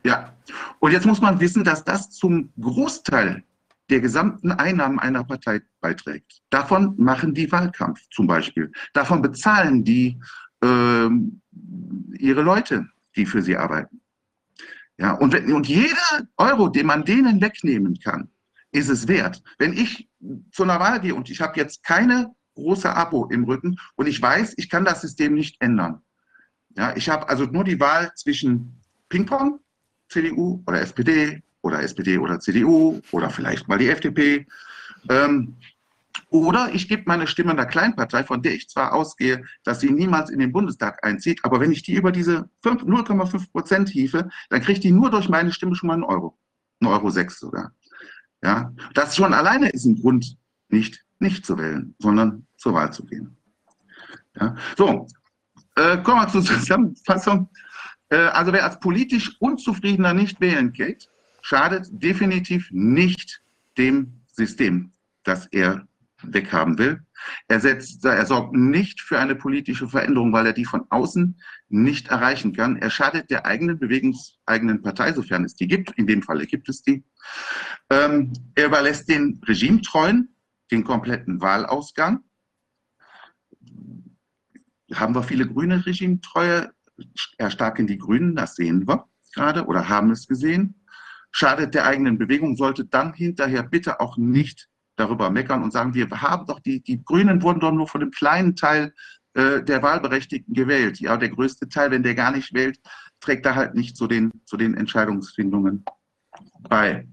Ja, und jetzt muss man wissen, dass das zum Großteil der gesamten Einnahmen einer Partei beiträgt. Davon machen die Wahlkampf zum Beispiel. Davon bezahlen die äh, ihre Leute, die für sie arbeiten. Ja, und, wenn, und jeder Euro, den man denen wegnehmen kann, ist es wert. Wenn ich zu einer Wahl gehe und ich habe jetzt keine große Abo im Rücken und ich weiß, ich kann das System nicht ändern. Ja, ich habe also nur die Wahl zwischen Ping-Pong, CDU oder SPD oder SPD oder CDU oder vielleicht mal die FDP. Ähm, oder ich gebe meine Stimme einer Kleinpartei, von der ich zwar ausgehe, dass sie niemals in den Bundestag einzieht, aber wenn ich die über diese 0,5 Prozent hiefe, dann kriegt die nur durch meine Stimme schon mal einen Euro. Einen Euro sechs sogar. Ja, das schon alleine ist ein Grund, nicht nicht zu wählen, sondern zur Wahl zu gehen. Ja, so, äh, kommen wir zur Zusammenfassung. Äh, also wer als politisch Unzufriedener nicht wählen geht, schadet definitiv nicht dem System, das er weghaben will. Er, setzt, er sorgt nicht für eine politische Veränderung, weil er die von außen nicht erreichen kann. Er schadet der eigenen bewegungseigenen Partei, sofern es die gibt. In dem Falle gibt es die. Ähm, er überlässt den Regimetreuen den kompletten Wahlausgang. Haben wir viele grüne Regimetreue? Erstarken die Grünen, das sehen wir gerade oder haben es gesehen. Schadet der eigenen Bewegung, sollte dann hinterher bitte auch nicht darüber meckern und sagen, wir haben doch die, die Grünen wurden doch nur von einem kleinen Teil äh, der Wahlberechtigten gewählt. Ja, der größte Teil, wenn der gar nicht wählt, trägt da halt nicht zu den, zu den Entscheidungsfindungen bei.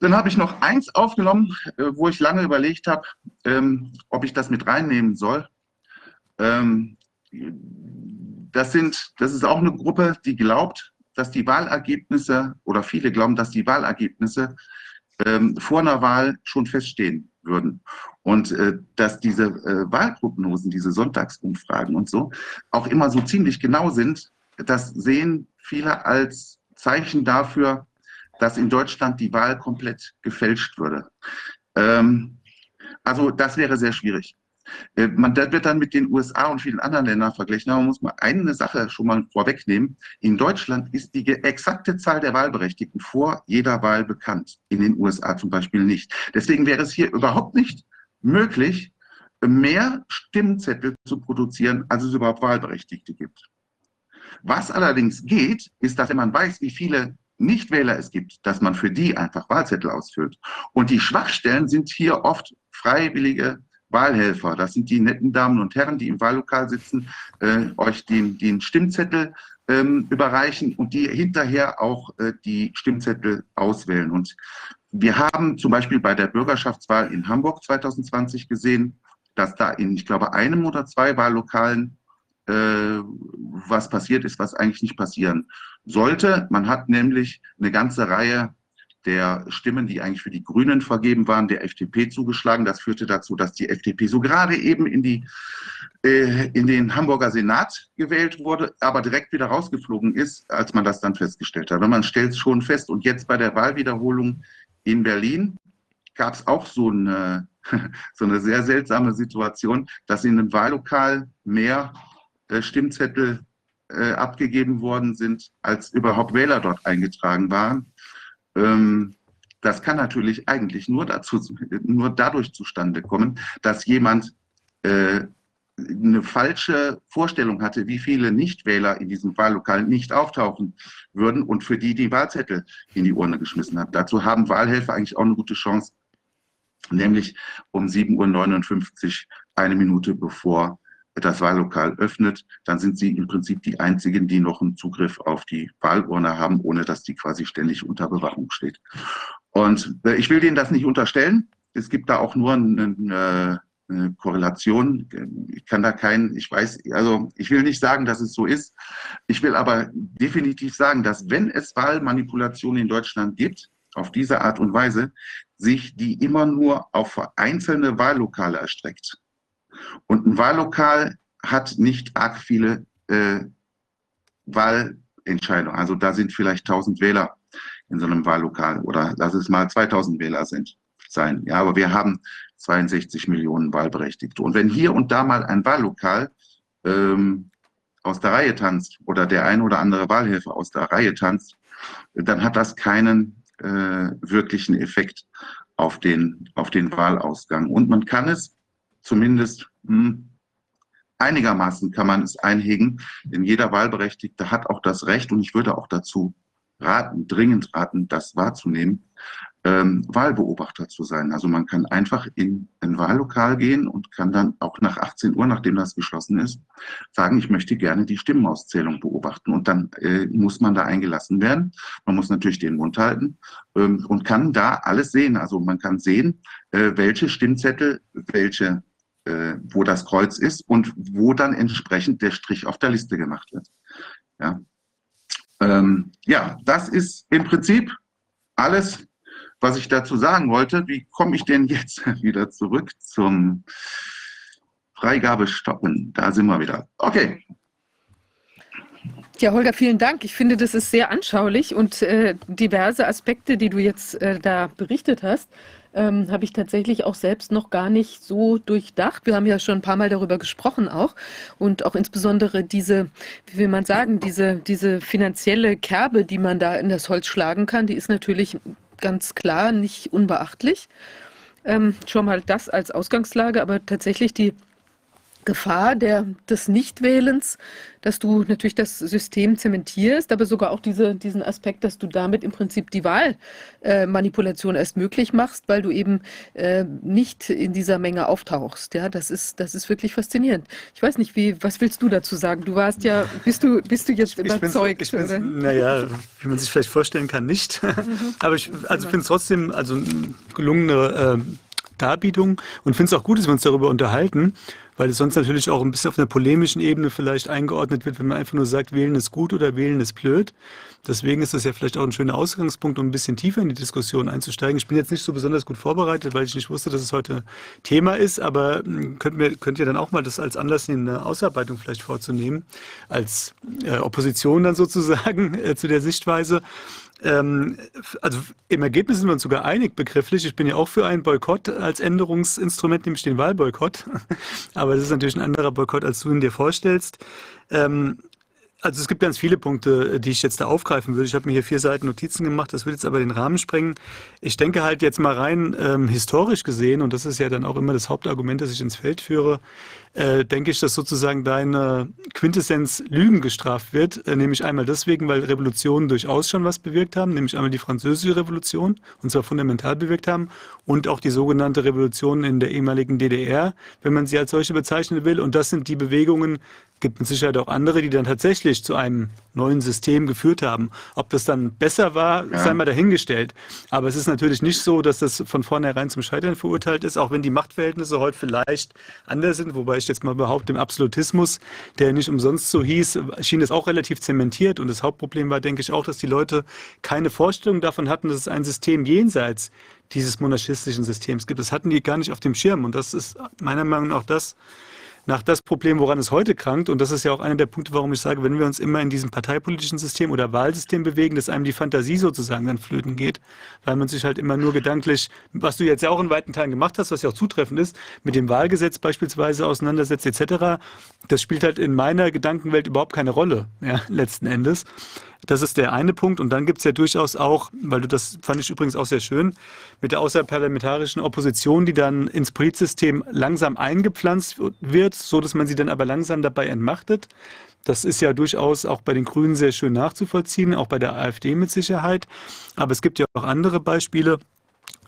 Dann habe ich noch eins aufgenommen, äh, wo ich lange überlegt habe, ähm, ob ich das mit reinnehmen soll. Ähm, das, sind, das ist auch eine Gruppe, die glaubt, dass die Wahlergebnisse oder viele glauben, dass die Wahlergebnisse ähm, vor einer Wahl schon feststehen würden. Und äh, dass diese äh, Wahlprognosen, diese Sonntagsumfragen und so auch immer so ziemlich genau sind, das sehen viele als Zeichen dafür, dass in Deutschland die Wahl komplett gefälscht würde. Ähm, also das wäre sehr schwierig. Äh, man das wird dann mit den USA und vielen anderen Ländern verglichen, aber man muss mal eine Sache schon mal vorwegnehmen. In Deutschland ist die exakte Zahl der Wahlberechtigten vor jeder Wahl bekannt, in den USA zum Beispiel nicht. Deswegen wäre es hier überhaupt nicht möglich, mehr Stimmzettel zu produzieren, als es überhaupt Wahlberechtigte gibt. Was allerdings geht, ist, dass wenn man weiß, wie viele Nichtwähler es gibt, dass man für die einfach Wahlzettel ausfüllt. Und die Schwachstellen sind hier oft freiwillige Wahlhelfer. Das sind die netten Damen und Herren, die im Wahllokal sitzen, äh, euch den, den Stimmzettel ähm, überreichen und die hinterher auch äh, die Stimmzettel auswählen. Und wir haben zum Beispiel bei der Bürgerschaftswahl in Hamburg 2020 gesehen, dass da in, ich glaube, einem oder zwei Wahllokalen äh, was passiert ist, was eigentlich nicht passieren sollte. Man hat nämlich eine ganze Reihe der Stimmen, die eigentlich für die Grünen vergeben waren, der FDP zugeschlagen. Das führte dazu, dass die FDP so gerade eben in, die, äh, in den Hamburger Senat gewählt wurde, aber direkt wieder rausgeflogen ist, als man das dann festgestellt hat. Und man stellt es schon fest. Und jetzt bei der Wahlwiederholung in Berlin gab es auch so eine, so eine sehr seltsame Situation, dass in einem Wahllokal mehr äh, Stimmzettel äh, abgegeben worden sind, als überhaupt Wähler dort eingetragen waren. Ähm, das kann natürlich eigentlich nur, dazu, nur dadurch zustande kommen, dass jemand äh, eine falsche Vorstellung hatte, wie viele Nichtwähler in diesem Wahllokal nicht auftauchen würden und für die die Wahlzettel in die Urne geschmissen hat. Dazu haben Wahlhelfer eigentlich auch eine gute Chance, nämlich um 7.59 Uhr, eine Minute bevor das Wahllokal öffnet, dann sind sie im Prinzip die einzigen, die noch einen Zugriff auf die Wahlurne haben, ohne dass die quasi ständig unter Bewachung steht. Und äh, ich will denen das nicht unterstellen. Es gibt da auch nur eine, eine Korrelation. Ich kann da keinen, ich weiß, also ich will nicht sagen, dass es so ist. Ich will aber definitiv sagen, dass wenn es Wahlmanipulationen in Deutschland gibt, auf diese Art und Weise, sich die immer nur auf einzelne Wahllokale erstreckt. Und ein Wahllokal hat nicht arg viele äh, Wahlentscheidungen. Also da sind vielleicht 1000 Wähler in so einem Wahllokal oder lass es mal 2000 Wähler sind, sein. Ja, aber wir haben 62 Millionen Wahlberechtigte. Und wenn hier und da mal ein Wahllokal ähm, aus der Reihe tanzt oder der ein oder andere Wahlhelfer aus der Reihe tanzt, dann hat das keinen äh, wirklichen Effekt auf den, auf den Wahlausgang. Und man kann es zumindest einigermaßen kann man es einhegen, denn jeder Wahlberechtigte hat auch das Recht, und ich würde auch dazu raten, dringend raten, das wahrzunehmen, ähm, Wahlbeobachter zu sein. Also man kann einfach in ein Wahllokal gehen und kann dann auch nach 18 Uhr, nachdem das geschlossen ist, sagen, ich möchte gerne die Stimmenauszählung beobachten. Und dann äh, muss man da eingelassen werden. Man muss natürlich den Mund halten ähm, und kann da alles sehen. Also man kann sehen, äh, welche Stimmzettel, welche äh, wo das Kreuz ist und wo dann entsprechend der Strich auf der Liste gemacht wird. Ja, ähm, ja das ist im Prinzip alles, was ich dazu sagen wollte. Wie komme ich denn jetzt wieder zurück zum Freigabe stoppen? Da sind wir wieder. Okay. Ja, Holger, vielen Dank. Ich finde, das ist sehr anschaulich und äh, diverse Aspekte, die du jetzt äh, da berichtet hast, ähm, habe ich tatsächlich auch selbst noch gar nicht so durchdacht. Wir haben ja schon ein paar Mal darüber gesprochen auch und auch insbesondere diese, wie will man sagen, diese, diese finanzielle Kerbe, die man da in das Holz schlagen kann, die ist natürlich ganz klar nicht unbeachtlich. Ähm, schon mal das als Ausgangslage, aber tatsächlich die Gefahr der, des Nichtwählens, dass du natürlich das System zementierst, aber sogar auch diese, diesen Aspekt, dass du damit im Prinzip die Wahlmanipulation äh, erst möglich machst, weil du eben äh, nicht in dieser Menge auftauchst. Ja, das ist, das ist wirklich faszinierend. Ich weiß nicht, wie, was willst du dazu sagen? Du warst ja, bist du, bist du jetzt überzeugt? Ich, ich naja, wie man sich vielleicht vorstellen kann, nicht. Mhm. aber ich, also finde es trotzdem also gelungene äh, Darbietung und finde es auch gut, dass wir uns darüber unterhalten weil es sonst natürlich auch ein bisschen auf einer polemischen Ebene vielleicht eingeordnet wird, wenn man einfach nur sagt, wählen ist gut oder wählen ist blöd. Deswegen ist das ja vielleicht auch ein schöner Ausgangspunkt, um ein bisschen tiefer in die Diskussion einzusteigen. Ich bin jetzt nicht so besonders gut vorbereitet, weil ich nicht wusste, dass es heute Thema ist, aber hm, könnt, mir, könnt ihr dann auch mal das als Anlass nehmen, eine Ausarbeitung vielleicht vorzunehmen, als äh, Opposition dann sozusagen äh, zu der Sichtweise. Ähm, also im Ergebnis sind wir uns sogar einig begrifflich. Ich bin ja auch für einen Boykott als Änderungsinstrument, nämlich den Wahlboykott. Aber das ist natürlich ein anderer Boykott, als du ihn dir vorstellst. Ähm, also es gibt ganz viele Punkte, die ich jetzt da aufgreifen würde. Ich habe mir hier vier Seiten Notizen gemacht, das würde jetzt aber den Rahmen sprengen. Ich denke halt jetzt mal rein ähm, historisch gesehen, und das ist ja dann auch immer das Hauptargument, das ich ins Feld führe, äh, denke ich, dass sozusagen deine Quintessenz Lügen gestraft wird. Äh, nämlich einmal deswegen, weil Revolutionen durchaus schon was bewirkt haben, nämlich einmal die französische Revolution, und zwar fundamental bewirkt haben, und auch die sogenannte Revolution in der ehemaligen DDR, wenn man sie als solche bezeichnen will. Und das sind die Bewegungen, gibt mit Sicherheit auch andere, die dann tatsächlich zu einem neuen System geführt haben. Ob das dann besser war, ja. sei mal dahingestellt. Aber es ist natürlich nicht so, dass das von vornherein zum Scheitern verurteilt ist, auch wenn die Machtverhältnisse heute vielleicht anders sind, wobei ich jetzt mal behaupte, im Absolutismus, der nicht umsonst so hieß, schien es auch relativ zementiert. Und das Hauptproblem war, denke ich, auch, dass die Leute keine Vorstellung davon hatten, dass es ein System jenseits dieses monarchistischen Systems gibt. Das hatten die gar nicht auf dem Schirm. Und das ist meiner Meinung nach auch das, nach das Problem, woran es heute krankt. Und das ist ja auch einer der Punkte, warum ich sage, wenn wir uns immer in diesem parteipolitischen System oder Wahlsystem bewegen, dass einem die Fantasie sozusagen dann flöten geht, weil man sich halt immer nur gedanklich, was du jetzt ja auch in weiten Teilen gemacht hast, was ja auch zutreffend ist, mit dem Wahlgesetz beispielsweise auseinandersetzt etc., das spielt halt in meiner Gedankenwelt überhaupt keine Rolle, ja, letzten Endes. Das ist der eine Punkt. Und dann gibt es ja durchaus auch, weil du das fand ich übrigens auch sehr schön, mit der außerparlamentarischen Opposition, die dann ins Politsystem langsam eingepflanzt wird, so dass man sie dann aber langsam dabei entmachtet. Das ist ja durchaus auch bei den Grünen sehr schön nachzuvollziehen, auch bei der AfD mit Sicherheit. Aber es gibt ja auch andere Beispiele.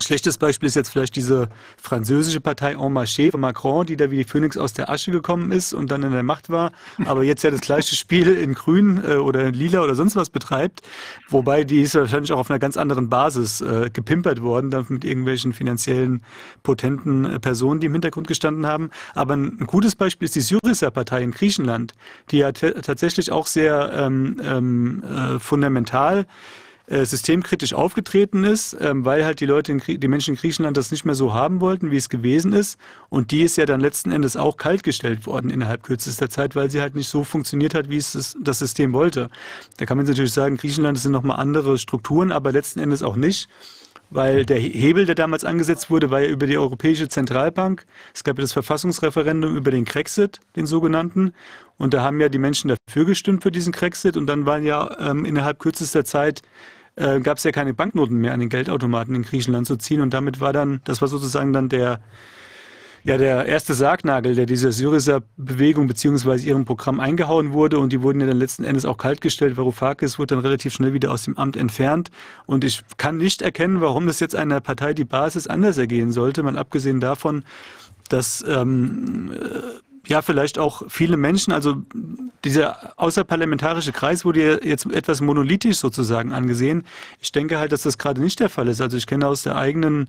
Schlechtes Beispiel ist jetzt vielleicht diese französische Partei En Marché von Macron, die da wie die Phönix aus der Asche gekommen ist und dann in der Macht war, aber jetzt ja das gleiche Spiel in Grün äh, oder in Lila oder sonst was betreibt. Wobei die ist wahrscheinlich auch auf einer ganz anderen Basis äh, gepimpert worden, dann mit irgendwelchen finanziellen potenten äh, Personen, die im Hintergrund gestanden haben. Aber ein, ein gutes Beispiel ist die Syriza-Partei in Griechenland, die ja tatsächlich auch sehr ähm, ähm, äh, fundamental systemkritisch aufgetreten ist, ähm, weil halt die Leute, in, die Menschen in Griechenland das nicht mehr so haben wollten, wie es gewesen ist. Und die ist ja dann letzten Endes auch kaltgestellt worden innerhalb kürzester Zeit, weil sie halt nicht so funktioniert hat, wie es das System wollte. Da kann man natürlich sagen, Griechenland sind nochmal andere Strukturen, aber letzten Endes auch nicht weil der Hebel, der damals angesetzt wurde, war ja über die Europäische Zentralbank. Es gab ja das Verfassungsreferendum über den Krexit, den sogenannten. Und da haben ja die Menschen dafür gestimmt für diesen Krexit. Und dann waren ja ähm, innerhalb kürzester Zeit äh, gab es ja keine Banknoten mehr an den Geldautomaten in Griechenland zu ziehen. Und damit war dann, das war sozusagen dann der, ja, der erste Sargnagel, der dieser Syriza-Bewegung beziehungsweise ihrem Programm eingehauen wurde. Und die wurden ja dann letzten Endes auch kaltgestellt. Varoufakis wurde dann relativ schnell wieder aus dem Amt entfernt. Und ich kann nicht erkennen, warum das jetzt einer Partei die Basis anders ergehen sollte, mal abgesehen davon, dass ähm, äh, ja vielleicht auch viele Menschen, also dieser außerparlamentarische Kreis wurde jetzt etwas monolithisch sozusagen angesehen. Ich denke halt, dass das gerade nicht der Fall ist. Also ich kenne aus der eigenen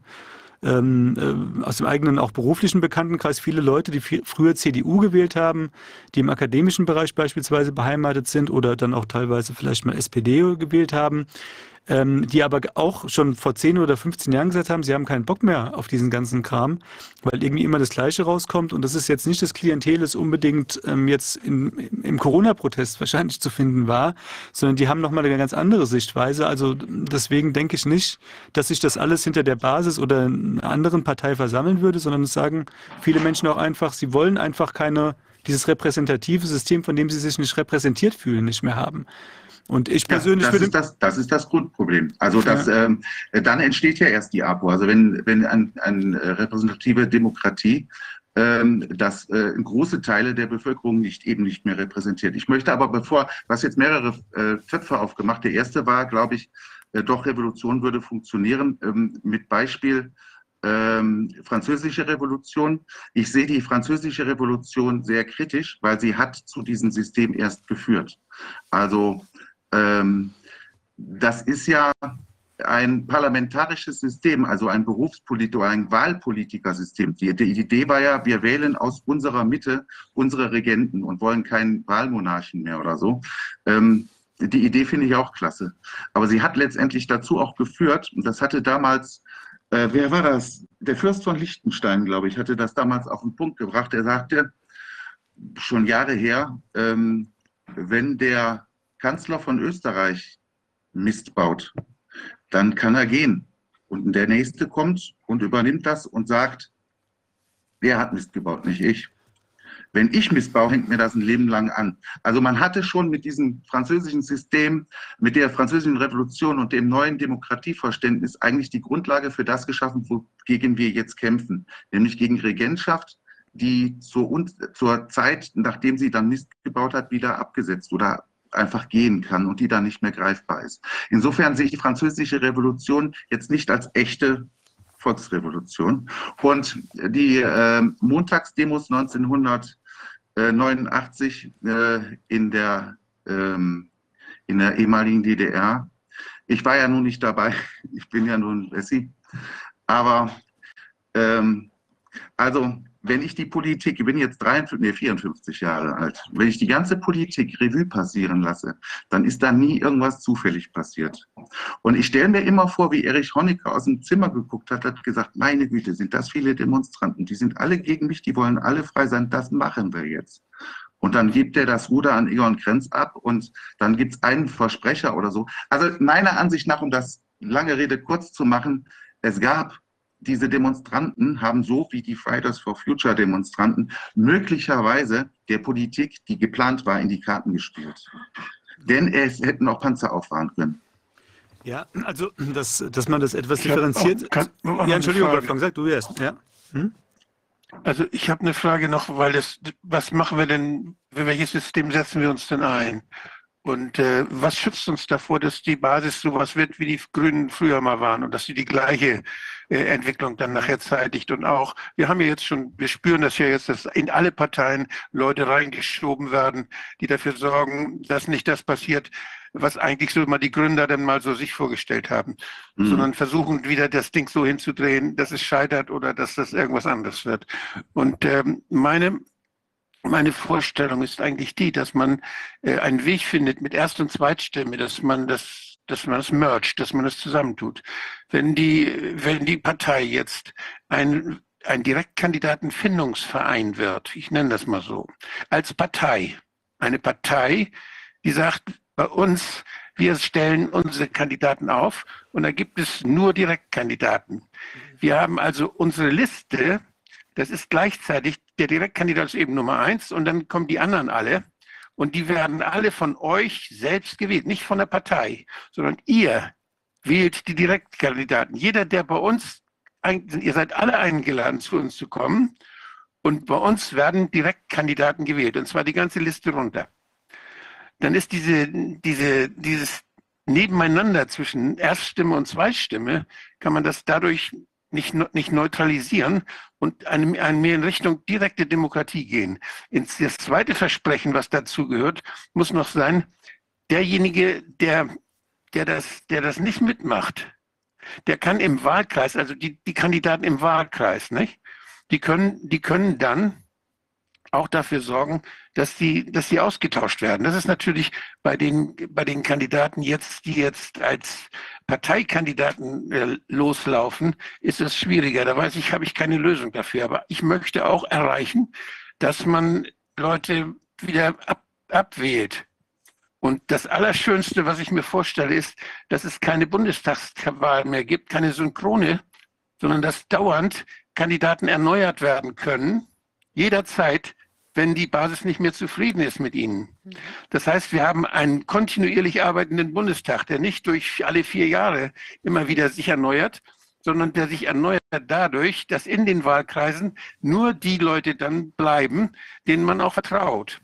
ähm, äh, aus dem eigenen auch beruflichen Bekanntenkreis viele Leute, die früher CDU gewählt haben, die im akademischen Bereich beispielsweise beheimatet sind oder dann auch teilweise vielleicht mal SPD gewählt haben, ähm, die aber auch schon vor 10 oder 15 Jahren gesagt haben, sie haben keinen Bock mehr auf diesen ganzen Kram, weil irgendwie immer das Gleiche rauskommt. Und das ist jetzt nicht das Klientel, das unbedingt ähm, jetzt in, im Corona-Protest wahrscheinlich zu finden war, sondern die haben nochmal eine ganz andere Sichtweise. Also deswegen denke ich nicht, dass sich das alles hinter der Basis oder einer anderen Partei versammeln würde, sondern es sagen viele Menschen auch einfach, sie wollen einfach keine dieses repräsentative System, von dem sie sich nicht repräsentiert fühlen, nicht mehr haben. Und ich persönlich ja, das würde. Ist das, das ist das Grundproblem. Also das, ja. ähm, dann entsteht ja erst die APO. Also wenn, wenn eine ein repräsentative Demokratie ähm, das äh, große Teile der Bevölkerung nicht eben nicht mehr repräsentiert. Ich möchte aber bevor, was jetzt mehrere äh, Töpfe aufgemacht. Der erste war, glaube ich, äh, doch Revolution würde funktionieren ähm, mit Beispiel ähm, französische Revolution. Ich sehe die französische Revolution sehr kritisch, weil sie hat zu diesem System erst geführt. Also ähm, das ist ja ein parlamentarisches System, also ein Berufspolitiker, ein Wahlpolitikersystem. Die, die Idee war ja, wir wählen aus unserer Mitte unsere Regenten und wollen keinen Wahlmonarchen mehr oder so. Ähm, die Idee finde ich auch klasse. Aber sie hat letztendlich dazu auch geführt, und das hatte damals, äh, wer war das? Der Fürst von Liechtenstein, glaube ich, hatte das damals auf den Punkt gebracht. Er sagte, schon Jahre her, ähm, wenn der Kanzler von Österreich Mist baut, dann kann er gehen. Und der Nächste kommt und übernimmt das und sagt, der hat Mist gebaut, nicht ich. Wenn ich Mist baue, hängt mir das ein Leben lang an. Also man hatte schon mit diesem französischen System, mit der französischen Revolution und dem neuen Demokratieverständnis eigentlich die Grundlage für das geschaffen, wogegen wir jetzt kämpfen, nämlich gegen Regentschaft, die zur, zur Zeit, nachdem sie dann Mist gebaut hat, wieder abgesetzt oder einfach gehen kann und die dann nicht mehr greifbar ist. Insofern sehe ich die französische Revolution jetzt nicht als echte Volksrevolution. Und die äh, Montagsdemos 1989 äh, in, der, ähm, in der ehemaligen DDR, ich war ja nun nicht dabei, ich bin ja nun Wessi, aber ähm, also wenn ich die Politik, ich bin jetzt 53, nee, 54 Jahre alt, wenn ich die ganze Politik Revue passieren lasse, dann ist da nie irgendwas zufällig passiert. Und ich stelle mir immer vor, wie Erich Honecker aus dem Zimmer geguckt hat, hat gesagt, meine Güte, sind das viele Demonstranten, die sind alle gegen mich, die wollen alle frei sein, das machen wir jetzt. Und dann gibt er das Ruder an Egon Krenz ab und dann gibt es einen Versprecher oder so. Also meiner Ansicht nach, um das lange Rede kurz zu machen, es gab diese Demonstranten haben so wie die Fridays for Future Demonstranten möglicherweise der Politik, die geplant war, in die Karten gespielt. Denn es hätten auch Panzer auffahren können. Ja, also dass, dass man das etwas differenziert. Auch, kann, ja, Entschuldigung, Wolfgang, sag du erst. Ja. Hm? Also ich habe eine Frage noch, weil das, was machen wir denn, für welches System setzen wir uns denn ein? Und äh, was schützt uns davor, dass die Basis sowas wird, wie die Grünen früher mal waren und dass sie die gleiche äh, Entwicklung dann nachher zeitigt? Und auch, wir haben ja jetzt schon, wir spüren das ja jetzt, dass in alle Parteien Leute reingeschoben werden, die dafür sorgen, dass nicht das passiert, was eigentlich so mal die Gründer dann mal so sich vorgestellt haben, mhm. sondern versuchen wieder das Ding so hinzudrehen, dass es scheitert oder dass das irgendwas anderes wird. Und ähm, meine meine Vorstellung ist eigentlich die, dass man äh, einen Weg findet mit Erst- und Zweitstimme, dass man das, dass man das mercht, dass man das zusammentut. Wenn die, wenn die Partei jetzt ein, ein Direktkandidatenfindungsverein wird, ich nenne das mal so, als Partei, eine Partei, die sagt, bei uns, wir stellen unsere Kandidaten auf und da gibt es nur Direktkandidaten. Wir haben also unsere Liste, das ist gleichzeitig, der Direktkandidat ist eben Nummer eins und dann kommen die anderen alle. Und die werden alle von euch selbst gewählt, nicht von der Partei, sondern ihr wählt die Direktkandidaten. Jeder, der bei uns, ihr seid alle eingeladen, zu uns zu kommen. Und bei uns werden Direktkandidaten gewählt, und zwar die ganze Liste runter. Dann ist diese, diese, dieses Nebeneinander zwischen Erststimme und Zweitstimme, kann man das dadurch nicht, nicht neutralisieren und einem, einem mehr in Richtung direkte Demokratie gehen. Das zweite Versprechen, was dazu gehört, muss noch sein, derjenige, der, der, das, der das nicht mitmacht, der kann im Wahlkreis, also die, die Kandidaten im Wahlkreis, nicht? Die können, die können dann auch dafür sorgen, dass die, dass die ausgetauscht werden. Das ist natürlich bei den, bei den Kandidaten jetzt, die jetzt als Parteikandidaten äh, loslaufen, ist es schwieriger. Da weiß ich, habe ich keine Lösung dafür. Aber ich möchte auch erreichen, dass man Leute wieder ab, abwählt. Und das Allerschönste, was ich mir vorstelle, ist, dass es keine Bundestagswahl mehr gibt, keine Synchrone, sondern dass dauernd Kandidaten erneuert werden können, jederzeit, wenn die Basis nicht mehr zufrieden ist mit ihnen. Mhm. Das heißt, wir haben einen kontinuierlich arbeitenden Bundestag, der nicht durch alle vier Jahre immer wieder sich erneuert, sondern der sich erneuert dadurch, dass in den Wahlkreisen nur die Leute dann bleiben, denen man auch vertraut.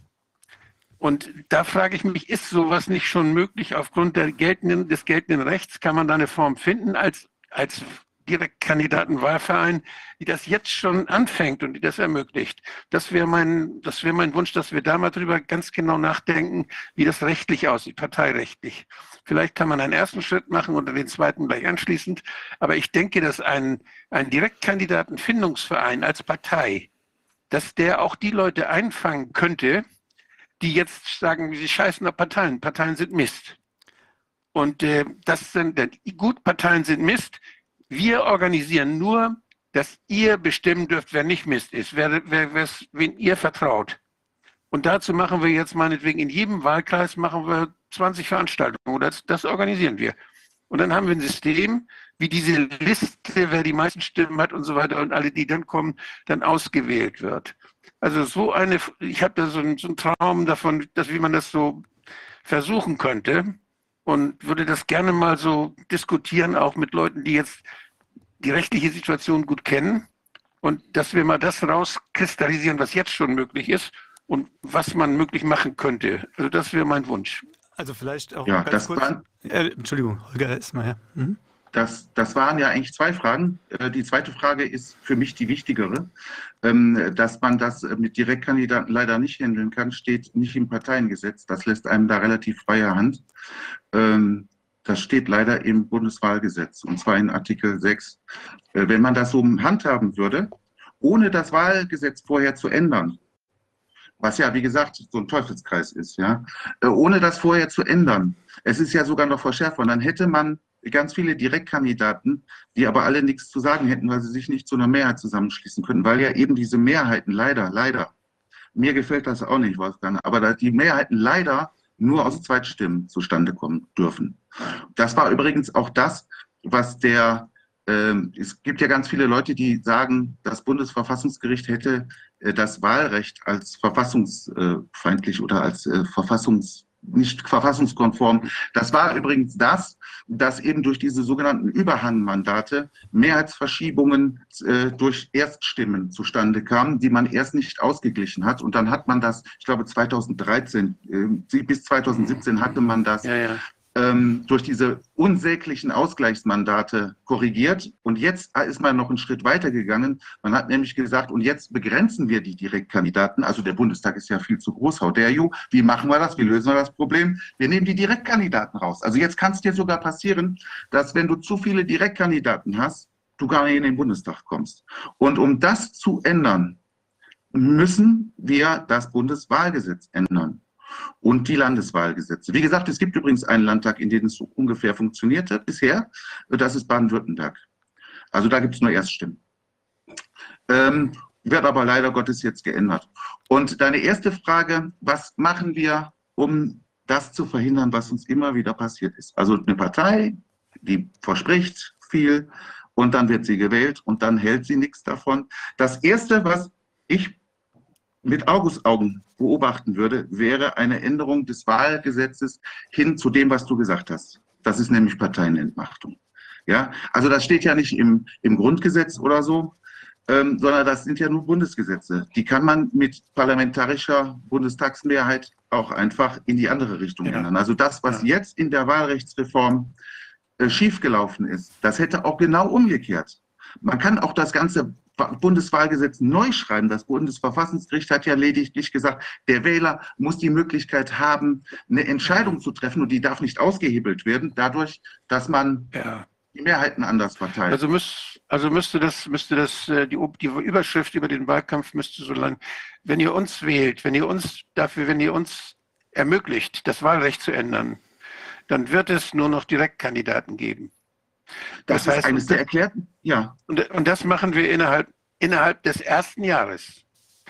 Und da frage ich mich, ist sowas nicht schon möglich aufgrund geltenden, des geltenden Rechts? Kann man da eine Form finden als, als Direktkandidatenwahlverein, die das jetzt schon anfängt und die das ermöglicht? Das wäre mein, das wäre mein Wunsch, dass wir da mal drüber ganz genau nachdenken, wie das rechtlich aussieht, parteirechtlich. Vielleicht kann man einen ersten Schritt machen und den zweiten gleich anschließend. Aber ich denke, dass ein, ein Direktkandidatenfindungsverein als Partei, dass der auch die Leute einfangen könnte, die jetzt sagen, sie scheißen auf Parteien. Parteien sind Mist. Und äh, das sind, gut, Parteien sind Mist. Wir organisieren nur, dass ihr bestimmen dürft, wer nicht Mist ist, wer, wer, wer, wen ihr vertraut. Und dazu machen wir jetzt meinetwegen in jedem Wahlkreis machen wir 20 Veranstaltungen das, das organisieren wir. Und dann haben wir ein System, wie diese Liste, wer die meisten Stimmen hat und so weiter und alle, die dann kommen, dann ausgewählt wird. Also so eine, ich habe da so einen, so einen Traum davon, dass wie man das so versuchen könnte und würde das gerne mal so diskutieren, auch mit Leuten, die jetzt die rechtliche Situation gut kennen und dass wir mal das rauskristallisieren, was jetzt schon möglich ist und was man möglich machen könnte. Also das wäre mein Wunsch. Also vielleicht auch ja, ganz kurz. Äh, Entschuldigung, Holger, erstmal her. Mhm. Das, das waren ja eigentlich zwei Fragen. Äh, die zweite Frage ist für mich die wichtigere. Ähm, dass man das mit Direktkandidaten leider nicht handeln kann, steht nicht im Parteiengesetz. Das lässt einem da relativ freie Hand. Ähm, das steht leider im Bundeswahlgesetz, und zwar in Artikel 6. Äh, wenn man das so handhaben würde, ohne das Wahlgesetz vorher zu ändern, was ja, wie gesagt, so ein Teufelskreis ist, ja, äh, ohne das vorher zu ändern, es ist ja sogar noch verschärft worden, dann hätte man ganz viele Direktkandidaten, die aber alle nichts zu sagen hätten, weil sie sich nicht zu einer Mehrheit zusammenschließen könnten, weil ja eben diese Mehrheiten leider, leider, mir gefällt das auch nicht, Wolfgang, aber die Mehrheiten leider nur aus Zweitstimmen zustande kommen dürfen. Das war übrigens auch das, was der, äh, es gibt ja ganz viele Leute, die sagen, das Bundesverfassungsgericht hätte äh, das Wahlrecht als verfassungsfeindlich oder als äh, verfassungs nicht verfassungskonform. Das war übrigens das, dass eben durch diese sogenannten Überhangmandate Mehrheitsverschiebungen äh, durch Erststimmen zustande kamen, die man erst nicht ausgeglichen hat. Und dann hat man das, ich glaube 2013 äh, bis 2017 hatte man das ja, ja ähm, durch diese unsäglichen Ausgleichsmandate korrigiert. Und jetzt ist man noch einen Schritt weiter gegangen. Man hat nämlich gesagt, und jetzt begrenzen wir die Direktkandidaten. Also der Bundestag ist ja viel zu groß, how dare you. Wie machen wir das? Wie lösen wir das Problem? Wir nehmen die Direktkandidaten raus. Also jetzt kann es dir sogar passieren, dass wenn du zu viele Direktkandidaten hast, du gar nicht in den Bundestag kommst. Und um das zu ändern, müssen wir das Bundeswahlgesetz ändern und die Landeswahlgesetze. Wie gesagt, es gibt übrigens einen Landtag, in dem es so ungefähr funktionierte bisher. Das ist Baden-Württemberg. Also da gibt es nur Erststimmen. Ähm, wird aber leider Gottes jetzt geändert. Und deine erste Frage, was machen wir, um das zu verhindern, was uns immer wieder passiert ist? Also eine Partei, die verspricht viel und dann wird sie gewählt und dann hält sie nichts davon. Das Erste, was ich mit Augustaugen beobachten würde, wäre eine Änderung des Wahlgesetzes hin zu dem, was du gesagt hast. Das ist nämlich Parteienentmachtung. Ja, also das steht ja nicht im, im Grundgesetz oder so, ähm, sondern das sind ja nur Bundesgesetze. Die kann man mit parlamentarischer Bundestagsmehrheit auch einfach in die andere Richtung ja. ändern. Also das, was ja. jetzt in der Wahlrechtsreform äh, schiefgelaufen ist, das hätte auch genau umgekehrt. Man kann auch das ganze Bundeswahlgesetz neu schreiben. Das Bundesverfassungsgericht hat ja lediglich gesagt, der Wähler muss die Möglichkeit haben, eine Entscheidung zu treffen und die darf nicht ausgehebelt werden, dadurch, dass man ja. die Mehrheiten anders verteilt. Also, müß, also müsste das, müsste das äh, die, die Überschrift über den Wahlkampf müsste so lang, wenn ihr uns wählt, wenn ihr uns dafür, wenn ihr uns ermöglicht, das Wahlrecht zu ändern, dann wird es nur noch Direktkandidaten geben. Das, das heißt, ist eines der erklärten, ja. Und, und das machen wir innerhalb, innerhalb des ersten Jahres.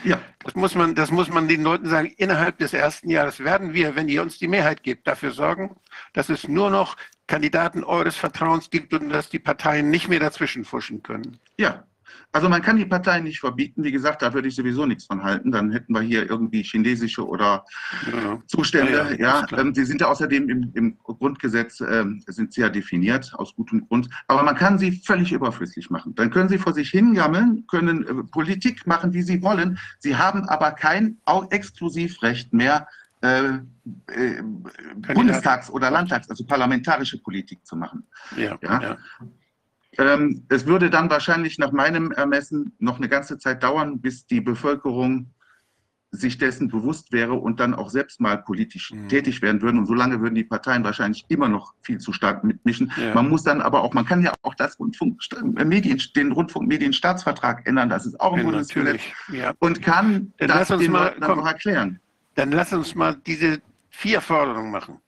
Ja. Das muss, man, das muss man den Leuten sagen. Innerhalb des ersten Jahres werden wir, wenn ihr uns die Mehrheit gebt, dafür sorgen, dass es nur noch Kandidaten eures Vertrauens gibt und dass die Parteien nicht mehr dazwischen fuschen können. Ja, Also man kann die Parteien nicht verbieten. Wie gesagt, da würde ich sowieso nichts von halten. Dann hätten wir hier irgendwie chinesische oder ja. Zustände. Ja, ja ähm, sie sind ja außerdem im, im Grundgesetz ähm, sind sie ja definiert aus gutem Grund. Aber man kann sie völlig überflüssig machen. Dann können sie vor sich hingammeln, können äh, Politik machen, wie sie wollen. Sie haben aber kein auch Exklusivrecht mehr. Äh, äh, Bundestags- oder Landtags-, also parlamentarische Politik zu machen. Ja, ja. Ähm, es würde dann wahrscheinlich nach meinem Ermessen noch eine ganze Zeit dauern, bis die Bevölkerung sich dessen bewusst wäre und dann auch selbst mal politisch mhm. tätig werden würden. Und solange würden die Parteien wahrscheinlich immer noch viel zu stark mitmischen. Ja. Man muss dann aber auch, man kann ja auch das Rundfunk, äh, Medien, den Rundfunkmedienstaatsvertrag ändern. Das ist auch ein ja, Bundesgesetz. Ja. Und kann dann das den mal, Leuten dann noch erklären. Dann lass uns mal diese vier Forderungen machen.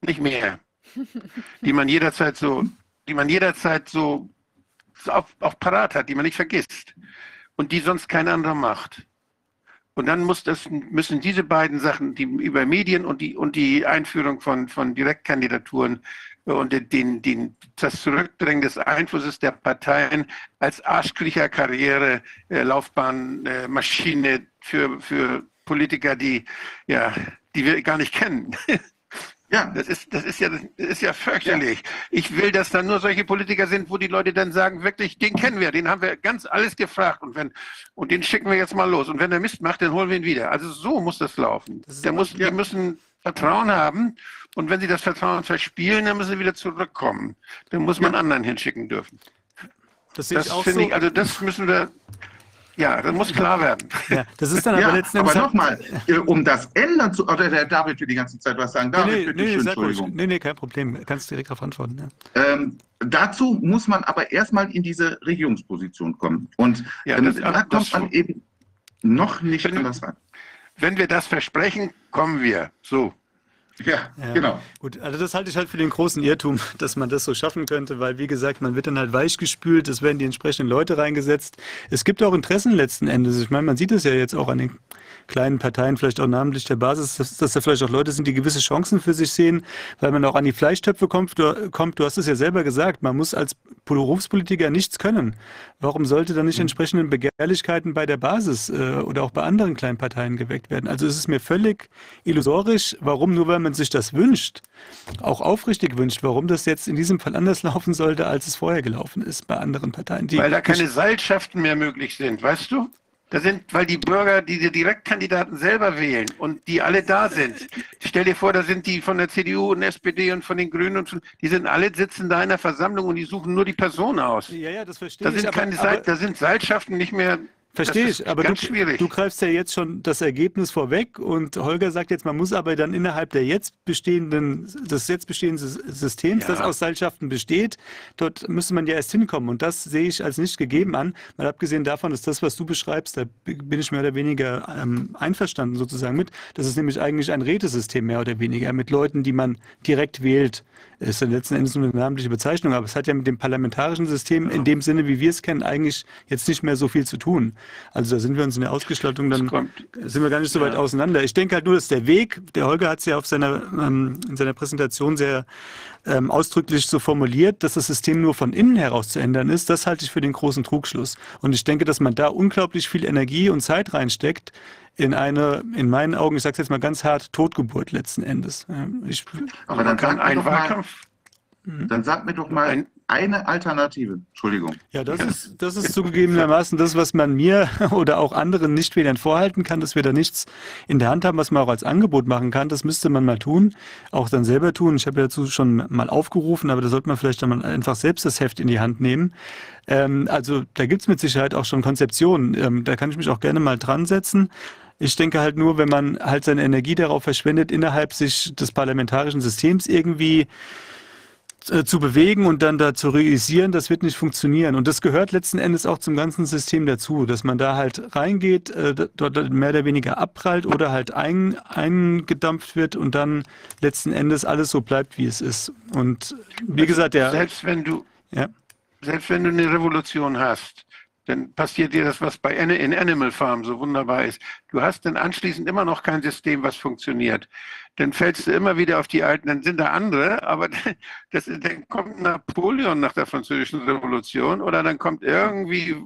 Nicht mehr. Die man jederzeit so die man jederzeit so, auch, auch parat hat, die man nicht vergisst und die sonst kein anderer macht. Und dann das, müssen diese beiden Sachen, die über Medien und die, und die Einführung von, von Direktkandidaturen und den, den, das Zurückdrängen des Einflusses der Parteien als arschkriecher Karriere, äh, Laufbahn, äh, Maschine für, für Politiker, die, ja, die wir gar nicht kennen. Ja, das ist, das ist ja, das ist ja fürchterlich. Ja. Ich will, dass da nur solche Politiker sind, wo die Leute dann sagen, wirklich, den kennen wir, den haben wir ganz alles gefragt und wenn, und den schicken wir jetzt mal los. Und wenn der Mist macht, dann holen wir ihn wieder. Also so muss das laufen. Das der muss, ja. Die müssen Vertrauen haben und wenn sie das Vertrauen verspielen, dann müssen sie wieder zurückkommen. Dann muss man ja. anderen hinschicken dürfen. Das, das finde so. ich, also das müssen wir, ja, das muss klar werden. Ja, das ist dann aber ja, letzten Endes. Aber nochmal, äh, um das ändern zu. Oder der David will die ganze Zeit was sagen. David, nee, nee, nee, Entschuldigung. Nee, nee, kein Problem. Kannst direkt darauf antworten. Ja. Ähm, dazu muss man aber erstmal in diese Regierungsposition kommen. Und ja, ähm, das, da kommt man eben noch nicht wenn, anders ran. Wenn wir das versprechen, kommen wir. So. Ja, ja, genau. Gut, also das halte ich halt für den großen Irrtum, dass man das so schaffen könnte, weil wie gesagt, man wird dann halt weichgespült, es werden die entsprechenden Leute reingesetzt. Es gibt auch Interessen letzten Endes. Ich meine, man sieht es ja jetzt auch an den kleinen Parteien, vielleicht auch namentlich der Basis, dass, dass da vielleicht auch Leute sind, die gewisse Chancen für sich sehen, weil man auch an die Fleischtöpfe kommt. Du, kommt, du hast es ja selber gesagt, man muss als Berufspolitiker nichts können. Warum sollte dann nicht hm. entsprechende Begehrlichkeiten bei der Basis äh, oder auch bei anderen kleinen Parteien geweckt werden? Also es ist mir völlig illusorisch, warum nur weil man sich das wünscht, auch aufrichtig wünscht, warum das jetzt in diesem Fall anders laufen sollte, als es vorher gelaufen ist bei anderen Parteien. weil da keine Seilschaften mehr möglich sind, weißt du? Da sind, weil die Bürger diese Direktkandidaten selber wählen und die alle da sind. Stell dir vor, da sind die von der CDU und SPD und von den Grünen und von, die sind alle sitzen da in der Versammlung und die suchen nur die Person aus. Ja, ja, das verstehe da sind ich. Keine aber, aber, da sind Seilschaften nicht mehr Verstehe ich, aber du, du, greifst ja jetzt schon das Ergebnis vorweg und Holger sagt jetzt, man muss aber dann innerhalb der jetzt bestehenden, des jetzt bestehenden Systems, ja. das aus Seilschaften besteht, dort müsste man ja erst hinkommen und das sehe ich als nicht gegeben an. Mal abgesehen davon ist das, was du beschreibst, da bin ich mehr oder weniger ähm, einverstanden sozusagen mit. Das ist nämlich eigentlich ein Rätesystem mehr oder weniger mit Leuten, die man direkt wählt ist dann letzten Endes nur eine namentliche Bezeichnung, aber es hat ja mit dem parlamentarischen System in dem Sinne, wie wir es kennen, eigentlich jetzt nicht mehr so viel zu tun. Also da sind wir uns in der Ausgestaltung dann, sind wir gar nicht so weit ja. auseinander. Ich denke halt nur, dass der Weg, der Holger hat es ja auf seiner, ähm, in seiner Präsentation sehr ähm, ausdrücklich so formuliert, dass das System nur von innen heraus zu ändern ist, das halte ich für den großen Trugschluss. Und ich denke, dass man da unglaublich viel Energie und Zeit reinsteckt, in eine, in meinen Augen, ich sage es jetzt mal ganz hart, Totgeburt letzten Endes. Ich, Aber dann kann ein Wahlkampf. Mal, dann sag mir doch mal eine Alternative. Entschuldigung. Ja, das ist, das ist zugegebenermaßen das, was man mir oder auch anderen Nichtwählern vorhalten kann, dass wir da nichts in der Hand haben, was man auch als Angebot machen kann. Das müsste man mal tun, auch dann selber tun. Ich habe ja dazu schon mal aufgerufen, aber da sollte man vielleicht dann mal einfach selbst das Heft in die Hand nehmen. Ähm, also da gibt es mit Sicherheit auch schon Konzeptionen. Ähm, da kann ich mich auch gerne mal dran setzen. Ich denke halt nur, wenn man halt seine Energie darauf verschwendet, innerhalb sich des parlamentarischen Systems irgendwie äh, zu bewegen und dann da zu realisieren, das wird nicht funktionieren. Und das gehört letzten Endes auch zum ganzen System dazu, dass man da halt reingeht, äh, dort mehr oder weniger abprallt oder halt ein, eingedampft wird und dann letzten Endes alles so bleibt, wie es ist. Und wie also gesagt, der. Selbst wenn du, ja? selbst wenn du eine Revolution hast, dann passiert dir das, was bei in Animal Farm so wunderbar ist. Du hast dann anschließend immer noch kein System, was funktioniert. Dann fällst du immer wieder auf die alten, dann sind da andere, aber das, dann kommt Napoleon nach der Französischen Revolution oder dann kommt irgendwie,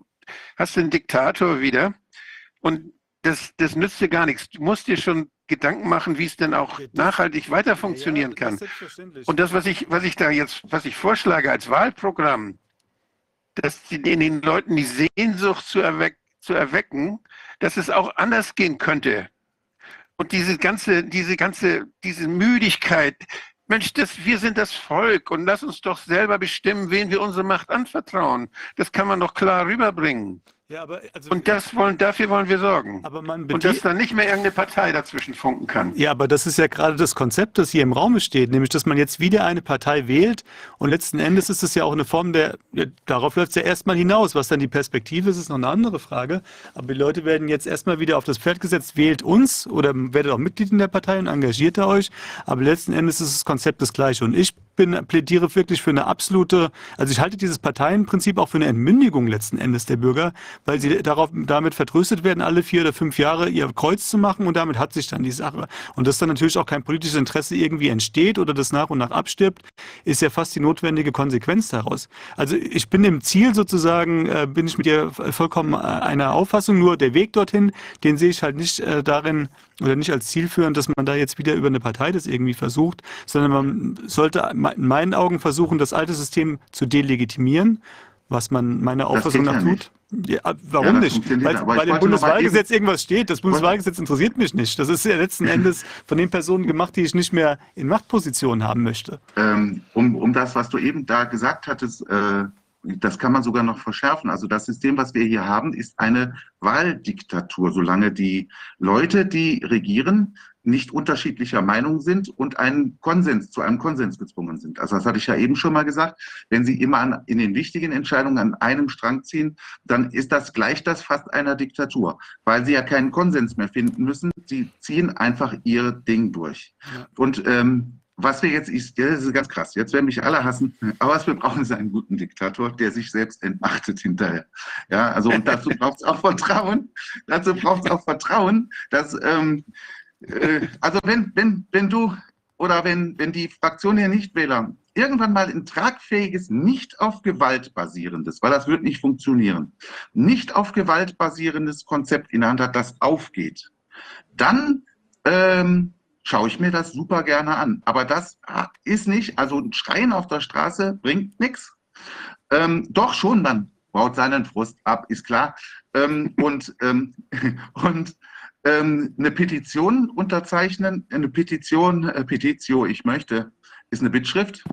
hast du einen Diktator wieder und das, das nützt dir gar nichts. Du musst dir schon Gedanken machen, wie es denn auch nachhaltig weiter funktionieren kann. Und das, was ich, was ich da jetzt, was ich vorschlage als Wahlprogramm, dass in den Leuten die Sehnsucht zu, erweck, zu erwecken, dass es auch anders gehen könnte. Und diese ganze, diese ganze, diese Müdigkeit, Mensch, das, wir sind das Volk und lass uns doch selber bestimmen, wen wir unsere Macht anvertrauen. Das kann man doch klar rüberbringen. Ja, aber also und das wollen, dafür wollen wir sorgen. Aber man und dass da nicht mehr irgendeine Partei dazwischen funken kann. Ja, aber das ist ja gerade das Konzept, das hier im Raum steht, nämlich, dass man jetzt wieder eine Partei wählt und letzten Endes ist es ja auch eine Form der, ja, darauf läuft es ja erstmal hinaus. Was dann die Perspektive ist, ist noch eine andere Frage. Aber die Leute werden jetzt erstmal wieder auf das Pferd gesetzt, wählt uns oder werdet auch Mitglied in der Partei und engagiert euch. Aber letzten Endes ist das Konzept das gleiche. Und ich bin, plädiere wirklich für eine absolute, also ich halte dieses Parteienprinzip auch für eine Entmündigung letzten Endes der Bürger, weil sie darauf, damit vertröstet werden, alle vier oder fünf Jahre ihr Kreuz zu machen und damit hat sich dann die Sache. Und dass dann natürlich auch kein politisches Interesse irgendwie entsteht oder das nach und nach abstirbt, ist ja fast die notwendige Konsequenz daraus. Also ich bin im Ziel sozusagen, äh, bin ich mit dir vollkommen äh, einer Auffassung, nur der Weg dorthin, den sehe ich halt nicht äh, darin, oder nicht als zielführend, dass man da jetzt wieder über eine Partei das irgendwie versucht, sondern man sollte in meinen Augen versuchen, das alte System zu delegitimieren, was man meiner Auffassung nach tut. Ja, warum ja, nicht? Weil, weil im Bundeswahlgesetz irgendwas steht. Das Bundeswahlgesetz interessiert mich nicht. Das ist ja letzten Endes von den Personen gemacht, die ich nicht mehr in Machtpositionen haben möchte. Ähm, um, um das, was du eben da gesagt hattest, äh, das kann man sogar noch verschärfen. Also das System, was wir hier haben, ist eine Wahldiktatur, solange die Leute, die regieren, nicht unterschiedlicher Meinung sind und einen Konsens, zu einem Konsens gezwungen sind. Also das hatte ich ja eben schon mal gesagt. Wenn Sie immer an, in den wichtigen Entscheidungen an einem Strang ziehen, dann ist das gleich das fast einer Diktatur, weil Sie ja keinen Konsens mehr finden müssen. Sie ziehen einfach Ihr Ding durch. Und ähm, was wir jetzt, ist, das ist ganz krass, jetzt werden mich alle hassen, aber was wir brauchen, ist einen guten Diktator, der sich selbst entmachtet hinterher. Ja, also und dazu braucht es auch Vertrauen, dazu braucht es auch Vertrauen, dass, ähm, äh, also wenn, wenn, wenn du oder wenn, wenn die Fraktion der Nichtwähler irgendwann mal ein tragfähiges, nicht auf Gewalt basierendes, weil das wird nicht funktionieren, nicht auf Gewalt basierendes Konzept in der Hand hat, das aufgeht, dann ähm, schaue ich mir das super gerne an. Aber das ist nicht, also ein Schreien auf der Straße bringt nichts. Ähm, doch schon, man baut seinen Frust ab, ist klar. Ähm, und ähm, und ähm, eine Petition unterzeichnen, eine Petition, äh, Petitio, ich möchte, ist eine Bittschrift.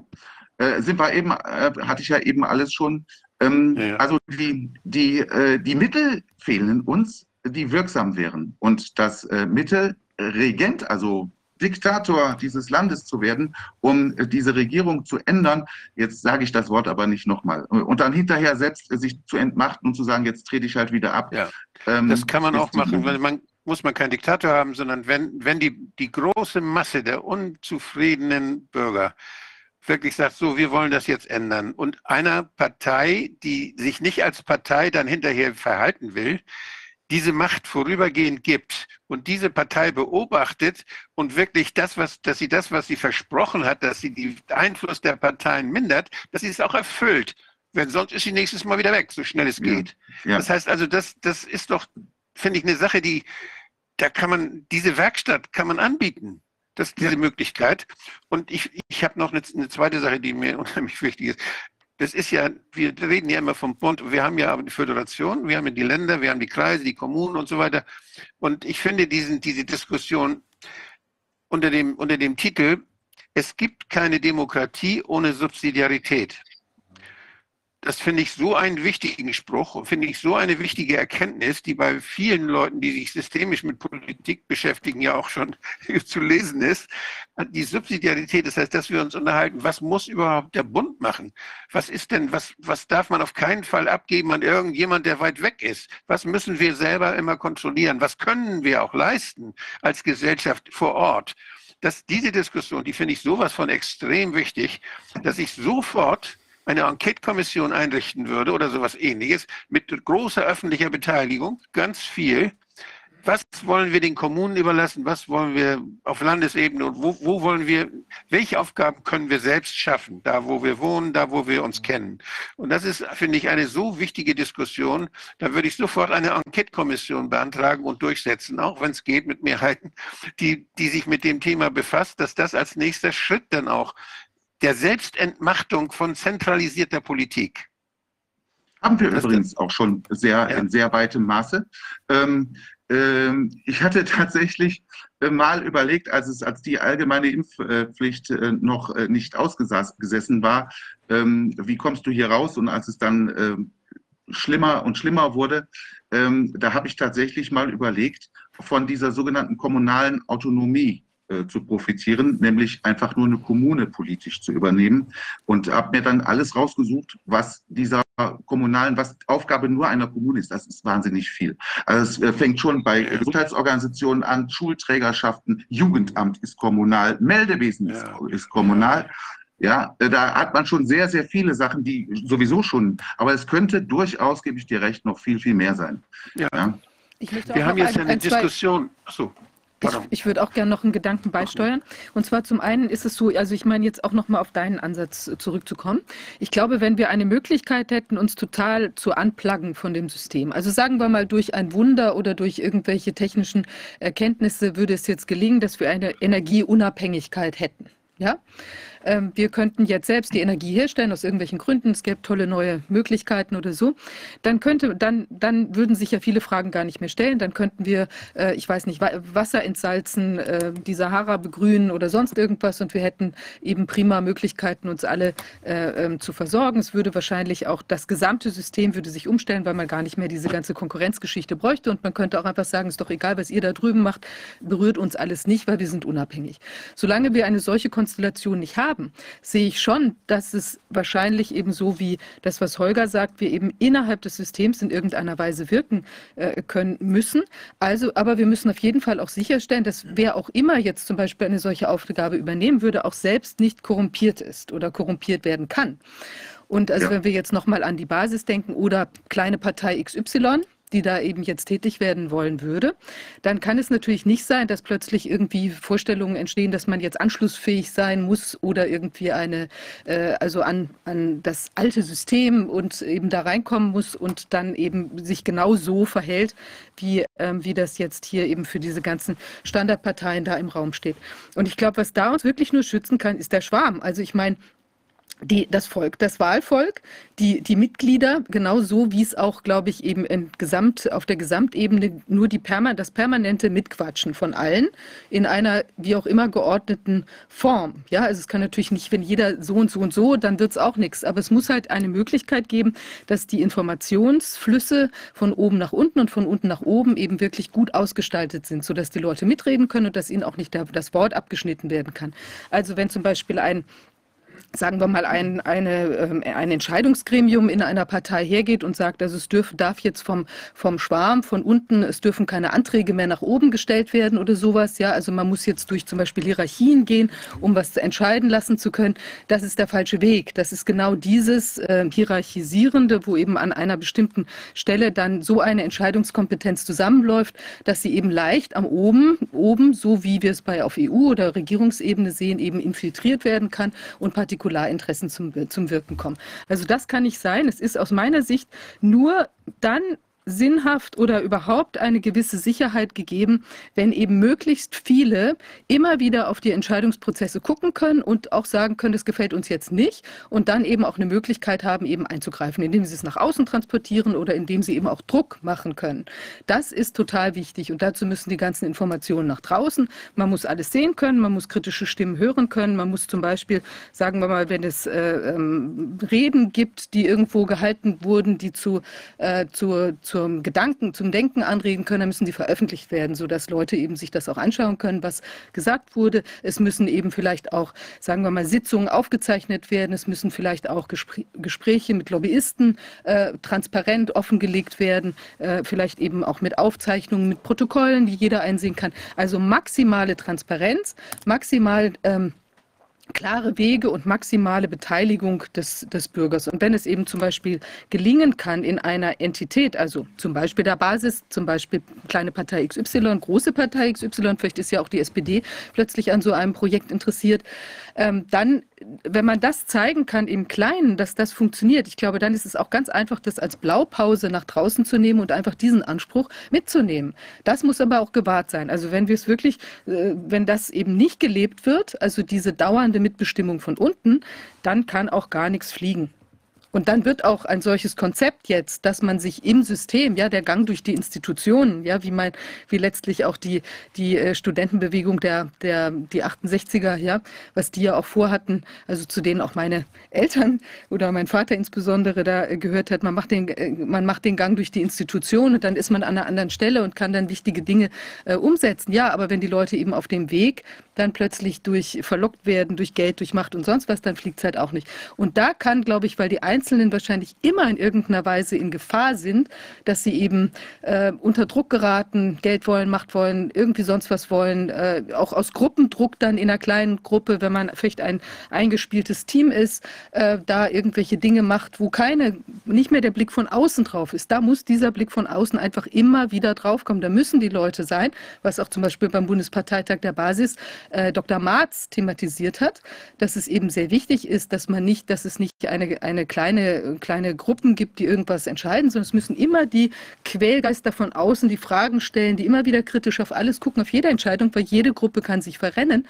Äh, sind wir eben, äh, hatte ich ja eben alles schon. Ähm, ja, ja. Also die, die, äh, die Mittel fehlen uns, die wirksam wären. Und das äh, Mittel Regent, also Diktator dieses Landes zu werden, um diese Regierung zu ändern. Jetzt sage ich das Wort aber nicht nochmal. Und dann hinterher selbst sich zu entmachten und zu sagen, jetzt trete ich halt wieder ab. Ja, ähm, das kann man auch machen, weil man muss man keinen Diktator haben, sondern wenn, wenn die, die große Masse der unzufriedenen Bürger wirklich sagt, so, wir wollen das jetzt ändern. Und einer Partei, die sich nicht als Partei dann hinterher verhalten will, diese Macht vorübergehend gibt und diese Partei beobachtet und wirklich das, was, dass sie das, was sie versprochen hat, dass sie den Einfluss der Parteien mindert, dass sie es auch erfüllt. Wenn sonst ist sie nächstes Mal wieder weg, so schnell es geht. Ja, ja. Das heißt also, das, das ist doch, finde ich, eine Sache, die, da kann man, diese Werkstatt kann man anbieten. Das ist diese. Möglichkeit. Und ich, ich habe noch eine, eine, zweite Sache, die mir unheimlich wichtig ist das ist ja, wir reden ja immer vom Bund, wir haben ja die Föderation, wir haben ja die Länder, wir haben die Kreise, die Kommunen und so weiter. Und ich finde diesen, diese Diskussion unter dem, unter dem Titel, es gibt keine Demokratie ohne Subsidiarität das finde ich so einen wichtigen Spruch, finde ich so eine wichtige Erkenntnis, die bei vielen Leuten, die sich systemisch mit Politik beschäftigen, ja auch schon zu lesen ist. Die Subsidiarität, das heißt, dass wir uns unterhalten, was muss überhaupt der Bund machen? Was ist denn, was, was darf man auf keinen Fall abgeben an irgendjemand, der weit weg ist? Was müssen wir selber immer kontrollieren? Was können wir auch leisten als Gesellschaft vor Ort? Das, diese Diskussion, die finde ich sowas von extrem wichtig, dass ich sofort eine Enquete-Kommission einrichten würde oder sowas ähnliches mit großer öffentlicher Beteiligung, ganz viel, was wollen wir den Kommunen überlassen, was wollen wir auf Landesebene und wo, wo, wollen wir, welche Aufgaben können wir selbst schaffen, da wo wir wohnen, da wo wir uns kennen. Und das ist, finde ich, eine so wichtige Diskussion. Da würde ich sofort eine Enquete-Kommission beantragen und durchsetzen, auch wenn es geht mit Mehrheiten, die, die sich mit dem Thema befasst, dass das als nächster Schritt dann auch der Selbstentmachtung von zentralisierter Politik haben wir das übrigens auch schon sehr ja. in sehr weitem Maße. Ähm, ähm, ich hatte tatsächlich äh, mal überlegt, als es als die allgemeine Impfpflicht äh, noch äh, nicht ausgesessen war, ähm, wie kommst du hier raus? Und als es dann ähm, schlimmer und schlimmer wurde, da habe ich tatsächlich mal überlegt, von dieser sogenannten kommunalen Autonomie äh, zu profitieren, nämlich einfach nur eine Kommune politisch zu übernehmen und habe mir dann alles rausgesucht, was dieser kommunalen, was Aufgabe nur einer Kommune ist. Das ist wahnsinnig viel. Also es äh, fängt schon bei Gesundheitsorganisationen an, Schulträgerschaften, Jugendamt ist kommunal, Meldewesen ja. ist, ist kommunal. Ja, äh, da hat man schon sehr, sehr viele Sachen, die sowieso schon, aber es könnte durchaus, gebe ich dir recht, noch viel, viel mehr sein. Ja. ja. Wir haben jetzt ein, eine ein, Diskussion. Achso. Ich, ich würde auch gerne noch einen Gedanken beisteuern. Und zwar zum einen ist es so, also ich meine jetzt auch nochmal auf deinen Ansatz äh, zurückzukommen. Ich glaube, wenn wir eine Möglichkeit hätten, uns total zu anplaggen von dem System, also sagen wir mal durch ein Wunder oder durch irgendwelche technischen Erkenntnisse würde es jetzt gelingen, dass wir eine Energieunabhängigkeit hätten. Ja, ähm, wir könnten jetzt selbst die Energie herstellen aus irgendwelchen Gründen, es gäbe tolle neue Möglichkeiten oder so, dann könnte, dann, dann würden sich ja viele Fragen gar nicht mehr stellen. Dann könnten wir, äh, ich weiß nicht, Wasser entsalzen, äh, die Sahara begrünen oder sonst irgendwas und wir hätten eben prima Möglichkeiten, uns alle äh, ähm, zu versorgen. Es würde wahrscheinlich auch das gesamte System würde sich umstellen, weil man gar nicht mehr diese ganze Konkurrenzgeschichte bräuchte und man könnte auch einfach sagen, ist doch egal, was ihr da drüben macht, berührt uns alles nicht, weil wir sind unabhängig. Solange wir eine solche Konstellation nicht haben, haben, sehe ich schon, dass es wahrscheinlich eben so wie das, was Holger sagt, wir eben innerhalb des Systems in irgendeiner Weise wirken äh, können müssen. Also, aber wir müssen auf jeden Fall auch sicherstellen, dass wer auch immer jetzt zum Beispiel eine solche Aufgabe übernehmen würde, auch selbst nicht korrumpiert ist oder korrumpiert werden kann. Und also ja. wenn wir jetzt nochmal an die Basis denken oder kleine Partei XY, die da eben jetzt tätig werden wollen würde, dann kann es natürlich nicht sein, dass plötzlich irgendwie Vorstellungen entstehen, dass man jetzt anschlussfähig sein muss oder irgendwie eine, äh, also an, an das alte System und eben da reinkommen muss und dann eben sich genau so verhält, wie, ähm, wie das jetzt hier eben für diese ganzen Standardparteien da im Raum steht. Und ich glaube, was da uns wirklich nur schützen kann, ist der Schwarm. Also ich meine, die, das Volk, das Wahlvolk, die, die Mitglieder, genauso wie es auch, glaube ich, eben in Gesamt, auf der Gesamtebene nur die Perma, das permanente Mitquatschen von allen in einer wie auch immer geordneten Form. Ja, also es kann natürlich nicht, wenn jeder so und so und so, dann wird es auch nichts. Aber es muss halt eine Möglichkeit geben, dass die Informationsflüsse von oben nach unten und von unten nach oben eben wirklich gut ausgestaltet sind, sodass die Leute mitreden können und dass ihnen auch nicht das Wort abgeschnitten werden kann. Also wenn zum Beispiel ein sagen wir mal, ein, eine, ähm, ein Entscheidungsgremium in einer Partei hergeht und sagt, also es dürf, darf jetzt vom, vom Schwarm von unten, es dürfen keine Anträge mehr nach oben gestellt werden oder sowas. Ja, also man muss jetzt durch zum Beispiel Hierarchien gehen, um was entscheiden lassen zu können. Das ist der falsche Weg. Das ist genau dieses äh, Hierarchisierende, wo eben an einer bestimmten Stelle dann so eine Entscheidungskompetenz zusammenläuft, dass sie eben leicht am oben, oben, so wie wir es bei auf EU- oder Regierungsebene sehen, eben infiltriert werden kann und partikular Partikularinteressen zum, zum Wirken kommen. Also das kann nicht sein. Es ist aus meiner Sicht nur dann sinnhaft oder überhaupt eine gewisse Sicherheit gegeben, wenn eben möglichst viele immer wieder auf die Entscheidungsprozesse gucken können und auch sagen können, das gefällt uns jetzt nicht und dann eben auch eine Möglichkeit haben, eben einzugreifen, indem sie es nach außen transportieren oder indem sie eben auch Druck machen können. Das ist total wichtig und dazu müssen die ganzen Informationen nach draußen. Man muss alles sehen können, man muss kritische Stimmen hören können, man muss zum Beispiel, sagen wir mal, wenn es äh, ähm, Reden gibt, die irgendwo gehalten wurden, die zu, äh, zu, zu zum Gedanken, zum Denken anregen können, dann müssen die veröffentlicht werden, sodass Leute eben sich das auch anschauen können, was gesagt wurde. Es müssen eben vielleicht auch, sagen wir mal, Sitzungen aufgezeichnet werden. Es müssen vielleicht auch Gespr Gespräche mit Lobbyisten äh, transparent offengelegt werden, äh, vielleicht eben auch mit Aufzeichnungen, mit Protokollen, die jeder einsehen kann. Also maximale Transparenz, maximal ähm, klare Wege und maximale Beteiligung des, des Bürgers. Und wenn es eben zum Beispiel gelingen kann in einer Entität, also zum Beispiel der Basis, zum Beispiel kleine Partei XY, große Partei XY, vielleicht ist ja auch die SPD plötzlich an so einem Projekt interessiert, ähm, dann, wenn man das zeigen kann im Kleinen, dass das funktioniert, ich glaube, dann ist es auch ganz einfach, das als Blaupause nach draußen zu nehmen und einfach diesen Anspruch mitzunehmen. Das muss aber auch gewahrt sein. Also wenn wir es wirklich, äh, wenn das eben nicht gelebt wird, also diese dauernde Mitbestimmung von unten, dann kann auch gar nichts fliegen. Und dann wird auch ein solches Konzept jetzt, dass man sich im System, ja, der Gang durch die Institutionen, ja, wie mein, wie letztlich auch die, die äh, Studentenbewegung der, der, die 68er, ja, was die ja auch vorhatten, also zu denen auch meine Eltern oder mein Vater insbesondere da äh, gehört hat, man macht den, äh, man macht den Gang durch die Institutionen und dann ist man an einer anderen Stelle und kann dann wichtige Dinge äh, umsetzen. Ja, aber wenn die Leute eben auf dem Weg dann plötzlich durch verlockt werden, durch Geld, durch Macht und sonst was, dann fliegt es halt auch nicht. Und da kann, glaube ich, weil die Einzelnen wahrscheinlich immer in irgendeiner Weise in Gefahr sind, dass sie eben äh, unter Druck geraten, Geld wollen, Macht wollen, irgendwie sonst was wollen, äh, auch aus Gruppendruck dann in einer kleinen Gruppe, wenn man vielleicht ein eingespieltes Team ist, äh, da irgendwelche Dinge macht, wo keine, nicht mehr der Blick von außen drauf ist. Da muss dieser Blick von außen einfach immer wieder draufkommen. Da müssen die Leute sein, was auch zum Beispiel beim Bundesparteitag der Basis äh, Dr. Marz thematisiert hat, dass es eben sehr wichtig ist, dass man nicht, dass es nicht eine, eine kleine, kleine Gruppen gibt, die irgendwas entscheiden, sondern es müssen immer die Quälgeister von außen, die Fragen stellen, die immer wieder kritisch auf alles gucken, auf jede Entscheidung, weil jede Gruppe kann sich verrennen.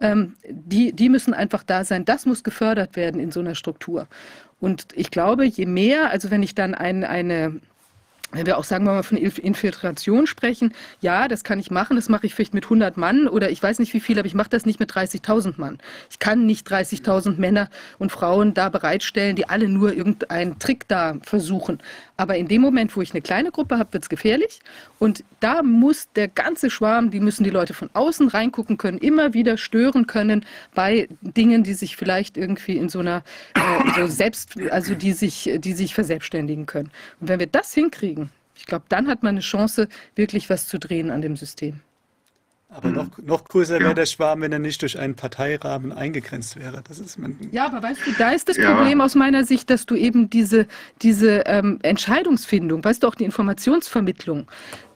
Ähm, die, die müssen einfach da sein. Das muss gefördert werden in so einer Struktur. Und ich glaube, je mehr, also wenn ich dann ein, eine wenn wir auch sagen wir mal von Infiltration sprechen, ja, das kann ich machen, das mache ich vielleicht mit 100 Mann oder ich weiß nicht wie viel, aber ich mache das nicht mit 30.000 Mann. Ich kann nicht 30.000 Männer und Frauen da bereitstellen, die alle nur irgendeinen Trick da versuchen. Aber in dem Moment, wo ich eine kleine Gruppe habe, wird es gefährlich und da muss der ganze Schwarm, die müssen die Leute von außen reingucken können, immer wieder stören können bei Dingen, die sich vielleicht irgendwie in so einer äh, so selbst, also die sich, die sich verselbstständigen können. Und wenn wir das hinkriegen, ich glaube, dann hat man eine Chance, wirklich was zu drehen an dem System. Aber noch, noch größer ja. wäre der Schwarm, wenn er nicht durch einen Parteirahmen eingegrenzt wäre. Das ist ja, aber weißt du, da ist das ja. Problem aus meiner Sicht, dass du eben diese, diese ähm, Entscheidungsfindung, weißt du, auch die Informationsvermittlung,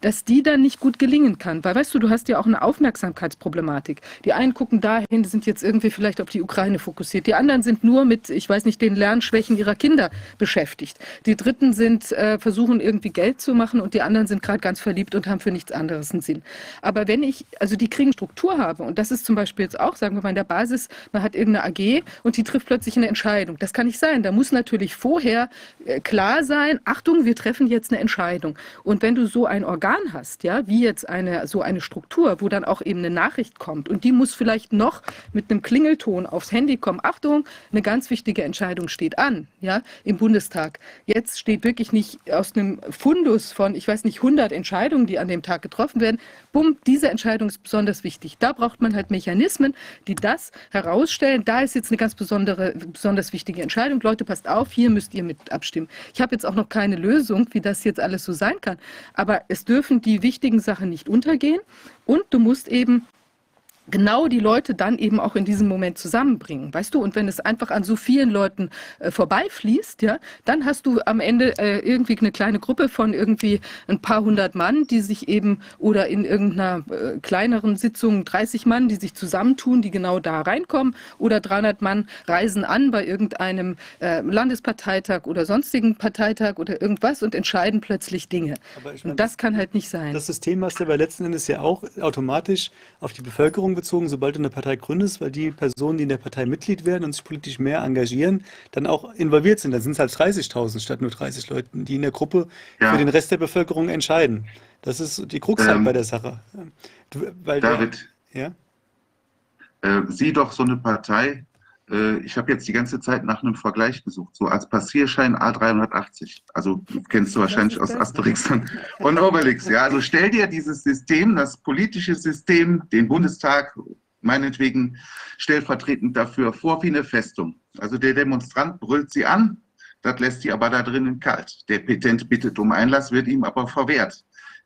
dass die dann nicht gut gelingen kann. Weil, weißt du, du hast ja auch eine Aufmerksamkeitsproblematik. Die einen gucken dahin, sind jetzt irgendwie vielleicht auf die Ukraine fokussiert. Die anderen sind nur mit, ich weiß nicht, den Lernschwächen ihrer Kinder beschäftigt. Die Dritten sind, äh, versuchen irgendwie Geld zu machen und die anderen sind gerade ganz verliebt und haben für nichts anderes einen Sinn. Aber wenn ich, also die kriegen Struktur habe, und das ist zum Beispiel jetzt auch, sagen wir mal, in der Basis, man hat irgendeine AG und die trifft plötzlich eine Entscheidung. Das kann nicht sein. Da muss natürlich vorher äh, klar sein, Achtung, wir treffen jetzt eine Entscheidung. Und wenn du so ein Organ Organ hast, ja, wie jetzt eine, so eine Struktur, wo dann auch eben eine Nachricht kommt und die muss vielleicht noch mit einem Klingelton aufs Handy kommen. Achtung, eine ganz wichtige Entscheidung steht an, ja, im Bundestag. Jetzt steht wirklich nicht aus einem Fundus von, ich weiß nicht, 100 Entscheidungen, die an dem Tag getroffen werden. Bumm, diese Entscheidung ist besonders wichtig. Da braucht man halt Mechanismen, die das herausstellen. Da ist jetzt eine ganz besondere, besonders wichtige Entscheidung. Leute, passt auf, hier müsst ihr mit abstimmen. Ich habe jetzt auch noch keine Lösung, wie das jetzt alles so sein kann. Aber es dürfen dürfen die wichtigen Sachen nicht untergehen und du musst eben genau die Leute dann eben auch in diesem Moment zusammenbringen, weißt du? Und wenn es einfach an so vielen Leuten äh, vorbeifließt, ja, dann hast du am Ende äh, irgendwie eine kleine Gruppe von irgendwie ein paar hundert Mann, die sich eben oder in irgendeiner äh, kleineren Sitzung 30 Mann, die sich zusammentun, die genau da reinkommen oder 300 Mann reisen an bei irgendeinem äh, Landesparteitag oder sonstigen Parteitag oder irgendwas und entscheiden plötzlich Dinge. Ich mein, und das kann halt nicht sein. Das System hast du aber letzten Endes ja auch automatisch auf die Bevölkerung bezogen, sobald du eine Partei gründest, weil die Personen, die in der Partei Mitglied werden und sich politisch mehr engagieren, dann auch involviert sind. Dann sind es halt 30.000 statt nur 30 Leuten, die in der Gruppe ja. für den Rest der Bevölkerung entscheiden. Das ist die Krux halt ähm, bei der Sache. Du, David, der, ja? Äh, sieh doch so eine Partei, äh, ich habe jetzt die ganze Zeit nach einem Vergleich gesucht, so als Passierschein A380. Also kennst du wahrscheinlich aus Asterix und Obelix. Ja, also stell dir dieses System, das politische System, den Bundestag, meinetwegen stellvertretend dafür vor wie eine Festung. Also der Demonstrant brüllt sie an, das lässt sie aber da drinnen kalt. Der Petent bittet um Einlass, wird ihm aber verwehrt.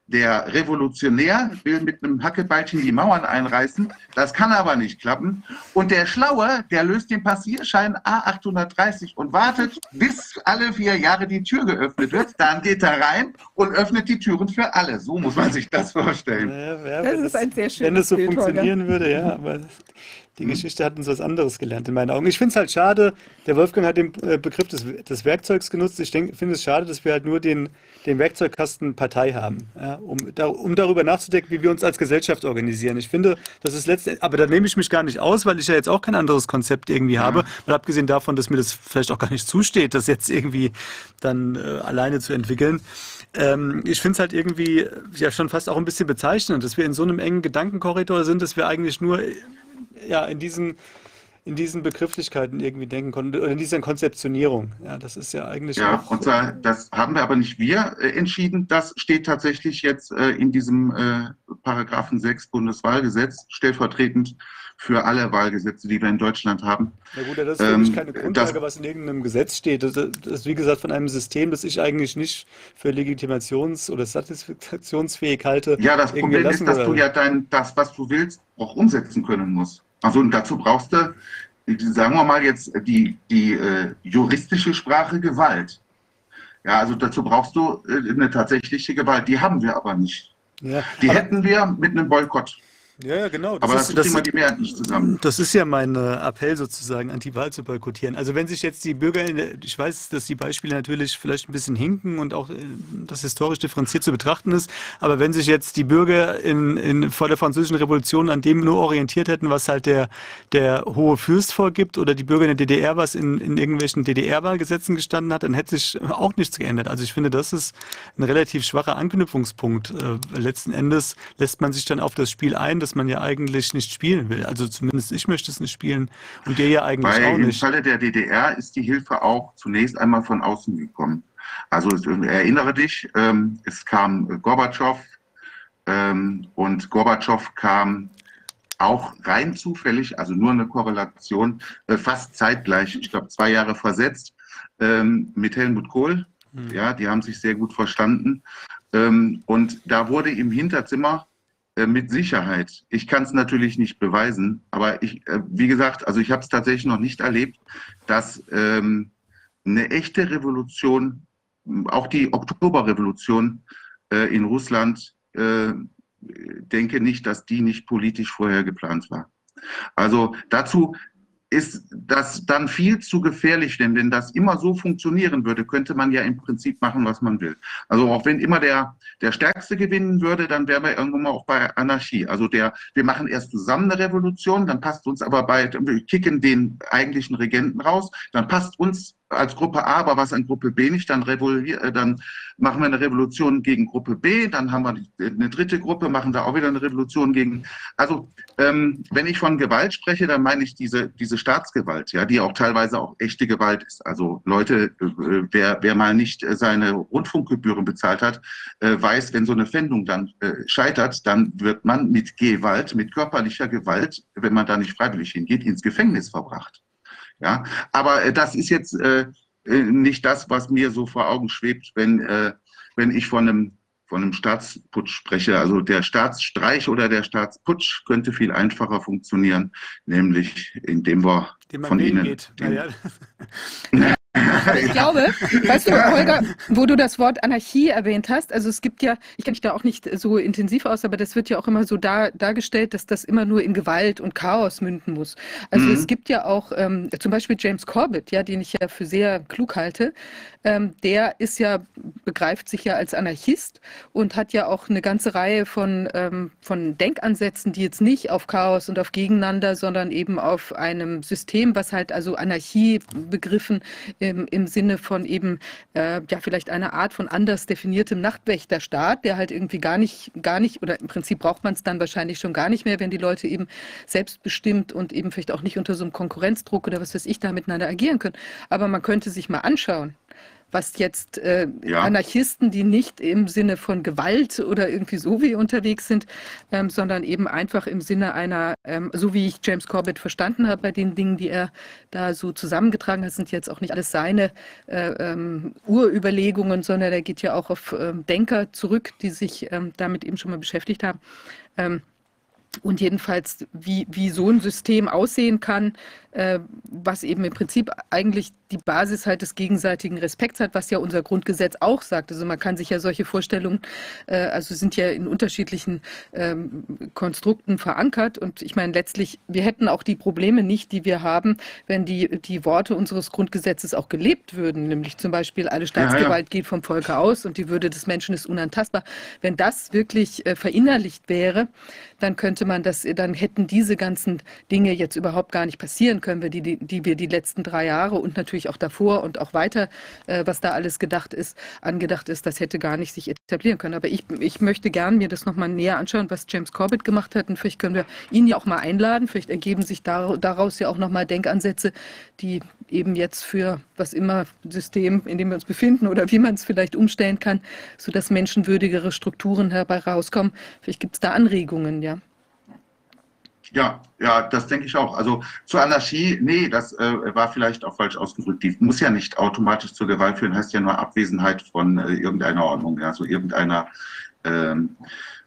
Der Revolutionär will mit einem Hackebeilchen die Mauern einreißen, das kann aber nicht klappen. Und der Schlaue, der löst den Passierschein A830 und wartet, bis alle vier Jahre die Tür geöffnet wird. Dann geht er rein und öffnet die Türen für alle. So muss man sich das vorstellen. Ja, ja, das ist ein sehr schönes Wenn es so Bild, funktionieren Holger. würde, ja, aber die mhm. Geschichte hat uns was anderes gelernt in meinen Augen. Ich finde es halt schade, der Wolfgang hat den äh, Begriff des, des Werkzeugs genutzt. Ich finde es schade, dass wir halt nur den, den Werkzeugkasten Partei haben, ja, um, da, um darüber nachzudenken, wie wir uns als Gesellschaft organisieren. Ich finde, das ist letztendlich, aber da nehme ich mich gar nicht aus, weil ich ja jetzt auch kein anderes Konzept irgendwie ja. habe. Mal abgesehen davon, dass mir das vielleicht auch gar nicht zusteht, das jetzt irgendwie dann äh, alleine zu entwickeln. Ähm, ich finde es halt irgendwie ja schon fast auch ein bisschen bezeichnend, dass wir in so einem engen Gedankenkorridor sind, dass wir eigentlich nur ja, in diesen, in diesen Begrifflichkeiten irgendwie denken konnten, oder in dieser Konzeptionierung. Ja, das ist ja eigentlich. Ja, und zwar, das haben wir aber nicht wir äh, entschieden. Das steht tatsächlich jetzt äh, in diesem äh, Paragraphen 6 Bundeswahlgesetz stellvertretend für alle Wahlgesetze, die wir in Deutschland haben. Na gut, das ist für mich ähm, keine Grundlage, das, was in irgendeinem Gesetz steht. Das, ist, wie gesagt, von einem System, das ich eigentlich nicht für legitimations- oder satisfaktionsfähig halte. Ja, das Problem ist, dass du ja dein, das, was du willst, auch umsetzen können musst. Also und dazu brauchst du, sagen wir mal jetzt, die, die äh, juristische Sprache Gewalt. Ja, also dazu brauchst du äh, eine tatsächliche Gewalt. Die haben wir aber nicht. Ja, die aber, hätten wir mit einem Boykott. Ja, ja, genau. Das Aber ist, das, das, die Mehrheit nicht zusammen. Das ist ja mein äh, Appell sozusagen, Anti-Wahl zu boykottieren. Also wenn sich jetzt die Bürger, der, ich weiß, dass die Beispiele natürlich vielleicht ein bisschen hinken und auch äh, das historisch differenziert zu betrachten ist, aber wenn sich jetzt die Bürger in, in, vor der französischen Revolution an dem nur orientiert hätten, was halt der, der hohe Fürst vorgibt oder die Bürger in der DDR, was in, in irgendwelchen DDR-Wahlgesetzen gestanden hat, dann hätte sich auch nichts geändert. Also ich finde, das ist ein relativ schwacher Anknüpfungspunkt. Äh, letzten Endes lässt man sich dann auf das Spiel ein, das man ja eigentlich nicht spielen will. Also zumindest ich möchte es nicht spielen und der ja eigentlich Weil auch nicht. Im Falle der DDR ist die Hilfe auch zunächst einmal von außen gekommen. Also erinnere dich, ähm, es kam Gorbatschow ähm, und Gorbatschow kam auch rein zufällig, also nur eine Korrelation, äh, fast zeitgleich, ich glaube zwei Jahre versetzt, ähm, mit Helmut Kohl. Hm. Ja, die haben sich sehr gut verstanden. Und da wurde im Hinterzimmer äh, mit Sicherheit. Ich kann es natürlich nicht beweisen, aber ich, äh, wie gesagt, also ich habe es tatsächlich noch nicht erlebt, dass ähm, eine echte Revolution, auch die Oktoberrevolution äh, in Russland, äh, denke nicht, dass die nicht politisch vorher geplant war. Also dazu ist das dann viel zu gefährlich, denn wenn das immer so funktionieren würde, könnte man ja im Prinzip machen, was man will. Also auch wenn immer der, der Stärkste gewinnen würde, dann wären wir irgendwann mal auch bei Anarchie. Also der, wir machen erst zusammen eine Revolution, dann passt uns aber bei, wir kicken den eigentlichen Regenten raus, dann passt uns als Gruppe A, aber was an Gruppe B nicht, dann, äh, dann machen wir eine Revolution gegen Gruppe B, dann haben wir eine dritte Gruppe, machen da auch wieder eine Revolution gegen. Also ähm, wenn ich von Gewalt spreche, dann meine ich diese, diese Staatsgewalt, ja, die auch teilweise auch echte Gewalt ist. Also Leute, äh, wer, wer mal nicht seine Rundfunkgebühren bezahlt hat, äh, weiß, wenn so eine Fendung dann äh, scheitert, dann wird man mit Gewalt, mit körperlicher Gewalt, wenn man da nicht freiwillig hingeht, ins Gefängnis verbracht. Ja, aber äh, das ist jetzt äh, äh, nicht das, was mir so vor Augen schwebt, wenn, äh, wenn ich von einem, von einem Staatsputsch spreche. Also der Staatsstreich oder der Staatsputsch könnte viel einfacher funktionieren, nämlich indem wir von ihnen. Den, ich glaube, weißt du, Holger, wo du das Wort Anarchie erwähnt hast, also es gibt ja, ich kenne mich da auch nicht so intensiv aus, aber das wird ja auch immer so dar, dargestellt, dass das immer nur in Gewalt und Chaos münden muss. Also mhm. es gibt ja auch ähm, zum Beispiel James Corbett, ja, den ich ja für sehr klug halte, ähm, der ist ja, begreift sich ja als Anarchist und hat ja auch eine ganze Reihe von, ähm, von Denkansätzen, die jetzt nicht auf Chaos und auf Gegeneinander, sondern eben auf einem System, was halt also Anarchie begriffen im, im Sinne von eben äh, ja vielleicht einer Art von anders definiertem Nachtwächterstaat, der halt irgendwie gar nicht, gar nicht, oder im Prinzip braucht man es dann wahrscheinlich schon gar nicht mehr, wenn die Leute eben selbstbestimmt und eben vielleicht auch nicht unter so einem Konkurrenzdruck oder was weiß ich da miteinander agieren können. Aber man könnte sich mal anschauen, was jetzt äh, Ja. Anarchisten, die nicht im Sinne von Gewalt oder irgendwie so wie unterwegs sind, ähm, sondern eben einfach im Sinne einer, ähm, so wie ich James Corbett verstanden habe bei den Dingen, die er da so zusammengetragen hat, sind jetzt auch nicht alles seine äh, ähm, Urüberlegungen, sondern er geht ja auch auf ähm, Denker zurück, die sich ähm, damit eben schon mal beschäftigt haben. Ähm, und jedenfalls, wie, wie so ein System aussehen kann, was eben im Prinzip eigentlich die Basis halt des gegenseitigen Respekts hat, was ja unser Grundgesetz auch sagt. Also man kann sich ja solche Vorstellungen, äh, also sind ja in unterschiedlichen ähm, Konstrukten verankert. Und ich meine, letztlich, wir hätten auch die Probleme nicht, die wir haben, wenn die, die Worte unseres Grundgesetzes auch gelebt würden. Nämlich zum Beispiel, alle Staatsgewalt geht vom Volke aus und die Würde des Menschen ist unantastbar. Wenn das wirklich äh, verinnerlicht wäre, dann könnte man das, dann hätten diese ganzen Dinge jetzt überhaupt gar nicht passieren können, wir die, die, die wir die letzten drei Jahre und natürlich auch davor und auch weiter, äh, was da alles gedacht ist, angedacht ist, das hätte gar nicht sich etablieren können. Aber ich, ich möchte gern mir das nochmal näher anschauen, was James Corbett gemacht hat. Und vielleicht können wir ihn ja auch mal einladen. Vielleicht ergeben sich dar daraus ja auch nochmal Denkansätze, die eben jetzt für was immer System, in dem wir uns befinden oder wie man es vielleicht umstellen kann, sodass menschenwürdigere Strukturen herbei rauskommen. Vielleicht gibt es da Anregungen, ja. Ja, ja, das denke ich auch. Also zur Anarchie, nee, das äh, war vielleicht auch falsch ausgedrückt. Die muss ja nicht automatisch zur Gewalt führen, heißt ja nur Abwesenheit von äh, irgendeiner Ordnung, ja, also irgendeiner, ähm,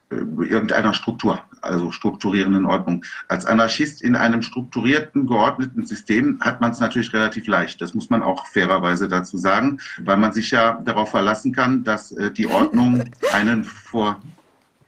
äh, irgendeiner Struktur, also strukturierenden Ordnung. Als Anarchist in einem strukturierten, geordneten System hat man es natürlich relativ leicht. Das muss man auch fairerweise dazu sagen, weil man sich ja darauf verlassen kann, dass äh, die Ordnung einen vor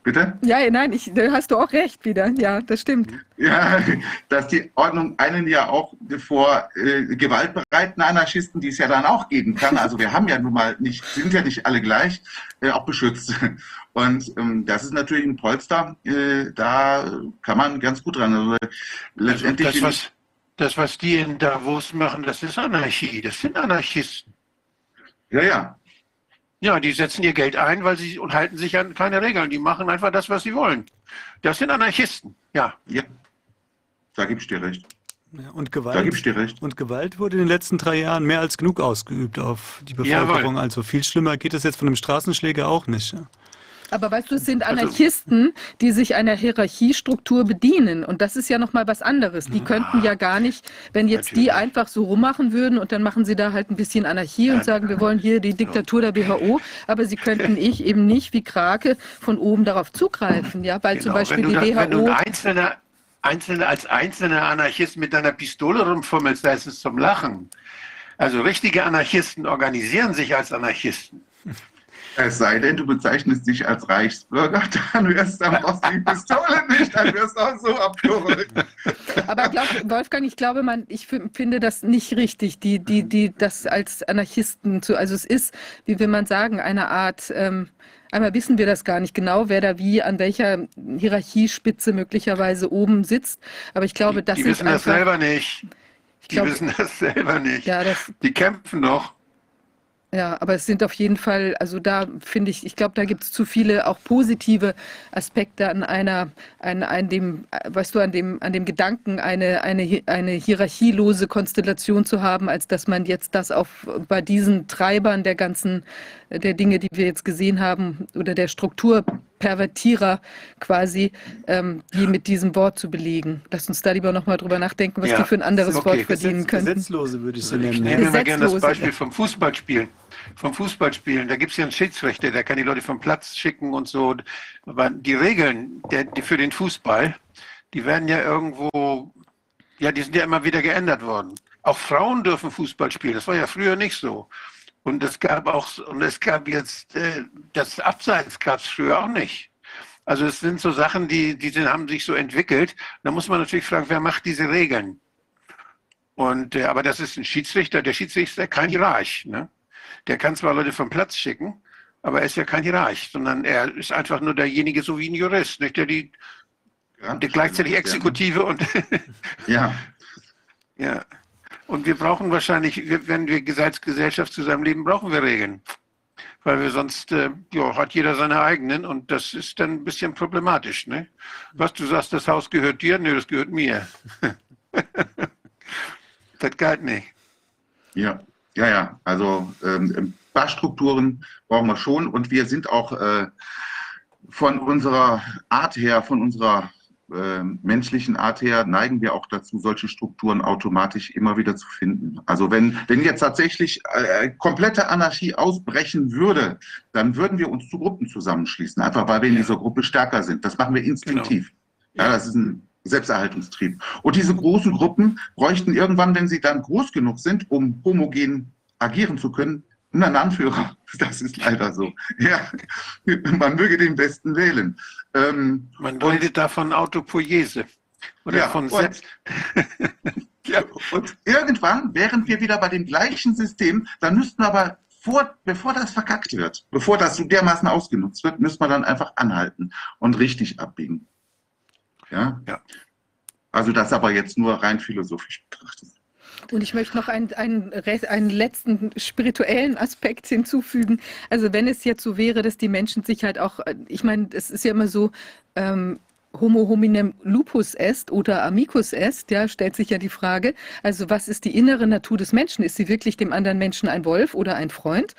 Bitte? Ja, nein, ich, da hast du auch recht wieder. Ja, das stimmt. Ja, dass die Ordnung einen ja auch vor äh, gewaltbereiten Anarchisten, die es ja dann auch geben kann, also wir haben ja nun mal nicht, sind ja nicht alle gleich, äh, auch beschützt. Und ähm, das ist natürlich ein Polster, äh, da kann man ganz gut dran. Also, letztendlich das, was, das, was die in Davos machen, das ist Anarchie, das sind Anarchisten. Ja, ja. Ja, die setzen ihr Geld ein, weil sie und halten sich an keine Regeln. Die machen einfach das, was sie wollen. Das sind Anarchisten, ja. Ja, da gibst du dir recht. Ja, und Gewalt, Da gibst du dir recht. Und Gewalt wurde in den letzten drei Jahren mehr als genug ausgeübt auf die Bevölkerung. Jawohl. Also viel schlimmer geht es jetzt von einem Straßenschläger auch nicht. Ja. Aber weißt du, es sind Anarchisten, die sich einer Hierarchiestruktur bedienen. Und das ist ja nochmal was anderes. Die könnten ja gar nicht, wenn jetzt die Natürlich. einfach so rummachen würden und dann machen sie da halt ein bisschen Anarchie und sagen, wir wollen hier die Diktatur der WHO. Aber sie könnten ich eben nicht wie Krake von oben darauf zugreifen. Ja, weil zum Genau. Beispiel wenn du, die da, wenn du WHO. ein einzelner, einzelner, als einzelner Anarchist mit deiner Pistole rumfummelst, da ist es zum Lachen. Also richtige Anarchisten organisieren sich als Anarchisten. Es sei denn, du bezeichnest dich als Reichsbürger, dann wirst du die Pistole nicht, dann wirst du auch so abgeholt. Aber glaub, Wolfgang, ich glaube, man, ich finde das nicht richtig, die, die, die, das als Anarchisten zu, also es ist, wie will man sagen, eine Art, ähm, einmal wissen wir das gar nicht genau, wer da wie an welcher Hierarchiespitze möglicherweise oben sitzt. Aber ich glaube, das die sind wissen das selber nicht. ich Die glaube, wissen das selber nicht. ja, das, Die kämpfen noch. Ja, aber es sind auf jeden Fall, also da finde ich, ich glaube, da gibt es zu viele auch positive Aspekte an einer, an, an dem, weißt du, an dem, an dem Gedanken, eine, eine, eine hierarchielose Konstellation zu haben, als dass man jetzt das auf bei diesen Treibern der ganzen, der Dinge, die wir jetzt gesehen haben, oder der Strukturpervertierer quasi, ähm, die mit diesem Wort zu belegen. Lass uns da lieber nochmal drüber nachdenken, was Ja, die für ein anderes okay. Wort verdienen Gesetz, könnten. Gesetzlose würde ich Ich nennen. nehme Ja. immer gerne das. Beispiel vom Fußballspielen. Vom Fußballspielen, da gibt es ja einen Schiedsrichter, der kann die Leute vom Platz schicken und so. Aber die Regeln der, die für den Fußball, die werden ja irgendwo, ja, die sind ja immer wieder geändert worden. Auch Frauen dürfen Fußball spielen. Das war ja früher nicht so. Und es gab auch, und es gab jetzt, äh, das Abseits gab es früher auch nicht. Also es sind so Sachen, die, die sind, haben sich so entwickelt. Da muss man natürlich fragen, wer macht diese Regeln? Und, äh, aber das ist ein Schiedsrichter. Der Schiedsrichter ist kein Hierarch. Ne? Der kann zwar Leute vom Platz schicken, aber er ist ja kein Hierarch, sondern er ist einfach nur derjenige, so wie ein Jurist, nicht? der die Ja, der gleichzeitig Exekutive und Ja, ja. Und wir brauchen wahrscheinlich, wenn wir als Gesellschaft zusammenleben, brauchen wir Regeln. Weil wir sonst, äh, ja, hat jeder seine eigenen und das ist dann ein bisschen problematisch. Ne? Was du sagst, das Haus gehört dir, nö, das gehört mir. das geht nicht. ja. Ja, ja, also ähm, ein paar Strukturen brauchen wir schon und wir sind auch äh, von unserer Art her, von unserer äh, menschlichen Art her, neigen wir auch dazu, solche Strukturen automatisch immer wieder zu finden. Also wenn, wenn jetzt tatsächlich äh, komplette Anarchie ausbrechen würde, dann würden wir uns zu Gruppen zusammenschließen, einfach weil wir in dieser Gruppe stärker sind. Das machen wir instinktiv. Genau. Ja, das ist ein Selbsterhaltungstrieb. Und diese großen Gruppen bräuchten irgendwann, wenn sie dann groß genug sind, um homogen agieren zu können, einen Anführer. Das ist leider so. Ja, man möge den Besten wählen. Ähm, man redet da von Autopoiese. Oder ja, von Selbst. ja, und irgendwann wären wir wieder bei dem gleichen System, dann müssten wir aber vor, bevor das verkackt wird, bevor das so dermaßen ausgenutzt wird, müssen wir dann einfach anhalten und richtig abbiegen. Ja? ja. Also das aber jetzt nur rein philosophisch betrachtet. Und ich möchte noch einen, einen, einen letzten spirituellen Aspekt hinzufügen. Also wenn es jetzt so wäre, dass die Menschen sich halt auch, ich meine, es ist ja immer so, ähm, Homo hominem lupus est oder amicus est, ja, stellt sich ja die Frage, also was ist die innere Natur des Menschen? Ist sie wirklich dem anderen Menschen ein Wolf oder ein Freund?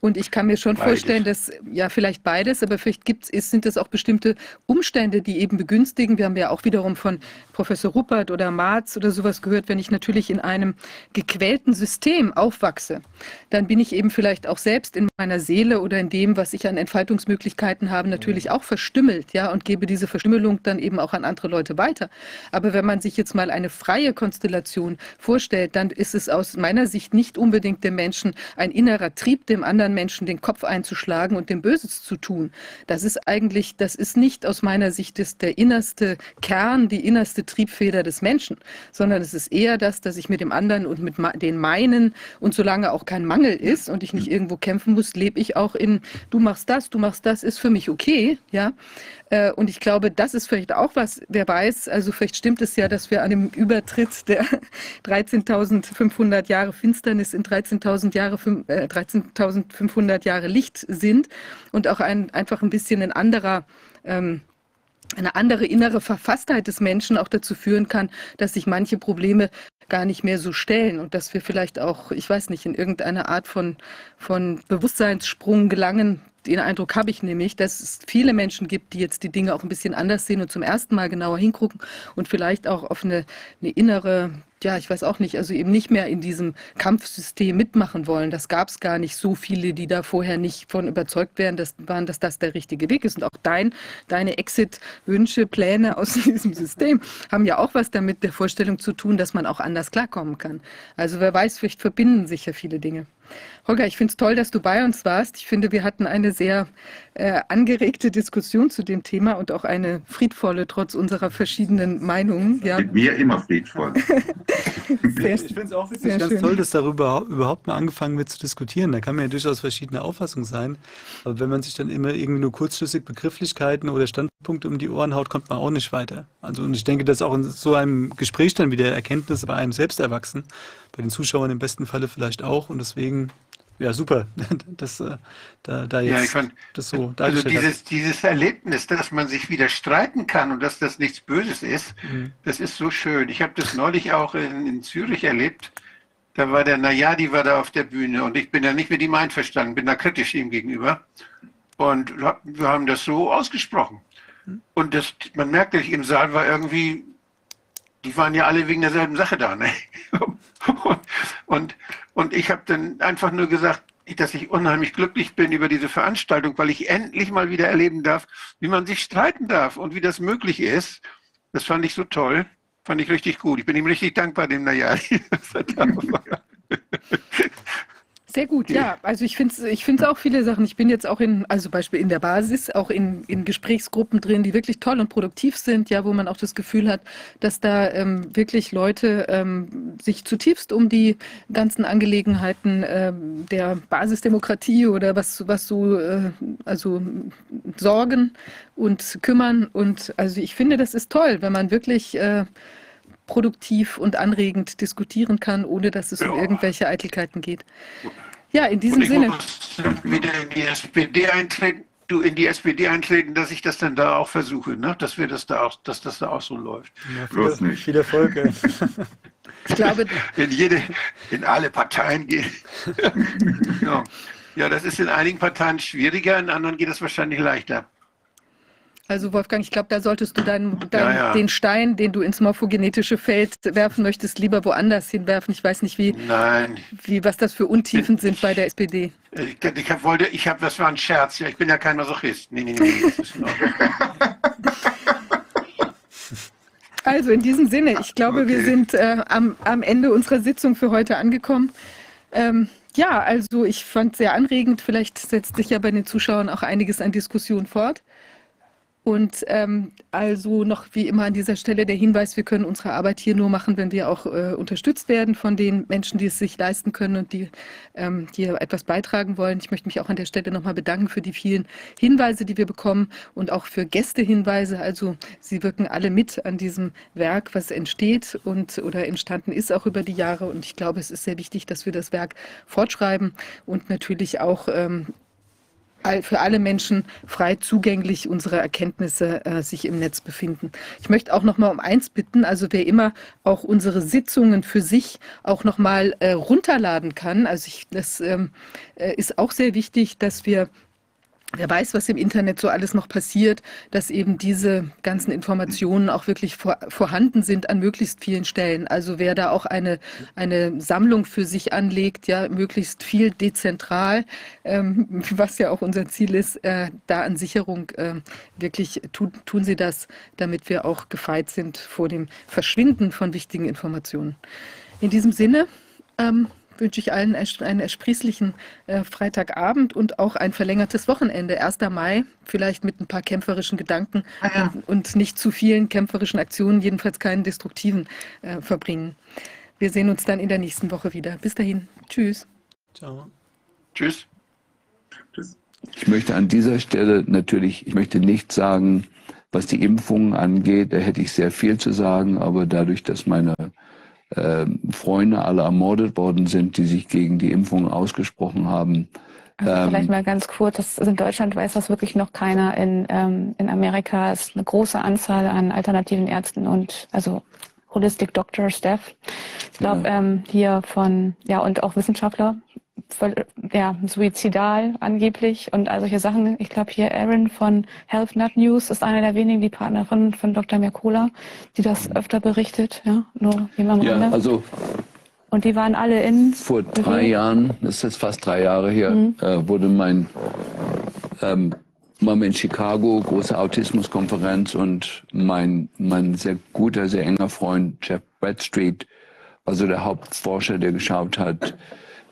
Und ich kann mir schon beides. vorstellen, dass, ja, vielleicht beides, aber vielleicht gibt's, ist, sind es auch bestimmte Umstände, die eben begünstigen. Wir haben ja auch wiederum von Professor Ruppert oder Marz oder sowas gehört, wenn ich natürlich in einem gequälten System aufwachse, dann bin ich eben vielleicht auch selbst in meiner Seele oder in dem, was ich an Entfaltungsmöglichkeiten habe, natürlich mhm. auch verstümmelt, ja, und gebe diese Verstümmelung dann eben auch an andere Leute weiter. Aber wenn man sich jetzt mal eine freie Konstellation vorstellt, dann ist es aus meiner Sicht nicht unbedingt dem Menschen ein innerer Trieb, dem anderen Menschen den Kopf einzuschlagen und dem Böses zu tun. Das ist eigentlich, das ist nicht aus meiner Sicht das, der innerste Kern, die innerste Triebfeder des Menschen, sondern es ist eher das, dass ich mit dem anderen und mit den meinen und solange auch kein Mangel ist und ich nicht irgendwo kämpfen muss, lebe ich auch in, du machst das, du machst das, ist für mich okay, ja. Äh, und ich glaube, das ist vielleicht auch was, wer weiß, also vielleicht stimmt es ja, dass wir an dem Übertritt der 13.500 Jahre Finsternis in 13.000 Jahre, äh, 13.500 Jahre Licht sind und auch ein, einfach ein bisschen ein anderer, ähm, eine andere innere Verfasstheit des Menschen auch dazu führen kann, dass sich manche Probleme gar nicht mehr so stellen und dass wir vielleicht auch, ich weiß nicht, in irgendeine Art von, von Bewusstseinssprung gelangen, den Eindruck habe ich nämlich, dass es viele Menschen gibt, die jetzt die Dinge auch ein bisschen anders sehen und zum ersten Mal genauer hingucken und vielleicht auch auf eine, eine innere, ja, ich weiß auch nicht, also eben nicht mehr in diesem Kampfsystem mitmachen wollen. Das gab es gar nicht so viele, die da vorher nicht von überzeugt wären, dass, waren, dass das der richtige Weg ist. Und auch dein, deine Exit-Wünsche, Pläne aus diesem System haben ja auch was damit der Vorstellung zu tun, dass man auch anders klarkommen kann. Also wer weiß, vielleicht verbinden sich ja viele Dinge. Holger, ich finde es toll, dass du bei uns warst. Ich finde, wir hatten eine sehr äh, angeregte Diskussion zu dem Thema und auch eine friedvolle, trotz unserer verschiedenen Meinungen. Ja. Mit mir immer friedvoll. sehr, ich finde es auch wirklich ganz schön. toll, dass darüber überhaupt mal angefangen wird zu diskutieren. Da kann man ja durchaus verschiedene Auffassungen sein. Aber wenn man sich dann immer irgendwie nur kurzschlüssig Begrifflichkeiten oder Standpunkte um die Ohren haut, kommt man auch nicht weiter. Also und ich denke, dass auch in so einem Gespräch dann wieder Erkenntnisse bei einem selbst erwachsen, bei den Zuschauern im besten Falle vielleicht auch. Und deswegen ja, super. Das, äh, da, da jetzt ja, ich fand, das so also dieses, dieses Erlebnis, dass man sich wieder streiten kann und dass das nichts Böses ist, mhm. das ist so schön. Ich habe das neulich auch in, in, Zürich erlebt. Da war der Najadi war da auf der Bühne und ich bin da nicht mit ihm einverstanden, bin da kritisch ihm gegenüber. Und wir haben das so ausgesprochen. Mhm. Und das, man merkte, im Saal war irgendwie, die waren ja alle wegen derselben Sache da. Ne? Und, und, ich habe dann einfach nur gesagt, dass ich unheimlich glücklich bin über diese Veranstaltung, weil ich endlich mal wieder erleben darf, wie man sich streiten darf und wie das möglich ist. Das fand ich so toll, fand ich richtig gut. Ich bin ihm richtig dankbar, dem Najari, Sehr gut, ja. Also ich finde es ich find's auch viele Sachen. Ich bin jetzt auch in, also Beispiel in der Basis, auch in, in Gesprächsgruppen drin, die wirklich toll und produktiv sind, ja, wo man auch das Gefühl hat, dass da ähm, wirklich Leute ähm, sich zutiefst um die ganzen Angelegenheiten ähm, der Basisdemokratie oder was, was so, äh, also sorgen und kümmern. Und also ich finde, das ist toll, wenn man wirklich äh, produktiv und anregend diskutieren kann, ohne dass es ja. um irgendwelche Eitelkeiten geht. Ja, in diesem Sinne. Muss wieder in die SPD eintreten. du in die SPD eintreten, dass ich das dann da auch versuche, ne? dass wir das da auch, dass das da auch so läuft. Ja, viel, viel Erfolg. ich glaube, in jede, in alle Parteien gehen. ja. ja, das ist in einigen Parteien schwieriger, in anderen geht es wahrscheinlich leichter. Also Wolfgang, ich glaube, da solltest du dein, dein, ja, ja. den Stein, den du ins morphogenetische Feld werfen möchtest, lieber woanders hinwerfen. Ich weiß nicht, wie, Nein. wie was das für Untiefen sind bei der SPD. Ich, ich wollte, ich habe, das war ein Scherz. Ja, ich bin ja kein Masochist. Nee, nee, nee. also in diesem Sinne, ich glaube, okay. wir sind äh, am, am Ende unserer Sitzung für heute angekommen. Ähm, ja, also ich fand es sehr anregend. Vielleicht setzt sich ja bei den Zuschauern auch einiges an Diskussion fort. Und ähm, also noch wie immer an dieser Stelle der Hinweis, wir können unsere Arbeit hier nur machen, wenn wir auch äh, unterstützt werden von den Menschen, die es sich leisten können und die ähm, hier etwas beitragen wollen. Ich möchte mich auch an der Stelle nochmal bedanken für die vielen Hinweise, die wir bekommen und auch für Gästehinweise. Also Sie wirken alle mit an diesem Werk, was entsteht und oder entstanden ist auch über die Jahre. Und ich glaube, es ist sehr wichtig, dass wir das Werk fortschreiben und natürlich auch ähm, für alle Menschen frei zugänglich unsere Erkenntnisse äh, sich im Netz befinden. Ich möchte auch noch mal um eins bitten, also wer immer auch unsere Sitzungen für sich auch noch mal äh, runterladen kann, also ich, das ähm, äh, ist auch sehr wichtig, dass wir wer weiß, was im Internet so alles noch passiert, dass eben diese ganzen Informationen auch wirklich vor, vorhanden sind an möglichst vielen Stellen. Also wer da auch eine, eine Sammlung für sich anlegt, ja, möglichst viel dezentral, ähm, was ja auch unser Ziel ist, äh, da an Sicherung äh, wirklich tun, tun Sie das, damit wir auch gefeit sind vor dem Verschwinden von wichtigen Informationen. In diesem Sinne, ähm, wünsche ich allen einen ersprießlichen äh, Freitagabend und auch ein verlängertes Wochenende. 1. Mai, vielleicht mit ein paar kämpferischen Gedanken ah, ja. und, und, nicht zu vielen kämpferischen Aktionen, jedenfalls keinen destruktiven, äh, verbringen. Wir sehen uns dann in der nächsten Woche wieder. Bis dahin. Tschüss. Ciao. Tschüss. Tschüss. Ich möchte an dieser Stelle natürlich, ich möchte nicht sagen, was die Impfungen angeht, da hätte ich sehr viel zu sagen, aber dadurch, dass meine äh, Freunde alle ermordet worden sind, die sich gegen die Impfung ausgesprochen haben. Also ähm, vielleicht mal ganz kurz, das, in Deutschland weiß das wirklich noch keiner. In, ähm, in Amerika ist eine große Anzahl an alternativen Ärzten und also Holistic Doctor Staff. Ich glaube, ja. ähm, hier von, ja, und auch Wissenschaftler ja, suizidal angeblich und all solche Sachen. Ich glaube hier Aaron von Health Nut News ist einer der wenigen, die Partnerin von Dr. Mercola, die das öfter berichtet. Ja, nur jemand ja, also und die waren alle in. Vor drei Jahren, das ist jetzt fast drei Jahre her, mhm. äh, wurde mein ähm, Mama in Chicago, große Autismuskonferenz und mein, mein sehr guter, sehr enger Freund Jeff Bradstreet, also der Hauptforscher, der geschaut hat,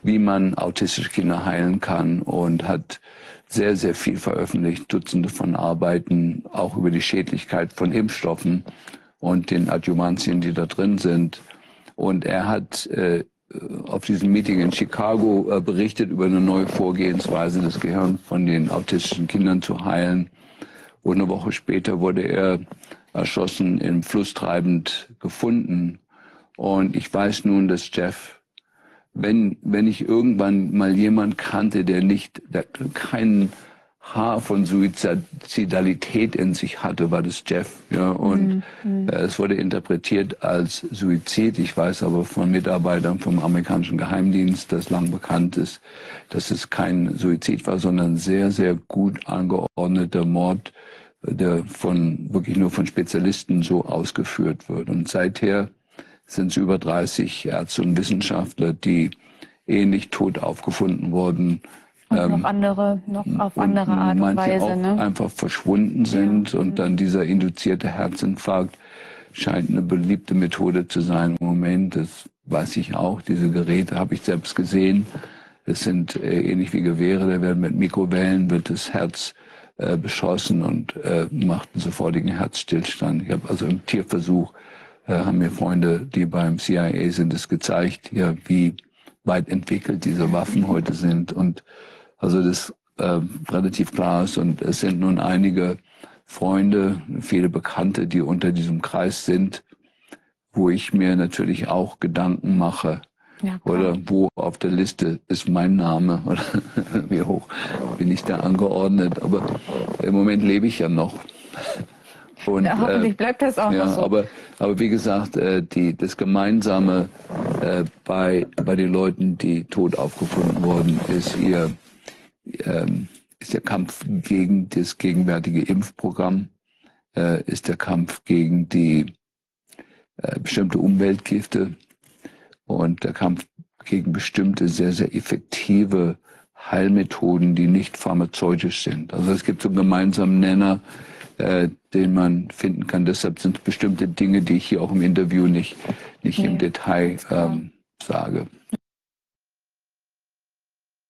wie man autistische Kinder heilen kann und hat sehr, sehr viel veröffentlicht, Dutzende von Arbeiten, auch über die Schädlichkeit von Impfstoffen und den Adjuvantien, die da drin sind. Und er hat äh, auf diesem Meeting in Chicago äh, berichtet über eine neue Vorgehensweise, das Gehirn von den autistischen Kindern zu heilen. Und eine Woche später wurde er erschossen, im Fluss treibend gefunden. Und ich weiß nun, dass Jeff wenn, wenn ich irgendwann mal jemand kannte, der nicht, der kein Haar von Suizidalität in sich hatte, war das Jeff. Ja, und mhm. äh, es wurde interpretiert als Suizid. Ich weiß aber von Mitarbeitern vom amerikanischen Geheimdienst, das lang bekannt ist, dass es kein Suizid war, sondern sehr, sehr gut angeordneter Mord, der von wirklich nur von Spezialisten so ausgeführt wird. Und seither sind es über 30 Ärzte und Wissenschaftler, die ähnlich tot aufgefunden wurden. Und ähm, noch andere, noch auf andere Art und Weise. Auch ne? einfach verschwunden sind ja. und dann dieser induzierte Herzinfarkt scheint eine beliebte Methode zu sein im Moment. Das weiß ich auch. Diese Geräte habe ich selbst gesehen. Es sind äh, ähnlich wie Gewehre, da werden mit Mikrowellen wird das Herz äh, beschossen und äh, macht einen sofortigen Herzstillstand. Ich habe also im Tierversuch haben mir Freunde, die beim CIA sind, es gezeigt, ja, wie weit entwickelt diese Waffen heute sind. Und also das äh, relativ klar ist. Und es sind nun einige Freunde, viele Bekannte, die unter diesem Kreis sind, wo ich mir natürlich auch Gedanken mache, Ja, Oder wo auf der Liste ist mein Name oder wie hoch bin ich da angeordnet. Aber im Moment lebe ich ja noch. Und, ja, hoffentlich äh, bleibt das auch ja, noch so. Aber, aber wie gesagt, äh, die, das Gemeinsame äh, bei, bei den Leuten, die tot aufgefunden wurden, ist ihr ähm, ist der Kampf gegen das gegenwärtige Impfprogramm, äh, ist der Kampf gegen die äh, bestimmte Umweltgifte und der Kampf gegen bestimmte sehr, sehr effektive Heilmethoden, die nicht pharmazeutisch sind. Also es gibt so einen gemeinsamen Nenner, äh, den man finden kann. Deshalb sind es bestimmte Dinge, die ich hier auch im Interview nicht, nicht nee. im Detail ähm, sage.